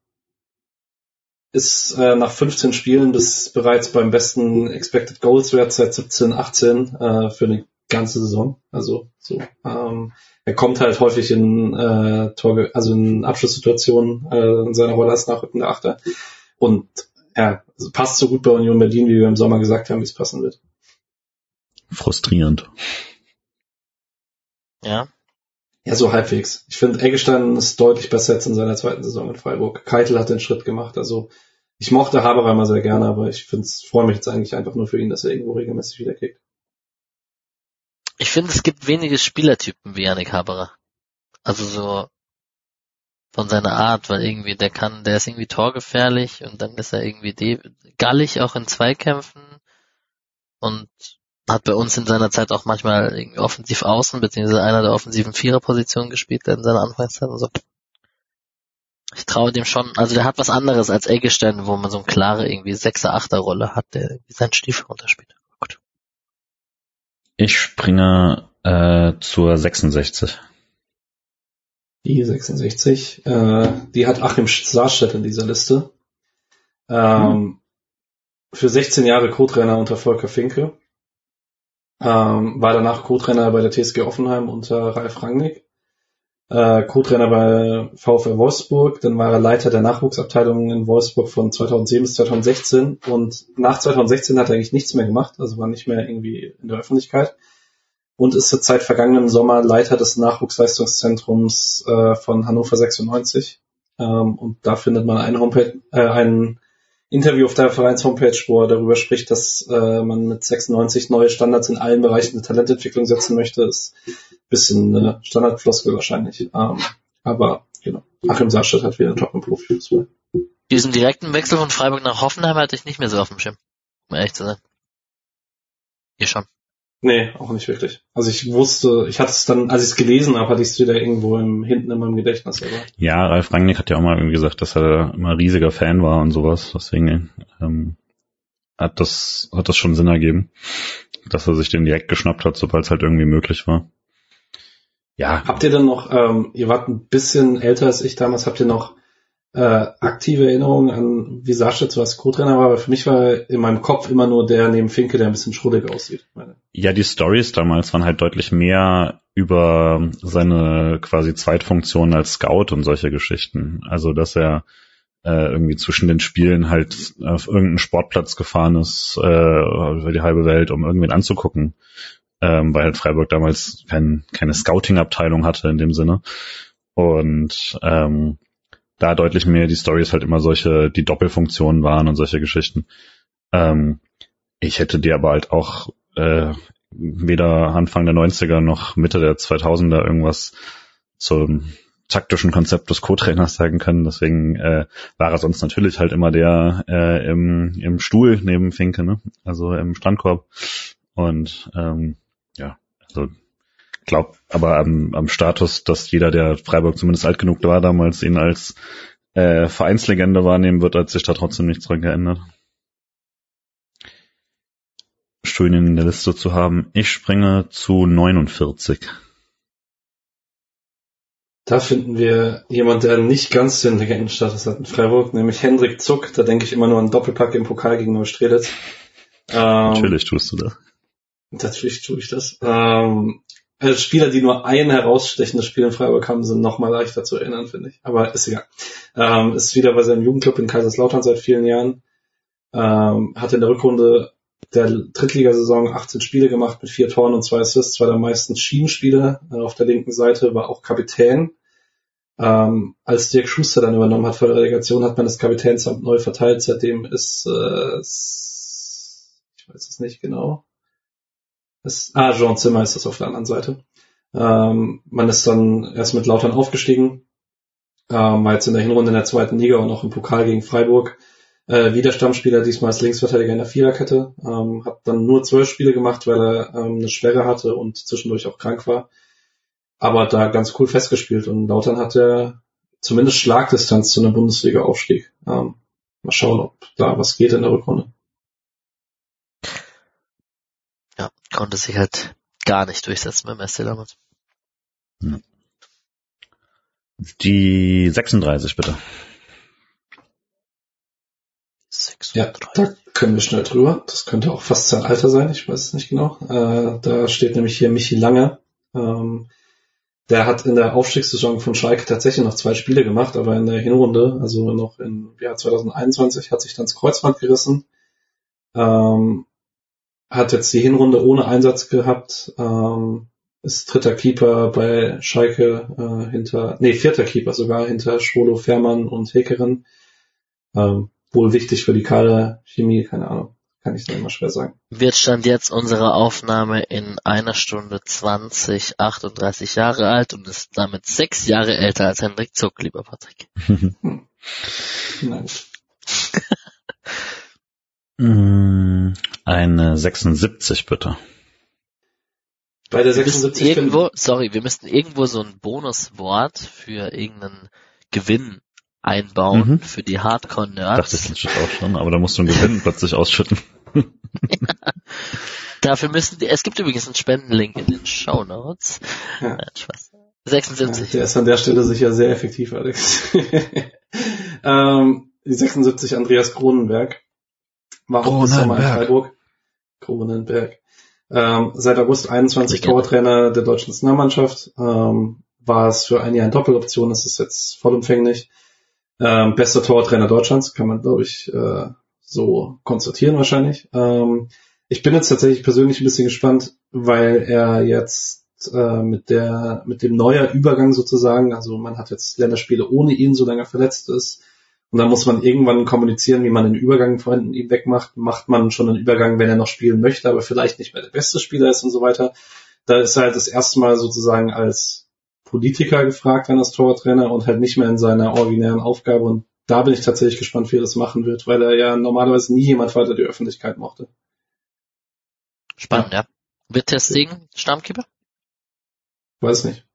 A: ist äh, nach 15 Spielen bis bereits beim besten Expected Goals Wert seit 17, 18 äh, für eine ganze Saison. Also so. Ähm, er kommt halt häufig in äh, Tor, also in Abschlusssituationen äh, in seiner Rolle als nachrückender Achter. Und ja, also passt so gut bei Union Berlin, wie wir im Sommer gesagt haben, wie es passen wird.
C: Frustrierend.
B: Ja.
A: Ja, so halbwegs. Ich finde, Eggestein ist deutlich besser jetzt in seiner zweiten Saison in Freiburg. Keitel hat den Schritt gemacht. Also ich mochte Haberer immer sehr gerne, aber ich freue mich jetzt eigentlich einfach nur für ihn, dass er irgendwo regelmäßig wieder kriegt.
B: Ich finde, es gibt wenige Spielertypen wie Yannick Haberer. Also so von seiner Art, weil irgendwie der kann, der ist irgendwie torgefährlich und dann ist er irgendwie gallig auch in Zweikämpfen und hat bei uns in seiner Zeit auch manchmal irgendwie offensiv außen, beziehungsweise einer der offensiven Viererpositionen gespielt in seiner Anfangszeit und so. Ich traue dem schon, also der hat was anderes als Eggestein, wo man so eine klare irgendwie Sechser, Achter Rolle hat, der irgendwie seinen Stiefel runterspielt.
C: Ich springe äh, zur 66.
A: Die 66, äh, die hat Achim Saarstedt in dieser Liste. Ähm, hm. Für 16 Jahre Co-Trainer unter Volker Finke. Ähm, war danach Co-Trainer bei der TSG Offenheim unter Ralf Rangnick. Äh, Co-Trainer bei VfL Wolfsburg, dann war er Leiter der Nachwuchsabteilung in Wolfsburg von 2007 bis 2016 und nach 2016 hat er eigentlich nichts mehr gemacht, also war nicht mehr irgendwie in der Öffentlichkeit. Und ist seit vergangenen Sommer Leiter des Nachwuchsleistungszentrums äh, von Hannover 96 ähm, und da findet man ein, Homepage, äh, ein Interview auf der Vereins-Homepage, wo er darüber spricht, dass äh, man mit 96 neue Standards in allen Bereichen der Talententwicklung setzen möchte. Ist bisschen äh, Standardfloskel wahrscheinlich. Ähm, aber genau. Achim Saarstadt hat wieder einen Top im.
B: Diesen direkten Wechsel von Freiburg nach Hoffenheim hatte ich nicht mehr so auf dem Schirm. Um ehrlich zu sein. Hier schon.
A: Nee, auch nicht wirklich. Also ich wusste, ich hatte es dann, als ich es gelesen habe, hatte ich es wieder irgendwo im, hinten in meinem Gedächtnis. Aber.
C: Ja, Ralf Rangnick hat ja auch mal irgendwie gesagt, dass er immer riesiger Fan war und sowas. Deswegen ähm, hat das hat das schon Sinn ergeben, dass er sich den direkt geschnappt hat, sobald es halt irgendwie möglich war.
A: Ja. Habt ihr denn noch, ähm, ihr wart ein bisschen älter als ich damals, habt ihr noch äh, aktive Erinnerungen an, Sascha zu als Co-Trainer war? Aber für mich war in meinem Kopf immer nur der neben Finke, der ein bisschen schrullig aussieht.
C: Ja, die Stories damals waren halt deutlich mehr über seine quasi Zweitfunktion als Scout und solche Geschichten. Also, dass er äh, irgendwie zwischen den Spielen halt auf irgendeinen Sportplatz gefahren ist, äh, über die halbe Welt, um irgendwen anzugucken ähm, weil halt Freiburg damals kein, keine Scouting-Abteilung hatte in dem Sinne. Und ähm, da deutlich mehr die Stories halt immer solche, die Doppelfunktionen waren und solche Geschichten. Ähm, ich hätte dir aber halt auch äh, weder Anfang der 90er noch Mitte der 2000er irgendwas zum taktischen Konzept des Co-Trainers sagen können. Deswegen äh, war er sonst natürlich halt immer der äh, im, im Stuhl neben Finke, ne? also im Strandkorb. Und ähm, ja, also glaub aber am, am Status, dass jeder, der Freiburg zumindest alt genug war damals, ihn als äh, Vereinslegende wahrnehmen wird, hat sich da trotzdem nichts dran geändert. Schön in der Liste zu haben. Ich springe zu 49.
A: Da finden wir jemand, der nicht ganz den Legendenstatus hat in Freiburg, nämlich Hendrik Zuck. Da denke ich immer nur an Doppelpack im Pokal gegen Neustrelitz.
C: Ähm, Natürlich tust du das.
A: Natürlich tue ich das. Ähm, Spieler, die nur ein herausstechendes Spiel in Freiburg haben, sind noch mal leichter zu erinnern, finde ich. Aber ist egal. Ähm, ist wieder bei seinem Jugendclub in Kaiserslautern seit vielen Jahren. Ähm, hat in der Rückrunde der Drittligasaison 18 Spiele gemacht mit vier Toren und zwei Assists, war der meisten Schienenspiele äh, auf der linken Seite, war auch Kapitän. Ähm, als Dirk Schuster dann übernommen hat vor der Relegation, hat man das Kapitänsamt neu verteilt. Seitdem ist, äh, ich weiß es nicht genau, ist, ah, Jean Zimmer ist das auf der anderen Seite. Ähm, man ist dann erst mit Lautern aufgestiegen, ähm, war jetzt in der Hinrunde in der zweiten Liga und auch im Pokal gegen Freiburg. Äh, wieder Stammspieler, diesmal als Linksverteidiger in der Viererkette. Ähm, hat dann nur zwölf Spiele gemacht, weil er ähm, eine Sperre hatte und zwischendurch auch krank war. Aber da ganz cool festgespielt und Lautern hatte zumindest Schlagdistanz zu einem Bundesliga-Aufstieg. Ähm, mal schauen, ob da was geht in der Rückrunde.
B: Ja, konnte sich halt gar nicht durchsetzen beim SC damals.
C: Die 36 bitte.
A: 36. Ja, da können wir schnell drüber. Das könnte auch fast sein Alter sein, ich weiß es nicht genau. Äh, da steht nämlich hier Michi Lange. Ähm, der hat in der Aufstiegssaison von Schalke tatsächlich noch zwei Spiele gemacht, aber in der Hinrunde, also noch im Jahr 2021, hat sich dann das Kreuzband gerissen. Ähm, hat jetzt die Hinrunde ohne Einsatz gehabt, ähm, ist dritter Keeper bei Schalke äh, hinter, nee, vierter Keeper sogar hinter Schwolo, Fährmann und Hekerin. Ähm, wohl wichtig für die Kaderchemie, keine Ahnung. Kann ich noch immer schwer sagen.
B: Wird stand jetzt unsere Aufnahme in einer Stunde 20, 38 Jahre alt und ist damit sechs Jahre älter als Hendrik Zuck, lieber Patrick. hm.
C: Nein. Mm, eine 76 bitte.
A: Bei der 76
B: irgendwo, sorry, wir müssten irgendwo so ein Bonuswort für irgendeinen Gewinn einbauen mhm. für die Hardcore-Nerds.
C: Dachte ich auch schon, aber da musst du einen Gewinn plötzlich ausschütten. ja.
B: Dafür müssen die, es gibt übrigens einen Spendenlink in den Show Notes. Ja. 76.
A: Ja, der ist an der Stelle sicher sehr effektiv, Alex. ähm, die 76 Andreas Kronenberg war auch bis Sommer in Freiburg. Kronenberg. Ähm, seit August 21 Tortrainer der deutschen Nationalmannschaft. Ähm, war es für ein Jahr in Doppeloption, das ist jetzt vollumfänglich. Ähm, bester Tortrainer Deutschlands, kann man, glaube ich, äh, so konstatieren wahrscheinlich. Ähm, ich bin jetzt tatsächlich persönlich ein bisschen gespannt, weil er jetzt äh, mit der mit dem neuer Übergang sozusagen, also man hat jetzt Länderspiele ohne ihn, solange er verletzt ist. Und dann muss man irgendwann kommunizieren, wie man den Übergang von ihm wegmacht. Macht man schon einen Übergang, wenn er noch spielen möchte, aber vielleicht nicht mehr der beste Spieler ist und so weiter. Da ist er halt das erste Mal sozusagen als Politiker gefragt an das Torwarttrainer und halt nicht mehr in seiner originären Aufgabe. Und da bin ich tatsächlich gespannt, wie er das machen wird, weil er ja normalerweise nie jemand weiter die Öffentlichkeit mochte.
B: Spannend, ja. ja. Wird Testing Stammkeeper?
A: Weiß nicht.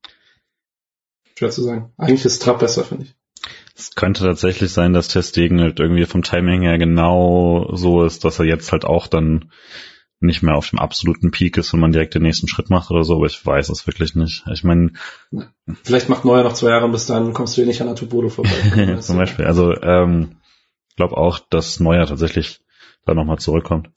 A: Schwer zu sagen. Eigentlich ist Trapp besser, finde ich.
C: Es könnte tatsächlich sein, dass Testegen halt irgendwie vom Timing her genau so ist, dass er jetzt halt auch dann nicht mehr auf dem absoluten Peak ist, wenn man direkt den nächsten Schritt macht oder so, aber ich weiß es wirklich nicht. Ich meine.
A: Vielleicht macht Neuer noch zwei Jahre bis dann kommst du eh nicht an Atubodo vorbei.
C: Zum Beispiel. Also ähm, glaube auch, dass Neuer tatsächlich da nochmal zurückkommt.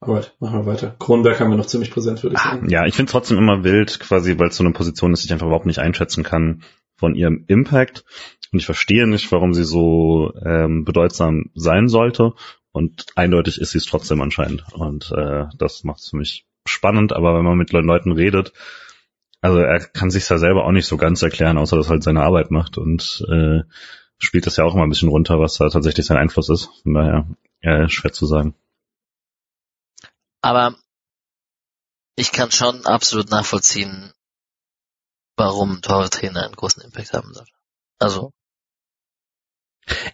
A: Aber machen wir weiter. Kronberg haben wir noch ziemlich präsent, würde ich ah, sagen.
C: Ja, ich finde trotzdem immer wild, quasi, weil es so eine Position ist, die ich einfach überhaupt nicht einschätzen kann von ihrem Impact. Und ich verstehe nicht, warum sie so ähm, bedeutsam sein sollte. Und eindeutig ist sie es trotzdem anscheinend. Und äh, das macht es für mich spannend. Aber wenn man mit Leuten redet, also er kann sich ja selber auch nicht so ganz erklären, außer dass er halt seine Arbeit macht und äh, spielt das ja auch immer ein bisschen runter, was da tatsächlich sein Einfluss ist. Von daher äh, schwer zu sagen.
B: Aber ich kann schon absolut nachvollziehen, warum Torwarttrainer einen großen Impact haben sollte. Also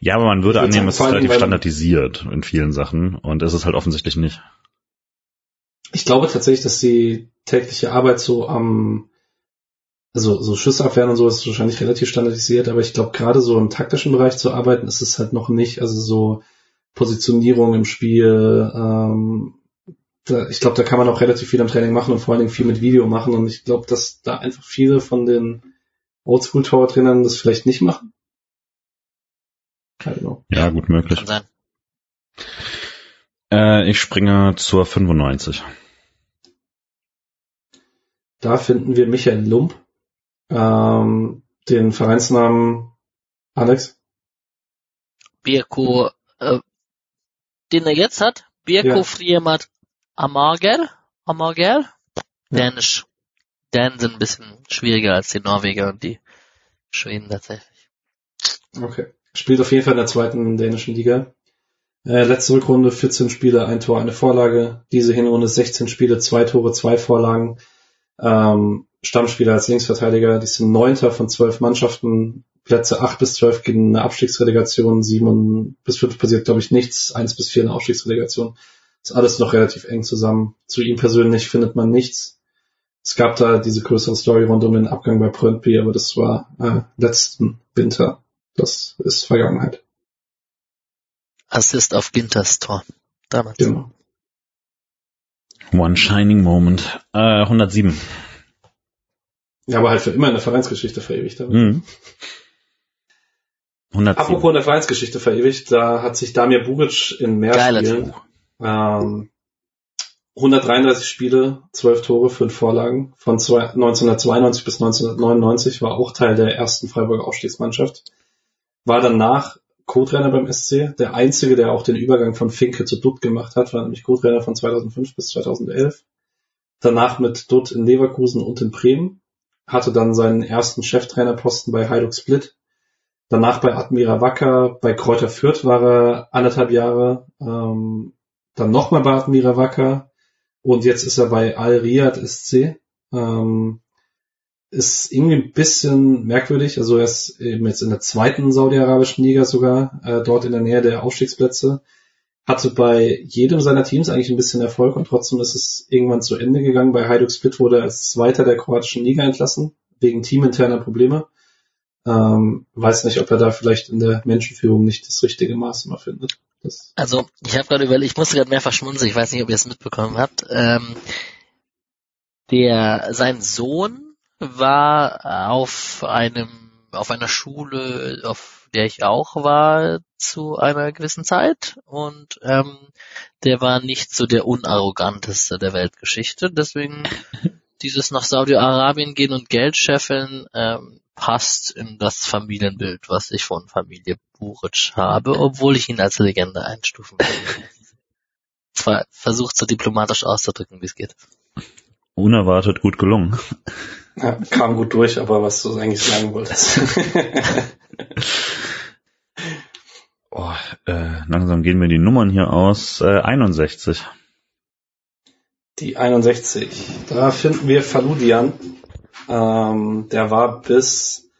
C: ja, aber man würde annehmen, es ist relativ standardisiert in vielen Sachen und es ist halt offensichtlich nicht.
A: Ich glaube tatsächlich, dass die tägliche Arbeit so am, also so Schüsse und so ist wahrscheinlich relativ standardisiert, aber ich glaube gerade so im taktischen Bereich zu arbeiten ist es halt noch nicht, also so Positionierung im Spiel, ähm, da, ich glaube, da kann man auch relativ viel im Training machen und vor allen Dingen viel mit Video machen. Und ich glaube, dass da einfach viele von den Oldschool-Torwarttrainern das vielleicht nicht machen.
C: Ja, gut möglich.
B: Kann sein.
C: Äh, ich springe zur 95.
A: Da finden wir Michael Lump, ähm, den Vereinsnamen Alex.
B: Birko, äh, den er jetzt hat, Birko
A: Ja.
B: Friemat Amager, Amager. Dänisch. Dänen sind ein bisschen schwieriger als die Norweger und die Schweden tatsächlich.
A: Okay. Spielt auf jeden Fall in der zweiten dänischen Liga. Äh, letzte Rückrunde 14 Spiele, ein Tor, eine Vorlage. Diese Hinrunde 16 Spiele, zwei Tore, zwei Vorlagen. Ähm, Stammspieler als Linksverteidiger. Die sind neunter von zwölf Mannschaften. Plätze 8 bis 12 gehen in eine Abstiegsrelegation. 7 bis 5 passiert, glaube ich, nichts. 1 bis 4 eine Aufstiegsrelegation. Ist alles noch relativ eng zusammen. Zu ihm persönlich findet man nichts. Es gab da diese größere Story rund um den Abgang bei Brøndby, aber das war äh, letzten Winter. Das ist Vergangenheit.
B: Assist auf Ginters Tor. Damals.
A: Genau.
C: One Shining Moment. Äh, 107.
A: Ja, aber halt für immer in der Vereinsgeschichte verewigt. Aber.
C: Mhm. 107.
A: Apropos in der Vereinsgeschichte verewigt, da hat sich Damir Buric in mehr
B: Geiler
A: Spielen ähm, 133 Spiele, 12 Tore, 5 Vorlagen. Von zwei, 1992 bis 1999, war auch Teil der ersten Freiburger Aufstiegsmannschaft. War danach Co-Trainer beim SC, der einzige, der auch den Übergang von Finke zu Dutt gemacht hat, war nämlich Co-Trainer von 2005 bis 2011. Danach mit Dutt in Leverkusen und in Bremen, hatte dann seinen ersten Cheftrainerposten bei Hajduk Split, danach bei Admira Wacker, bei Kräuter Fürth war er anderthalb Jahre, ähm, dann nochmal bei Admira Wacker und jetzt ist er bei Al Riyad SC. Ähm, ist irgendwie ein bisschen merkwürdig. Also er ist eben jetzt in der zweiten saudi-arabischen Liga sogar, äh, dort in der Nähe der Aufstiegsplätze. Hatte bei jedem seiner Teams eigentlich ein bisschen Erfolg und trotzdem ist es irgendwann zu Ende gegangen. Bei Hajduk Split wurde er als Zweiter der kroatischen Liga entlassen, wegen teaminterner Probleme. Ähm, weiß nicht, ob er da vielleicht in der Menschenführung nicht das richtige Maß immer findet. Das,
B: Also, ich habe gerade überlegt, ich musste gerade mehrfach schmunzeln, ich weiß nicht, ob ihr es mitbekommen habt. Ähm, der, sein Sohn war auf einem, auf einer Schule, auf der ich auch war zu einer gewissen Zeit und ähm, der war nicht so der unarroganteste der Weltgeschichte, deswegen dieses nach Saudi-Arabien gehen und Geld scheffeln ähm, passt in das Familienbild, was ich von Familie Buric habe, obwohl ich ihn als Legende einstufen würde. Zwar versucht so diplomatisch auszudrücken, wie es geht.
C: Unerwartet gut gelungen.
A: ja, kam gut durch, aber was du eigentlich sagen wolltest.
C: Oh, äh, langsam gehen mir die Nummern hier aus. Äh, 61.
A: Die 61. Da finden wir Faludian. Ähm, der war bis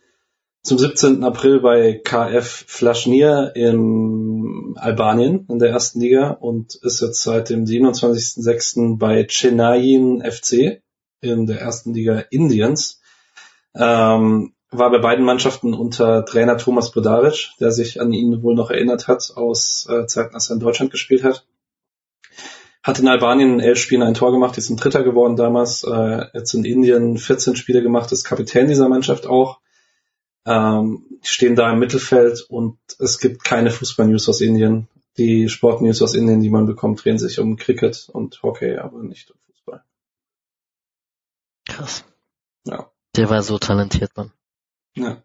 A: zum 17. April bei KF Flaschnir in Albanien in der ersten Liga und ist jetzt seit dem 27.06. bei Chennaiyin FC in der ersten Liga Indiens. Ähm, war bei beiden Mannschaften unter Trainer Thomas Brodaric, der sich an ihn wohl noch erinnert hat aus äh, Zeiten, als er in Deutschland gespielt hat. Hat in Albanien in elf Spielen ein Tor gemacht, ist ein Dritter geworden damals. Äh, jetzt in Indien 14 Spiele gemacht, ist Kapitän dieser Mannschaft auch. Ähm, die stehen da im Mittelfeld und es gibt keine Fußball-News aus Indien. Die Sport-News aus Indien, die man bekommt, drehen sich um Cricket und Hockey, aber nicht um Fußball.
B: Krass.
A: Ja.
B: Der war so talentiert, Mann.
A: ja.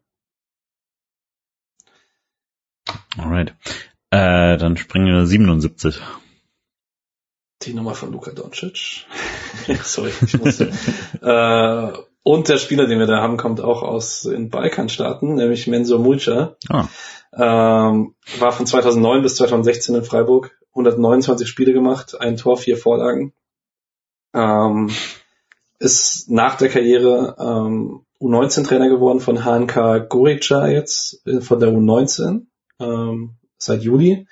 C: Alright. Äh, dann springen wir 77.
A: Die Nummer von Luka Doncic. Sorry, ich musste. äh, und der Spieler, den wir da haben, kommt auch aus den Balkanstaaten, nämlich Mensur Mulca.
C: Ah.
A: Ähm, war von 2009 bis 2016 in Freiburg, 129 Spiele gemacht, ein Tor, vier Vorlagen. Ähm, ist nach der Karriere ähm, U19-Trainer geworden von HNK Gorica jetzt, äh, von der U19, ähm, seit Juli.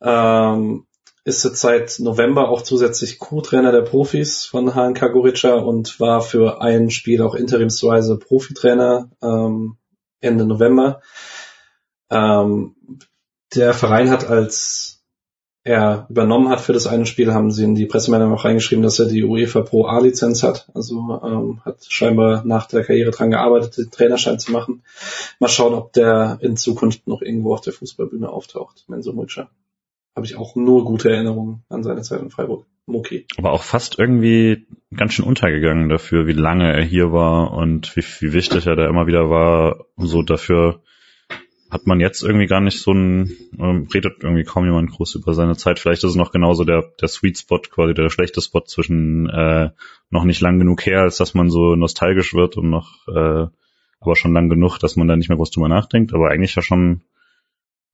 A: Ähm, ist jetzt seit November auch zusätzlich Co-Trainer der Profis von HNK Gorica und war für ein Spiel auch interimsweise Profitrainer ähm, Ende November. Ähm, der Verein hat als er übernommen hat für das eine Spiel, haben sie in die Pressemeldung auch reingeschrieben, dass er die UEFA Pro A-Lizenz hat. Also ähm, hat scheinbar nach der Karriere dran gearbeitet, den Trainerschein zu machen. Mal schauen, ob der in Zukunft noch irgendwo auf der Fußballbühne auftaucht. Menzo Mulcher. Habe ich auch nur gute Erinnerungen an seine Zeit in Freiburg. Okay.
C: Aber auch fast irgendwie ganz schön untergegangen dafür, wie lange er hier war und wie, wie wichtig er da immer wieder war. So dafür hat man jetzt irgendwie gar nicht so ein, ähm, redet irgendwie kaum jemand groß über seine Zeit. Vielleicht ist es noch genauso der, der Sweet Spot, quasi der schlechte Spot zwischen äh, noch nicht lang genug her, als dass man so nostalgisch wird und noch äh, aber schon lang genug, dass man da nicht mehr groß drüber nachdenkt, aber eigentlich ja schon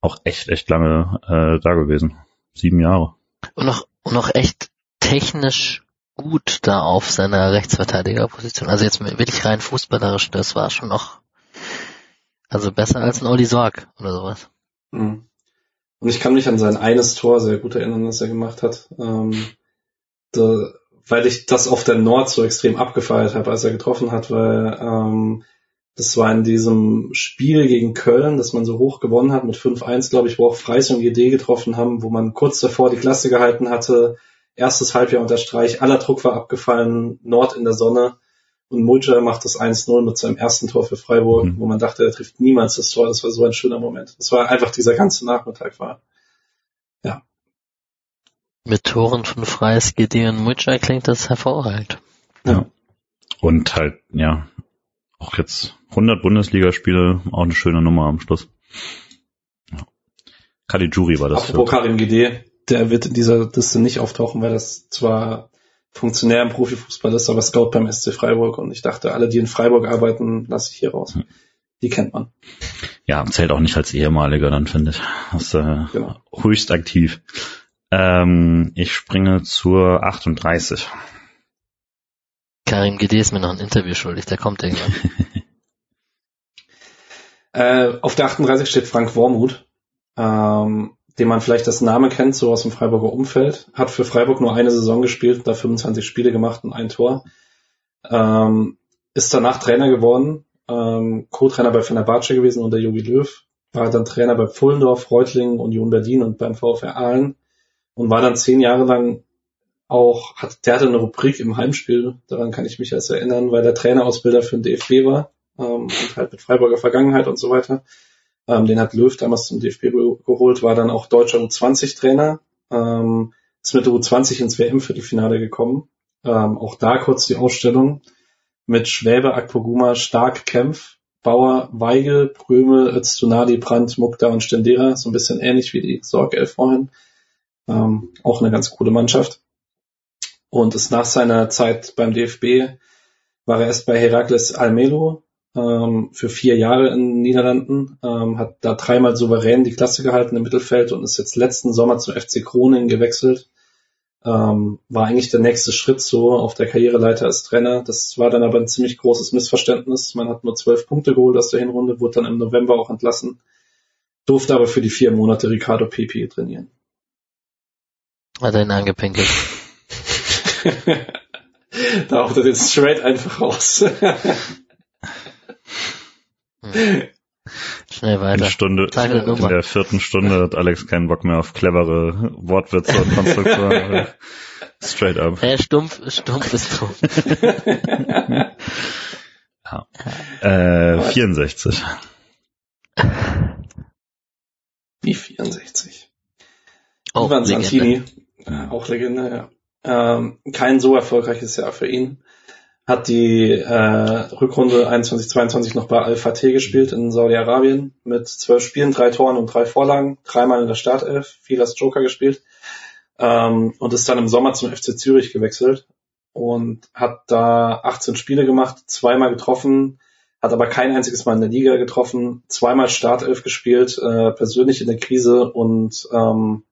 C: auch echt, echt lange äh, da gewesen. Sieben Jahre.
B: Und noch, und noch echt technisch gut da auf seiner Rechtsverteidigerposition. Also jetzt wirklich rein fußballerisch, das war schon noch also besser als ein Olli Sorg oder sowas.
A: Mhm. Und ich kann mich an sein eines Tor sehr gut erinnern, das er gemacht hat. Ähm, da, weil ich das auf der Nord so extrem abgefeiert habe, als er getroffen hat, weil ähm, das war in diesem Spiel gegen Köln, das man so hoch gewonnen hat mit 5-1, glaube ich, wo auch Freis und GD getroffen haben, wo man kurz davor die Klasse gehalten hatte, erstes Halbjahr unter Streich, aller Druck war abgefallen, Nord in der Sonne und Mulcher macht das 1-0 mit seinem ersten Tor für Freiburg, mhm. wo man dachte, er trifft niemals das Tor. Das war so ein schöner Moment. Das war einfach dieser ganze Nachmittag war. Ja.
B: Mit Toren von Freies, GD und Mulcher klingt das hervorragend.
C: Ja. Und halt, ja, auch jetzt 100 Bundesligaspiele, auch eine schöne Nummer am Schluss. Ja. Caligiuri war das.
A: Apropos Karim GD, der wird in dieser Liste nicht auftauchen, weil das zwar Funktionär im Profifußball ist, aber Scout beim SC Freiburg und ich dachte, alle, die in Freiburg arbeiten, lasse ich hier raus. Hm. Die kennt man.
C: Ja, zählt auch nicht als ehemaliger dann, finde ich. Das ist äh, genau. höchst aktiv. Ähm, ich springe zur 38.
B: Karim Gede ist mir noch ein Interview schuldig, der kommt irgendwann.
A: äh, auf der 38 steht Frank Wormuth. Ähm, den man vielleicht das Name kennt, so aus dem Freiburger Umfeld, hat für Freiburg nur eine Saison gespielt, da 25 Spiele gemacht und ein Tor. Ähm, ist danach Trainer geworden, ähm, Co-Trainer bei Fenerbahce gewesen unter Jogi Löw, war dann Trainer bei Pfullendorf, Reutlingen, Union Berlin und beim VfR Aalen und war dann zehn Jahre lang auch, hat, der hatte eine Rubrik im Heimspiel, daran kann ich mich jetzt erinnern, weil der Trainerausbilder für den DFB war ähm, und halt mit Freiburger Vergangenheit und so weiter. Ähm, den hat Löw damals zum DFB geholt, war dann auch deutscher U20-Trainer, ähm, ist mit der U20 ins WM-Viertelfinale gekommen. Ähm, auch da kurz die Ausstellung mit Schwäbe, Akpoguma, Stark, Kempf, Bauer, Weigel, Prömel, Öztunadi, Brandt, Mukta und Stendera, so ein bisschen ähnlich wie die Sorgelf vorhin. Ähm, auch eine ganz coole Mannschaft. Und ist nach seiner Zeit beim DFB war er erst bei Herakles Almelo, ähm, für vier Jahre in den Niederlanden, ähm, hat da dreimal souverän die Klasse gehalten im Mittelfeld und ist jetzt letzten Sommer zum FC Kroningen gewechselt. Ähm, war eigentlich der nächste Schritt so auf der Karriereleiter als Trainer. Das war dann aber ein ziemlich großes Missverständnis. Man hat nur zwölf Punkte geholt aus der Hinrunde, wurde dann im November auch entlassen, durfte aber für die vier Monate Ricardo Pepe trainieren.
B: Hat er ihn angepinkelt.
A: da haut er den straight einfach raus.
B: Schnell weiter.
C: Eine Stunde, in der vierten Stunde hat Alex keinen Bock mehr auf clevere Wortwitze und Konstruktionen. Straight up.
B: Hey, stumpf, stumpf ist stumpf.
C: ja. Äh, 64.
A: Wie 64? Oh, Ivan Santini, ja. auch Legende, ja. Ähm, kein so erfolgreiches Jahr für ihn. Hat die äh, Rückrunde 21-22 noch bei Al-Fateh gespielt in Saudi-Arabien mit zwölf Spielen, drei Toren und drei Vorlagen, dreimal in der Startelf, viel als Joker gespielt ähm, und ist dann im Sommer zum FC Zürich gewechselt und hat da 18 Spiele gemacht, zweimal getroffen, hat aber kein einziges Mal in der Liga getroffen, zweimal Startelf gespielt, äh, persönlich in der Krise und ähm,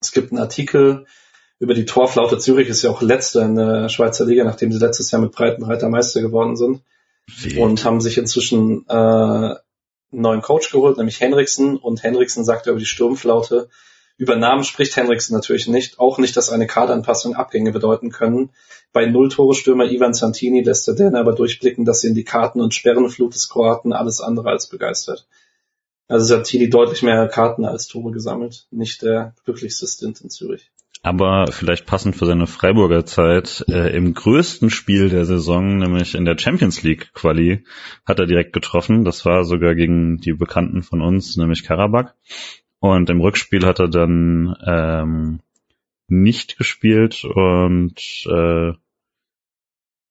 A: es gibt einen Artikel, über die Torflaute Zürich ist ja auch letzter in der Schweizer Liga, nachdem sie letztes Jahr mit Breitenreiter Meister geworden sind. Wie? Und haben sich inzwischen äh, einen neuen Coach geholt, nämlich Henriksen. Und Henriksen sagte über die Sturmflaute, über Namen spricht Henriksen natürlich nicht, auch nicht, dass eine Kaderanpassung Abgänge bedeuten können. Bei Nulltore-Stürmer Ivan Santini lässt der Däne aber durchblicken, dass ihn die Karten- und Sperrenflut des Kroaten alles andere als begeistert. Also hat Tili deutlich mehr Karten als Tore gesammelt. Nicht der glücklichste Stint in Zürich.
C: Aber vielleicht passend für seine Freiburger Zeit, äh, im größten Spiel der Saison, nämlich in der Champions League Quali, hat er direkt getroffen. Das war sogar gegen die Bekannten von uns, nämlich Karabakh. Und im Rückspiel hat er dann ähm, nicht gespielt und äh,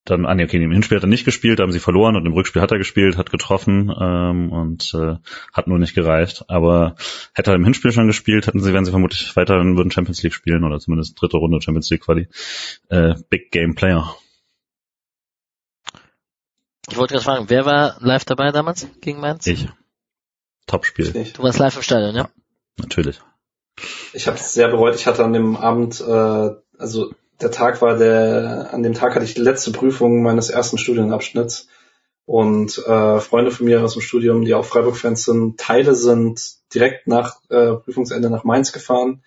C: dann, ah nee, okay, im Hinspiel hat er nicht gespielt, da haben sie verloren und im Rückspiel hat er gespielt, hat getroffen ähm, und äh, hat nur nicht gereicht. Aber hätte er im Hinspiel schon gespielt, hätten sie, wären sie vermutlich weiter würden Champions League spielen oder zumindest dritte Runde Champions League Quali. Äh, Big Game Player.
B: Ich wollte gerade fragen, wer war live dabei damals gegen Mainz?
C: Ich. Top-Spiel.
B: Du warst live im Stadion, ja?
C: Natürlich.
A: Ich habe es sehr bereut. Ich hatte an dem Abend, äh, also der Tag war der, an dem Tag hatte ich die letzte Prüfung meines ersten Studienabschnitts. Und äh, Freunde von mir aus dem Studium, die auch Freiburg-Fans sind, Teile sind direkt nach äh, Prüfungsende nach Mainz gefahren.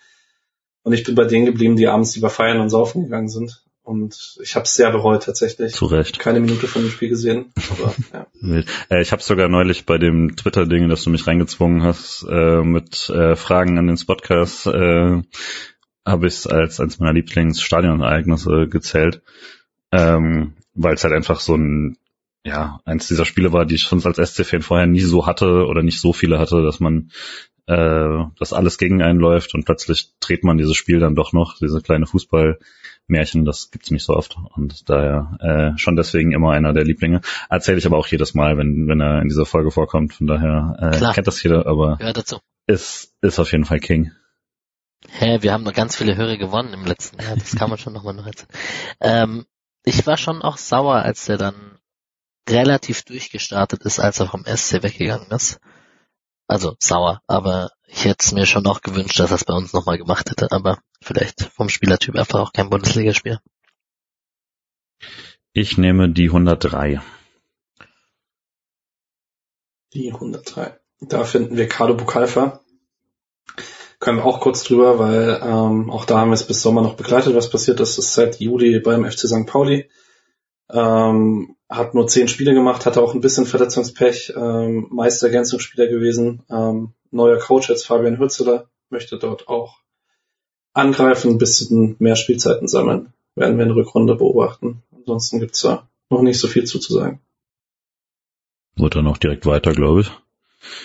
A: Und ich bin bei denen geblieben, die abends lieber feiern und saufen gegangen sind. Und ich habe es sehr bereut tatsächlich.
C: Zu Recht.
A: Keine Minute von dem Spiel gesehen. Aber,
C: ja. äh, ich habe sogar neulich bei dem Twitter-Ding, das du mich reingezwungen hast, äh, mit äh, Fragen an den Spotcast, äh, habe ich es als eines meiner Lieblingsstadionereignisse gezählt, ähm, weil es halt einfach so ein ja, eins dieser Spiele war, die ich schon als SC-Fan vorher nie so hatte oder nicht so viele hatte, dass man äh, dass alles gegen einen läuft und plötzlich dreht man dieses Spiel dann doch noch, diese kleine Fußballmärchen, das gibt's nicht so oft und daher äh, schon deswegen immer einer der Lieblinge. Erzähle ich aber auch jedes Mal, wenn, wenn er in dieser Folge vorkommt, von daher äh, kennt das jeder, aber
B: dazu.
C: ist, ist auf jeden Fall King.
B: Hä, wir haben noch ganz viele Hörer gewonnen im letzten Jahr, das kann man schon nochmal noch erzählen. Ähm, ich war schon auch sauer, als er dann relativ durchgestartet ist, als er vom SC weggegangen ist. Also sauer, aber ich hätte es mir schon noch gewünscht, dass er es bei uns nochmal gemacht hätte, aber vielleicht vom Spielertyp einfach auch kein Bundesligaspiel.
C: Ich nehme die 103.
A: Die 103. Da finden wir Carlo Bukalfa. Können wir auch kurz drüber, weil ähm, auch da haben wir es bis Sommer noch begleitet, was passiert ist. Das ist seit Juli beim FC St. Pauli. Ähm, hat nur zehn Spiele gemacht, hatte auch ein bisschen Verletzungspech, ähm, Meisterergänzungsspieler gewesen. Ähm, neuer Coach jetzt Fabian Hürzeler möchte dort auch angreifen, ein bisschen mehr Spielzeiten sammeln. Werden wir in der Rückrunde beobachten. Ansonsten gibt's da noch nicht so viel zuzusagen.
C: Wird er noch direkt weiter, glaube ich.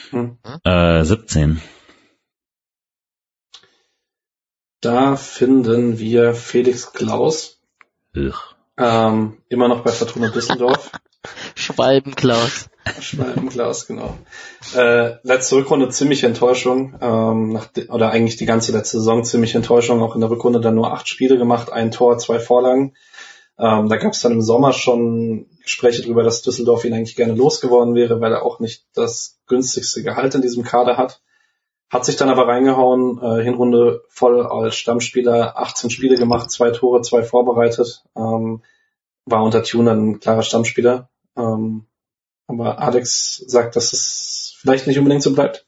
C: Hm. Äh, 17.
A: Da finden wir Felix Klaus. Ähm, immer noch bei Fortuna Düsseldorf.
B: Schwalbenklaus.
A: Schwalbenklaus, genau. Äh, letzte Rückrunde ziemlich Enttäuschung, ähm, oder eigentlich die ganze letzte Saison ziemlich Enttäuschung, auch in der Rückrunde dann nur acht Spiele gemacht, ein Tor, zwei Vorlagen. Ähm, da gab es dann im Sommer schon Gespräche darüber, dass Düsseldorf ihn eigentlich gerne losgeworden wäre, weil er auch nicht das günstigste Gehalt in diesem Kader hat. Hat sich dann aber reingehauen, äh, Hinrunde voll als Stammspieler, 18 Spiele gemacht, zwei Tore, zwei vorbereitet, ähm, war unter Tuner ein klarer Stammspieler. Ähm, aber Alex sagt, dass es vielleicht nicht unbedingt so bleibt.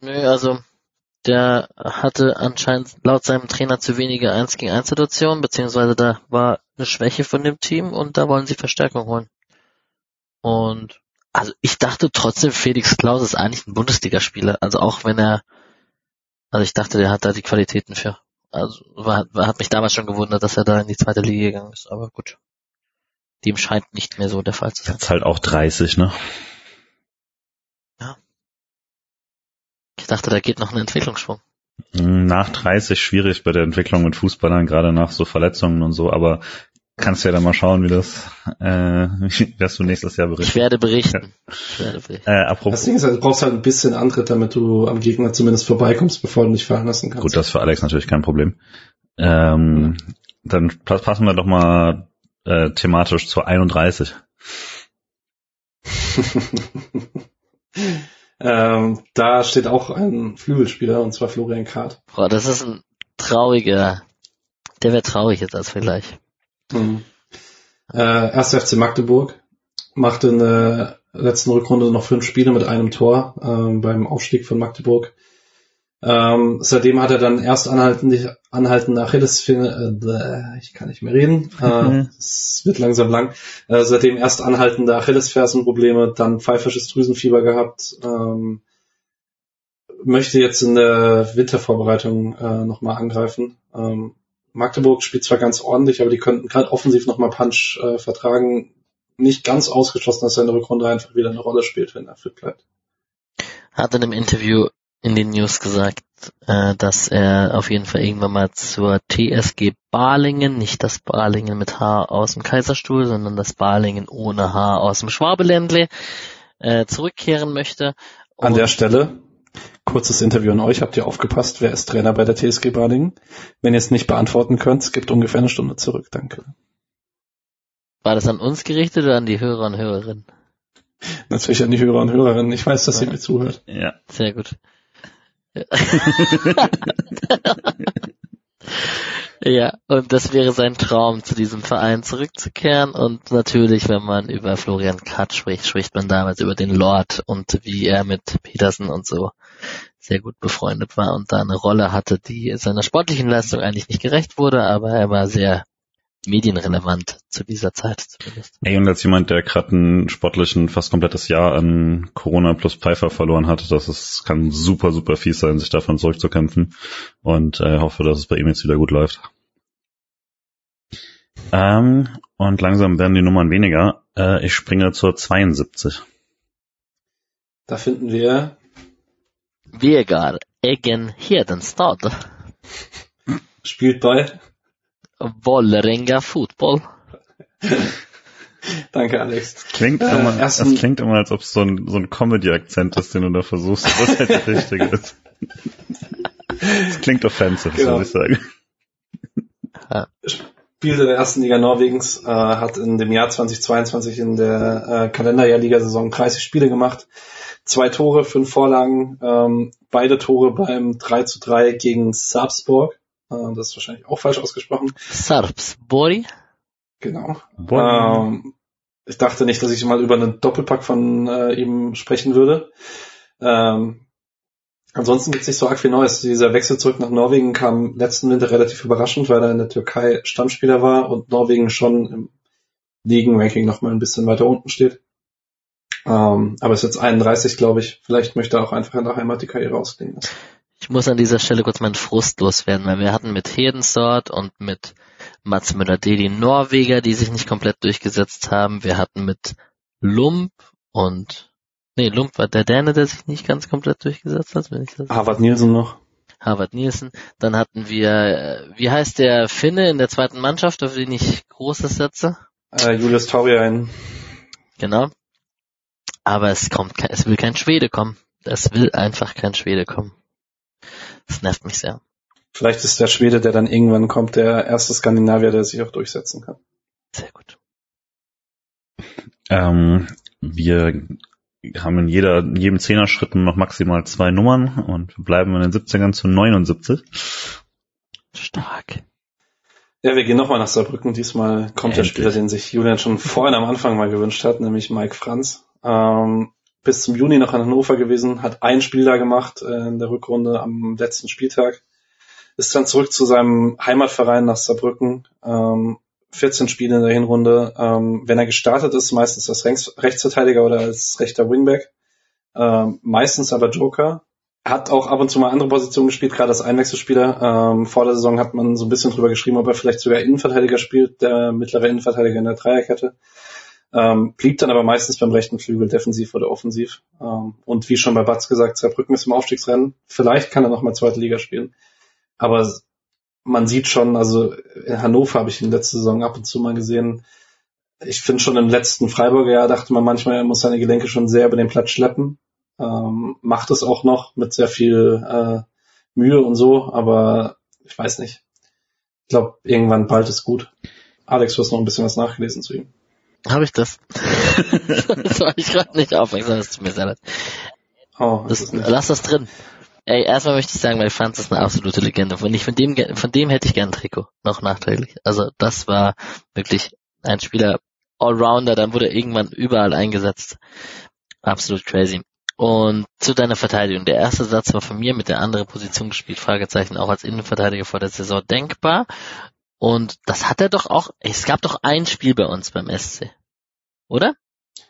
B: Nö, also der hatte anscheinend laut seinem Trainer zu wenige 1 gegen 1 Situationen, beziehungsweise da war eine Schwäche von dem Team und da wollen sie Verstärkung holen. Und also ich dachte trotzdem, Felix Klaus ist eigentlich ein Bundesligaspieler. Also auch wenn er, also ich dachte, der hat da die Qualitäten für. Also war, war, hat mich damals schon gewundert, dass er da in die zweite Liga gegangen ist. Aber gut, dem scheint nicht mehr so der Fall zu sein.
C: Jetzt halt auch 30, ne?
B: Ja. Ich dachte, da geht noch ein Entwicklungssprung.
C: Nach 30 schwierig bei der Entwicklung mit Fußballern, gerade nach so Verletzungen und so, aber kannst ja dann mal schauen, wie das, äh, wirst du nächstes Jahr berichten.
B: Ich werde berichten. Ja. Ich werde
A: berichten. Äh, apropos. Das Ding ist halt, du brauchst halt ein bisschen Antritt, damit du am Gegner zumindest vorbeikommst, bevor du dich fallen lassen kannst.
C: Gut, das ist für Alex natürlich kein Problem. Ähm, ja. Dann passen wir doch mal äh, thematisch zur 31.
A: ähm, da steht auch ein Flügelspieler, und zwar Florian Kart.
B: Boah, das ist ein trauriger, der wäre traurig jetzt als Vergleich.
A: Mhm. Äh, 1. FC Magdeburg machte in der letzten Rückrunde noch fünf Spiele mit einem Tor äh, beim Aufstieg von Magdeburg. Ähm, seitdem hat er dann erst anhaltende, anhaltende Achillesferse, äh, ich kann nicht mehr reden, äh, es wird langsam lang, äh, seitdem erst anhaltende Achillesfersenprobleme, dann pfeifisches Drüsenfieber gehabt, ähm, möchte jetzt in der Wintervorbereitung äh, nochmal angreifen. Ähm, Magdeburg spielt zwar ganz ordentlich, aber die könnten gerade offensiv nochmal Punch äh, vertragen. Nicht ganz ausgeschlossen, dass er in der Rückrunde einfach wieder eine Rolle spielt, wenn er fit bleibt.
B: Hat in einem Interview in den News gesagt, äh, dass er auf jeden Fall irgendwann mal zur TSG Balingen, nicht das Balingen mit H aus dem Kaiserstuhl, sondern das Balingen ohne H aus dem Schwabeländle, äh, zurückkehren möchte.
A: An
B: Und
A: der Stelle, kurzes Interview an euch. Habt ihr aufgepasst? Wer ist Trainer bei der TSG Balingen? Wenn ihr es nicht beantworten könnt, es gibt ungefähr eine Stunde zurück. Danke.
B: war das an uns gerichtet oder an die Hörer und Hörerinnen?
A: Natürlich an die Hörer und Hörerinnen. Ich weiß, dass ihr mir zuhört.
C: Ja.
B: Sehr gut. ja, und das wäre sein Traum, zu diesem Verein zurückzukehren. Und natürlich, wenn man über Florian Katz spricht, spricht man damals über den Lord und wie er mit Petersen und so sehr gut befreundet war und da eine Rolle hatte, die seiner sportlichen Leistung eigentlich nicht gerecht wurde, aber er war sehr medienrelevant zu dieser Zeit zumindest.
C: Ey, und als jemand, der gerade ein sportlichen, fast komplettes Jahr an Corona plus Pfeiffer verloren hat, das ist, kann super, super fies sein, sich davon zurückzukämpfen. Und äh, hoffe, dass es bei ihm jetzt wieder gut läuft. Ähm, und langsam werden die Nummern weniger. Äh, ich springe zur 72.
A: Da finden wir
B: Vegard Eggen Hedenstad.
A: spielt bei.
B: Vålerenga Fotboll.
A: Danke, Alex.
C: Klingt
A: Äh,
C: immer, das klingt immer, als ob es so ein, so ein Comedy-Akzent ist, den du da versuchst, was halt der richtige ist. Das klingt offensive,
A: Genau.
C: soll ich sagen.
A: Spielt in der ersten Liga Norwegens, äh, hat in dem Jahr 2022 in der äh, Kalenderjahr-Liga-Saison 30 Spiele gemacht. Zwei Tore, fünf Vorlagen, ähm, beide Tore beim 3 zu 3 gegen Sarpsborg. Äh, das ist wahrscheinlich auch falsch ausgesprochen.
B: Sarpsborg.
A: Genau. Ähm, ich dachte nicht, dass ich mal über einen Doppelpack von äh, ihm sprechen würde. Ähm, ansonsten gibt es nicht so arg viel Neues. Dieser Wechsel zurück nach Norwegen kam letzten Winter relativ überraschend, weil er in der Türkei Stammspieler war und Norwegen schon im Ligenranking noch mal ein bisschen weiter unten steht. Ähm, aber ist jetzt 31, glaube ich. Vielleicht möchte er auch einfach in der Heimat die Karriere ausklingen lassen.
B: Ich muss an dieser Stelle kurz meinen Frust loswerden, weil wir hatten mit Hedensort und mit Mats Müller-Deli Norweger, die sich nicht komplett durchgesetzt haben. Wir hatten mit Lump und nee, Lump war der Däne, der sich nicht ganz komplett durchgesetzt hat, wenn ich das
A: Harvard Nielsen noch.
B: Harvard Nielsen. Dann hatten wir, äh, wie heißt der Finne in der zweiten Mannschaft, auf den ich Großes setze?
A: Äh, Julius Tauriain.
B: Genau. Aber es kommt, es will kein Schwede kommen. Es will einfach kein Schwede kommen. Das nervt mich sehr.
A: Vielleicht ist der Schwede, der dann irgendwann kommt, der erste Skandinavier, der sich auch durchsetzen kann.
B: Sehr gut.
C: Ähm, wir haben in jeder, in jedem Zehner-Schritt noch maximal zwei Nummern und wir bleiben in den 70ern zu 79.
B: Stark.
A: Ja, wir gehen nochmal nach Saarbrücken. Diesmal kommt der
C: Endlich.
A: Spieler, den sich Julian schon vorhin am Anfang mal gewünscht hat, nämlich Mike Franz. Ähm, bis zum Juni noch in Hannover gewesen, hat ein Spiel da gemacht äh, in der Rückrunde am letzten Spieltag. Ist dann zurück zu seinem Heimatverein nach Saarbrücken. Ähm, 14 Spiele in der Hinrunde. Ähm, wenn er gestartet ist, meistens als Rechts Rechtsverteidiger oder als rechter Wingback. Ähm, meistens aber Joker. Hat auch ab und zu mal andere Positionen gespielt, gerade als Einwechselspieler. Ähm, vor der Saison hat man so ein bisschen drüber geschrieben, ob er vielleicht sogar Innenverteidiger spielt, der mittlere Innenverteidiger in der Dreierkette. Ähm, blieb dann aber meistens beim rechten Flügel, defensiv oder offensiv. Ähm, und wie schon bei Batz gesagt, Saarbrücken ist im Aufstiegsrennen. Vielleicht kann er noch mal zweite Liga spielen. Aber man sieht schon, also in Hannover habe ich ihn letzte Saison ab und zu mal gesehen. Ich finde schon im letzten Freiburger Jahr dachte man manchmal, er muss seine Gelenke schon sehr über den Platz schleppen. Ähm, macht es auch noch mit sehr viel äh, Mühe und so, aber ich weiß nicht. Ich glaube, irgendwann bald ist gut. Alex, du hast noch ein bisschen was nachgelesen zu ihm.
B: Habe ich das? das war ich gerade nicht aufmerksam, das tut mir sehr leid.
A: Oh,
B: Das, lass das drin. Ey, erstmal möchte ich sagen, weil Franz ist eine absolute Legende. Von, ich, von, dem, von dem hätte ich gern ein Trikot, noch nachträglich. Also das war wirklich ein Spieler Allrounder, dann wurde er irgendwann überall eingesetzt. Absolut crazy. Und zu deiner Verteidigung. Der erste Satz war von mir mit der anderen Position gespielt, Fragezeichen, auch als Innenverteidiger vor der Saison denkbar. Und das hat er doch auch, es gab doch ein Spiel bei uns beim SC. Oder?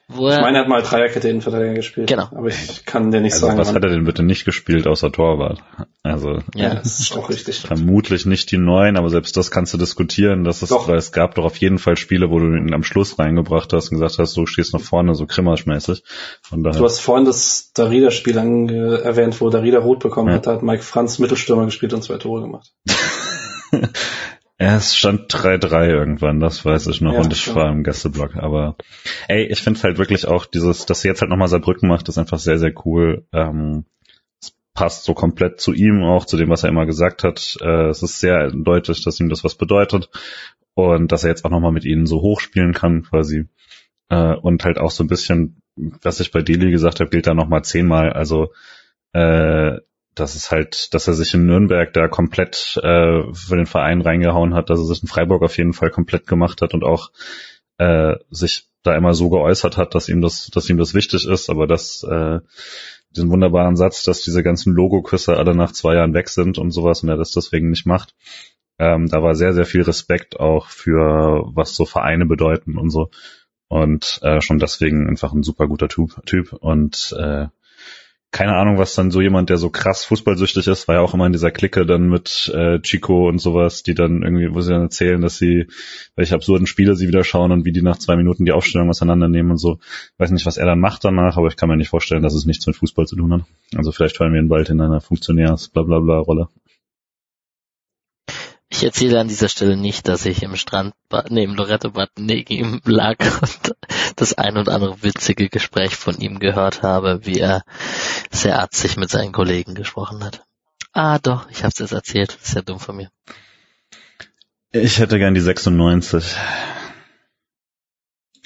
A: Wo ich meine, er hat mal Dreierkette Innenverteidiger gespielt.
B: Genau.
A: Aber ich kann dir nicht
C: also
A: sagen.
C: Was
A: wann.
C: hat er denn bitte nicht gespielt außer Torwart? Also
B: Ja,
A: das ist auch richtig.
C: vermutlich nicht die neuen, aber selbst das kannst du diskutieren. Das ist,
A: Doch.
C: weil es gab doch auf jeden Fall Spiele, wo du ihn am Schluss reingebracht hast und gesagt hast, du stehst nach vorne, so krimmerschmäßig. Von daher.
A: Du hast vorhin das Darida-Spiel erwähnt, wo Darida rot bekommen
C: Ja.
A: hat. Da hat Mike Franz Mittelstürmer gespielt und zwei Tore gemacht.
C: Es stand 3-3 irgendwann, das weiß ich noch,
A: Ja,
C: und ich
A: ja.
C: war im Gästeblock. Aber ey, ich finde halt wirklich auch dieses, dass sie jetzt halt nochmal Saarbrücken macht, ist einfach sehr, sehr cool. Ähm, es passt so komplett zu ihm, auch zu dem, was er immer gesagt hat. Äh, es ist sehr deutlich, dass ihm das was bedeutet und dass er jetzt auch nochmal mit ihnen so hoch spielen kann, quasi. Äh, und halt auch so ein bisschen, was ich bei Deli gesagt habe, gilt da nochmal zehnmal. Also äh, dass es halt, dass er sich in Nürnberg da komplett äh, für den Verein reingehauen hat, dass er sich in Freiburg auf jeden Fall komplett gemacht hat und auch äh, sich da immer so geäußert hat, dass ihm das, dass ihm das wichtig ist, aber dass äh, diesen wunderbaren Satz, dass diese ganzen Logoküsse alle nach zwei Jahren weg sind und sowas und er das deswegen nicht macht. Ähm, da war sehr, sehr viel Respekt auch für was so Vereine bedeuten und so. Und äh, schon deswegen einfach ein super guter Typ. Und äh, keine Ahnung, was dann so jemand, der so krass fußballsüchtig ist, war ja auch immer in dieser Clique dann mit äh, Chico und sowas, die dann irgendwie, wo sie dann erzählen, dass sie, welche absurden Spiele sie wieder schauen und wie die nach zwei Minuten die Aufstellung auseinandernehmen und so. weiß nicht, was er dann macht danach, aber ich kann mir nicht vorstellen, dass es nichts mit Fußball zu tun hat. Also vielleicht hören wir ihn bald in einer Funktionärs-Blablabla-Rolle.
B: Ich erzähle an dieser Stelle nicht, dass ich im Strandbad, nee, im Loretto-Bad neben ihm lag und das ein und andere witzige Gespräch von ihm gehört habe, wie er sehr arzig mit seinen Kollegen gesprochen hat. Ah, doch, ich hab's jetzt erzählt. Ist ja dumm von mir.
C: Ich hätte gern die 96.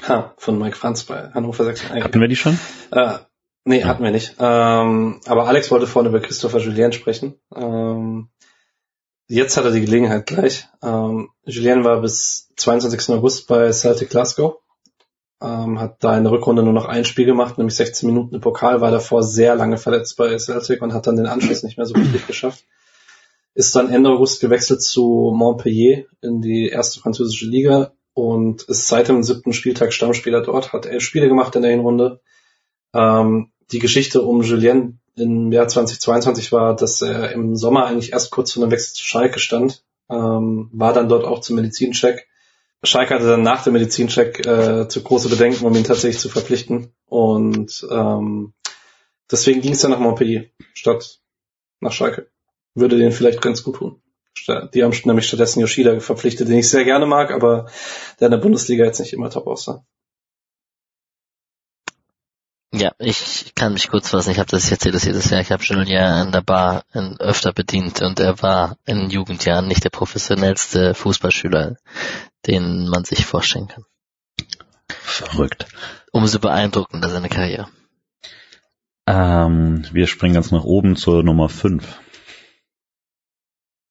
A: Ha, von Mike Franz bei Hannover 96.
C: Hatten wir die schon?
A: Äh, nee,
C: Ja.
A: hatten wir nicht. Ähm, aber Alex wollte vorhin über Christopher Julien sprechen. Ähm, jetzt hat er die Gelegenheit gleich. Ähm, Julien war bis 22. August bei Celtic Glasgow. Ähm, hat da in der Rückrunde nur noch ein Spiel gemacht, nämlich 16 Minuten im Pokal, war davor sehr lange verletzt bei Celtic und hat dann den Anschluss nicht mehr so richtig geschafft. Ist dann Ende August gewechselt zu Montpellier in die erste französische Liga und ist seit dem siebten Spieltag Stammspieler dort, hat elf Spiele gemacht in der Hinrunde. Ähm, die Geschichte um Julien im Jahr 2022 war, dass er im Sommer eigentlich erst kurz vor einem Wechsel zu Schalke stand, ähm, war dann dort auch zum Medizincheck. Schalke hatte dann nach dem Medizincheck äh, zu große Bedenken, um ihn tatsächlich zu verpflichten. Und ähm, deswegen ging es dann nach Montpellier statt nach Schalke. Würde den vielleicht ganz gut tun. Die haben nämlich stattdessen Yoshida verpflichtet, den ich sehr gerne mag, aber der in der Bundesliga jetzt nicht immer top aussah.
B: Ja, ich kann mich kurz fassen. Ich habe das, ich erzähle das jedes Jahr. Ich habe Julien an der Bar in, öfter bedient und er war in Jugendjahren nicht der professionellste Fußballschüler, den man sich vorstellen kann.
C: Verrückt.
B: Umso beeindruckender seine Karriere.
C: Ähm, wir springen ganz nach oben zur Nummer 5.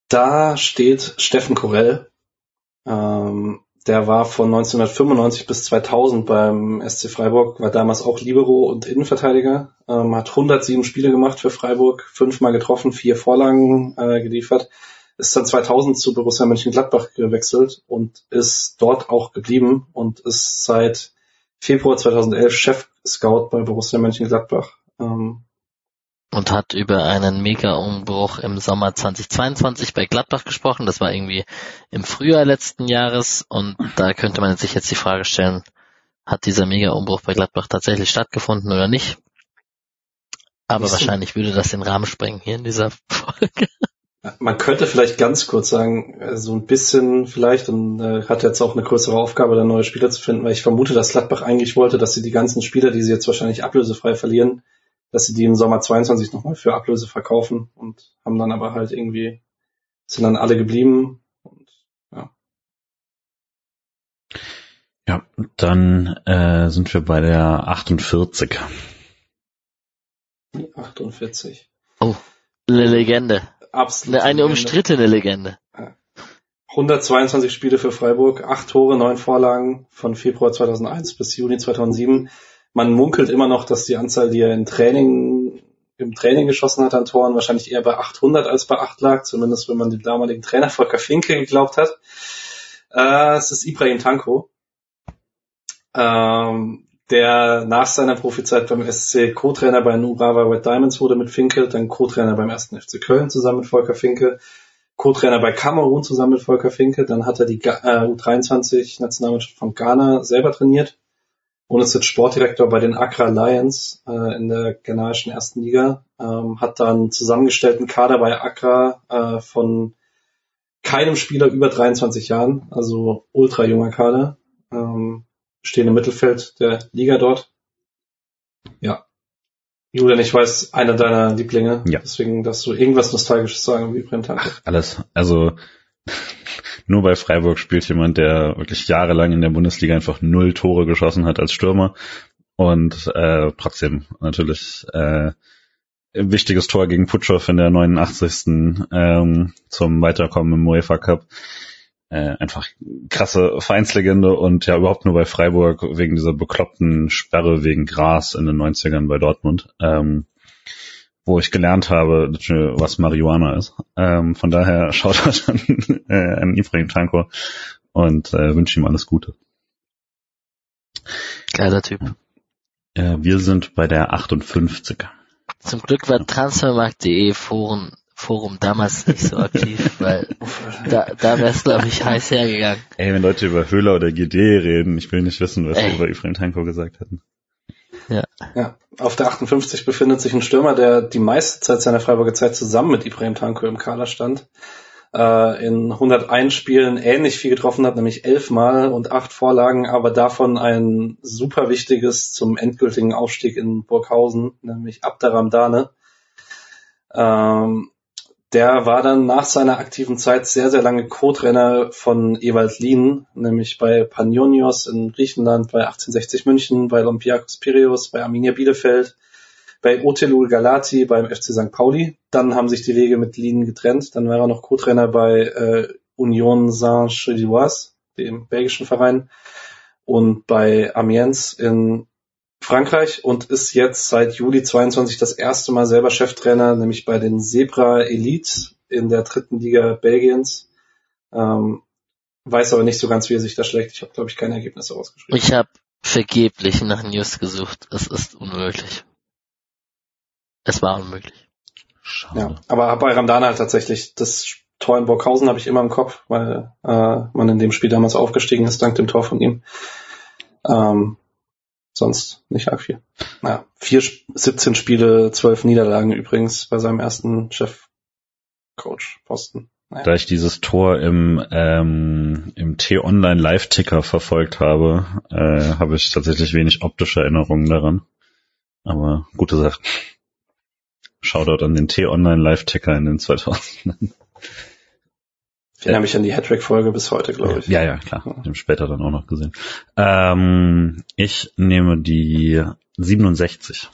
A: Da steht Steffen Korell. Ähm, der war von 1995 bis 2000 beim SC Freiburg, war damals auch Libero und Innenverteidiger, ähm, hat 107 Spiele gemacht für Freiburg, fünfmal getroffen, vier Vorlagen äh, geliefert, ist dann 2000 zu Borussia Mönchengladbach gewechselt und ist dort auch geblieben und ist seit Februar 2011 Chef-Scout bei Borussia Mönchengladbach. Ähm,
B: und hat über einen Mega-Umbruch im Sommer 2022 bei Gladbach gesprochen. Das war irgendwie im Frühjahr letzten Jahres und da könnte man sich jetzt die Frage stellen, hat dieser Mega-Umbruch bei Gladbach tatsächlich stattgefunden oder nicht? Aber wahrscheinlich würde das den Rahmen sprengen hier in dieser Folge.
A: Man könnte vielleicht ganz kurz sagen, äh, so ein bisschen vielleicht, und äh, hat jetzt auch eine größere Aufgabe, da neue Spieler zu finden, weil ich vermute, dass Gladbach eigentlich wollte, dass sie die ganzen Spieler, die sie jetzt wahrscheinlich ablösefrei verlieren, dass sie die im Sommer 22 nochmal für Ablöse verkaufen und haben dann aber halt irgendwie, sind dann alle geblieben. Und, ja.
C: Ja, dann äh, sind wir bei der 48.
A: 48.
B: Eine Legende.
A: Absolut.
B: Eine, eine umstrittene Legende.
A: 122 Spiele für Freiburg, acht Tore, neun Vorlagen von Februar 2001 bis Juni 2007. Man munkelt immer noch, dass die Anzahl, die er in Training, im Training geschossen hat an Toren, wahrscheinlich eher bei 800 als bei 8 lag, zumindest wenn man dem damaligen Trainer Volker Finke geglaubt hat. Äh, es ist Ibrahim Tanko, ähm, der nach seiner Profizeit beim SC Co-Trainer bei Nurawa Red Diamonds wurde mit Finke, dann Co-Trainer beim ersten FC Köln zusammen mit Volker Finke, Co-Trainer bei Kamerun zusammen mit Volker Finke, dann hat er die äh, U23-Nationalmannschaft von Ghana selber trainiert und ist jetzt Sportdirektor bei den Accra Lions äh, in der ghanaischen ersten Liga, ähm, hat dann zusammengestellten Kader bei Accra äh, von keinem Spieler über 23 Jahren, also ultra junger Kader, ähm, stehen im Mittelfeld der Liga dort. Ja. Julian, ich weiß, einer deiner Lieblinge.
C: Ja.
A: Deswegen darfst du irgendwas Nostalgisches sagen wie Brentanke.
C: Alles. Also nur bei Freiburg spielt jemand, der wirklich jahrelang in der Bundesliga einfach null Tore geschossen hat als Stürmer und äh, trotzdem natürlich äh, ein wichtiges Tor gegen Putschow in der 89. Ähm, zum Weiterkommen im UEFA Cup. Äh, einfach krasse Vereinslegende und ja überhaupt nur bei Freiburg wegen dieser bekloppten Sperre wegen Gras in den 90ern bei Dortmund. Ähm, wo ich gelernt habe, was Marihuana ist. Ähm, von daher schaut halt an, äh, an Ibrahim Tanko und äh, wünsche ihm alles Gute.
B: Geiler Typ.
C: Äh, wir sind bei der 58er.
B: Zum Glück war Transfermarkt.de Forum, Forum damals nicht so aktiv, weil da, da wäre es, glaube ich, heiß hergegangen.
C: Ey, wenn Leute über Höhler oder GD reden, ich will nicht wissen, was sie über Ibrahim Tanko gesagt hätten.
A: Ja. ja. Auf der 58 befindet sich ein Stürmer, der die meiste Zeit seiner Freiburger Zeit zusammen mit Ibrahim Tanko im Kader stand. Äh, in 101 Spielen ähnlich viel getroffen hat, nämlich elfmal und acht Vorlagen, aber davon ein super wichtiges zum endgültigen Aufstieg in Burghausen, nämlich Abderram Dane. Ähm, der war dann nach seiner aktiven Zeit sehr, sehr lange Co-Trainer von Ewald Lien, nämlich bei Panionios in Griechenland, bei 1860 München, bei Olympiakos Piraeus, bei Arminia Bielefeld, bei Otelul Galati, beim FC St. Pauli. Dann haben sich die Wege mit Lien getrennt. Dann war er noch Co-Trainer bei äh, Union Saint-Gilloise, dem belgischen Verein, und bei Amiens in Frankreich und ist jetzt seit Juli 22 das erste Mal selber Cheftrainer, nämlich bei den Zebra Elite in der dritten Liga Belgiens. Ähm, weiß aber nicht so ganz, wie er sich da schlägt. Ich habe, glaube ich, keine Ergebnisse rausgeschrieben.
B: Ich habe vergeblich nach News gesucht. Es ist unmöglich. Es war unmöglich.
A: Schade. Ja, aber bei Ramdana halt tatsächlich das Tor in Burghausen habe ich immer im Kopf, weil äh, man in dem Spiel damals aufgestiegen ist, dank dem Tor von ihm. Ähm, sonst nicht arg viel. Naja, vier, 17 Spiele, 12 Niederlagen übrigens bei seinem ersten Chef-Coach-Posten.
C: Naja. Da ich dieses Tor im, ähm, im T-Online Live-Ticker verfolgt habe, äh, habe ich tatsächlich wenig optische Erinnerungen daran. Aber gute Sache. Shoutout an den T-Online Live-Ticker in den 2000
A: ich erinnere mich an die Hattrick-Folge bis heute, glaube ich.
C: Ja, ja, klar. Ja. Den später dann auch noch gesehen. Ähm, ich nehme die 67.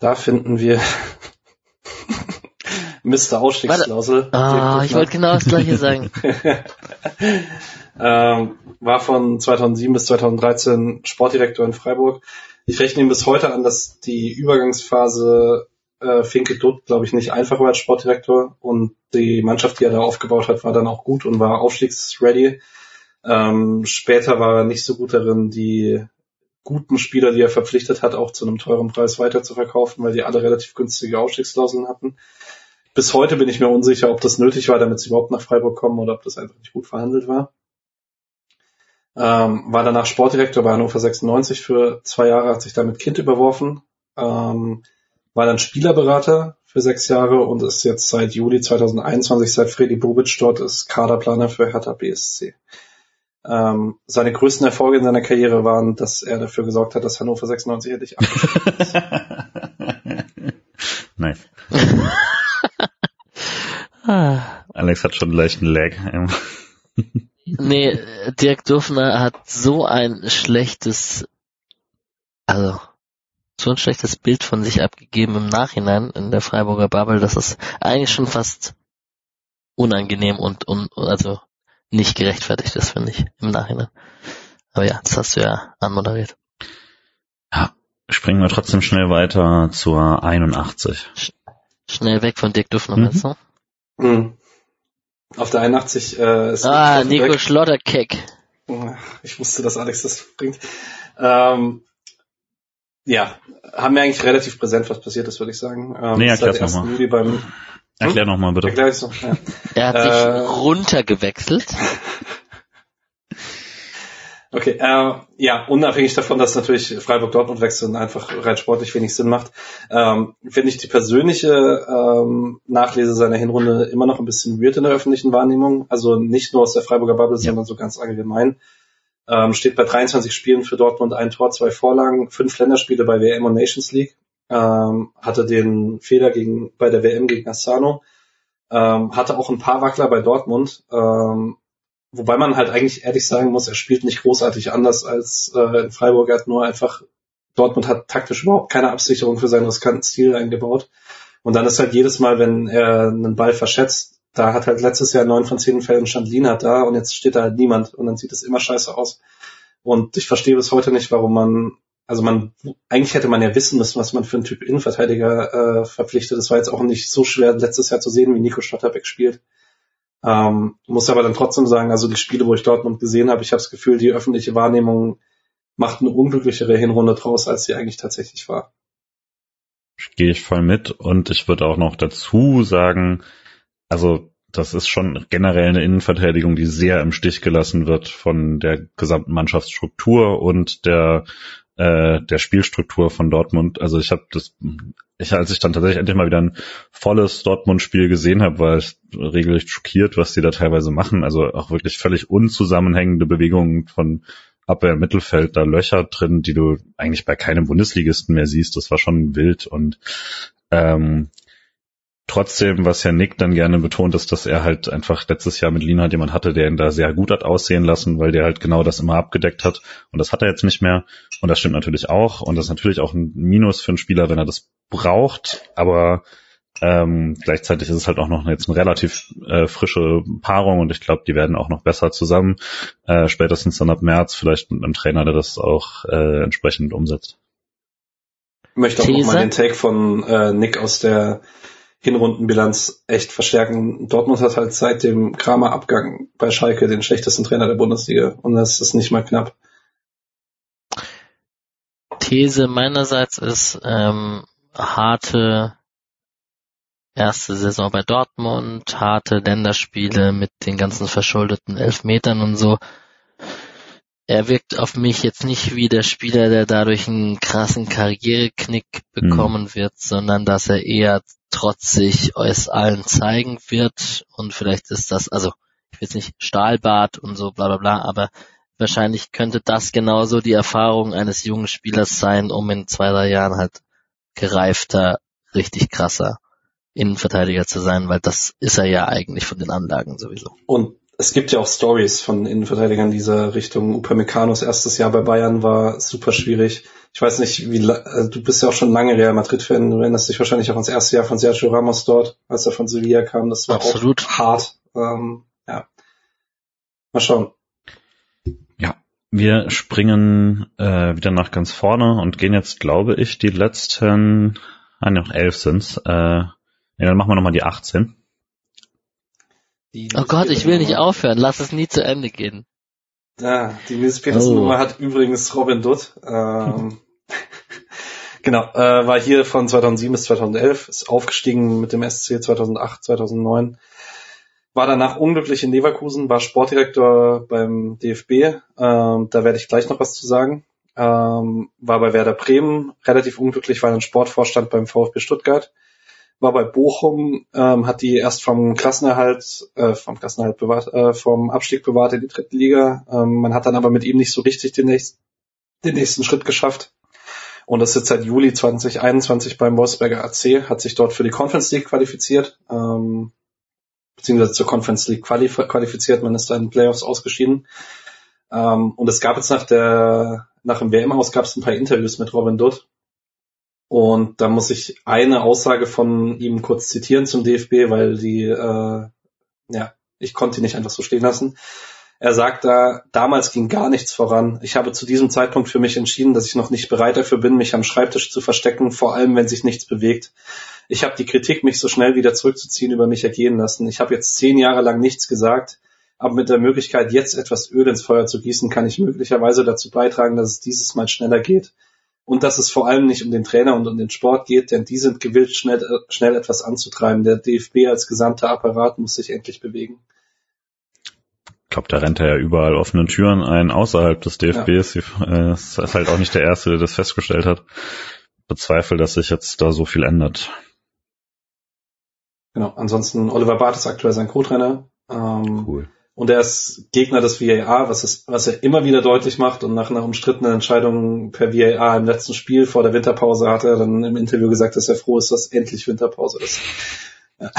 A: Da finden wir Mr. Ausstiegsklausel.
B: Ah, ich wollte genau das gleiche sagen.
A: ähm, war von 2007 bis 2013 Sportdirektor in Freiburg. Ich rechne ihm bis heute an, dass die Übergangsphase äh, Finke Dutt, glaube ich, nicht einfach war als Sportdirektor und die Mannschaft, die er da aufgebaut hat, war dann auch gut und war aufstiegsready. Ähm, später war er nicht so gut darin, die guten Spieler, die er verpflichtet hat, auch zu einem teuren Preis weiter zu verkaufen, weil die alle relativ günstige Ausstiegsklauseln hatten. Bis heute bin ich mir unsicher, ob das nötig war, damit sie überhaupt nach Freiburg kommen oder ob das einfach nicht gut verhandelt war. Ähm, war danach Sportdirektor bei Hannover 96 für zwei Jahre, hat sich damit Kind überworfen. Ähm, war dann Spielerberater für sechs Jahre und ist jetzt seit Juli 2021, seit Freddy Bubic dort ist, Kaderplaner für Hertha BSC. Ähm, seine größten Erfolge in seiner Karriere waren, dass er dafür gesorgt hat, dass Hannover 96 endlich abgestiegen ist.
C: nice. Alex hat schon leicht einen Lag.
B: nee, Dirk Duffner hat so ein schlechtes, also so ein schlechtes Bild von sich abgegeben im Nachhinein in der Freiburger Bubble, dass es eigentlich schon fast unangenehm und, und also nicht gerechtfertigt ist, finde ich, im Nachhinein. Aber ja, das hast du ja anmoderiert.
C: Ja, springen wir trotzdem schnell weiter zur 81.
B: Schnell weg von Dick Duff noch mhm. jetzt, ne?
A: Mhm. Auf der 81 äh,
B: ist Ah, Nico. Schlotterkeck.
A: Ich wusste, dass Alex das bringt. Ähm, ja, haben wir eigentlich relativ präsent, was passiert ist, würde ich sagen.
C: Ähm, nee, erklär's nochmal. Beim, Erklär hm? nochmal bitte. Erklär
A: so, ja.
B: Er hat äh, sich runtergewechselt.
A: Okay, äh, ja, unabhängig davon, dass natürlich Freiburg-Dortmund wechseln einfach rein sportlich wenig Sinn macht, ähm, finde ich die persönliche ähm, Nachlese seiner Hinrunde immer noch ein bisschen weird in der öffentlichen Wahrnehmung. Also nicht nur aus der Freiburger Bubble, ja. sondern so ganz allgemein. Ähm, steht bei 23 Spielen für Dortmund ein Tor, zwei Vorlagen, fünf Länderspiele bei WM und Nations League. Ähm, hatte den Fehler gegen, bei der WM gegen Asano. Ähm, hatte auch ein paar Wackler bei Dortmund. Ähm, Wobei man halt eigentlich ehrlich sagen muss, er spielt nicht großartig anders als äh, in Freiburg. Er hat nur einfach, Dortmund hat taktisch überhaupt keine Absicherung für seinen riskanten Stil eingebaut. Und dann ist halt jedes Mal, wenn er einen Ball verschätzt, da hat halt letztes Jahr neun von zehn Fällen stand Lienhardt da und jetzt steht da halt niemand und dann sieht es immer scheiße aus. Und ich verstehe bis heute nicht, warum man, also man, eigentlich hätte man ja wissen müssen, was man für einen Typ Innenverteidiger äh, verpflichtet. Das war jetzt auch nicht so schwer letztes Jahr zu sehen, wie Nico Stotterbeck spielt. Ähm, muss aber dann trotzdem sagen, also die Spiele, wo ich Dortmund gesehen habe, ich habe das Gefühl, die öffentliche Wahrnehmung macht eine unglücklichere Hinrunde draus, als sie eigentlich tatsächlich war.
C: Gehe ich voll mit und ich würde auch noch dazu sagen, also das ist schon generell eine Innenverteidigung, die sehr im Stich gelassen wird von der gesamten Mannschaftsstruktur und der äh, der Spielstruktur von Dortmund. Also ich habe das, ich als ich dann tatsächlich endlich mal wieder ein volles Dortmund-Spiel gesehen habe, war ich regelrecht schockiert, was die da teilweise machen. Also auch wirklich völlig unzusammenhängende Bewegungen von Abwehr Mittelfeld, da Löcher drin, die du eigentlich bei keinem Bundesligisten mehr siehst. Das war schon wild und ähm, Trotzdem, was ja Nick dann gerne betont, ist, dass er halt einfach letztes Jahr mit Lina jemand hatte, der ihn da sehr gut hat aussehen lassen, weil der halt genau das immer abgedeckt hat. Und das hat er jetzt nicht mehr. Und das stimmt natürlich auch. Und das ist natürlich auch ein Minus für einen Spieler, wenn er das braucht. Aber ähm, gleichzeitig ist es halt auch noch jetzt eine relativ äh, frische Paarung und ich glaube, die werden auch noch besser zusammen. Äh, spätestens dann ab März vielleicht mit einem Trainer, der das auch äh, entsprechend umsetzt.
A: Ich möchte auch noch mal den Take von äh, Nick aus der Hinrundenbilanz echt verstärken. Dortmund hat halt seit dem Kramer-Abgang bei Schalke den schlechtesten Trainer der Bundesliga und das ist nicht mal knapp.
B: These meinerseits ist ähm, harte erste Saison bei Dortmund, harte Länderspiele mit den ganzen verschuldeten Elfmetern und so er wirkt auf mich jetzt nicht wie der Spieler, der dadurch einen krassen Karriereknick bekommen mhm. wird, sondern dass er eher trotzig es allen zeigen wird und vielleicht ist das, also ich will jetzt nicht Stahlbad und so bla bla bla, aber wahrscheinlich könnte das genauso die Erfahrung eines jungen Spielers sein, um in zwei, drei Jahren halt gereifter, richtig krasser Innenverteidiger zu sein, weil das ist er ja eigentlich von den Anlagen sowieso.
A: Und es gibt ja auch Stories von Innenverteidigern dieser Richtung. Upamecano's erstes Jahr bei Bayern war super schwierig. Ich weiß nicht, wie also du bist ja auch schon lange Real Madrid-Fan. Du erinnerst dich wahrscheinlich auch ans erste Jahr von Sergio Ramos dort, als er von Sevilla kam. Das war Absolut. auch hart. Ähm, ja. Mal schauen.
C: Ja, wir springen äh, wieder nach ganz vorne und gehen jetzt, glaube ich, die letzten, ah, noch elf sind's. Äh, ja, dann machen wir nochmal die 18.
B: Die oh Gott, ich will nicht aufhören. Lass es nie zu Ende gehen.
A: Ja, die Nils Nummer oh. hat übrigens Robin Dutt. Ähm, genau, äh, war hier von 2007 bis 2011, ist aufgestiegen mit dem SC 2008, 2009. War danach unglücklich in Leverkusen, war Sportdirektor beim DFB. Ähm, da werde ich gleich noch was zu sagen. Ähm, war bei Werder Bremen relativ unglücklich, war dann Sportvorstand beim VfB Stuttgart war bei Bochum, ähm, hat die erst vom Klassenerhalt, äh, vom Klassenerhalt bewahrt, äh, vom Abstieg bewahrt in die dritte Liga. Ähm, man hat dann aber mit ihm nicht so richtig den, nächsten, den nächsten Schritt geschafft. Und das ist jetzt seit Juli 2021 beim Wolfsberger AC, hat sich dort für die Conference League qualifiziert, ähm, beziehungsweise zur Conference League qualifiziert, man ist da in Playoffs ausgeschieden. Ähm, und es gab jetzt nach der, nach dem WM aus gab es ein paar Interviews mit Robin Dutt, und da muss ich eine Aussage von ihm kurz zitieren zum DFB, weil die, äh, ja, ich konnte die nicht einfach so stehen lassen. Er sagt da, damals ging gar nichts voran. Ich habe zu diesem Zeitpunkt für mich entschieden, dass ich noch nicht bereit dafür bin, mich am Schreibtisch zu verstecken, vor allem wenn sich nichts bewegt. Ich habe die Kritik, mich so schnell wieder zurückzuziehen, über mich ergehen lassen. Ich habe jetzt zehn Jahre lang nichts gesagt, aber mit der Möglichkeit, jetzt etwas Öl ins Feuer zu gießen, kann ich möglicherweise dazu beitragen, dass es dieses Mal schneller geht. Und dass es vor allem nicht um den Trainer und um den Sport geht, denn die sind gewillt, schnell, schnell etwas anzutreiben. Der DFB als gesamter Apparat muss sich endlich bewegen
C: glaube, da rennt er ja überall offene Türen ein, außerhalb des DFBs. Ja. ist halt auch nicht der Erste, der das festgestellt hat. Bezweifle, dass sich jetzt da so viel ändert.
A: Genau, ansonsten Oliver Barth ist aktuell sein Co-Trainer. Ähm, cool. Und er ist Gegner des VAR, was, ist, was er immer wieder deutlich macht. Und nach einer umstrittenen Entscheidung per VAR im letzten Spiel vor der Winterpause hat er dann im Interview gesagt, dass er froh ist, dass endlich Winterpause ist.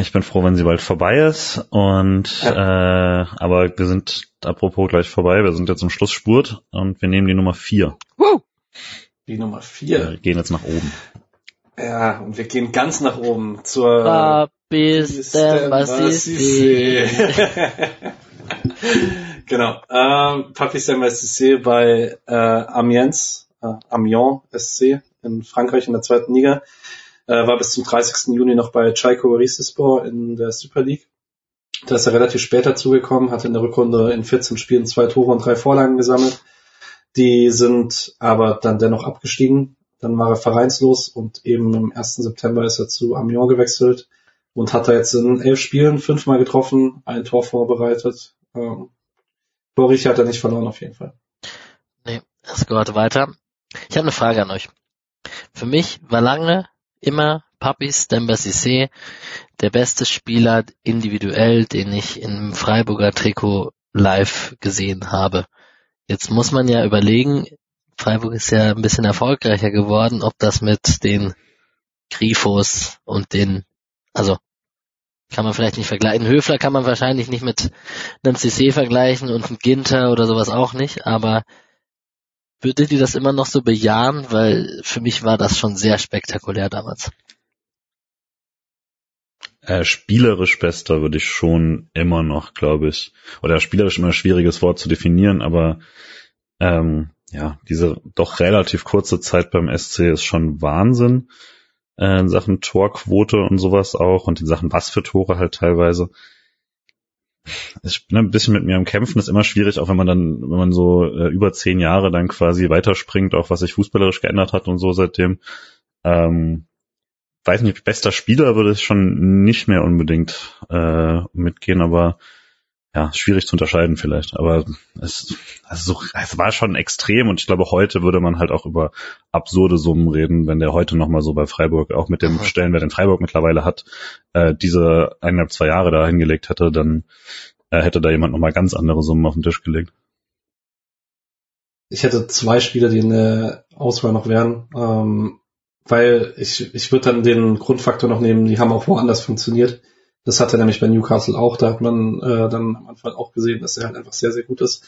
C: Ich bin froh, wenn sie bald vorbei ist. Und ja. äh, aber wir sind apropos gleich vorbei. Wir sind jetzt im Schlussspurt und wir nehmen die Nummer vier.
A: Woo! Die Nummer vier.
C: Wir gehen jetzt nach oben.
A: Ja, und wir gehen ganz nach oben zur
B: Papis
A: Genau. Ähm, Papis de bei äh, Amiens, äh, Amiens SC in Frankreich in der zweiten Liga. Äh, war bis zum 30. Juni noch bei Chaiko Rizespor in der Super League. Da ist er relativ spät dazugekommen, hat in der Rückrunde in 14 Spielen zwei Tore und drei Vorlagen gesammelt. Die sind aber dann dennoch abgestiegen. Dann war er vereinslos und eben im 1. September ist er zu Amiens gewechselt und hat da jetzt in elf Spielen fünfmal getroffen, ein Tor vorbereitet. Ähm, Borich hat er nicht verloren auf jeden Fall.
B: Nee, es gehört weiter. Ich habe eine Frage an euch. Für mich war lange immer Papis Demba Cissé der beste Spieler individuell, den ich im Freiburger Trikot live gesehen habe. Jetzt muss man ja überlegen, Freiburg ist ja ein bisschen erfolgreicher geworden, ob das mit den Grifos und den, also kann man vielleicht nicht vergleichen. Höfler kann man wahrscheinlich nicht mit einem CC vergleichen und einem Ginter oder sowas auch nicht, aber Würdet ihr das immer noch so bejahen? Weil für mich war das schon sehr spektakulär damals.
C: Äh, spielerisch bester würde ich schon immer noch, glaube ich. Oder spielerisch immer ein schwieriges Wort zu definieren, aber ähm, ja, diese doch relativ kurze Zeit beim SC ist schon Wahnsinn. Äh, in Sachen Torquote und sowas auch und in Sachen was für Tore halt teilweise ich bin ein bisschen mit mir am Kämpfen, ist immer schwierig, auch wenn man dann, wenn man so äh, über zehn Jahre dann quasi weiterspringt, auch was sich fußballerisch geändert hat und so seitdem. Ähm, weiß nicht, bester Spieler würde ich schon nicht mehr unbedingt äh, mitgehen, aber ja, schwierig zu unterscheiden vielleicht. Aber es, also es war schon extrem und ich glaube, heute würde man halt auch über absurde Summen reden, wenn der heute nochmal so bei Freiburg, auch mit dem Stellenwert den Freiburg mittlerweile hat, äh, diese eineinhalb, zwei Jahre da hingelegt hätte, dann äh, hätte da jemand nochmal ganz andere Summen auf den Tisch gelegt.
A: Ich hätte zwei Spieler, die in der Auswahl noch wären, ähm, weil ich, ich würde dann den Grundfaktor noch nehmen, die haben auch woanders funktioniert. Das hat er nämlich bei Newcastle auch. Da hat man äh, dann am Anfang auch gesehen, dass er halt einfach sehr, sehr gut ist.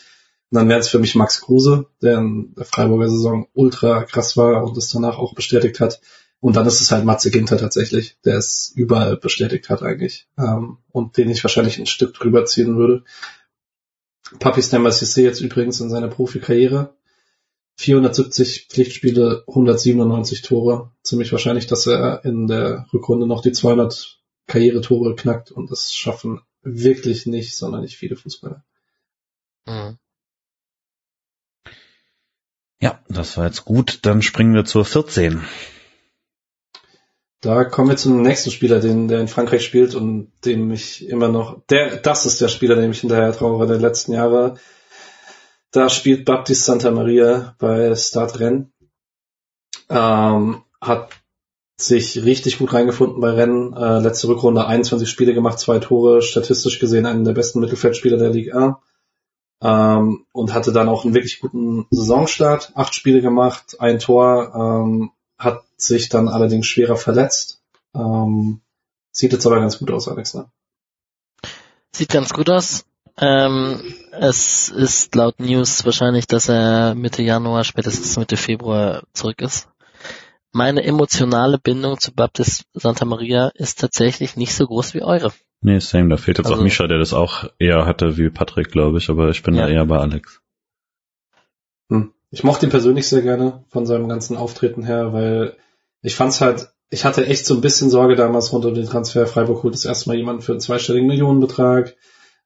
A: Und dann wäre es für mich Max Kruse, der in der Freiburger Saison ultra krass war und es danach auch bestätigt hat. Und dann ist es halt Matze Ginter tatsächlich, der es überall bestätigt hat eigentlich. Ähm, und den ich wahrscheinlich ein Stück drüber ziehen würde. Papi Stammer Cissé jetzt übrigens in seiner Profikarriere. 470 Pflichtspiele, 197 Tore. Ziemlich wahrscheinlich, dass er in der Rückrunde noch die 200 Karrieretore knackt und das schaffen wirklich nicht sondern nicht viele Fußballer. Mhm.
C: Ja, das war jetzt gut. Dann springen wir zur 14.
A: Da kommen wir zum nächsten Spieler, den, der in Frankreich spielt und dem ich immer noch, der, das ist der Spieler, dem ich hinterher trauere der letzten Jahre. Da spielt Baptiste Santa Maria bei Start Rennes. Ähm, hat sich richtig gut reingefunden bei Rennen. Äh, letzte Rückrunde 21 Spiele gemacht, zwei Tore, statistisch gesehen einen der besten Mittelfeldspieler der Liga. Ähm, und hatte dann auch einen wirklich guten Saisonstart, acht Spiele gemacht, ein Tor, ähm, hat sich dann allerdings schwerer verletzt. Ähm, sieht jetzt aber ganz gut aus, Alex. Ne?
B: Sieht ganz gut aus. Ähm, es ist laut News wahrscheinlich, dass er Mitte Januar, spätestens Mitte Februar zurück ist. Meine emotionale Bindung zu Baptist Santa Maria ist tatsächlich nicht so groß wie eure.
C: Nee, same. Da fehlt jetzt
B: Also-
C: auch Misha, der das auch eher hatte wie Patrick, glaube ich, aber ich bin
B: Ja.
C: da eher bei Alex.
A: Hm. Ich mochte ihn persönlich sehr gerne von seinem ganzen Auftreten her, weil ich fand's halt, ich hatte echt so ein bisschen Sorge damals rund um den Transfer. Freiburg holt das erste Mal jemanden für einen zweistelligen Millionenbetrag.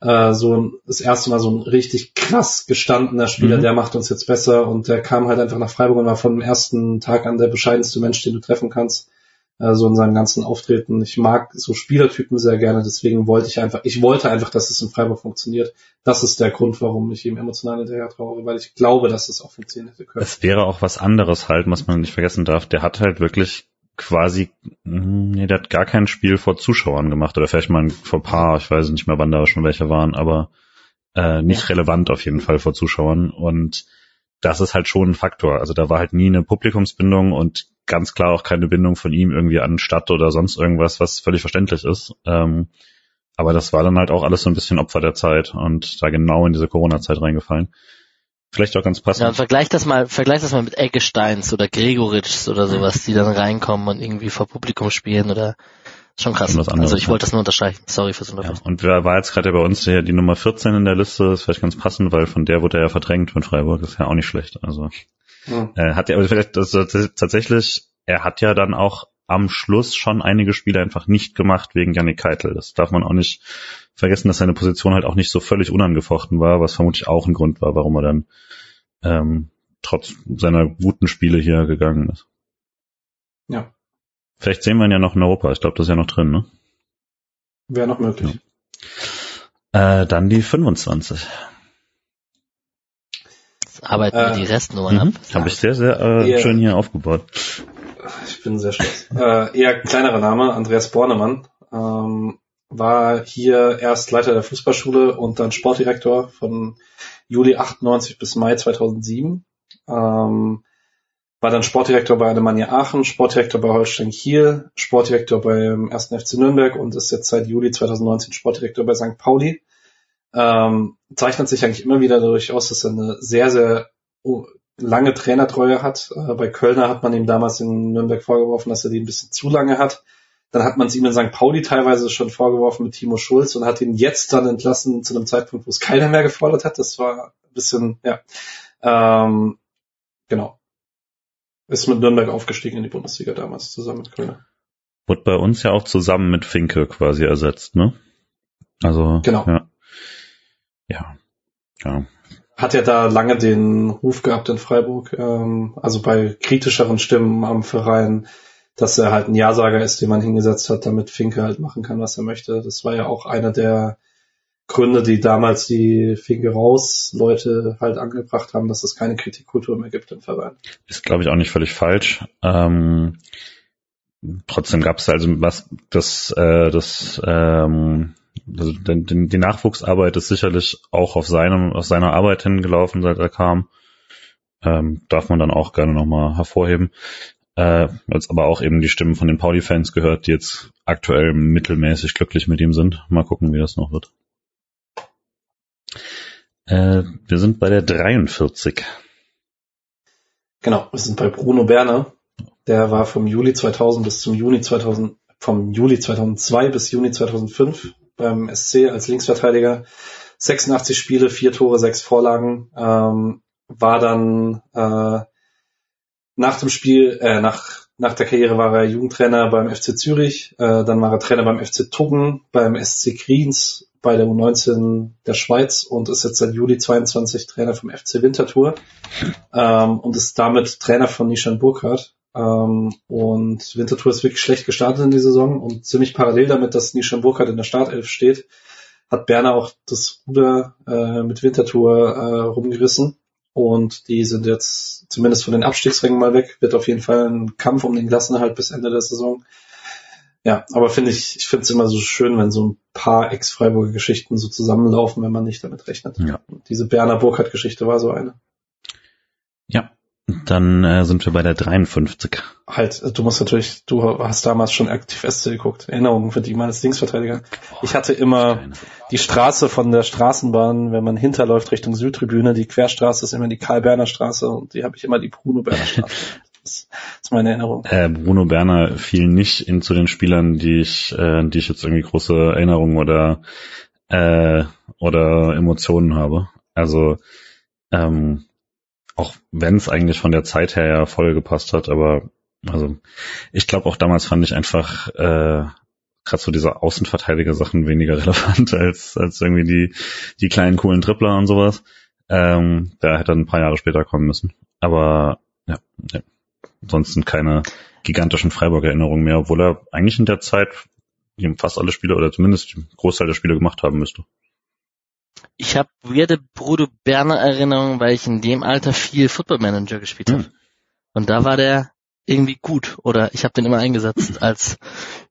A: Äh, so ein, das erste Mal so ein richtig krass gestandener Spieler,
C: Mhm.
A: der macht uns jetzt besser und der kam halt einfach nach Freiburg und war von dem ersten Tag an der bescheidenste Mensch, den du treffen kannst. Äh, so in seinem ganzen Auftreten. Ich mag so Spielertypen sehr gerne, deswegen wollte ich einfach, ich wollte einfach, dass es in Freiburg funktioniert. Das ist der Grund, warum ich ihm emotional hinterher trauere, weil ich glaube, dass es auch funktionieren hätte können.
C: Es wäre auch was anderes halt, was man nicht vergessen darf. Der hat halt wirklich quasi, mh, nee, der hat gar kein Spiel vor Zuschauern gemacht oder vielleicht mal vor paar, ich weiß nicht mehr, wann da schon welche waren, aber äh, nicht relevant auf jeden Fall vor Zuschauern und das ist halt schon ein Faktor. Also da war halt nie eine Publikumsbindung und ganz klar auch keine Bindung von ihm irgendwie an Stadt oder sonst irgendwas, was völlig verständlich ist. Ähm, aber das war dann halt auch alles so ein bisschen Opfer der Zeit und da genau in diese Corona-Zeit reingefallen. Vielleicht auch ganz passend.
B: Ja, und vergleich das mal, vergleich das mal mit Eggesteins oder Gregoritschs oder sowas, die dann reinkommen und irgendwie vor Publikum spielen oder schon krass.
C: Was anderes,
B: also ich
C: ja.
B: wollte das nur unterstreichen. Sorry fürs
C: Ja,
B: Unterbrechen.
C: und wer war jetzt gerade bei uns der, die Nummer 14 in der Liste? Das ist vielleicht ganz passend, weil von der wurde er ja verdrängt von Freiburg. Das ist ja auch nicht schlecht. Also
A: Hm.
C: äh, hat er aber vielleicht das, das, tatsächlich, er hat ja dann auch am Schluss schon einige Spiele einfach nicht gemacht wegen Yannick Keitel. Das darf man auch nicht vergessen, dass seine Position halt auch nicht so völlig unangefochten war, was vermutlich auch ein Grund war, warum er dann ähm, trotz seiner guten Spiele hier gegangen ist.
A: Ja.
C: Vielleicht sehen wir ihn ja noch in Europa. Ich glaube, das ist ja noch drin, ne?
A: Wäre noch möglich.
C: Äh, dann die 25.
B: Jetzt arbeiten
A: Äh,
B: wir die Restnummern ab.
C: Mhm. Habe ich sehr, sehr äh,
A: Ja.
C: schön hier aufgebaut.
A: Ich bin sehr stolz. äh, eher kleinerer Name, Andreas Bornemann. Ähm, war hier erst Leiter der Fußballschule und dann Sportdirektor von Juli 98 bis Mai 2007. Ähm, war dann Sportdirektor bei Alemannia Aachen, Sportdirektor bei Holstein Kiel, Sportdirektor beim 1. FC Nürnberg und ist jetzt seit Juli 2019 Sportdirektor bei St. Pauli. Ähm, zeichnet sich eigentlich immer wieder dadurch aus, dass er eine sehr, sehr lange Trainertreue hat. Äh, bei Kölner hat man ihm damals in Nürnberg vorgeworfen, dass er die ein bisschen zu lange hat. Dann hat man es ihm in St. Pauli teilweise schon vorgeworfen mit Timo Schulz und hat ihn jetzt dann entlassen zu einem Zeitpunkt, wo es keiner mehr gefordert hat. Das war ein bisschen, ja. Ähm, genau. Ist mit Nürnberg aufgestiegen in die Bundesliga damals zusammen mit Kölner.
C: Wurde bei uns ja auch zusammen mit Finke quasi ersetzt, ne? Also,
A: Genau.
C: ja. Ja. Ja.
A: Hat ja da lange den Ruf gehabt in Freiburg, ähm, also bei kritischeren Stimmen am Verein, dass er halt ein Ja-Sager ist, den man hingesetzt hat, damit Finke halt machen kann, was er möchte. Das war ja auch einer der Gründe, die damals die Finke raus Leute halt angebracht haben, dass es keine Kritikkultur mehr gibt im Verein.
C: Ist, glaube ich, auch nicht völlig falsch. Ähm, trotzdem gab es also was, das, äh, das, ähm, also die, die die Nachwuchsarbeit ist sicherlich auch auf seinem, auf seiner Arbeit hingelaufen, seit er kam. Ähm, darf man dann auch gerne nochmal hervorheben. Äh, jetzt aber auch eben die Stimmen von den Pauli-Fans gehört, die jetzt aktuell mittelmäßig glücklich mit ihm sind. Mal gucken, wie das noch wird. Äh, wir sind bei der 43.
A: Genau, wir sind bei Bruno Berner. Der war vom Juli 2000 bis zum Juni 2000, vom Juli 2002 bis Juni 2005 beim SC als Linksverteidiger. 86 Spiele, vier Tore, sechs Vorlagen. Ähm, war dann äh, nach dem Spiel, äh, nach, nach der Karriere war er Jugendtrainer beim FC Zürich, äh, dann war er Trainer beim FC Tuggen, beim SC Kriens, bei der U19 der Schweiz und ist jetzt seit Juli 22 Trainer vom FC Winterthur ähm, und ist damit Trainer von Nishan Burkhardt. Ähm, und Winterthur ist wirklich schlecht gestartet in die Saison und ziemlich parallel damit, dass Nishan Burkhardt in der Startelf steht, hat Berner auch das Ruder äh, mit Winterthur äh, rumgerissen. Und die sind jetzt zumindest von den Abstiegsrängen mal weg. Wird auf jeden Fall ein Kampf um den Klassenerhalt bis Ende der Saison. Ja, aber finde ich, ich finde es immer so schön, wenn so ein paar Ex-Freiburger Geschichten so zusammenlaufen, wenn man nicht damit rechnet.
C: Ja.
A: Diese Berner Burkhardt-Geschichte war so eine.
C: Ja. Dann äh, sind wir bei der 53.
A: Halt, du musst natürlich, du hast damals schon aktiv SC geguckt. Erinnerungen für die als Linksverteidiger. Ich hatte immer die Straße von der Straßenbahn, wenn man hinterläuft Richtung Südtribüne, die Querstraße ist immer die Karl-Berner-Straße und die habe ich immer die Bruno-Berner-Straße. Das ist meine Erinnerung.
C: Äh, Bruno Berner fiel nicht in zu den Spielern, die ich, äh, die ich jetzt irgendwie große Erinnerungen oder äh, oder Emotionen habe. Also ähm, auch wenn es eigentlich von der Zeit her ja voll gepasst hat, aber also ich glaube auch damals fand ich einfach äh, gerade so diese Außenverteidiger-Sachen weniger relevant als als irgendwie die die kleinen coolen Tripler und sowas. Ähm, der hätte ein paar Jahre später kommen müssen. Aber ja, ja. ansonsten keine gigantischen Freiburg-Erinnerungen mehr, obwohl er eigentlich in der Zeit fast alle Spiele oder zumindest den Großteil der Spiele gemacht haben müsste.
B: Ich habe weirde Bruno Berner Erinnerungen, weil ich in dem Alter viel Football Manager gespielt habe.
C: Hm.
B: Und da war der irgendwie gut oder ich habe den immer eingesetzt als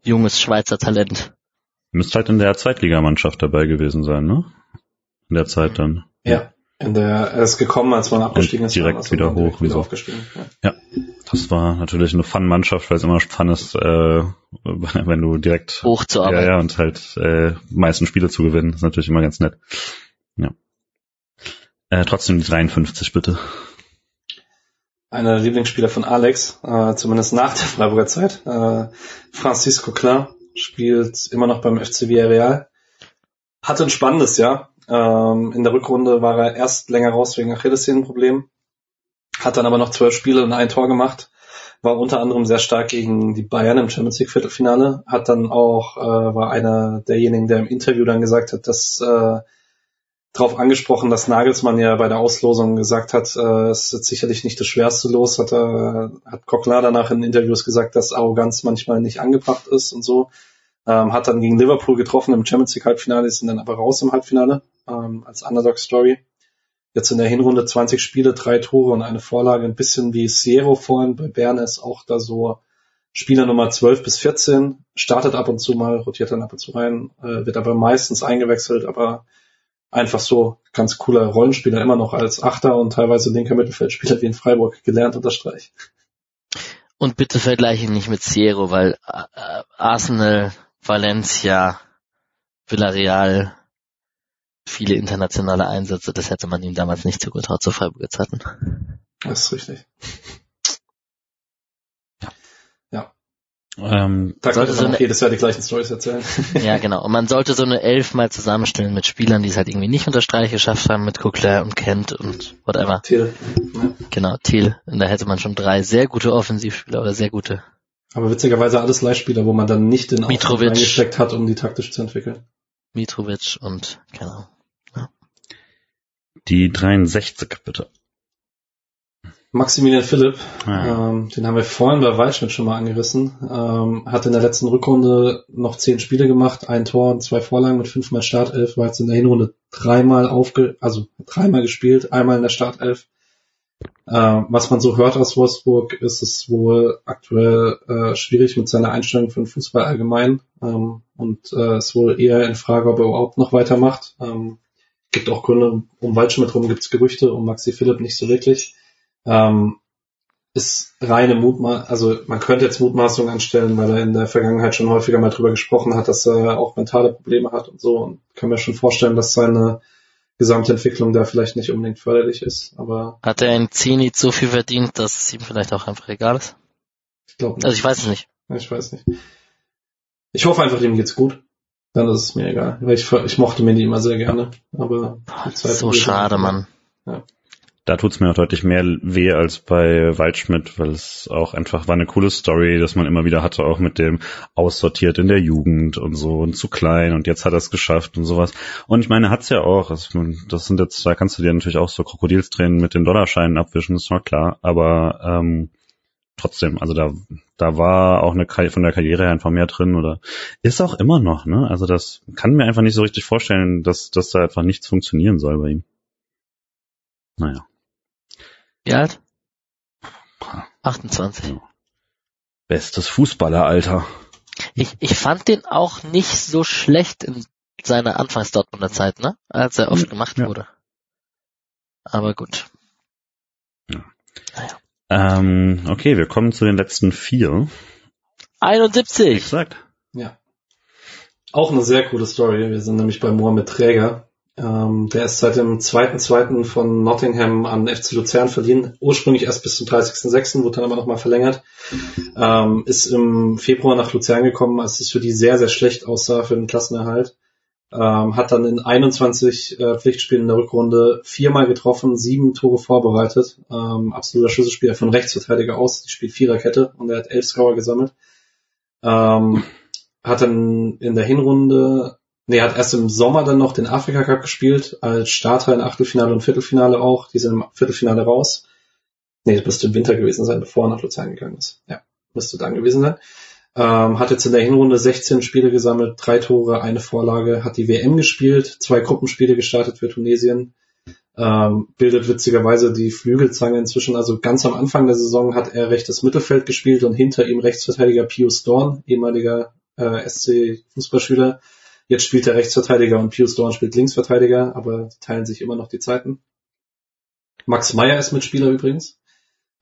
B: junges Schweizer Talent.
C: Müsste halt in der Zweitligamannschaft dabei gewesen sein, ne? In der Zeit dann.
A: Ja. In der, er ist gekommen, als man abgestiegen ist.
C: direkt wieder
A: direkt
C: hoch und
A: Wieder
C: so.
A: aufgestiegen. Ja.
C: Das war natürlich eine Fun-Mannschaft, weil es immer Fun ist, äh, wenn du direkt ja,
B: Hochzuarbeiten.
C: ja, und halt äh, meisten Spiele zu gewinnen, ist natürlich immer ganz nett. Ja. Äh, trotzdem die 53 bitte.
A: Einer der Lieblingsspieler von Alex, äh, zumindest nach der Freiburger Zeit. Äh, Francisco Klein spielt immer noch beim FC Villarreal. Hatte ein spannendes Jahr. Ähm, in der Rückrunde war er erst länger raus wegen Achillessehnenproblemen. Hat dann aber noch zwölf Spiele und ein Tor gemacht. War unter anderem sehr stark gegen die Bayern im Champions League Viertelfinale. Hat dann auch, äh, war einer derjenigen, der im Interview dann gesagt hat, dass äh, darauf angesprochen, dass Nagelsmann ja bei der Auslosung gesagt hat, äh, es ist sicherlich nicht das schwerste Los, hat er, hat Coquelin danach in Interviews gesagt, dass Arroganz manchmal nicht angebracht ist und so. Ähm, hat dann gegen Liverpool getroffen im Champions League Halbfinale, sind dann aber raus im Halbfinale ähm, als Underdog Story. Jetzt in der Hinrunde 20 Spiele, drei Tore und eine Vorlage, ein bisschen wie Siero vorhin bei Bern ist auch da so Spieler Nummer 12 bis 14, startet ab und zu mal, rotiert dann ab und zu rein, äh, wird aber meistens eingewechselt, aber einfach so ganz cooler Rollenspieler, immer noch als Achter und teilweise linker Mittelfeldspieler wie in Freiburg gelernt unter Streich.
B: Und bitte vergleiche ihn nicht mit Siero, weil äh, Arsenal, Valencia, Villarreal, viele internationale Einsätze, das hätte man ihm damals nicht zugetraut zu Freiburger Zeiten.
A: Das ist richtig.
C: Ähm,
A: Da
B: Sollte so eine-
A: jedes Jahr die gleichen Stories erzählen.
B: Ja, genau. Und man sollte so eine Elf mal zusammenstellen mit Spielern, die es halt irgendwie nicht unter Streich geschafft haben, mit Coquelin und Kent und whatever.
A: Till. Ja.
B: Genau, Thiel. Und da hätte man schon drei sehr gute Offensivspieler oder sehr gute.
A: Aber witzigerweise alles Leihspieler, wo man dann nicht den Aufwand
B: Mitrovic.
A: reingesteckt hat, um die taktisch zu entwickeln.
B: Mitrovic und, genau.
C: Die 63 bitte.
A: Maximilian Philipp,
C: Ah,
A: ähm, den haben wir vorhin bei Waldschmidt schon mal angerissen, ähm, hat in der letzten Rückrunde noch zehn Spiele gemacht, ein Tor und zwei Vorlagen mit fünfmal Startelf, war jetzt in der Hinrunde dreimal aufge, also dreimal gespielt, einmal in der Startelf. Ähm, was man so hört aus Wolfsburg, ist es wohl aktuell äh, schwierig mit seiner Einstellung für den Fußball allgemein ähm, und äh, ist wohl eher in Frage, ob er überhaupt noch weitermacht. Gibt auch Gründe, um Waldschmidt rum gibt's Gerüchte, um Maxi Philipp nicht so wirklich. Ähm, ist reine Mutmaßung, also man könnte jetzt Mutmaßungen anstellen, weil er in der Vergangenheit schon häufiger mal drüber gesprochen hat, dass er auch mentale Probleme hat und so und kann mir schon vorstellen, dass seine Gesamtentwicklung da vielleicht nicht unbedingt förderlich ist, aber
B: Hat er in Zenit so viel verdient, dass es ihm vielleicht auch einfach egal ist?
A: ich glaube nicht.
B: Also ich weiß es nicht.
A: Ich weiß nicht. Ich hoffe einfach, ihm geht's gut. Dann ist es mir egal. Weil ich, ich mochte Mini immer sehr gerne. Aber
B: Boah, so schade, Mann.
C: Da tut's mir auch deutlich mehr weh als bei Waldschmidt, weil es auch einfach war eine coole Story, dass man immer wieder hatte, auch mit dem aussortiert in der Jugend und so und zu klein und jetzt hat er es geschafft und sowas. Und ich meine, hat's ja auch. Also, das sind jetzt, da kannst du dir natürlich auch so Krokodilstränen mit den Dollarscheinen abwischen, ist mal klar. Aber ähm, trotzdem, also da, da war auch eine von der Karriere her einfach mehr drin oder ist auch immer noch, ne? Also das kann mir einfach nicht so richtig vorstellen, dass, dass da einfach nichts funktionieren soll bei ihm. Naja.
B: Wie alt? 28.
C: Bestes Fußballeralter.
B: Ich, ich fand den auch nicht so schlecht in seiner Anfangs-Dortmunder Zeit, ne? Als er oft gemacht
C: Ja.
B: wurde. Aber gut.
C: Ähm, okay, wir kommen zu den letzten vier.
B: 71!
C: Exakt.
A: Ja. Auch eine sehr coole Story. Wir sind nämlich bei Mohamed Träger. Ähm, der ist seit dem 2.2. von Nottingham an FC Luzern verliehen. Ursprünglich erst bis zum 30.06., wurde dann aber nochmal verlängert. Ähm, ist im Februar nach Luzern gekommen, als es für die sehr, sehr schlecht aussah für den Klassenerhalt. Ähm, hat dann in 21 äh, Pflichtspielen in der Rückrunde viermal getroffen, sieben Tore vorbereitet. Ähm, absoluter Schlüsselspieler von Rechtsverteidiger aus. Die spielt Viererkette und er hat elf Scorer gesammelt. Ähm, hat dann in der Hinrunde Nee, hat erst im Sommer dann noch den Afrika Cup gespielt, als Starter in Achtelfinale und Viertelfinale auch. Die sind im Viertelfinale raus. Nee, das müsste im Winter gewesen sein, bevor er nach Luzern gegangen ist. Ja, müsste dann gewesen sein. Ähm, hat jetzt in der Hinrunde 16 Spiele gesammelt, drei Tore, eine Vorlage, hat die WM gespielt, zwei Gruppenspiele gestartet für Tunesien, ähm, bildet witzigerweise die Flügelzange inzwischen. Also ganz am Anfang der Saison hat er rechtes Mittelfeld gespielt und hinter ihm Rechtsverteidiger Pius Dorn, ehemaliger äh, SC-Fußballschüler, Jetzt spielt der Rechtsverteidiger und Pius Dorn spielt Linksverteidiger, aber teilen sich immer noch die Zeiten. Max Meyer ist Mitspieler übrigens.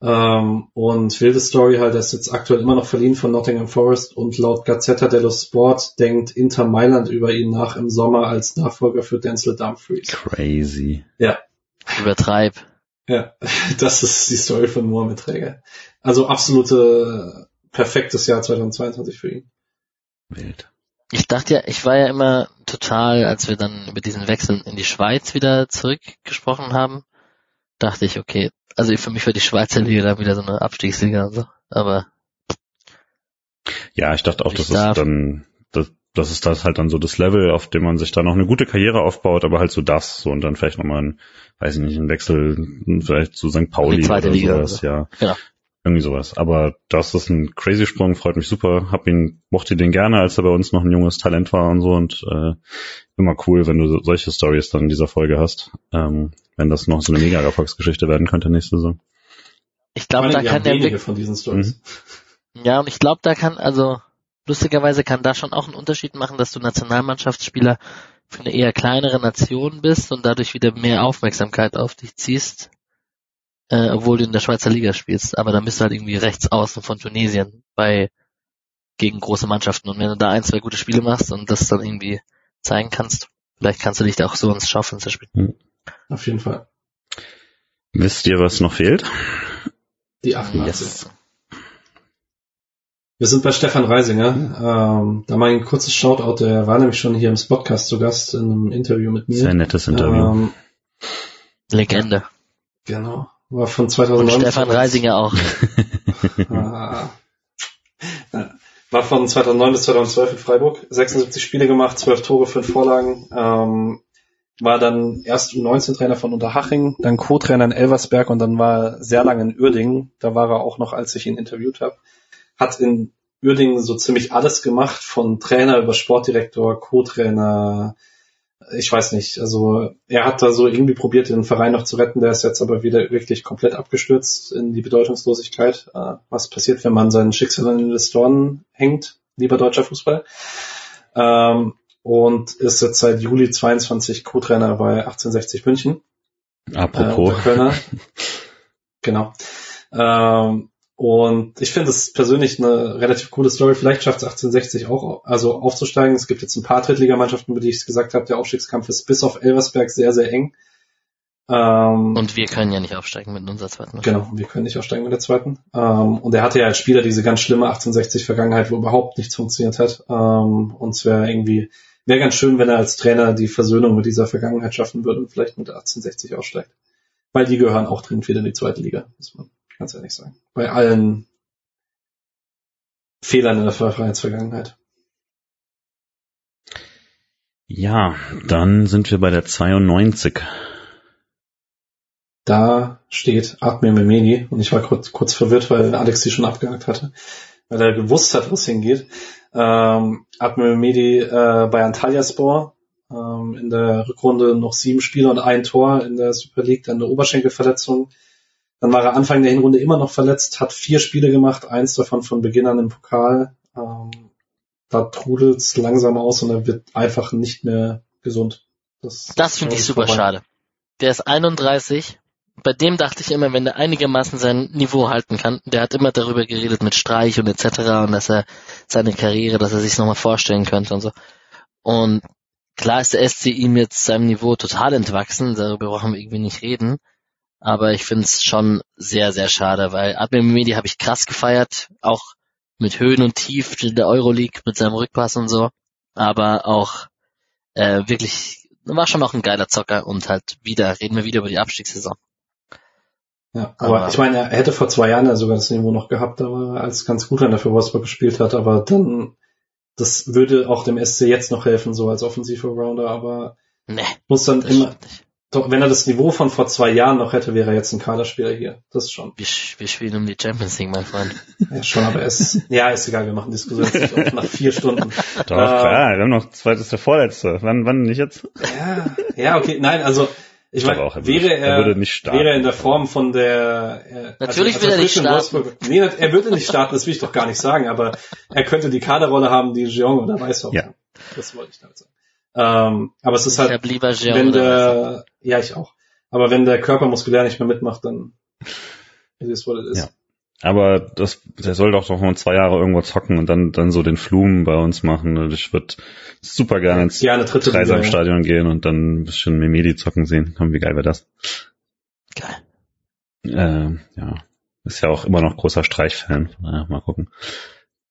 A: Ähm, und wilde Story halt, er ist jetzt aktuell immer noch verliehen von Nottingham Forest und laut Gazzetta dello Sport denkt Inter Mailand über ihn nach im Sommer als Nachfolger für Denzel Dumfries.
C: Crazy.
A: Ja.
B: Übertreib.
A: Ja, das ist die Story von Mohamed Träger. Also absolute perfektes Jahr 2022 für ihn.
C: Wild.
B: Ich dachte ja, ich war ja immer total, als wir dann über diesen Wechsel in die Schweiz wieder zurückgesprochen haben, dachte ich, okay, also für mich war die Schweizer Liga dann wieder so eine Abstiegsliga und so, aber.
C: Ja, ich dachte auch, das ist dann, das, das ist das halt dann so das Level, auf dem man sich dann noch eine gute Karriere aufbaut, aber halt so das, so und dann vielleicht nochmal ein, weiß ich nicht, ein Wechsel, vielleicht zu St. Pauli
B: oder Liga
C: sowas,
B: oder
C: ja.
B: Genau.
C: Irgendwie sowas. Aber das ist ein crazy Sprung, freut mich super. Hab ihn, mochte den gerne, als er bei uns noch ein junges Talent war und so. Und äh, immer cool, wenn du solche Stories dann in dieser Folge hast. Ähm, wenn das noch so eine mega Erfolgsgeschichte werden könnte nächste Saison.
B: Ich glaube, da kann der
A: wenige von diesen Stories.
B: Mhm. Ja, und ich glaube, da kann, also lustigerweise kann da schon auch einen Unterschied machen, dass du Nationalmannschaftsspieler für eine eher kleinere Nation bist und dadurch wieder mehr Aufmerksamkeit auf dich ziehst, äh, obwohl du in der Schweizer Liga spielst. Aber dann bist du halt irgendwie rechts außen von Tunesien bei gegen große Mannschaften. Und wenn du da ein, zwei gute Spiele machst und das dann irgendwie zeigen kannst, vielleicht kannst du dich da auch so ins Schaufenster spielen.
C: Mhm.
A: Auf jeden Fall.
C: Wisst ihr, was noch fehlt?
A: Die 88. Yes. Wir sind bei Stefan Reisinger. Ähm, da mal ein kurzes Shoutout, der war nämlich schon hier im Spotcast zu Gast in einem Interview mit mir.
C: Sehr nettes Interview. Ähm,
B: Legende.
A: Genau. War von 2009.
B: Und Stefan Reisinger auch.
A: Ah. War von 2009 bis 2012 in Freiburg. 76 Spiele gemacht, 12 Tore, 5 Vorlagen. Ähm, war dann erst U19-Trainer von Unterhaching, dann Co-Trainer in Elversberg und dann war er sehr lange in Uerdingen. Da war er auch noch, als ich ihn interviewt habe. Hat in Uerdingen so ziemlich alles gemacht, von Trainer über Sportdirektor, Co-Trainer, ich weiß nicht, also er hat da so irgendwie probiert, den Verein noch zu retten, der ist jetzt aber wieder wirklich komplett abgestürzt in die Bedeutungslosigkeit. Äh, was passiert, wenn man sein Schicksal an Investoren hängt, lieber deutscher Fußball? Ähm, und ist jetzt seit Juli 22 Co-Trainer bei 1860 München.
C: Apropos.
A: Äh, Kölner. genau. Ähm, und ich finde es persönlich eine relativ coole Story. Vielleicht schafft es 1860 auch, also aufzusteigen. Es gibt jetzt ein paar Drittligamannschaften, über die ich es gesagt habe. Der Aufstiegskampf ist bis auf Elversberg sehr, sehr eng.
B: Ähm, und wir können ja nicht aufsteigen mit unserer zweiten.
A: Genau, wir können nicht aufsteigen mit der zweiten. Ähm, und er hatte ja als Spieler diese ganz schlimme 1860 Vergangenheit, wo überhaupt nichts funktioniert hat. Ähm, und es wäre irgendwie, wäre ganz schön, wenn er als Trainer die Versöhnung mit dieser Vergangenheit schaffen würde und vielleicht mit der 1860 aussteigt. Weil die gehören auch dringend wieder in die zweite Liga, muss man ganz ehrlich sagen. Bei allen Fehlern in der Vereinsvergangenheit.
C: Ja, dann sind wir bei der 92.
A: Da steht Admir Memedi und ich war kurz, kurz verwirrt, weil Alex die schon abgehakt hatte, weil er gewusst hat, wo es hingeht. Ähm, Admir Memedi äh, bei Antalyaspor, ähm, in der Rückrunde noch sieben Spiele und ein Tor in der Super League, dann eine Oberschenkelverletzung, dann war er Anfang der Hinrunde immer noch verletzt, hat vier Spiele gemacht, eins davon von Beginn an im Pokal. Ähm, da trudelt's langsam aus und er wird einfach nicht mehr gesund.
B: Das, das finde ich super vorbei. schade. Der ist 31. Bei dem dachte ich immer, wenn der einigermaßen sein Niveau halten kann, der hat immer darüber geredet mit Streich und etc. und dass er seine Karriere, dass er sich nochmal vorstellen könnte und so. Und klar ist der SC ihm jetzt seinem Niveau total entwachsen, darüber brauchen wir irgendwie nicht reden. Aber ich finde es schon sehr, sehr schade, weil Admir Medi habe ich krass gefeiert, auch mit Höhen und Tiefen in der Euroleague mit seinem Rückpass und so. Aber auch äh, wirklich, war schon noch ein geiler Zocker und halt wieder, reden wir wieder über die Abstiegssaison.
A: Ja, aber, aber ich meine, er hätte vor zwei Jahren ja sogar das Niveau noch gehabt, aber als ganz gut an der für Wolfsburg gespielt hat, aber dann, das würde auch dem SC jetzt noch helfen, so als Offensiv-Rounder, aber
B: nee,
A: muss dann immer, doch, wenn er das Niveau von vor zwei Jahren noch hätte, wäre er jetzt ein Kaderspieler hier. Das schon.
B: Wir, wir spielen um die Champions League, mein Freund.
A: Ja, schon, aber es, ja, ist egal, wir machen Diskussion nach vier Stunden.
C: Doch, ähm, klar, wir haben noch, zweites der vorletzte. Wann, wann nicht jetzt?
A: Ja, ja, okay, nein, also, ich, meine, wäre er, er würde nicht wäre er in der Form von der,
B: äh, also Natürlich also, will er nicht starten. Wolfsburg,
A: nee, er würde nicht starten, das will ich doch gar nicht sagen, aber er könnte die Kaderrolle haben, die Jean oder Weißhaupt
C: ja.
A: Das wollte ich damit sagen. Ähm, aber es ist
B: ich
A: halt,
B: lieber Jean
A: wenn der, ja, ich auch. Aber wenn der Körper muskulär nicht mehr mitmacht, dann ist es, was es ist.
C: Ja. Aber das, der soll doch noch mal zwei Jahre irgendwo zocken und dann, dann so den Flumen bei uns machen. Und ich würde super gerne ins
A: ja,
C: Dreisamstadion gehen und dann ein bisschen Memedi zocken sehen. Komm, wie geil wäre das?
B: Geil.
C: Äh, ja. Ist ja auch immer noch großer Streichfan. Naja, mal gucken.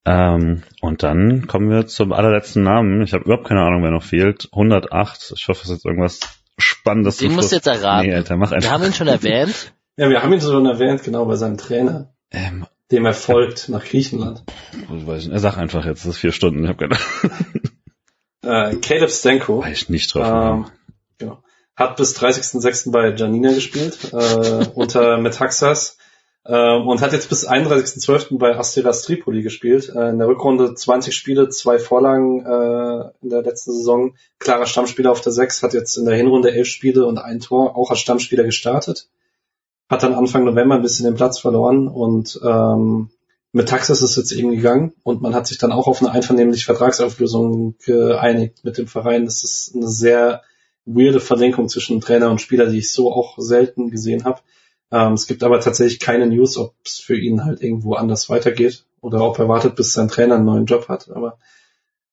C: Ähm, und dann kommen wir zum allerletzten Namen. Ich habe überhaupt keine Ahnung, wer noch fehlt. 108. Ich hoffe, es ist jetzt irgendwas Spannendes.
B: Den musst du jetzt erraten.
C: Nee, Alter, mach einfach.
B: Wir haben ihn schon erwähnt.
A: ja, wir haben ihn schon erwähnt, genau, bei seinem Trainer. Ähm, dem er folgt nach Griechenland.
C: Ich weiß nicht, er sagt einfach jetzt, es ist vier Stunden, ich hab keine
A: äh, Caleb Stenko.
C: Weiß ich nicht drauf.
A: Ähm, genau. Hat bis 30.06. bei Janina gespielt, äh, unter Metaxas. Äh, und hat jetzt bis 31.12. bei Asteras Tripoli gespielt. Äh, in der Rückrunde 20 Spiele, zwei Vorlagen äh, in der letzten Saison. Klarer Stammspieler auf der 6, hat jetzt in der Hinrunde elf Spiele und ein Tor, auch als Stammspieler gestartet hat dann Anfang November ein bisschen den Platz verloren und ähm, mit Taxis ist jetzt eben gegangen und man hat sich dann auch auf eine einvernehmliche Vertragsauflösung geeinigt mit dem Verein. Das ist eine sehr weirde Verlinkung zwischen Trainer und Spieler, die ich so auch selten gesehen habe. Ähm, es gibt aber tatsächlich keine News, ob es für ihn halt irgendwo anders weitergeht oder ob er wartet, bis sein Trainer einen neuen Job hat. Aber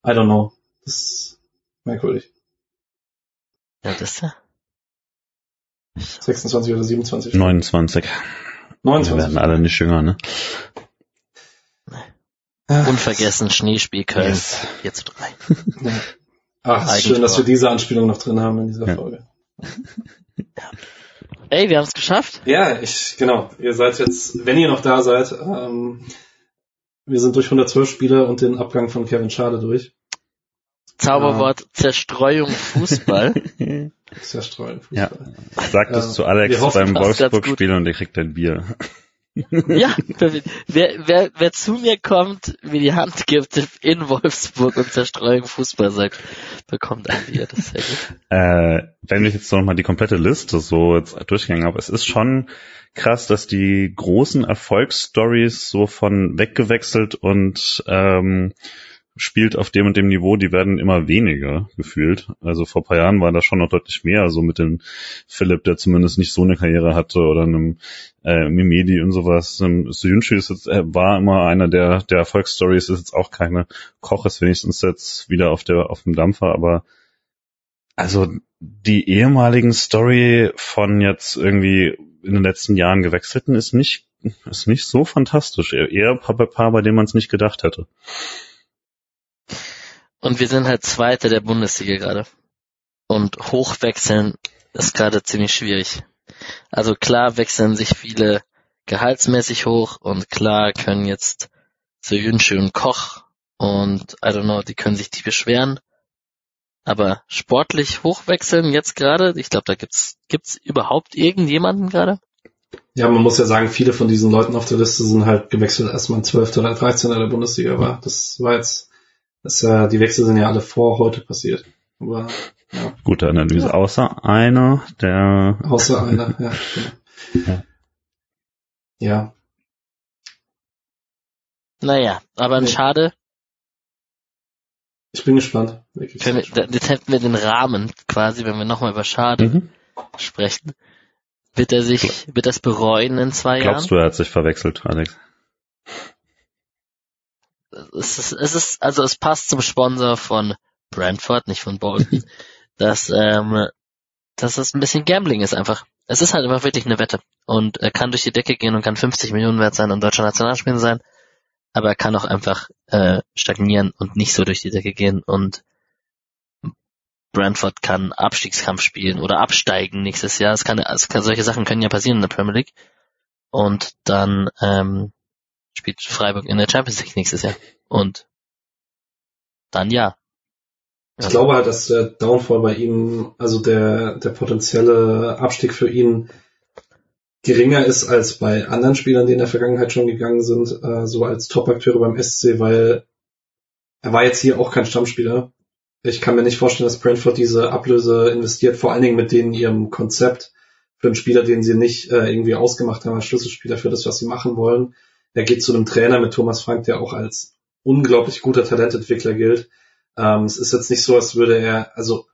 A: I don't know. Das ist merkwürdig.
B: Ja, das ist ja
A: 26 oder 27?
C: 29. 29. Wir werden alle nicht jünger, ne?
B: Unvergessen Schneespiel Köln. Yes. 4 zu 3.
A: Ja. Ach, es ist schön, dass wir diese Anspielung noch drin haben in dieser ja. Folge.
B: Ja. Ey, wir haben es geschafft.
A: Ja, ich, genau. Ihr seid jetzt, wenn ihr noch da seid, ähm, wir sind durch 112 Spiele und den Abgang von Kevin Schade durch.
B: Zauberwort ja. Zerstreuung Fußball.
A: Zerstreuen Fußball.
C: Ja. Sag das ja. zu Alex beim Wolfsburg-Spiel und der kriegt ein Bier.
B: Ja, wer, wer, wer zu mir kommt, mir die Hand gibt in Wolfsburg und Zerstreuung Fußball sagt, bekommt ein Bier. Das ist sehr gut.
C: Äh, wenn ich jetzt noch mal die komplette Liste so jetzt durchgegangen habe, es ist schon krass, dass die großen Erfolgsstories so von weggewechselt und ähm, spielt auf dem und dem Niveau, die werden immer weniger gefühlt. Also vor paar Jahren war das schon noch deutlich mehr, so mit dem Philipp, der zumindest nicht so eine Karriere hatte oder einem äh, Mimedi und sowas. Ähm, Suyunchi ist jetzt, äh, war immer einer der, der Erfolgsstories, ist jetzt auch keine Koch, ist wenigstens jetzt wieder auf der, auf dem Dampfer, aber also die ehemaligen Story von jetzt irgendwie in den letzten Jahren gewechselten ist nicht, ist nicht so fantastisch. Eher ein paar, paar bei denen man es nicht gedacht hätte.
B: Und wir sind halt Zweite der Bundesliga gerade. Und hochwechseln ist gerade ziemlich schwierig. Also klar wechseln sich viele gehaltsmäßig hoch und klar können jetzt so Jünsche und Koch und I don't know, die können sich die beschweren. Aber sportlich hochwechseln jetzt gerade, ich glaube, da gibt's gibt's überhaupt irgendjemanden gerade?
A: Ja, man muss ja sagen, viele von diesen Leuten auf der Liste sind halt gewechselt, als man 12. oder 13. der Bundesliga war. Das war jetzt das, äh, die Wechsel sind ja alle vor heute passiert. Aber,
C: ja. Gute Analyse, ja. außer einer, der.
A: Außer einer, ja, genau. Ja. ja.
B: Naja, aber nee. schade.
A: Ich bin gespannt.
B: Wirklich wir, jetzt hätten wir den Rahmen quasi, wenn wir nochmal über Schade mhm. sprechen. Wird er sich, wird das bereuen in zwei
C: Glaubst
B: Jahren?
C: Glaubst du, er hat sich verwechselt, Alex?
B: Es ist, es ist, also es passt zum Sponsor von Brentford, nicht von Bolton, dass, ähm, dass das ein bisschen Gambling ist einfach. Es ist halt einfach wirklich eine Wette. Und er kann durch die Decke gehen und kann 50 Millionen wert sein und deutscher Nationalspieler sein. Aber er kann auch einfach äh, stagnieren und nicht so durch die Decke gehen. Und Brentford kann Abstiegskampf spielen oder absteigen nächstes Jahr. Es kann, es kann, solche Sachen können ja passieren in der Premier League. Und dann ähm, spielt Freiburg in der Champions League nächstes Jahr. Und dann ja.
A: Ich glaube halt, dass der Downfall bei ihm, also der, der potenzielle Abstieg für ihn geringer ist als bei anderen Spielern, die in der Vergangenheit schon gegangen sind, äh, so als Top-Akteure beim SC, weil er war jetzt hier auch kein Stammspieler. Ich kann mir nicht vorstellen, dass Brentford diese Ablöse investiert, vor allen Dingen mit denen ihrem Konzept für einen Spieler, den sie nicht äh, irgendwie ausgemacht haben als Schlüsselspieler für das, was sie machen wollen. Er geht zu einem Trainer mit Thomas Frank, der auch als unglaublich guter Talententwickler gilt. Ähm, es ist jetzt nicht so, als würde er, also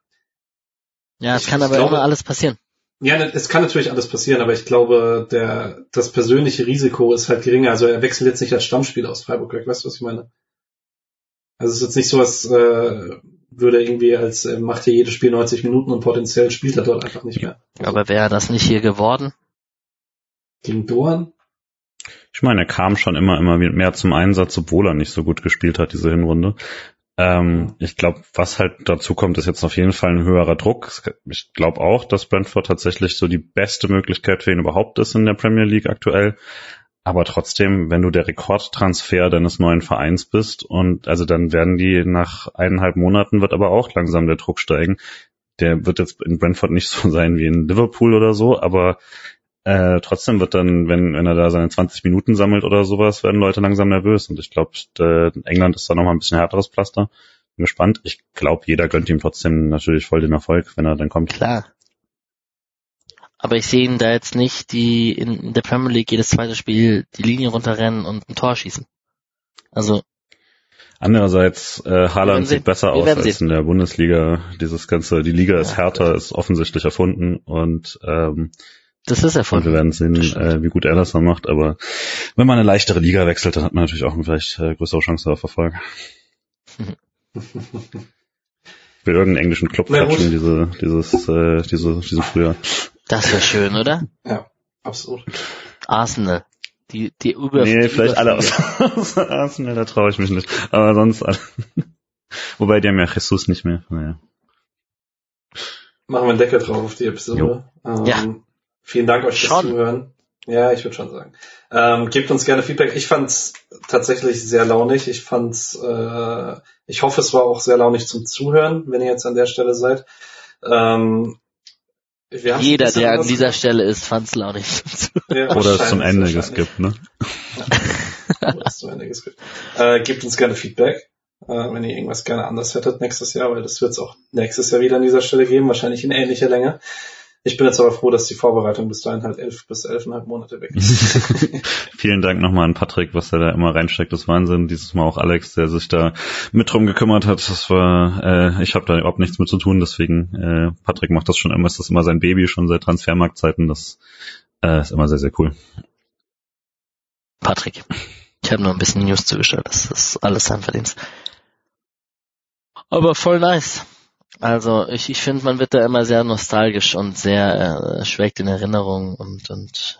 B: ja, es kann aber glaube, immer alles passieren.
A: Ja, ne, es kann natürlich alles passieren, aber ich glaube, der, das persönliche Risiko ist halt geringer. Also er wechselt jetzt nicht als Stammspieler aus Freiburg weg, weißt du, was ich meine? Also es ist jetzt nicht so, als äh, würde irgendwie als äh, macht hier jedes Spiel 90 Minuten und potenziell spielt er dort einfach nicht mehr.
B: Also, aber wäre das nicht hier geworden?
A: Gegen Doan?
C: Ich meine, er kam schon immer, immer mehr zum Einsatz, obwohl er nicht so gut gespielt hat, diese Hinrunde. Ähm, ich glaube, was halt dazu kommt, ist jetzt auf jeden Fall ein höherer Druck. Ich glaube auch, dass Brentford tatsächlich so die beste Möglichkeit für ihn überhaupt ist in der Premier League aktuell. Aber trotzdem, wenn du der Rekordtransfer deines neuen Vereins bist und also dann werden die nach eineinhalb Monaten wird aber auch langsam der Druck steigen. Der wird jetzt in Brentford nicht so sein wie in Liverpool oder so, aber äh, trotzdem wird dann, wenn, wenn er da seine 20 Minuten sammelt oder sowas, werden Leute langsam nervös. Und ich glaube, England ist da nochmal ein bisschen härteres Pflaster. Bin gespannt. Ich glaube, jeder gönnt ihm trotzdem natürlich voll den Erfolg, wenn er dann kommt.
B: Klar. Aber ich sehe ihn da jetzt nicht, die in der Premier League jedes zweite Spiel die Linie runterrennen und ein Tor schießen. Also
C: Andererseits, äh, Haaland sieht besser aus als in der Bundesliga. Dieses ganze, die Liga ist härter, ist offensichtlich erfunden und ähm,
B: das ist erfunden.
C: Und wir werden sehen, äh, wie gut er das dann macht. Aber wenn man eine leichtere Liga wechselt, dann hat man natürlich auch vielleicht äh, größere Chance auf Erfolg. Für irgendeinen englischen Club klatschen, diese, dieses, äh, diese, diese früher.
B: Das wäre schön, oder?
A: Ja, absolut.
B: Arsenal. Die, die über
C: Nee, vielleicht alle aus, aus Arsenal, da traue ich mich nicht. Aber sonst alle. Wobei die haben ja Jesus nicht mehr. Naja.
A: Machen wir einen Deckel drauf auf die Episode.
B: Ähm, ja.
A: Vielen Dank euch fürs Zuhören. Ja, ich würde schon sagen. Ähm, gebt uns gerne Feedback. Ich fand's tatsächlich sehr launig. Ich fand's, äh, ich hoffe, es war auch sehr launig zum Zuhören, wenn ihr jetzt an der Stelle seid. Ähm,
B: Jeder, der an dieser Stelle ist, fand's launig zum
C: Zuhören. Ja, Oder es zum Ende geskippt, ne?
A: Ja. Oder es zum Ende geskippt. Äh, gebt uns gerne Feedback, äh, wenn ihr irgendwas gerne anders hättet nächstes Jahr, weil das wird's auch nächstes Jahr wieder an dieser Stelle geben, wahrscheinlich in ähnlicher Länge. Ich bin jetzt aber froh, dass die Vorbereitung bis dahin halt elf bis elfeinhalb Monate weg ist.
C: Vielen Dank nochmal an Patrick, was er da immer reinsteckt. Das Wahnsinn. Dieses Mal auch Alex, der sich da mit drum gekümmert hat. Das war, äh, ich habe da überhaupt nichts mit zu tun. Deswegen, äh, Patrick macht das schon immer, ist das immer sein Baby schon seit Transfermarktzeiten. Das äh, ist immer sehr, sehr cool.
B: Patrick, ich habe nur ein bisschen News zugestellt. Das ist alles sein Verdienst. Aber voll nice. Also ich, ich finde, man wird da immer sehr nostalgisch und sehr äh, schwelgt in Erinnerung und, und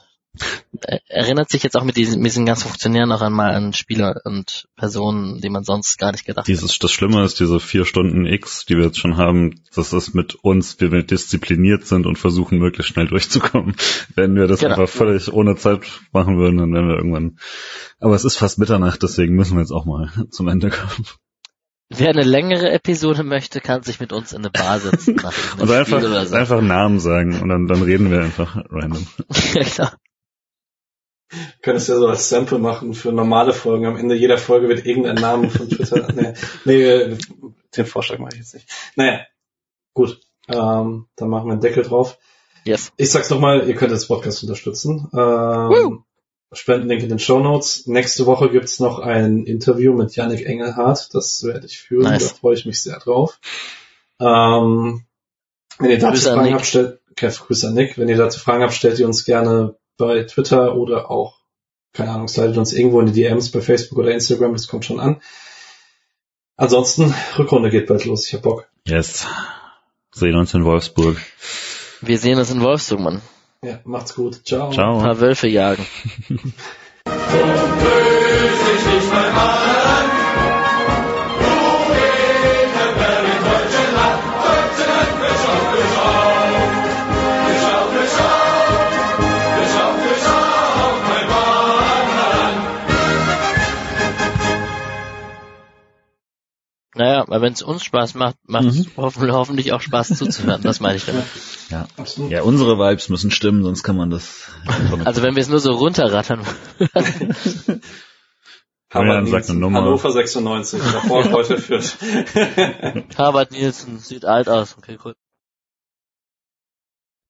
B: äh, erinnert sich jetzt auch mit diesen, mit diesen ganzen Funktionären noch einmal an Spieler und Personen, die man sonst gar nicht gedacht
C: Dieses,
B: hat.
C: Das Schlimme ist, diese vier Stunden X, die wir jetzt schon haben, das ist mit uns, wie wir diszipliniert sind und versuchen, möglichst schnell durchzukommen. Wenn wir das genau. einfach völlig ohne Zeit machen würden, dann wären wir irgendwann. Aber es ist fast Mitternacht, deswegen müssen wir jetzt auch mal zum Ende kommen.
B: Wer eine längere Episode möchte, kann sich mit uns in eine Bar setzen.
C: und einfach, so. einfach einen Namen sagen und dann, dann reden wir einfach random.
B: ja, klar.
A: Können es ja so als Sample machen für normale Folgen. Am Ende jeder Folge wird irgendein Name von Twitter. nee, nee, den Vorschlag mache ich jetzt nicht. Naja, gut. Ähm, dann machen wir einen Deckel drauf.
B: Yes.
A: Ich sag's nochmal, ihr könnt das Podcast unterstützen. Ähm, Spendenlink in den Show Notes. Nächste Woche gibt's noch ein Interview mit Yannick Engelhardt. Das werde ich führen. Nice. Da freue ich mich sehr drauf. Ähm, wenn ihr dazu Fragen habt, stellt, okay, Grüße an Nick. Wenn ihr dazu Fragen habt, stellt ihr uns gerne bei Twitter oder auch, keine Ahnung, slidet uns irgendwo in die DMs bei Facebook oder Instagram. Das kommt schon an. Ansonsten, Rückrunde geht bald los. Ich hab Bock.
C: Yes. Sehen uns in Wolfsburg.
B: Wir sehen uns in Wolfsburg, Mann.
A: Ja, macht's gut. Ciao.
B: Ein
C: Ciao.
B: paar Wölfe jagen. Naja, aber wenn es uns Spaß macht, macht es hoffentlich, hoffentlich auch Spaß zuzuhören. Das meine ich damit.
E: Ja. Ja, unsere Vibes müssen stimmen, sonst kann man das.
B: Also wenn wir es nur so runterrattern.
C: Julian sagt
A: Nielsen,
C: eine Nummer.
A: Hannover 96. Davor heute führt.
B: Harvard Nielsen sieht alt aus. Okay, cool.